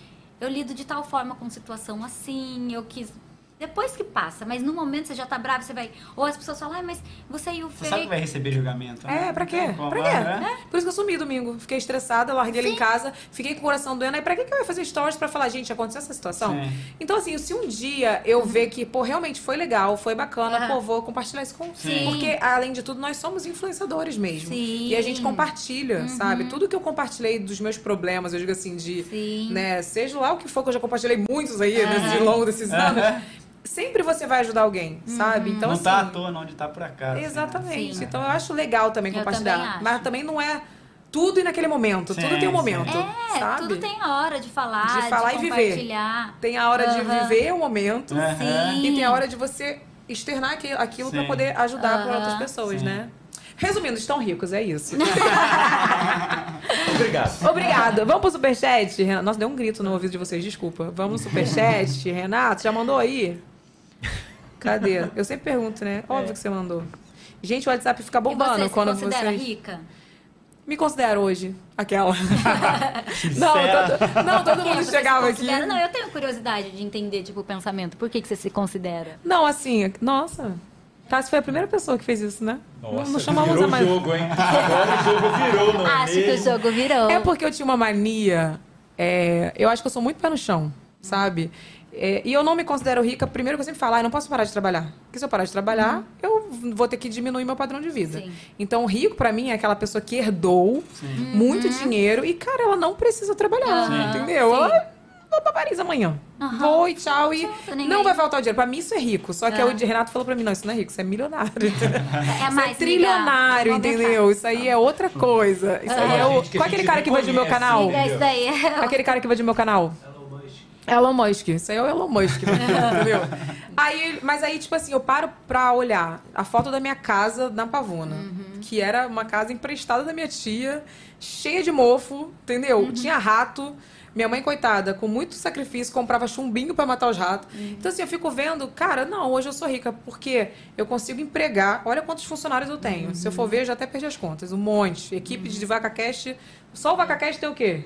eu lido de tal forma com situação assim, eu quis. Depois que passa, mas no momento você já tá bravo, você vai. Ou as pessoas falam, ah, mas você e o Você Fê. sabe que vai receber julgamento. né? É, pra quê? Pra quê? né? Por isso que eu sumi domingo. Fiquei estressada, larguei ele em casa, fiquei com o coração doendo. Aí pra que que eu ia fazer stories pra falar, gente, aconteceu essa situação? Sim. Então, assim, se um dia eu ver que, pô, realmente foi legal, foi bacana, pô, vou compartilhar isso com Sim. Porque, além de tudo, nós somos influenciadores mesmo. Sim. E a gente compartilha, Uhum. sabe? Tudo que eu compartilhei dos meus problemas, eu digo assim, de. Sim. Né, seja lá o que for que eu já compartilhei muitos aí, nesse, ao longo desses anos. Sempre você vai ajudar alguém, sabe? Então, não assim, tá à toa, não, de estar por acaso. Exatamente. Sim. Então eu acho legal também Eu compartilhar. também acho. Mas também não é tudo e naquele momento. Sim, tudo tem um sim. momento. É, sabe? tudo tem a hora de falar, De falar e viver. compartilhar. Tem a hora de Aham. viver o momento Aham. e tem a hora de você externar aqui- aquilo para poder ajudar para outras pessoas, Sim. né? Resumindo, estão ricos, é isso. Obrigado. Obrigada. Vamos pro superchat? Renato? Nossa, deu um grito no ouvido de vocês, desculpa. Vamos no superchat. Renato, já mandou aí? Cadê? Eu sempre pergunto, né? Óbvio que você mandou. Gente, o WhatsApp fica bombando você se quando considera vocês... rica? Me considero hoje. Aquela. não, todo, não, todo mundo você chegava aqui. considera? Não, eu tenho curiosidade de entender, tipo, o pensamento. Por que, que você se considera? Não, assim, nossa. Tassi foi a primeira pessoa que fez isso, né? Não- Nossa, não chamamos virou a mais. o jogo, hein? Agora o jogo virou, não é Acho que o mesmo? jogo virou. É porque eu tinha uma mania. é, eu acho que eu sou muito pé no chão, sabe? É, e eu não me considero rica, primeiro que eu sempre falo, ah, eu não posso parar de trabalhar. Porque se eu parar de trabalhar, eu vou ter que diminuir meu padrão de vida. Sim. Então, rico pra mim é aquela pessoa que herdou muito dinheiro e, cara, ela não precisa trabalhar, Aham, entendeu? sim. Ela vou pra Paris amanhã. Aham. Vou e tchau. E não vai faltar o dinheiro. Pra mim, isso é rico. Só que É. o Renato falou pra mim: não, isso não é rico, isso é milionário. É Isso é mais trilionário, ligar, entendeu? Isso aí é outra coisa. Isso aí Ah, é o... Qual é aquele cara que vai do meu canal? Isso. Aquele cara que vai do meu canal. Elon Musk. Isso aí é o Elon Musk, filho, entendeu? Aí, mas aí, tipo assim, eu paro pra olhar a foto da minha casa na Pavuna. Que era uma casa emprestada da minha tia, cheia de mofo, entendeu? Tinha rato. Minha mãe, coitada, com muito sacrifício, comprava chumbinho pra matar os ratos. Então, assim, eu fico vendo, cara, não, hoje eu sou rica, porque eu consigo empregar. Olha quantos funcionários eu tenho. Se eu for ver, eu já até perdi as contas. Um monte. Equipe de VacaCast. Só o VacaCast tem o quê?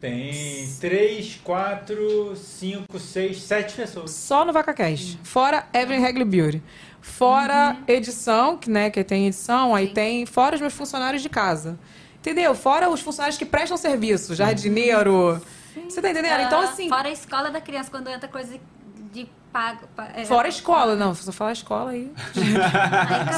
Tem três, quatro, cinco, seis, sete pessoas. Só no VacaCast. Fora Evelyn Regli Beauty. Fora edição, que, né, que tem edição, aí tem. Fora os meus funcionários de casa. Entendeu? Fora os funcionários que prestam serviço, jardineiro. Você tá entendendo? Então, assim. Fora a escola da criança, quando entra coisa pago. pa- é, Fora a escola, não, se eu falar escola aí.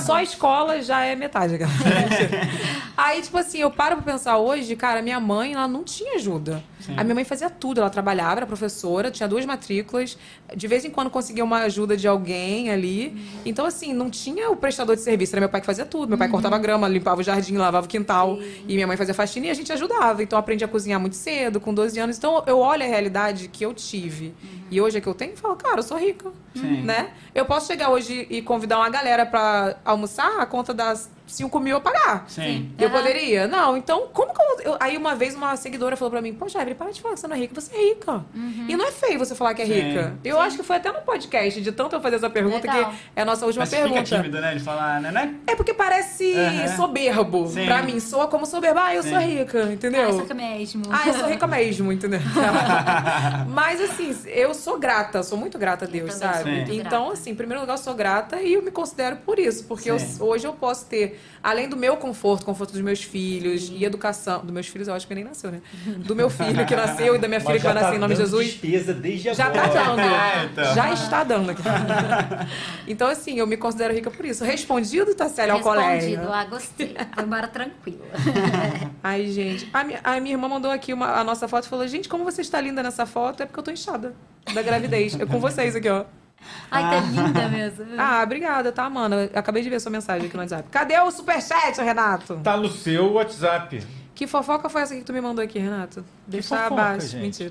Só a escola já é metade, aí, tipo assim, eu paro pra pensar hoje, cara, minha mãe, ela não tinha ajuda. A minha mãe fazia tudo, ela trabalhava, era professora, tinha duas matrículas, de vez em quando conseguia uma ajuda de alguém ali. Então, assim, não tinha o prestador de serviço, era meu pai que fazia tudo. Meu pai cortava grama, limpava o jardim, lavava o quintal, e minha mãe fazia faxina e a gente ajudava. Então, eu aprendi a cozinhar muito cedo, com 12 anos. Então, eu olho a realidade que eu tive e hoje é que eu tenho e falo, cara, eu sou rica, Sim. né? Eu posso chegar hoje e convidar uma galera pra almoçar, a conta das 5 mil eu pagar. Sim. Eu Aham. poderia? Não, então como que eu, eu- Aí uma vez uma seguidora falou pra mim, poxa, Evelyn, para de falar que você não é rica, você é rica. E não é feio você falar que é Sim. rica. Eu acho que foi até no podcast, de tanto eu fazer essa pergunta, Legal. que é a nossa última Mas você pergunta. fica tímido, né? De falar, né? né? É porque parece Aham. soberbo. Sim. Pra mim, soa como soberbo. Ah, eu sou Sim. rica, entendeu? Ah, isso que mesmo. Ah, eu sou rica mesmo, entendeu? Mas assim, eu sou grata, sou muito grata a Deus, sabe? sou Então, grata. assim, em primeiro lugar, eu sou grata e eu me considero por isso, porque eu- Sim. hoje eu posso ter, além do meu conforto, conforto dos meus filhos e educação, dos meus filhos, eu acho que nem nasceu, né? Do meu filho que nasceu e da minha filha que vai já nascer tá em nome de Jesus. despesa desde Já tá agora. dando. É, então. Já está dando aqui. Então, assim, eu me considero rica por isso. Respondido, Tassélia, ao Respondido. colégio. Ah, gostei. Foi embora tranquilo. Ai, gente. A minha, a minha irmã mandou aqui uma, a nossa foto e falou: Gente, como você está linda nessa foto? É porque eu tô inchada da gravidez. É com vocês aqui, ó. Ai, tá linda mesmo. Ah, obrigada, tá, mano? Eu acabei de ver sua mensagem aqui no WhatsApp. Cadê o superchat, Renato? Tá no seu WhatsApp. Que fofoca foi essa que tu me mandou aqui, Renato? Deixa fofoca, abaixo. gente? Mentira.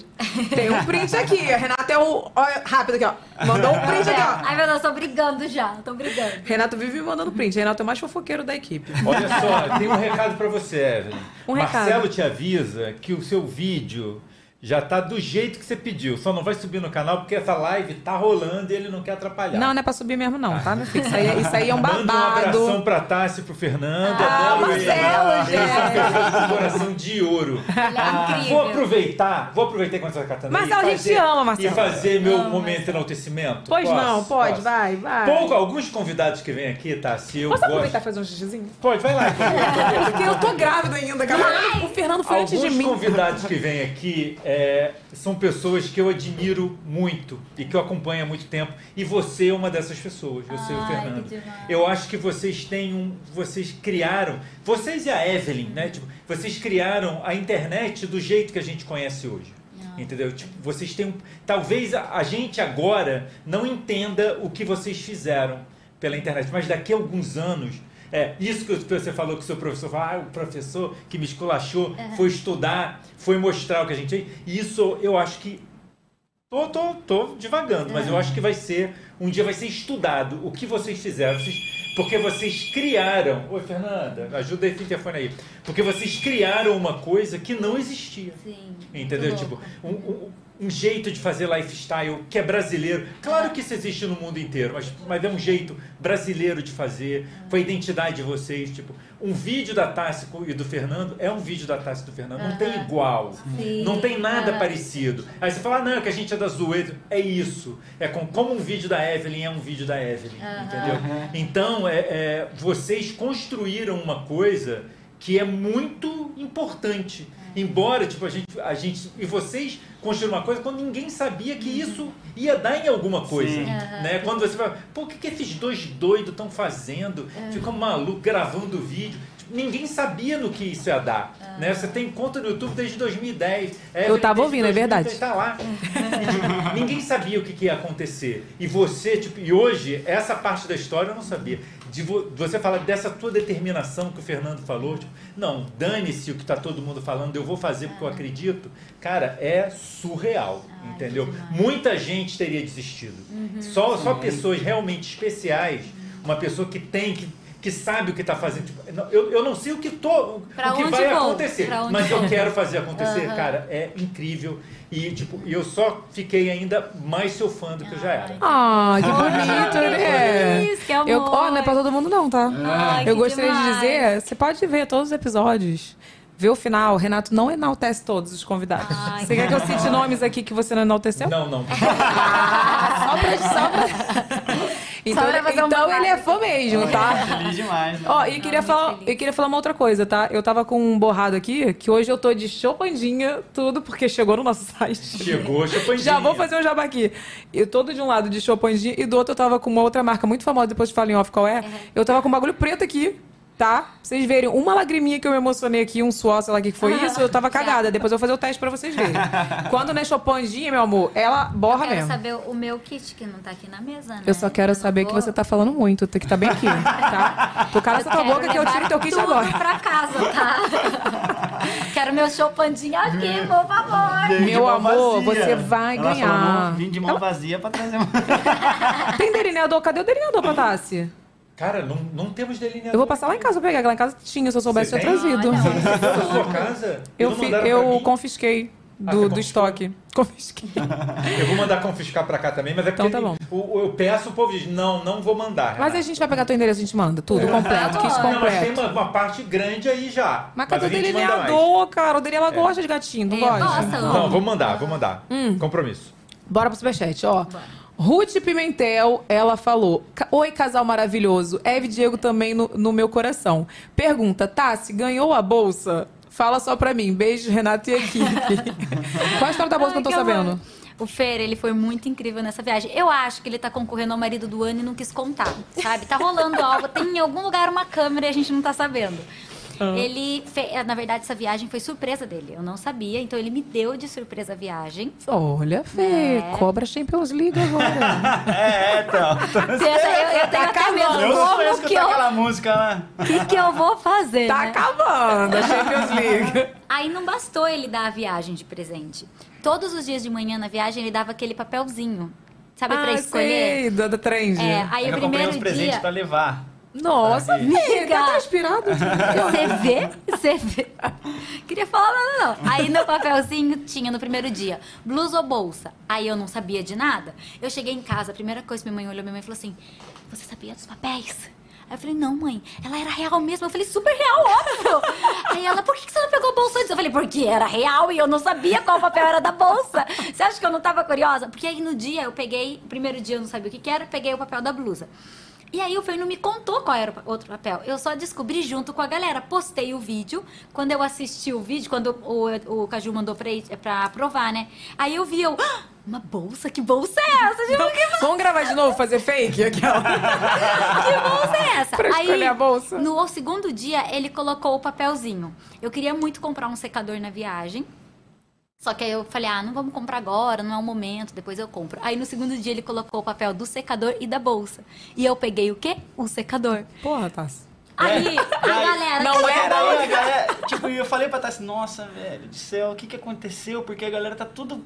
Tem um print aqui. Renato é o. Olha, rápido aqui, ó. Mandou um print aqui, ó. Ai, meu Deus, tô brigando já. Tô brigando. Renato vive me mandando print. Renato é o mais fofoqueiro da equipe. Olha só, tem um recado pra você, Evelyn. Um Marcelo recado. te avisa que o seu vídeo já tá do jeito que você pediu. Só não vai subir no canal porque essa live tá rolando e ele não quer atrapalhar. Não, não é pra subir mesmo, não, tá, meu filho? Isso aí, é- isso aí é um Manda um babado. abração pra Tassi e pro Fernando. Ah, Marcelo, são gente. com coração de ouro. É incrível. Vou aproveitar, vou aproveitar enquanto você tá catando Marcelo, a gente ama, Marcelo. E fazer meu momento de enaltecimento. Pois Posso? não, pode, Posso? vai, vai. Pouco, alguns convidados que vêm aqui, Tassi, eu Posso gosto... aproveitar e fazer um xixizinho? Pode, vai lá. Porque eu tô grávida ainda, cara. O Fernando foi antes de Alguns mim. convidados que vêm aqui é, são pessoas que eu admiro muito e que eu acompanho há muito tempo. E você é uma dessas pessoas, você e o Fernando. Eu acho que vocês têm um. Vocês criaram. Vocês e a Evelyn, né? Tipo, vocês criaram a internet do jeito que a gente conhece hoje. Entendeu? Tipo, vocês têm um... Talvez a, a gente agora não entenda o que vocês fizeram pela internet, mas daqui a alguns anos. É, isso que você falou que o seu professor falou, ah, o professor que me esculachou Uhum. foi estudar, foi mostrar o que a gente fez. Isso eu acho que Tô, tô, tô divagando, mas eu acho que vai ser, um dia vai ser estudado o que vocês fizeram, vocês- porque vocês criaram. Oi, Fernanda, ajuda esse interfone aí. Porque vocês criaram uma coisa que não existia. Sim. Entendeu? Tipo, um, um- um jeito de fazer lifestyle que é brasileiro. Claro que isso existe no mundo inteiro, mas, mas é um jeito brasileiro de fazer. Foi a identidade de vocês. Tipo, um vídeo da Tassi e do Fernando é um vídeo da Tassi e do Fernando. Não tem igual. Sim. Não tem nada parecido. Aí você fala, ah, não, é que a gente é da zoeira. É isso. É com- como um vídeo da Evelyn é um vídeo da Evelyn. Entendeu? Então, é, é, vocês construíram uma coisa que é muito importante. Embora, tipo, a gente, a gente. E vocês construíram uma coisa quando ninguém sabia que isso ia dar em alguma coisa. Sim. Né? Quando você fala, pô, o que, que esses dois doidos estão fazendo? Ficam malucos gravando vídeo. Ninguém sabia no que isso ia dar. Né? Você tem conta no YouTube desde 2010. Eu tava ouvindo, é 2010, verdade. Tá lá. E, tipo, ninguém sabia o que, que ia acontecer. E você, tipo, e hoje, essa parte da história eu não sabia. De vo- você fala dessa tua determinação que o Fernando falou, tipo, não, dane-se o que tá todo mundo falando, eu vou fazer porque eu acredito. Cara, é surreal, entendeu? Muita gente teria desistido. Uhum. Só, só pessoas realmente especiais, uma pessoa que tem, que, que sabe o que está fazendo. Tipo, eu, eu não sei o que, tô, Pra o que vai vou? acontecer, mas eu quero fazer acontecer. Aham. Cara, é incrível. E tipo, eu só fiquei ainda mais seu fã do que eu já era. Ah, que bonito, né? Isso, que amor. Eu, ó, não é pra todo mundo não, tá? Ai, eu gostaria de demais. dizer, você pode ver todos os episódios. Ver o final, o Renato não enaltece todos os convidados. Ai, você quer que eu cite nomes aqui que você não enalteceu? Não, não. Ah, só pra... Só pra... Então, fazer um então ele é fã mesmo, tá? Feliz demais. né? Ó, e queria falar, eu queria falar uma outra coisa, tá? Eu tava com um borrado aqui, que hoje eu tô de chopandinha, tudo, porque chegou no nosso site. Chegou, chopandinha. Já vou fazer um jabá aqui. Eu todo de um lado de chopandinha e do outro eu tava com uma outra marca muito famosa, depois te falo em off qual é. Eu tava com um bagulho preto aqui. Tá? Pra vocês verem, uma lagriminha que eu me emocionei aqui, um suor, sei lá o que foi isso, eu tava cagada. Depois eu vou fazer o teste pra vocês verem. Quando não é chopandinha, meu amor, ela borra Quero mesmo. saber o meu kit que não tá aqui na mesa, né? Eu só quero saber que você tá falando muito, tem que tá bem aqui, tá? Tu cala essa tua boca que eu tiro teu kit tudo agora. pra casa, tá? quero meu chopandinho aqui, por favor. Meu amor, vazia. você vai Ela ganhar. Vim de mão vazia pra trazer uma. Tem delineador? Cadê o delineador pra Tassi? Cara, não, não temos delineador. Eu vou passar lá em casa pra pegar, que lá em casa tinha, se eu soubesse, Você tinha trazido. Na sua casa? Eu, fi- eu confisquei Ah, do, do estoque. Confisquei. Eu vou mandar confiscar pra cá também, mas é porque Então tá bom. o- o- eu peço, o povo diz, não, não vou mandar. Mas a gente vai pegar teu endereço, a gente manda tudo completo, kit Não, mas tem completo. uma, uma parte grande aí já. Mas cadê o delineador, cara? O delineador ela gosta de gatinho, não É, gosta? gosta, Não, vou mandar, vou mandar. Hum. Compromisso. Bora pro superchat, ó. Ruth Pimentel, ela falou: "Ca- Oi, casal maravilhoso. Eve e Diego também no, no meu coração. Pergunta: Tassi, ganhou a bolsa? Fala só pra mim. Beijo, Renato e equipe. Qual a história da bolsa que eu tô Ai, amor. sabendo? O Fer, ele foi muito incrível nessa viagem. Eu acho que ele tá concorrendo ao marido do ano e não quis contar, sabe? Tá rolando algo, tem em algum lugar uma câmera e a gente não tá sabendo. Ah. Ele, fe- na verdade, essa viagem foi surpresa dele. Eu não sabia, então ele me deu de surpresa a viagem. Olha, Fê, É. cobra Champions League agora. É, então. Pensa, eu, eu tenho até medo Eu só como que escutar eu, aquela música lá. que, que eu vou fazer, tá né? acabando a Champions League. Aí não bastou ele dar a viagem de presente. Todos os dias de manhã na viagem ele dava aquele papelzinho. Sabe, pra ah, escolher? sei, da, da trend. É, aí eu o comprei primeiro uns presentes dia. pra levar. Nossa, Amiga. Fê, tá até inspirado. Você vê? Você vê? Queria falar nada, não. Aí no papelzinho tinha no primeiro dia, blusa ou bolsa? Aí eu não sabia de nada. Eu cheguei em casa, a primeira coisa que minha mãe olhou, minha mãe falou assim: Você sabia dos papéis? Aí eu falei, não, mãe, ela era real mesmo. Eu falei, super real, óbvio. Aí ela, por que você não pegou a bolsa antes? Eu falei, porque era real e eu não sabia qual papel era da bolsa. Você acha que eu não tava curiosa? Porque aí no dia eu peguei, primeiro dia eu não sabia o que que era, peguei o papel da blusa. E aí o Fer não me contou qual era o outro papel. Eu só descobri junto com a galera. Postei o vídeo. Quando eu assisti o vídeo, quando o, o Caju mandou pra, pra aprovar, né? Aí eu vi, eu... "Ah, uma bolsa? Que bolsa é essa? Tipo, que, Vamos gravar de novo, fazer fake? Aquela. que bolsa é essa? Pra aí, a bolsa. no segundo dia, ele colocou o papelzinho. Eu queria muito comprar um secador na viagem. Só que aí eu falei, ah, não vamos comprar agora, não é o momento, depois eu compro. Aí no segundo dia ele colocou o papel do secador e da bolsa. E eu peguei o quê? O secador. Porra, Tassi. Aí, a galera. Não que- é, Cara, aí a galera, tipo, eu falei pra Tassi, nossa, velho do céu, o que que aconteceu? Porque a galera tá tudo.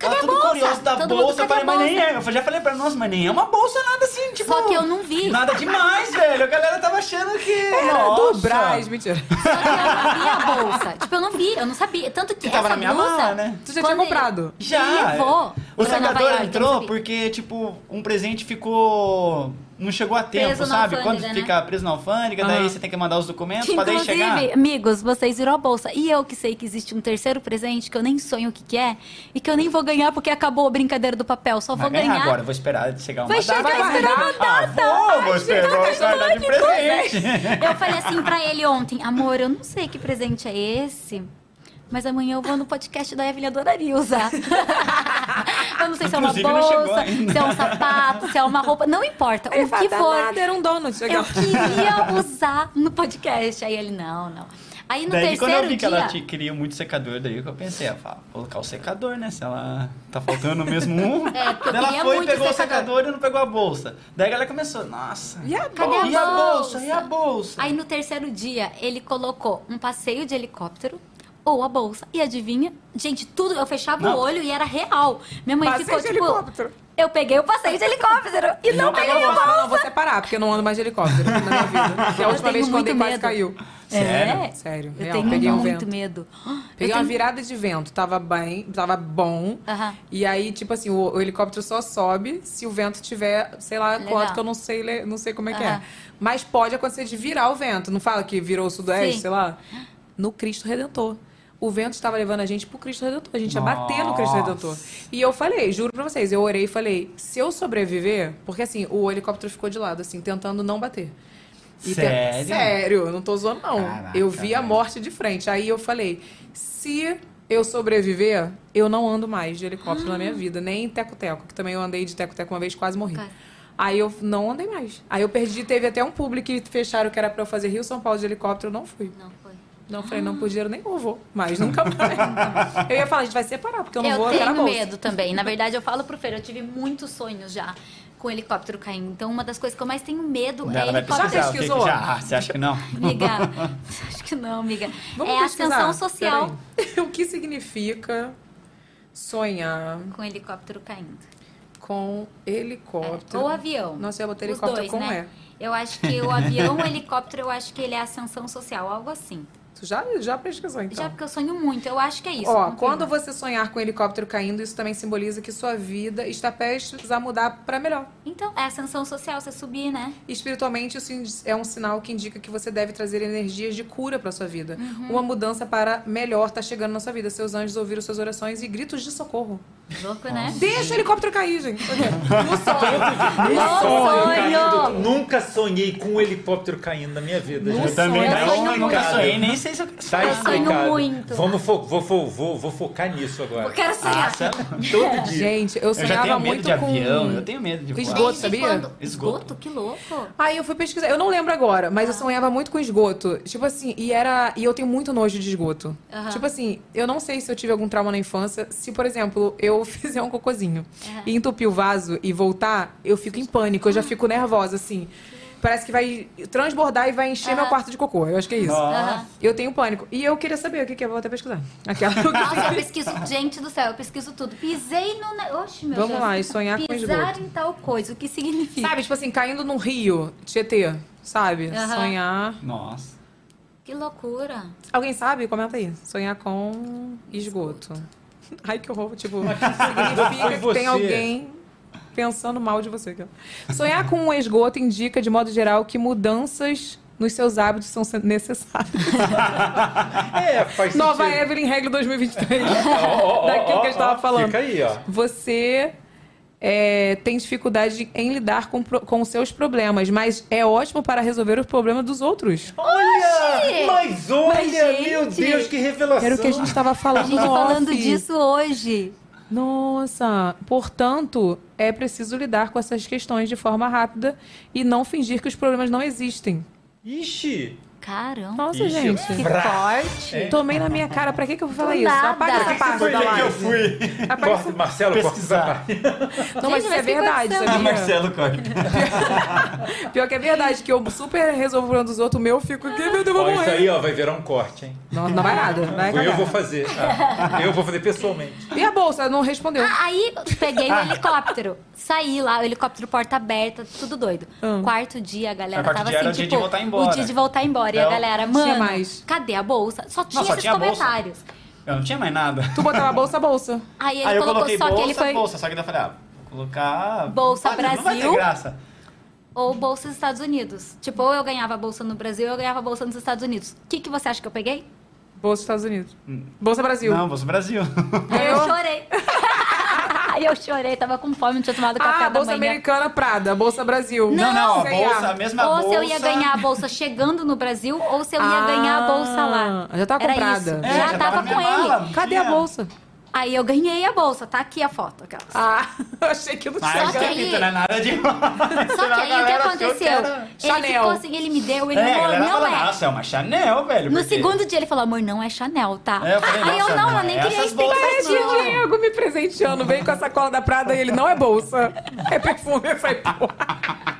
Cadê tá a tudo bolsa? curioso da Todo bolsa. Eu falei, mas nem bolsa? é. Eu já falei pra nossa, mas nem é uma bolsa nada assim, tipo. Só que eu não vi. Nada demais, velho. A galera tava achando que. Era nossa. do Brás, mentira. Só que eu não vi a bolsa. Tipo, eu não vi, eu não sabia. Tanto que, tava na minha blusa, mala, né? Tu já tinha comprado? Já. Levou O não entrou porque, tipo, um presente ficou. Não chegou a tempo, Preso sabe? Quando né? fica preso na alfândega, daí você tem que mandar os documentos pra daí inclusive, chegar. amigos, vocês viram a bolsa. E eu que sei que existe um terceiro presente que eu nem sonho o que, que é e que eu nem vou ganhar porque acabou a brincadeira do papel. Só Vai vou ganhar ganhar. agora, vou esperar chegar uma Vai data. chegar esperando uma Ah, data. vou, vou esperar, de presente. Eu falei assim pra ele ontem, amor, eu não sei que presente é esse. Mas amanhã eu vou no podcast da Evelyn, adoraria usar. eu não sei se é uma bolsa, se é um sapato, se é uma roupa. Não importa. Ele o que "Tá for. nada, era um donut. Eu queria usar no podcast. Aí ele, não, não. Aí no daí quando eu terceiro vi que dia. ela te queria muito secador, daí que eu pensei, ah, fala, vou colocar o secador, né? Se ela tá faltando mesmo um. É, porque ela foi e muito pegou o secador. secador e não pegou a bolsa. Daí a galera começou, nossa. E a Cadê a E a bolsa? bolsa? E a bolsa? Aí no terceiro dia, ele colocou um passeio de helicóptero ou a bolsa. E adivinha? Gente, tudo, eu fechava Não. o olho e era real. Minha mãe Passeio ficou de tipo. helicóptero. Eu peguei o passeio de helicóptero e não, Não peguei pegou a bolsa. Não, não vou separar, porque eu não ando mais de helicóptero na minha vida. Porque a última vez que eu andei quase caiu. É? Sério, Eu real, tenho peguei um muito vento. medo. Peguei Eu uma tenho- virada de vento, tava bem, tava bom. Aham. E aí, tipo assim, o, o helicóptero só sobe se o vento tiver, sei lá Legal. quanto, que eu não sei, não sei como é que é. Mas pode acontecer de virar o vento. Não fala que virou o sudoeste, Sim. sei lá? No Cristo Redentor. O vento estava levando a gente pro Cristo Redentor. A gente ia bater no Cristo Nossa. Redentor. E eu falei, juro pra vocês, eu orei e falei, se eu sobreviver, porque assim, o helicóptero ficou de lado, assim, tentando não bater. E te- Sério? Sério, eu não tô zoando, não. Caraca, eu vi a morte de frente. Aí eu falei, se eu sobreviver, eu não ando mais de helicóptero na minha vida, nem em teco-teco, que também eu andei de teco-teco uma vez, quase morri. Quase. Aí eu não andei mais. Aí eu perdi, teve até um público que fecharam que era pra eu fazer Rio São Paulo de helicóptero, eu não fui. Não. Não falei, não por dinheiro nem eu vou, mas nunca mais. eu ia falar, a gente vai separar, porque eu não eu vou, eu tenho medo também. Na verdade, eu falo pro Fer, eu tive muitos sonhos já com o helicóptero caindo. Então, uma das coisas que eu mais tenho medo é Ela vai helicóptero. que pesquisou? Já, você acha que não? Amiga, acho que não, amiga. Vamos é pesquisar. ascensão social o que significa sonhar com helicóptero caindo. com helicóptero? Ou avião. Nossa, eu ia botar Os helicóptero dois, com né? E. Eu acho que o avião, o helicóptero, eu acho que ele é ascensão social, algo assim. Tu já, já pesquisou, então? Já porque eu sonho muito, eu acho que é isso. Ó, quando você sonhar com o helicóptero caindo, isso também simboliza que sua vida está prestes a mudar para melhor. Então, é ascensão social, você subir, né? Espiritualmente, isso é um sinal que indica que você deve trazer energias de cura para sua vida. Uhum. Uma mudança para melhor está chegando na sua vida. Seus anjos ouviram suas orações e gritos de socorro. Louco, né? Deixa o helicóptero cair, gente. No sonho. No sonho! Nunca sonhei com um helicóptero caindo na minha vida. No gente. Eu também sonho. Eu nunca sonhei, nem sei se eu Tá Eu sonho muito. Vamos fo vou, fo- vou, vou focar nisso agora. Eu quero sonhar. Todo dia. Gente, eu Eu sonhava já tenho medo muito de com... avião, eu tenho medo de voar. esgoto, sabia? quando? Esgoto. Esgoto? Que louco. Aí eu fui pesquisar. Eu não lembro agora, mas eu sonhava muito com esgoto. Tipo assim, e era. E eu tenho muito nojo de esgoto. Aham. Tipo assim, eu não sei se eu tive algum trauma na infância. Se, por exemplo, eu fizer um cocôzinho Aham. e entupir o vaso e voltar, eu fico em pânico, eu já fico nervosa, assim. Parece que vai transbordar e vai encher meu quarto de cocô. Eu acho que é isso. Eu tenho pânico. E eu queria saber o que, que é, vou até pesquisar. Aquela. Nossa, eu pesquiso. Gente do céu, eu pesquiso tudo. Pisei no. ne- Oxe, meu Vamos Deus. lá, e sonhar com Pisar esgoto. em tal coisa. O que significa? Sabe, tipo assim, caindo num rio, Tietê, sabe? Aham. Sonhar. Nossa. Que loucura. Alguém sabe? Comenta aí. Sonhar com esgoto. Ai, que horror. Tipo, significa que você. tem alguém pensando mal de você. Sonhar com um esgoto indica, de modo geral, que mudanças nos seus hábitos são necessárias. É, faz Nova sentido. Evelyn, regra 2023. Ó, ó, Daquilo ó, que a gente tava ó, falando. Fica aí, ó. Você é, tem dificuldade em lidar com, os seus problemas, mas é ótimo para resolver os problemas dos outros. Olha! Mas olha, Mas, meu gente, Deus, que revelação. Era o que a gente estava A falando gente no falando disso hoje. Nossa, portanto, é preciso lidar com essas questões de forma rápida e não fingir que os problemas não existem. Ixi! Caramba. Nossa, Ixi, gente. que forte. É. Tomei na minha cara. Pra que, que eu vou falar isso? nada. Apaga essa parte Foi da live. eu fui. Apaga essa... Corta, Marcelo, corta Pesquisar. parte. Não, mas Gente, isso é verdade? Ah, sabia? Marcelo corta. Pior que é verdade, que eu super resolvo o problema dos outros, o meu eu fico aqui, meu Deus, eu vou Ó, isso aí, ó, vai virar um corte, hein? Não, não vai nada. Vai eu vou fazer. Ah, eu vou fazer pessoalmente. E a bolsa? Não respondeu. Ah, Aí peguei o helicóptero. Saí lá, o helicóptero porta aberta, tudo doido. Ah. Quarto dia, a galera O quarto tava dia assim, era o dia tipo, de voltar embora. o dia de voltar embora. E a Não. galera, Tinha mano, mais. cadê a bolsa? Só tinha só esses tinha comentários. Eu não tinha mais nada. Tu botava bolsa, bolsa. Aí ele Aí eu colocou, coloquei só bolsa, que ele foi bolsa. Só que daí eu falei, ah, vou colocar... Bolsa Olha, Não vai ter Brasil. graça. ou bolsa dos Estados Unidos. Tipo, ou eu ganhava bolsa no Brasil, ou eu ganhava bolsa nos Estados Unidos. O que, que você acha que eu peguei? Bolsa Estados Unidos. Bolsa Brasil. Não, Bolsa Brasil. Aí eu chorei. Aí eu chorei, tava com fome, não tinha tomado café Ah, da bolsa manhã. americana Prada, Bolsa Brasil. Não, não, Sei bolsa, a mesma ou bolsa... se eu ia ganhar a bolsa chegando no Brasil, ou se eu ia Ah, ganhar a bolsa lá. já tava Era comprada. isso. É, já, já tava tava com ele. mala. Cadê a bolsa? Aí eu ganhei a bolsa, tá aqui a foto. Aquelas. Ah, eu achei que não Ah, tinha. Que essa aí- fita não é nada demais. Só que aí o que aconteceu? Ele Chanel. ficou assim, ele me deu, ele É, falou, não fala, é. nossa, é uma Chanel, velho. No porque- segundo dia ele falou, amor, não é Chanel, tá? É, eu falei, aí eu não, não eu nem é queria essas bolsas, explicação. Esse Diego me presenteando, veio com a sacola da Prada e ele não é bolsa. É perfume. Eu falei, pô.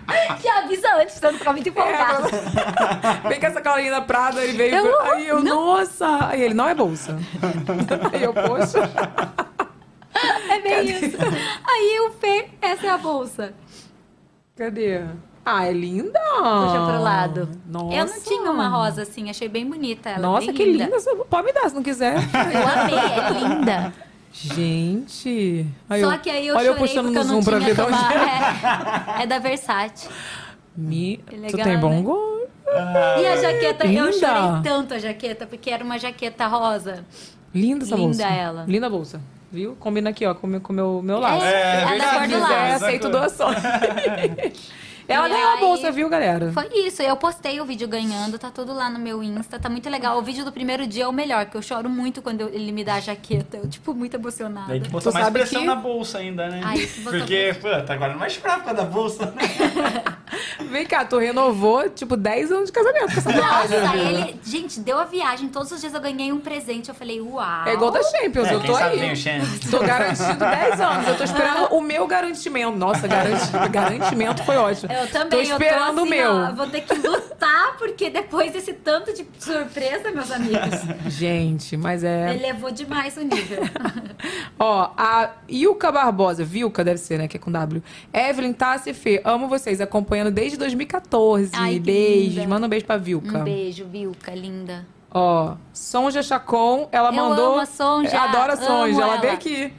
Já avisa antes, senão ficar muito empolgado. Vem com essa sacolinha da Prada, ele veio. Eu- aí eu, nossa. Aí ele, não é bolsa. Aí eu, poxa. É bem isso. Aí eu, Fê, essa é a bolsa. Cadê? Ah, é linda. Puxa pro lado. Nossa. Eu não tinha uma rosa assim, achei bem bonita ela. Nossa, que linda. Você Pode me dar se não quiser. Eu amei, é linda. Gente. Aí Só eu- que aí eu olha eu chorei puxando porque eu não tinha ver tomar... é. É, é da Versace. Me... Tu legal, tem bom né? gosto. E a jaqueta, eu Linda. chorei tanto a jaqueta, porque era uma jaqueta rosa. Linda essa Linda bolsa. ela. Linda a bolsa. Viu? Combina aqui, ó, com o meu, com o meu, meu lado. É, É, a da cor do. É, aceito doações. Ela E ganhou a aí- bolsa, viu, galera? Foi isso, eu postei o vídeo ganhando, tá tudo lá no meu Insta, tá muito legal. O vídeo do primeiro dia é o melhor, porque eu choro muito quando eu- ele me dá a jaqueta. Eu, tipo, muito emocionada. Daí que Tu mais pressão que- na bolsa ainda, né? Aí Porque, pô, tá agora não vai chorar por causa da bolsa, né? Vem cá, tu renovou, tipo, 10 anos de casamento com essa Nossa, ele. Gente, deu a viagem. Todos os dias eu ganhei um presente. Eu falei, uau. É igual da Champions, É, eu tô aí. Tô garantido 10 anos. Eu tô esperando o meu garantimento. Nossa, garanti- garantimento foi ótimo. Eu também, Tô esperando eu tô o assim, meu. ó, vou ter que lutar, porque depois desse tanto de surpresa, meus amigos, Gente, mas é. elevou demais o nível. Ó, a Ilka Barbosa, Vilca deve ser, né? Que é com W. Evelyn, Tassi e Fê, amo vocês, acompanhando desde 2014. Ai, Beijos, linda. manda um beijo pra Vilca. Um beijo, Vilca, linda. Ó, Sonja Chacon, ela Eu mandou. amo a Sonja, Adoro a Sonja, ela ela. veio aqui.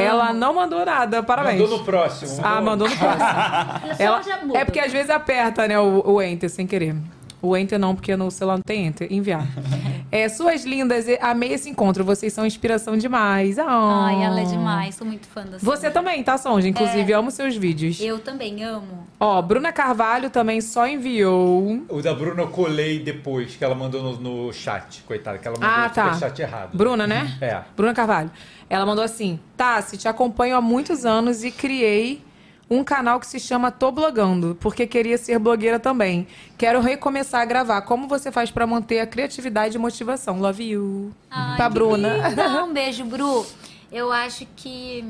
Ela não mandou nada, parabéns. Mandou no próximo. Ah, mandou no próximo. Ela- é porque às vezes aperta, né, o, o Enter sem querer. O Enter não, porque no celular não tem Enter. Enviar. é, suas lindas, amei esse encontro. Vocês são inspiração demais. Ah. Ai, ela é demais, sou muito fã da Você Sonja. também, tá, Sonja? Inclusive, É. amo seus vídeos. Eu também amo. Ó, Bruna Carvalho também só enviou. O da Bruna eu colei depois, que ela mandou no, no chat, coitada, que ela mandou Ah, o tá. chat errado. Bruna, né? É. Bruna Carvalho. Ela mandou assim: Tassi, te acompanho há muitos anos e criei um canal que se chama Tô Blogando, porque queria ser blogueira também. Quero recomeçar a gravar. Como você faz pra manter a criatividade e motivação? Love you. Ai, pra que Bruna. linda. Um beijo, Bru. Eu acho que.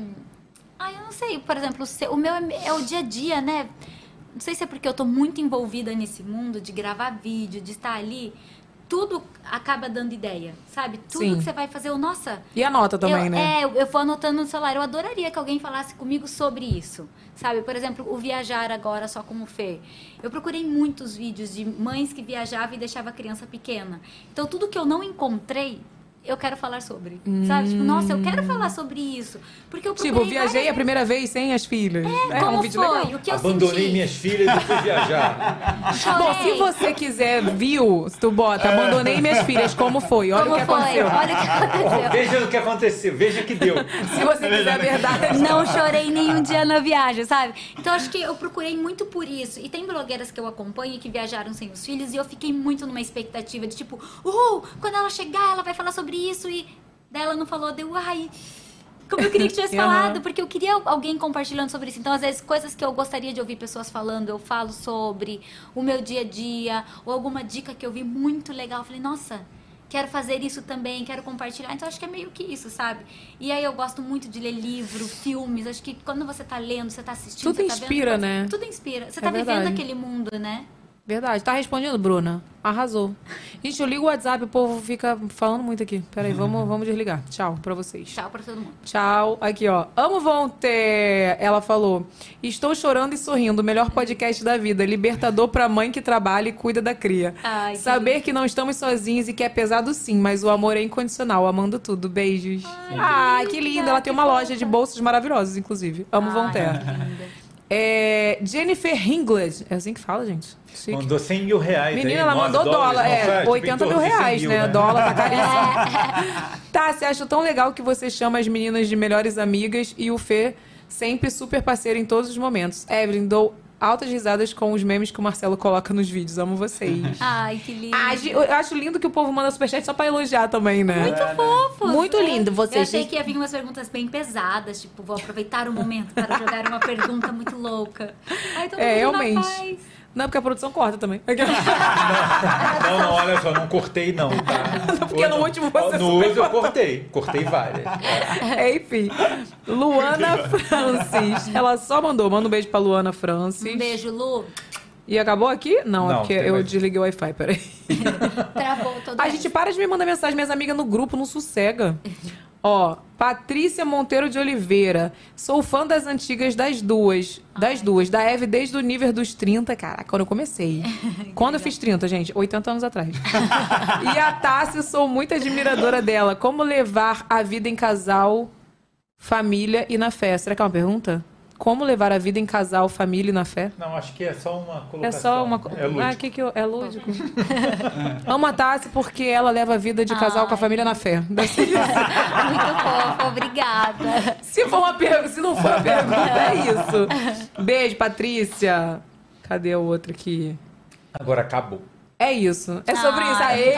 Ai, eu não sei, por exemplo, o meu é, é o dia a dia, né? Não sei se é porque eu tô muito envolvida nesse mundo de gravar vídeo, de estar ali. Tudo acaba dando ideia, sabe? Tudo Sim. que você vai fazer, eu, nossa. E anota também, eu, né? É, eu, eu vou anotando no celular. Eu adoraria que alguém falasse comigo sobre isso. Sabe? Por exemplo, o viajar agora só como Fê. Eu procurei muitos vídeos de mães que viajavam e deixavam a criança pequena. Então, tudo que eu não encontrei, eu quero falar sobre. Sabe? Tipo, nossa, eu quero falar sobre isso. Porque eu procurei Tipo, viajei várias a primeira vez sem as filhas. É, como um vídeo foi? legal. O que eu Abandonei senti? minhas filhas e fui viajar. Bom, se você quiser, viu? Se tu bota, abandonei minhas filhas, como foi? Olha Como o que foi? aconteceu. Olha o que aconteceu. Veja o que aconteceu, veja que deu. Se você quiser a verdade. Não chorei nenhum dia na viagem, sabe? Então acho que eu procurei muito por isso. E tem blogueiras que eu acompanho que viajaram sem os filhos e eu fiquei muito numa expectativa de tipo, uhul, quando ela chegar, ela vai falar sobre isso e daí ela não falou, deu, ai. Como eu queria que tivesse falado, porque eu queria alguém compartilhando sobre isso. Então, às vezes, coisas que eu gostaria de ouvir pessoas falando, eu falo sobre o meu dia a dia, ou alguma dica que eu vi muito legal. Eu falei, nossa, quero fazer isso também, quero compartilhar. Então, acho que é meio que isso, sabe? E aí, eu gosto muito de ler livro, filmes. Acho que quando você tá lendo, você tá assistindo. Tudo tá vendo inspira, coisa- né? Tudo inspira. Você É tá vivendo verdade. aquele mundo, né? Verdade. Tá respondendo, Bruna? Arrasou. Gente, eu ligo o WhatsApp, o povo fica falando muito aqui. Peraí, vamos, vamos desligar. Tchau pra vocês. Tchau pra todo mundo. Tchau. Aqui, ó. Amo vão ter. Ela falou. Estou chorando e sorrindo. O melhor podcast da vida. Libertador pra mãe que trabalha e cuida da cria. Ai, que Saber que não estamos sozinhos e que é pesado sim, mas o amor é incondicional. Amando tudo. Beijos. Ai, que linda. Ela tem uma loja de bolsas maravilhosas, inclusive. Amo Von Ter. É, Jennifer Hingled. É assim que fala, gente? Chique. Mandou 100 mil reais. Menina, aí, ela mandou dólar. É, não faz? 80 mil 14, 100 reais, mil, né? né? Dólar tá caríssimo. tá, você acha tão legal que você chama as meninas de melhores amigas e o Fê sempre super parceiro em todos os momentos. Evelyn, dou altas risadas com os memes que o Marcelo coloca nos vídeos. Amo vocês. Ai, que lindo. Ah, eu acho lindo que o povo manda superchat só pra elogiar também, né? Muito fofo. Muito lindo. Eu Vocês. achei que ia vir umas perguntas bem pesadas, tipo, vou aproveitar o momento para jogar uma pergunta muito louca. Ai, todo É, mundo na realmente. paz. Não, porque a produção corta também. Não, não, olha só, não cortei não, tá? Porque no último você No uso eu cortei, cortei várias. É, enfim. Luana Francis. Ela só mandou. Manda um beijo pra Luana Francis. Um beijo, Lu. E acabou aqui? Não, é Não, porque tem eu mais. desliguei o Wi-Fi, peraí. Travou todo A gente para de me mandar mensagem, minhas amigas no grupo não sossega. Ó, Patrícia Monteiro de Oliveira. Sou fã das antigas das duas. Das duas. Da Eve desde o nível dos 30. Caraca, quando eu comecei. quando eu fiz 30, gente? 80 anos atrás. e a Tássia, sou muito admiradora dela. Como levar a vida em casal, família e na fé? Será que é uma pergunta? Como levar a vida em casal, família e na fé? Não, acho que é só uma colocação. É só uma É lúdico. Ah, que que eu... É lúdico. Amo a Tassi porque ela leva a vida de casal com a família na fé. Deve ser isso. Muito fofo, obrigada. Se, for uma per... Se não for uma pergunta, é isso. Beijo, Patrícia. Cadê o outro aqui? Agora acabou. É isso. É sobre Ah, isso. Aê!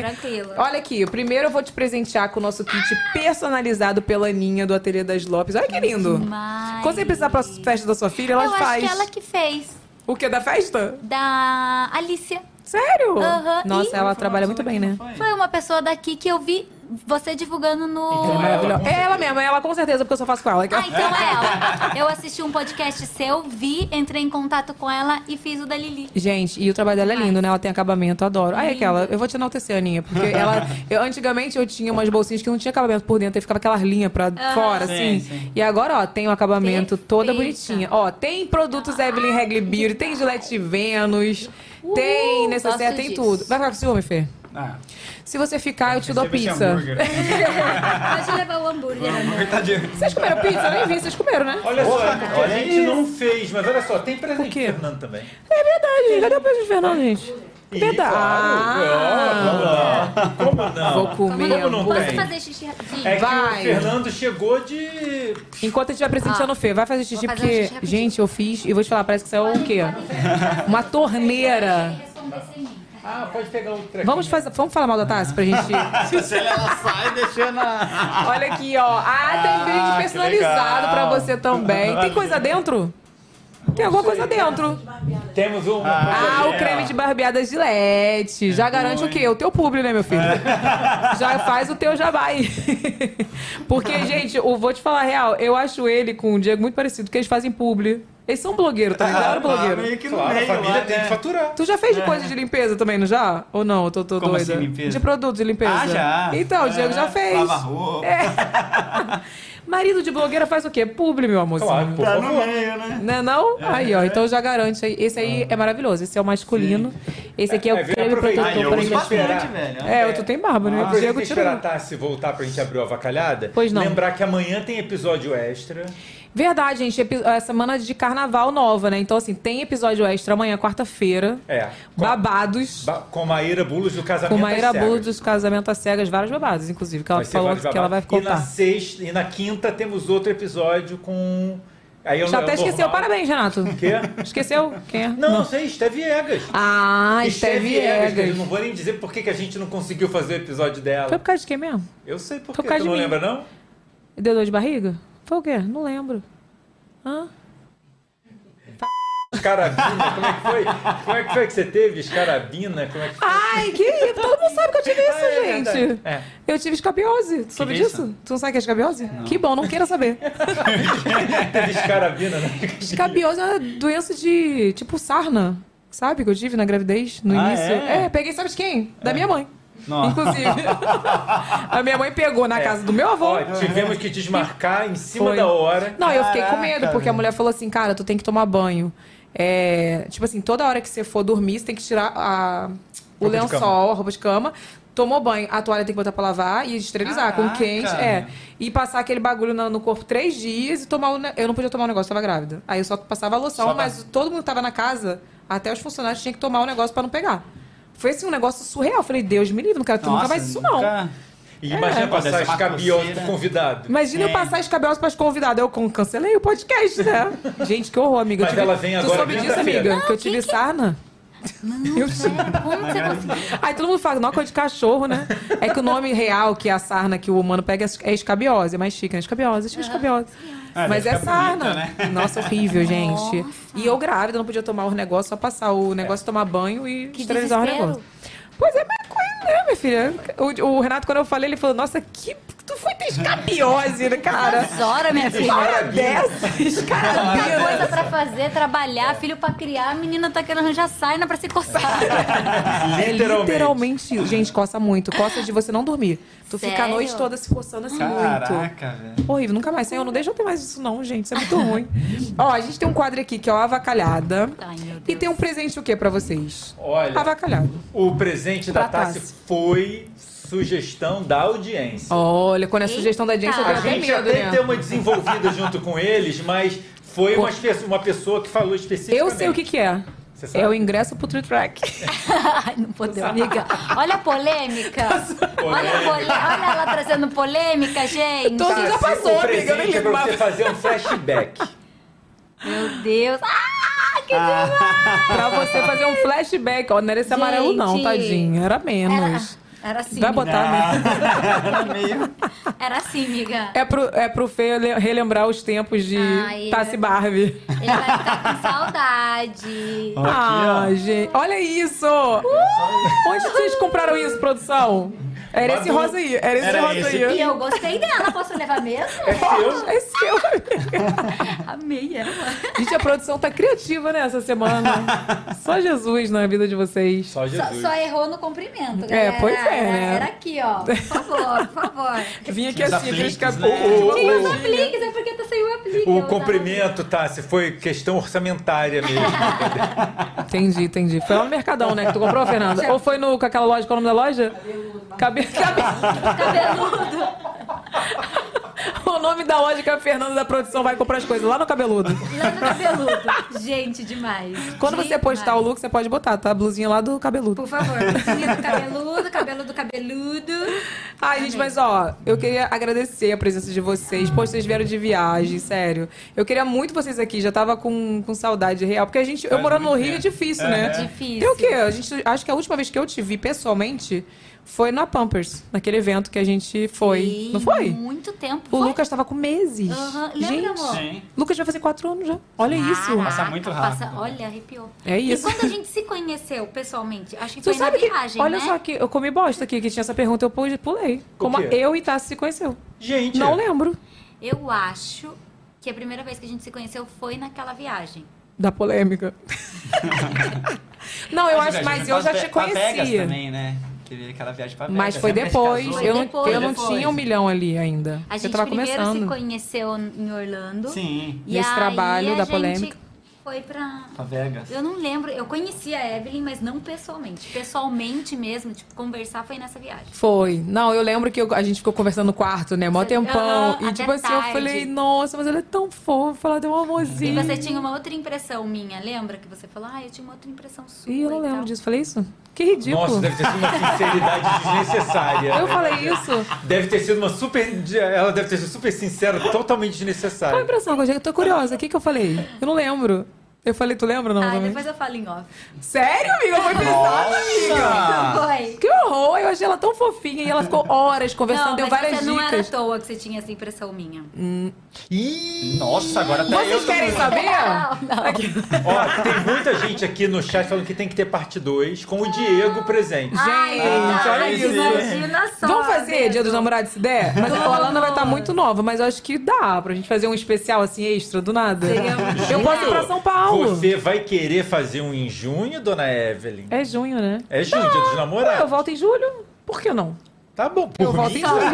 amor, tranquilo. Olha aqui, primeiro eu vou te presentear com o nosso kit personalizado pela Aninha do Ateliê das Lopes. Olha que lindo. Demais. Quando você precisar pra festa da sua filha, ela Eu faz. acho que ela que fez. O que? Da festa? Da Alicia. Sério? Aham. Nossa, E ela trabalha muito bem, né? Foi uma pessoa daqui que eu vi você divulgando no. É maravilhosa. É ela mesma, é ela com certeza, porque eu só faço com ela. Ah, então é ela. Eu assisti um podcast seu, vi, entrei em contato com ela e fiz o da Lili. Gente, e o trabalho dela é lindo, né? Ela tem acabamento, adoro. Aí aquela, eu vou te enaltecer, Aninha, porque ela. Eu, antigamente eu tinha umas bolsinhas que não tinha acabamento por dentro, aí ficava aquelas linhas pra fora, Sim, assim. sim. E agora, ó, tem o acabamento toda Perfeita. bonitinha. Ó, tem produtos Evelyn Regli Beauty, tem Gillette Venus, tem necessaire, gosto tem disso. tudo. Vai ficar com ciúme, Fê? Ah, Se você ficar, eu te dou pizza. hambúrguer. Pode levar o hambúrguer. amor. Tadinho. Vocês comeram pizza? Eu nem vi, vocês comeram, né? Olha só, a gente não fez, mas olha só, tem O presente do Fernando também. É verdade, cadê o beijo de Fernando, gente? Verdade. claro. Ó, Como não? Vou comer Como não Posso tem? fazer xixi rapidinho? É que Vai. o Fernando chegou de... Enquanto a gente vai presenteando o Fê, vai fazer xixi, fazer porque, xixi gente, eu fiz e vou te falar, parece que saiu o quê? Uma torneira. Ah, pode pegar o treco. Vamos, fazer, vamos falar mal da Tassi pra gente. Se ela sai deixando. Olha aqui, ó. Ah, tem brinde que personalizado pra você também. Tem coisa dentro? Tem alguma coisa dentro. Temos um... Ah, o creme de barbeada Gillette. Já garante o quê? O teu publi, né, meu filho? Já faz o teu jabá aí. Porque, gente, eu vou te falar a real, eu acho ele com o Diego muito parecido, porque eles fazem publi. Eles são blogueiros também, claro, tá blogueiro. meio que no Claro, a meio família lá, tem né? que faturar. Tu já fez de coisa de limpeza também, não já? Ou não? Eu tô, tô Como doida. assim, limpeza? De produto de limpeza. Ah, já. Então, o Diego já É, fez. Lava roupa. Marido de blogueira faz o quê? Publi, meu amorzinho. Claro, por Tá no meio, né? Não é não? Aí, ó. Então já garante aí. Esse aí é maravilhoso. Esse é o masculino. Esse aqui é, É, o vem creme aproveitar. protetor Ah, eu pra gente. bastante, velho. É, tu tem barba, né? Ah, O Diego tirou. esperar a Tassi voltar pra gente abrir a avacalhada. Pois não. Lembrar que amanhã tem episódio extra. Verdade, gente. A semana de carnaval nova, né? Então, assim, tem episódio extra amanhã, quarta-feira. É. Com, Babados. ba- com Maíra Bulos do Casamento Com Maíra. Bull dos Casamentos às Cegas, vários babados, inclusive, que ela Vai falou que ela vai babados. E na contar. sexta e na quinta temos outro episódio com. Aí eu Já é até esqueceu. normal. Parabéns, Renato. O quê? Esqueceu? Quem é? Não, não sei, Esteve Egas. Ah, Esteve Egas. que Eu não vou nem dizer por que que a gente não conseguiu fazer o episódio dela. Foi por causa de quem mesmo? Eu sei por por quê. causa Tu não mim. lembra, não? Deu dor de barriga? Foi o quê? Não lembro. Hã? Escarabina, como é que foi? Como é que foi que você teve? Escarabina, como é que foi? Ai, que todo mundo sabe que eu tive isso, Ah, é gente. É. Eu tive escabiose. Tu é disso? isso? Tu não sabe o que é escabiose? Que bom, não queira saber. Teve escarabina, né? Escabiose é uma doença de tipo sarna, sabe? Que eu tive na gravidez, no Ah, início. é? É, peguei, sabe de quem? Da minha mãe. Nossa. Inclusive. a minha mãe pegou na casa do meu avô. Ó, tivemos que desmarcar em cima Foi. da hora. Não, eu fiquei com medo, porque a mulher falou assim, cara, tu tem que tomar banho. É, tipo assim, toda hora que você for dormir, você tem que tirar a, o lençol, a roupa de cama. Tomou banho, a toalha tem que botar pra lavar e esterilizar com Caraca. quente. É. E passar aquele bagulho no, no corpo três dias e tomar o. Eu não podia tomar o negócio, tava grávida. Aí eu só passava a loção, Só mas todo mundo que tava na casa, até os funcionários, tinha que tomar o negócio pra não pegar. Foi assim um negócio surreal. Eu falei, Deus me livre, não quero nunca Nossa, mais isso, não. nunca- E imagina É. passar escabiose pro convidado. Imagina eu É. passar escabelos para as convidadas. Eu cancelei o podcast, né? Gente, que horror, amiga. Eu Mas tive- ela vem tu agora soube disso, amiga? que eu tive sarna. eu tive. Como você conseguiu? Aí todo mundo fala, não, coisa de cachorro, né? É que o nome real, que é a sarna que o humano pega, é escabiose. É mais chique, né? Escabiose, eu tive escabiose. Ah, Mas deve é ficar bonita, sarna. né? Nossa, horrível, gente. E eu grávida, não podia tomar o negócio, só passar o negócio, tomar banho e Que esterilizar o desespero. negócio. Pois é, mas coisa, né, minha filha? O, o Renato, quando eu falei, ele falou, nossa, que... Tu foi ter escabiose, né, cara? Horas, minha filha. Hora dessa, Muita escarabina. coisa pra fazer, trabalhar, filho pra criar, a menina tá querendo arranjar saina pra se coçar. É Literalmente. literalmente, gente, coça muito. Coça de você não dormir. Tu fica a Sério? noite toda se coçando assim muito. Caraca, velho. Horrível, nunca mais. Senhor, não deixa eu ter mais isso não, gente. Isso é muito ruim. Ó, a gente tem um quadro aqui que é o Avacalhada. Ai, meu Deus. E tem um presente o quê pra vocês? Olha, Avacalhada. o presente da Tassi. foi sugestão da audiência. Olha, quando é sugestão da audiência, eu A tenho até gente já medo, tem né? que ter uma desenvolvida junto com eles, mas foi uma, espe- uma pessoa que falou especificamente. Eu sei o que que é. Você sabe? É o ingresso pro Tree Track. Ai, não podemos, amiga. Olha a polêmica. Olha a polê- Olha ela trazendo polêmica, gente. Todo já passou, o amiga, eu nem presente é pra você fazer um flashback. Meu Deus. Ah, que demais. pra você fazer um flashback. Ó, não era esse amarelo não, Gente. tadinho. Era menos. Era assim. Vai amiga. botar, né? Era assim, amiga. É pro, é pro Fê le- relembrar os tempos de Ai, Tassi eu- Barbie. Ele vai ficar com saudade. Ah, gente. Olha isso! Onde vocês compraram isso, produção? Era esse Madu. rosa aí. Era esse Era rosa esse. aí. E eu gostei dela. Posso levar mesmo? É seu? É seu. Amei ela. Gente, a produção tá criativa, né, essa semana. Só Jesus na vida de vocês. Só Só, Jesus. só errou no comprimento, É, galera. pois é, né? Era aqui, ó. Por favor, por favor. Vim aqui Os assim, apliques, cabelos. né? O- Tinha os o- apliques, é porque tá sem o aplique. O Eu tava- comprimento, Tassi, foi questão orçamentária mesmo. Entendi, entendi. Foi lá no Mercadão, né, que tu comprou, Fernanda? Ou foi no, com aquela loja, qual é o nome da loja? Cabelo. Cabeludo. O nome da loja que a Fernanda da produção vai comprar as coisas lá no cabeludo. Lá no cabeludo. Gente, demais. Quando você postar o Demais. look, você pode botar, tá? A blusinha lá do cabeludo. Por favor, blusinha do cabeludo, cabelo do cabeludo. Ai, gente, mas ó, eu queria agradecer a presença de vocês. Pô, vocês vieram de viagem, sério. Eu queria muito vocês aqui, já tava com, com saudade real. Porque a gente, eu morando no Rio é difícil, né? Difícil. Tem o quê? A gente, acho que a última vez que eu te vi pessoalmente foi na Pampers, naquele evento que a gente foi. Sim, Não foi? Muito tempo. O Foi? Lucas tava com meses. Aham. Lembra, Gente, amor? Sim. Lucas vai fazer quatro anos já. Olha isso. Caraca, Passa muito rápido. passa- olha, arrepiou. É isso. E quando a gente se conheceu pessoalmente? Acho que Tu foi sabe na que. viagem, olha né? só que eu comi bosta aqui, que tinha essa pergunta, eu pu- pulei. Como eu e Tassi se conheceu. Gente, Não lembro Eu acho que a primeira vez que a gente se conheceu foi naquela viagem. da polêmica. não, eu acho, mas eu já te pra Vegas conhecia. também, né? Teve aquela viagem pra Vegas. Mas foi depois. Eu, não, Depois, eu não depois. tinha um milhão ali ainda. A gente tava primeiro começando. se conheceu em Orlando. Sim, E Nesse aí trabalho a da gente polêmica. Foi pra. pra Vegas. Eu não lembro, eu conhecia a Evelyn, mas não pessoalmente. Pessoalmente mesmo, tipo, conversar foi nessa viagem. Foi. Não, eu lembro que eu- a gente ficou conversando no quarto, né? Mó Você- tempão. Aham, e até tipo assim, eu falei, nossa, mas ela é tão fofa, ela tem um E amorzinho. você tinha uma outra impressão minha, lembra? Que você falou, ah, eu tinha uma outra impressão sua. Ih, eu não e lembro tal. disso. Falei isso? Que ridículo. Nossa, deve ter sido uma sinceridade desnecessária. Eu falei isso? Deve ter sido uma super. Ela deve ter sido super sincera, totalmente Qual a desnecessária. impressão? Eu tô curiosa. O que, que eu falei? Eu não lembro. Eu falei, tu lembra não? Ah, depois eu falo em off. Sério, amiga? Foi pesado, amiga. Foi. Que horror! Eu achei ela tão fofinha e ela ficou horas conversando, Não, deu mas várias você não era à dicas. toa que você tinha essa impressão minha. Ih, Nossa, agora até Vocês eu querem saber? Não, não. Ó, tem muita gente aqui no chat falando que tem que ter parte 2 com o Diego presente. Ai, Gente, olha ai, isso. Imagina só. Vamos fazer Dia dos. Namorados se der? Mas a Alana vai estar muito nova, mas eu acho que dá pra gente fazer um especial assim extra do nada. Seria Eu posso ir pra São Paulo. Você vai querer fazer um em junho, dona Evelyn? É junho, né? É junho, dia dos eu namorados. volto em julho. Por que não? Tá bom, Eu por volto mim. em julho.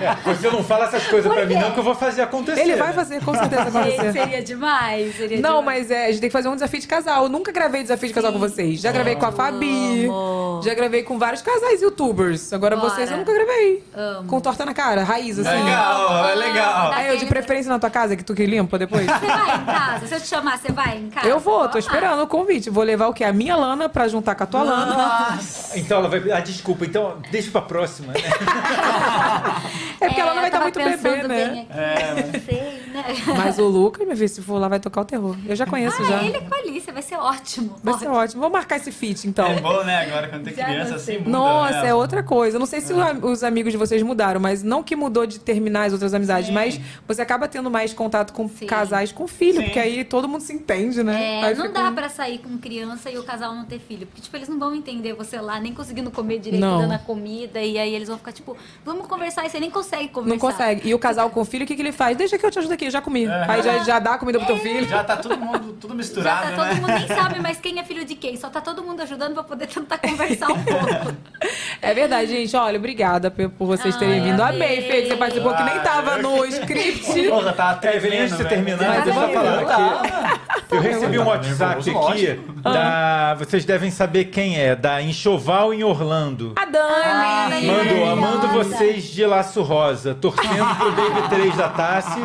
É, você não fala essas coisas pra mim não que eu vou fazer acontecer. Ele vai né? fazer, com certeza Gente, acontecer. seria demais. Seria Não, demais. mas é, a gente tem que fazer um desafio de casal. Eu nunca gravei desafio de casal com vocês. Já gravei com a Fabi. Amo. Já gravei com vários casais youtubers. Agora Bora. vocês eu nunca gravei. Amo. Com torta na cara, raiz, assim. Legal, é legal. Aí eu de preferência na tua casa, que tu que limpa depois. Você vai em casa? Se eu te chamar, você vai em casa? Eu vou, tô lá. esperando o convite. Vou levar o quê? A minha lana pra juntar com a tua lana. Então ela vai. Ah, desculpa, então deixa pra próxima, né? É porque ela não vai estar tava muito bebê, né? bem aqui, não sei, né? Mas o Lucas, meu filho, se for lá, vai tocar o terror. Eu já conheço Ah, já. ele com a Alicia, vai ser ótimo. Vai ser ótimo. Vamos marcar esse feat, então. É bom, né? Agora quando tem Já criança assim muda, Nossa, né? é outra coisa. Eu não sei se o- os amigos de vocês mudaram, mas não que mudou de terminar as outras amizades, Sim. mas você acaba tendo mais contato com Sim. casais com filho, Sim. porque aí todo mundo se entende, né? É, Aí não fica dá pra sair com criança e o casal não ter filho. Porque, tipo, eles não vão entender você lá, nem conseguindo comer direito, Não. dando a comida. E aí eles vão ficar, tipo, vamos conversar. E você nem consegue conversar. Não consegue. E o casal com filho, o que, que ele faz? Deixa que eu te ajudo aqui, eu já comi. Aí já, já dá comida pro teu filho. Já tá todo mundo tudo Já misturado, tá todo né? mundo nem sabe mais quem é filho de quem. Só tá todo mundo ajudando pra poder tentar conversar um pouco. É verdade, gente. Olha, obrigada por vocês terem Ai, vindo. amei. Fê, que você participou, que nem tava no script. Porra, tá É, antes de você terminar, Mas deixa eu eu falar vou que eu recebi um WhatsApp aqui da. Vocês devem saber quem é, da Enxoval em Orlando. A Dani! Mandou, maravilhosa. Amando vocês de laço rosa, torcendo pro Baby 3 da Tassi,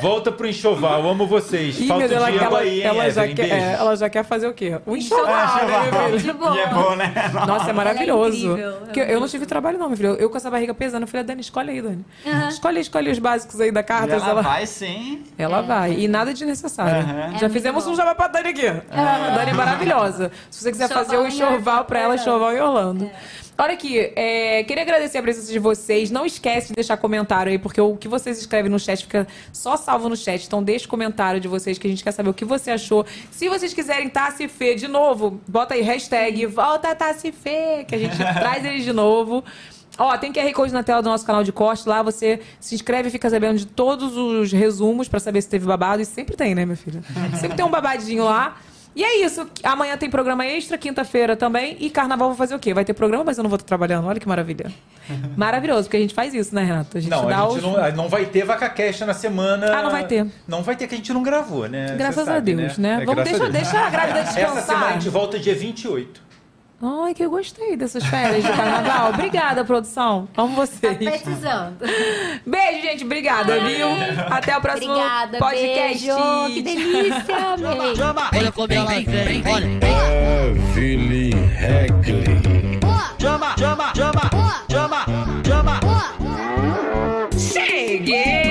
volta pro enxoval, amo vocês. Ih, Falta Deus, ela, Diego ela, aí, hein, ela já quer, é, ela já quer fazer o quê? Um Enxoval, enxoval, né, meu filho? De boa. E é bom, né? Nossa, é maravilhoso. incrível, é Porque eu não tive trabalho, não, meu filho. Eu com essa barriga pesando, eu falei, Dani, escolhe aí, Dani. Escolhe, escolhe os básicos aí da carta. ela ela vai sim. ela vai. E nada de necessário. Aham. Já É fizemos um jabá pra Dani aqui. A Dani é maravilhosa. Se você quiser Enxoval fazer um em enxoval pra ela, enxoval em Orlando. Olha aqui, é, queria agradecer a presença de vocês. Não esquece de deixar comentário aí, porque o que vocês escrevem no chat fica só salvo no chat. Então deixa o comentário de vocês que a gente quer saber o que você achou. Se vocês quiserem Tassi Fê de novo, bota aí hashtag volta Tassi Fê, que a gente traz eles de novo. Ó, tem QR Code na tela do nosso canal de corte. Lá você se inscreve e fica sabendo de todos os resumos pra saber se teve babado. E sempre tem, né, meu filho? Sempre tem um babadinho lá. E é isso. Amanhã tem programa extra, quinta-feira também. E carnaval vai fazer o quê? Vai ter programa, mas eu não vou estar trabalhando. Olha que maravilha. Maravilhoso, porque a gente faz isso, né, Renato? A gente Não, dá a gente os... não, não vai ter vaca cash na semana. Ah, não vai ter. Não vai ter que a gente não gravou, né? Graças Você a sabe, Deus, né? É, Vamos, graças deixa, a Deus. deixa a grávida Essa semana a descansar. gente volta dia 28. Ai, que eu gostei dessas férias de carnaval. Obrigada, produção. Amo vocês. Tá precisando. Beijo, gente. Obrigada, Ai. viu? Até o próximo Obrigada, podcast. Beijo. Que delícia, amei. Olha como ela vem, vem, olha. Evelyn Heckley. Chama, chama, chama, chama, chama. Cheguei!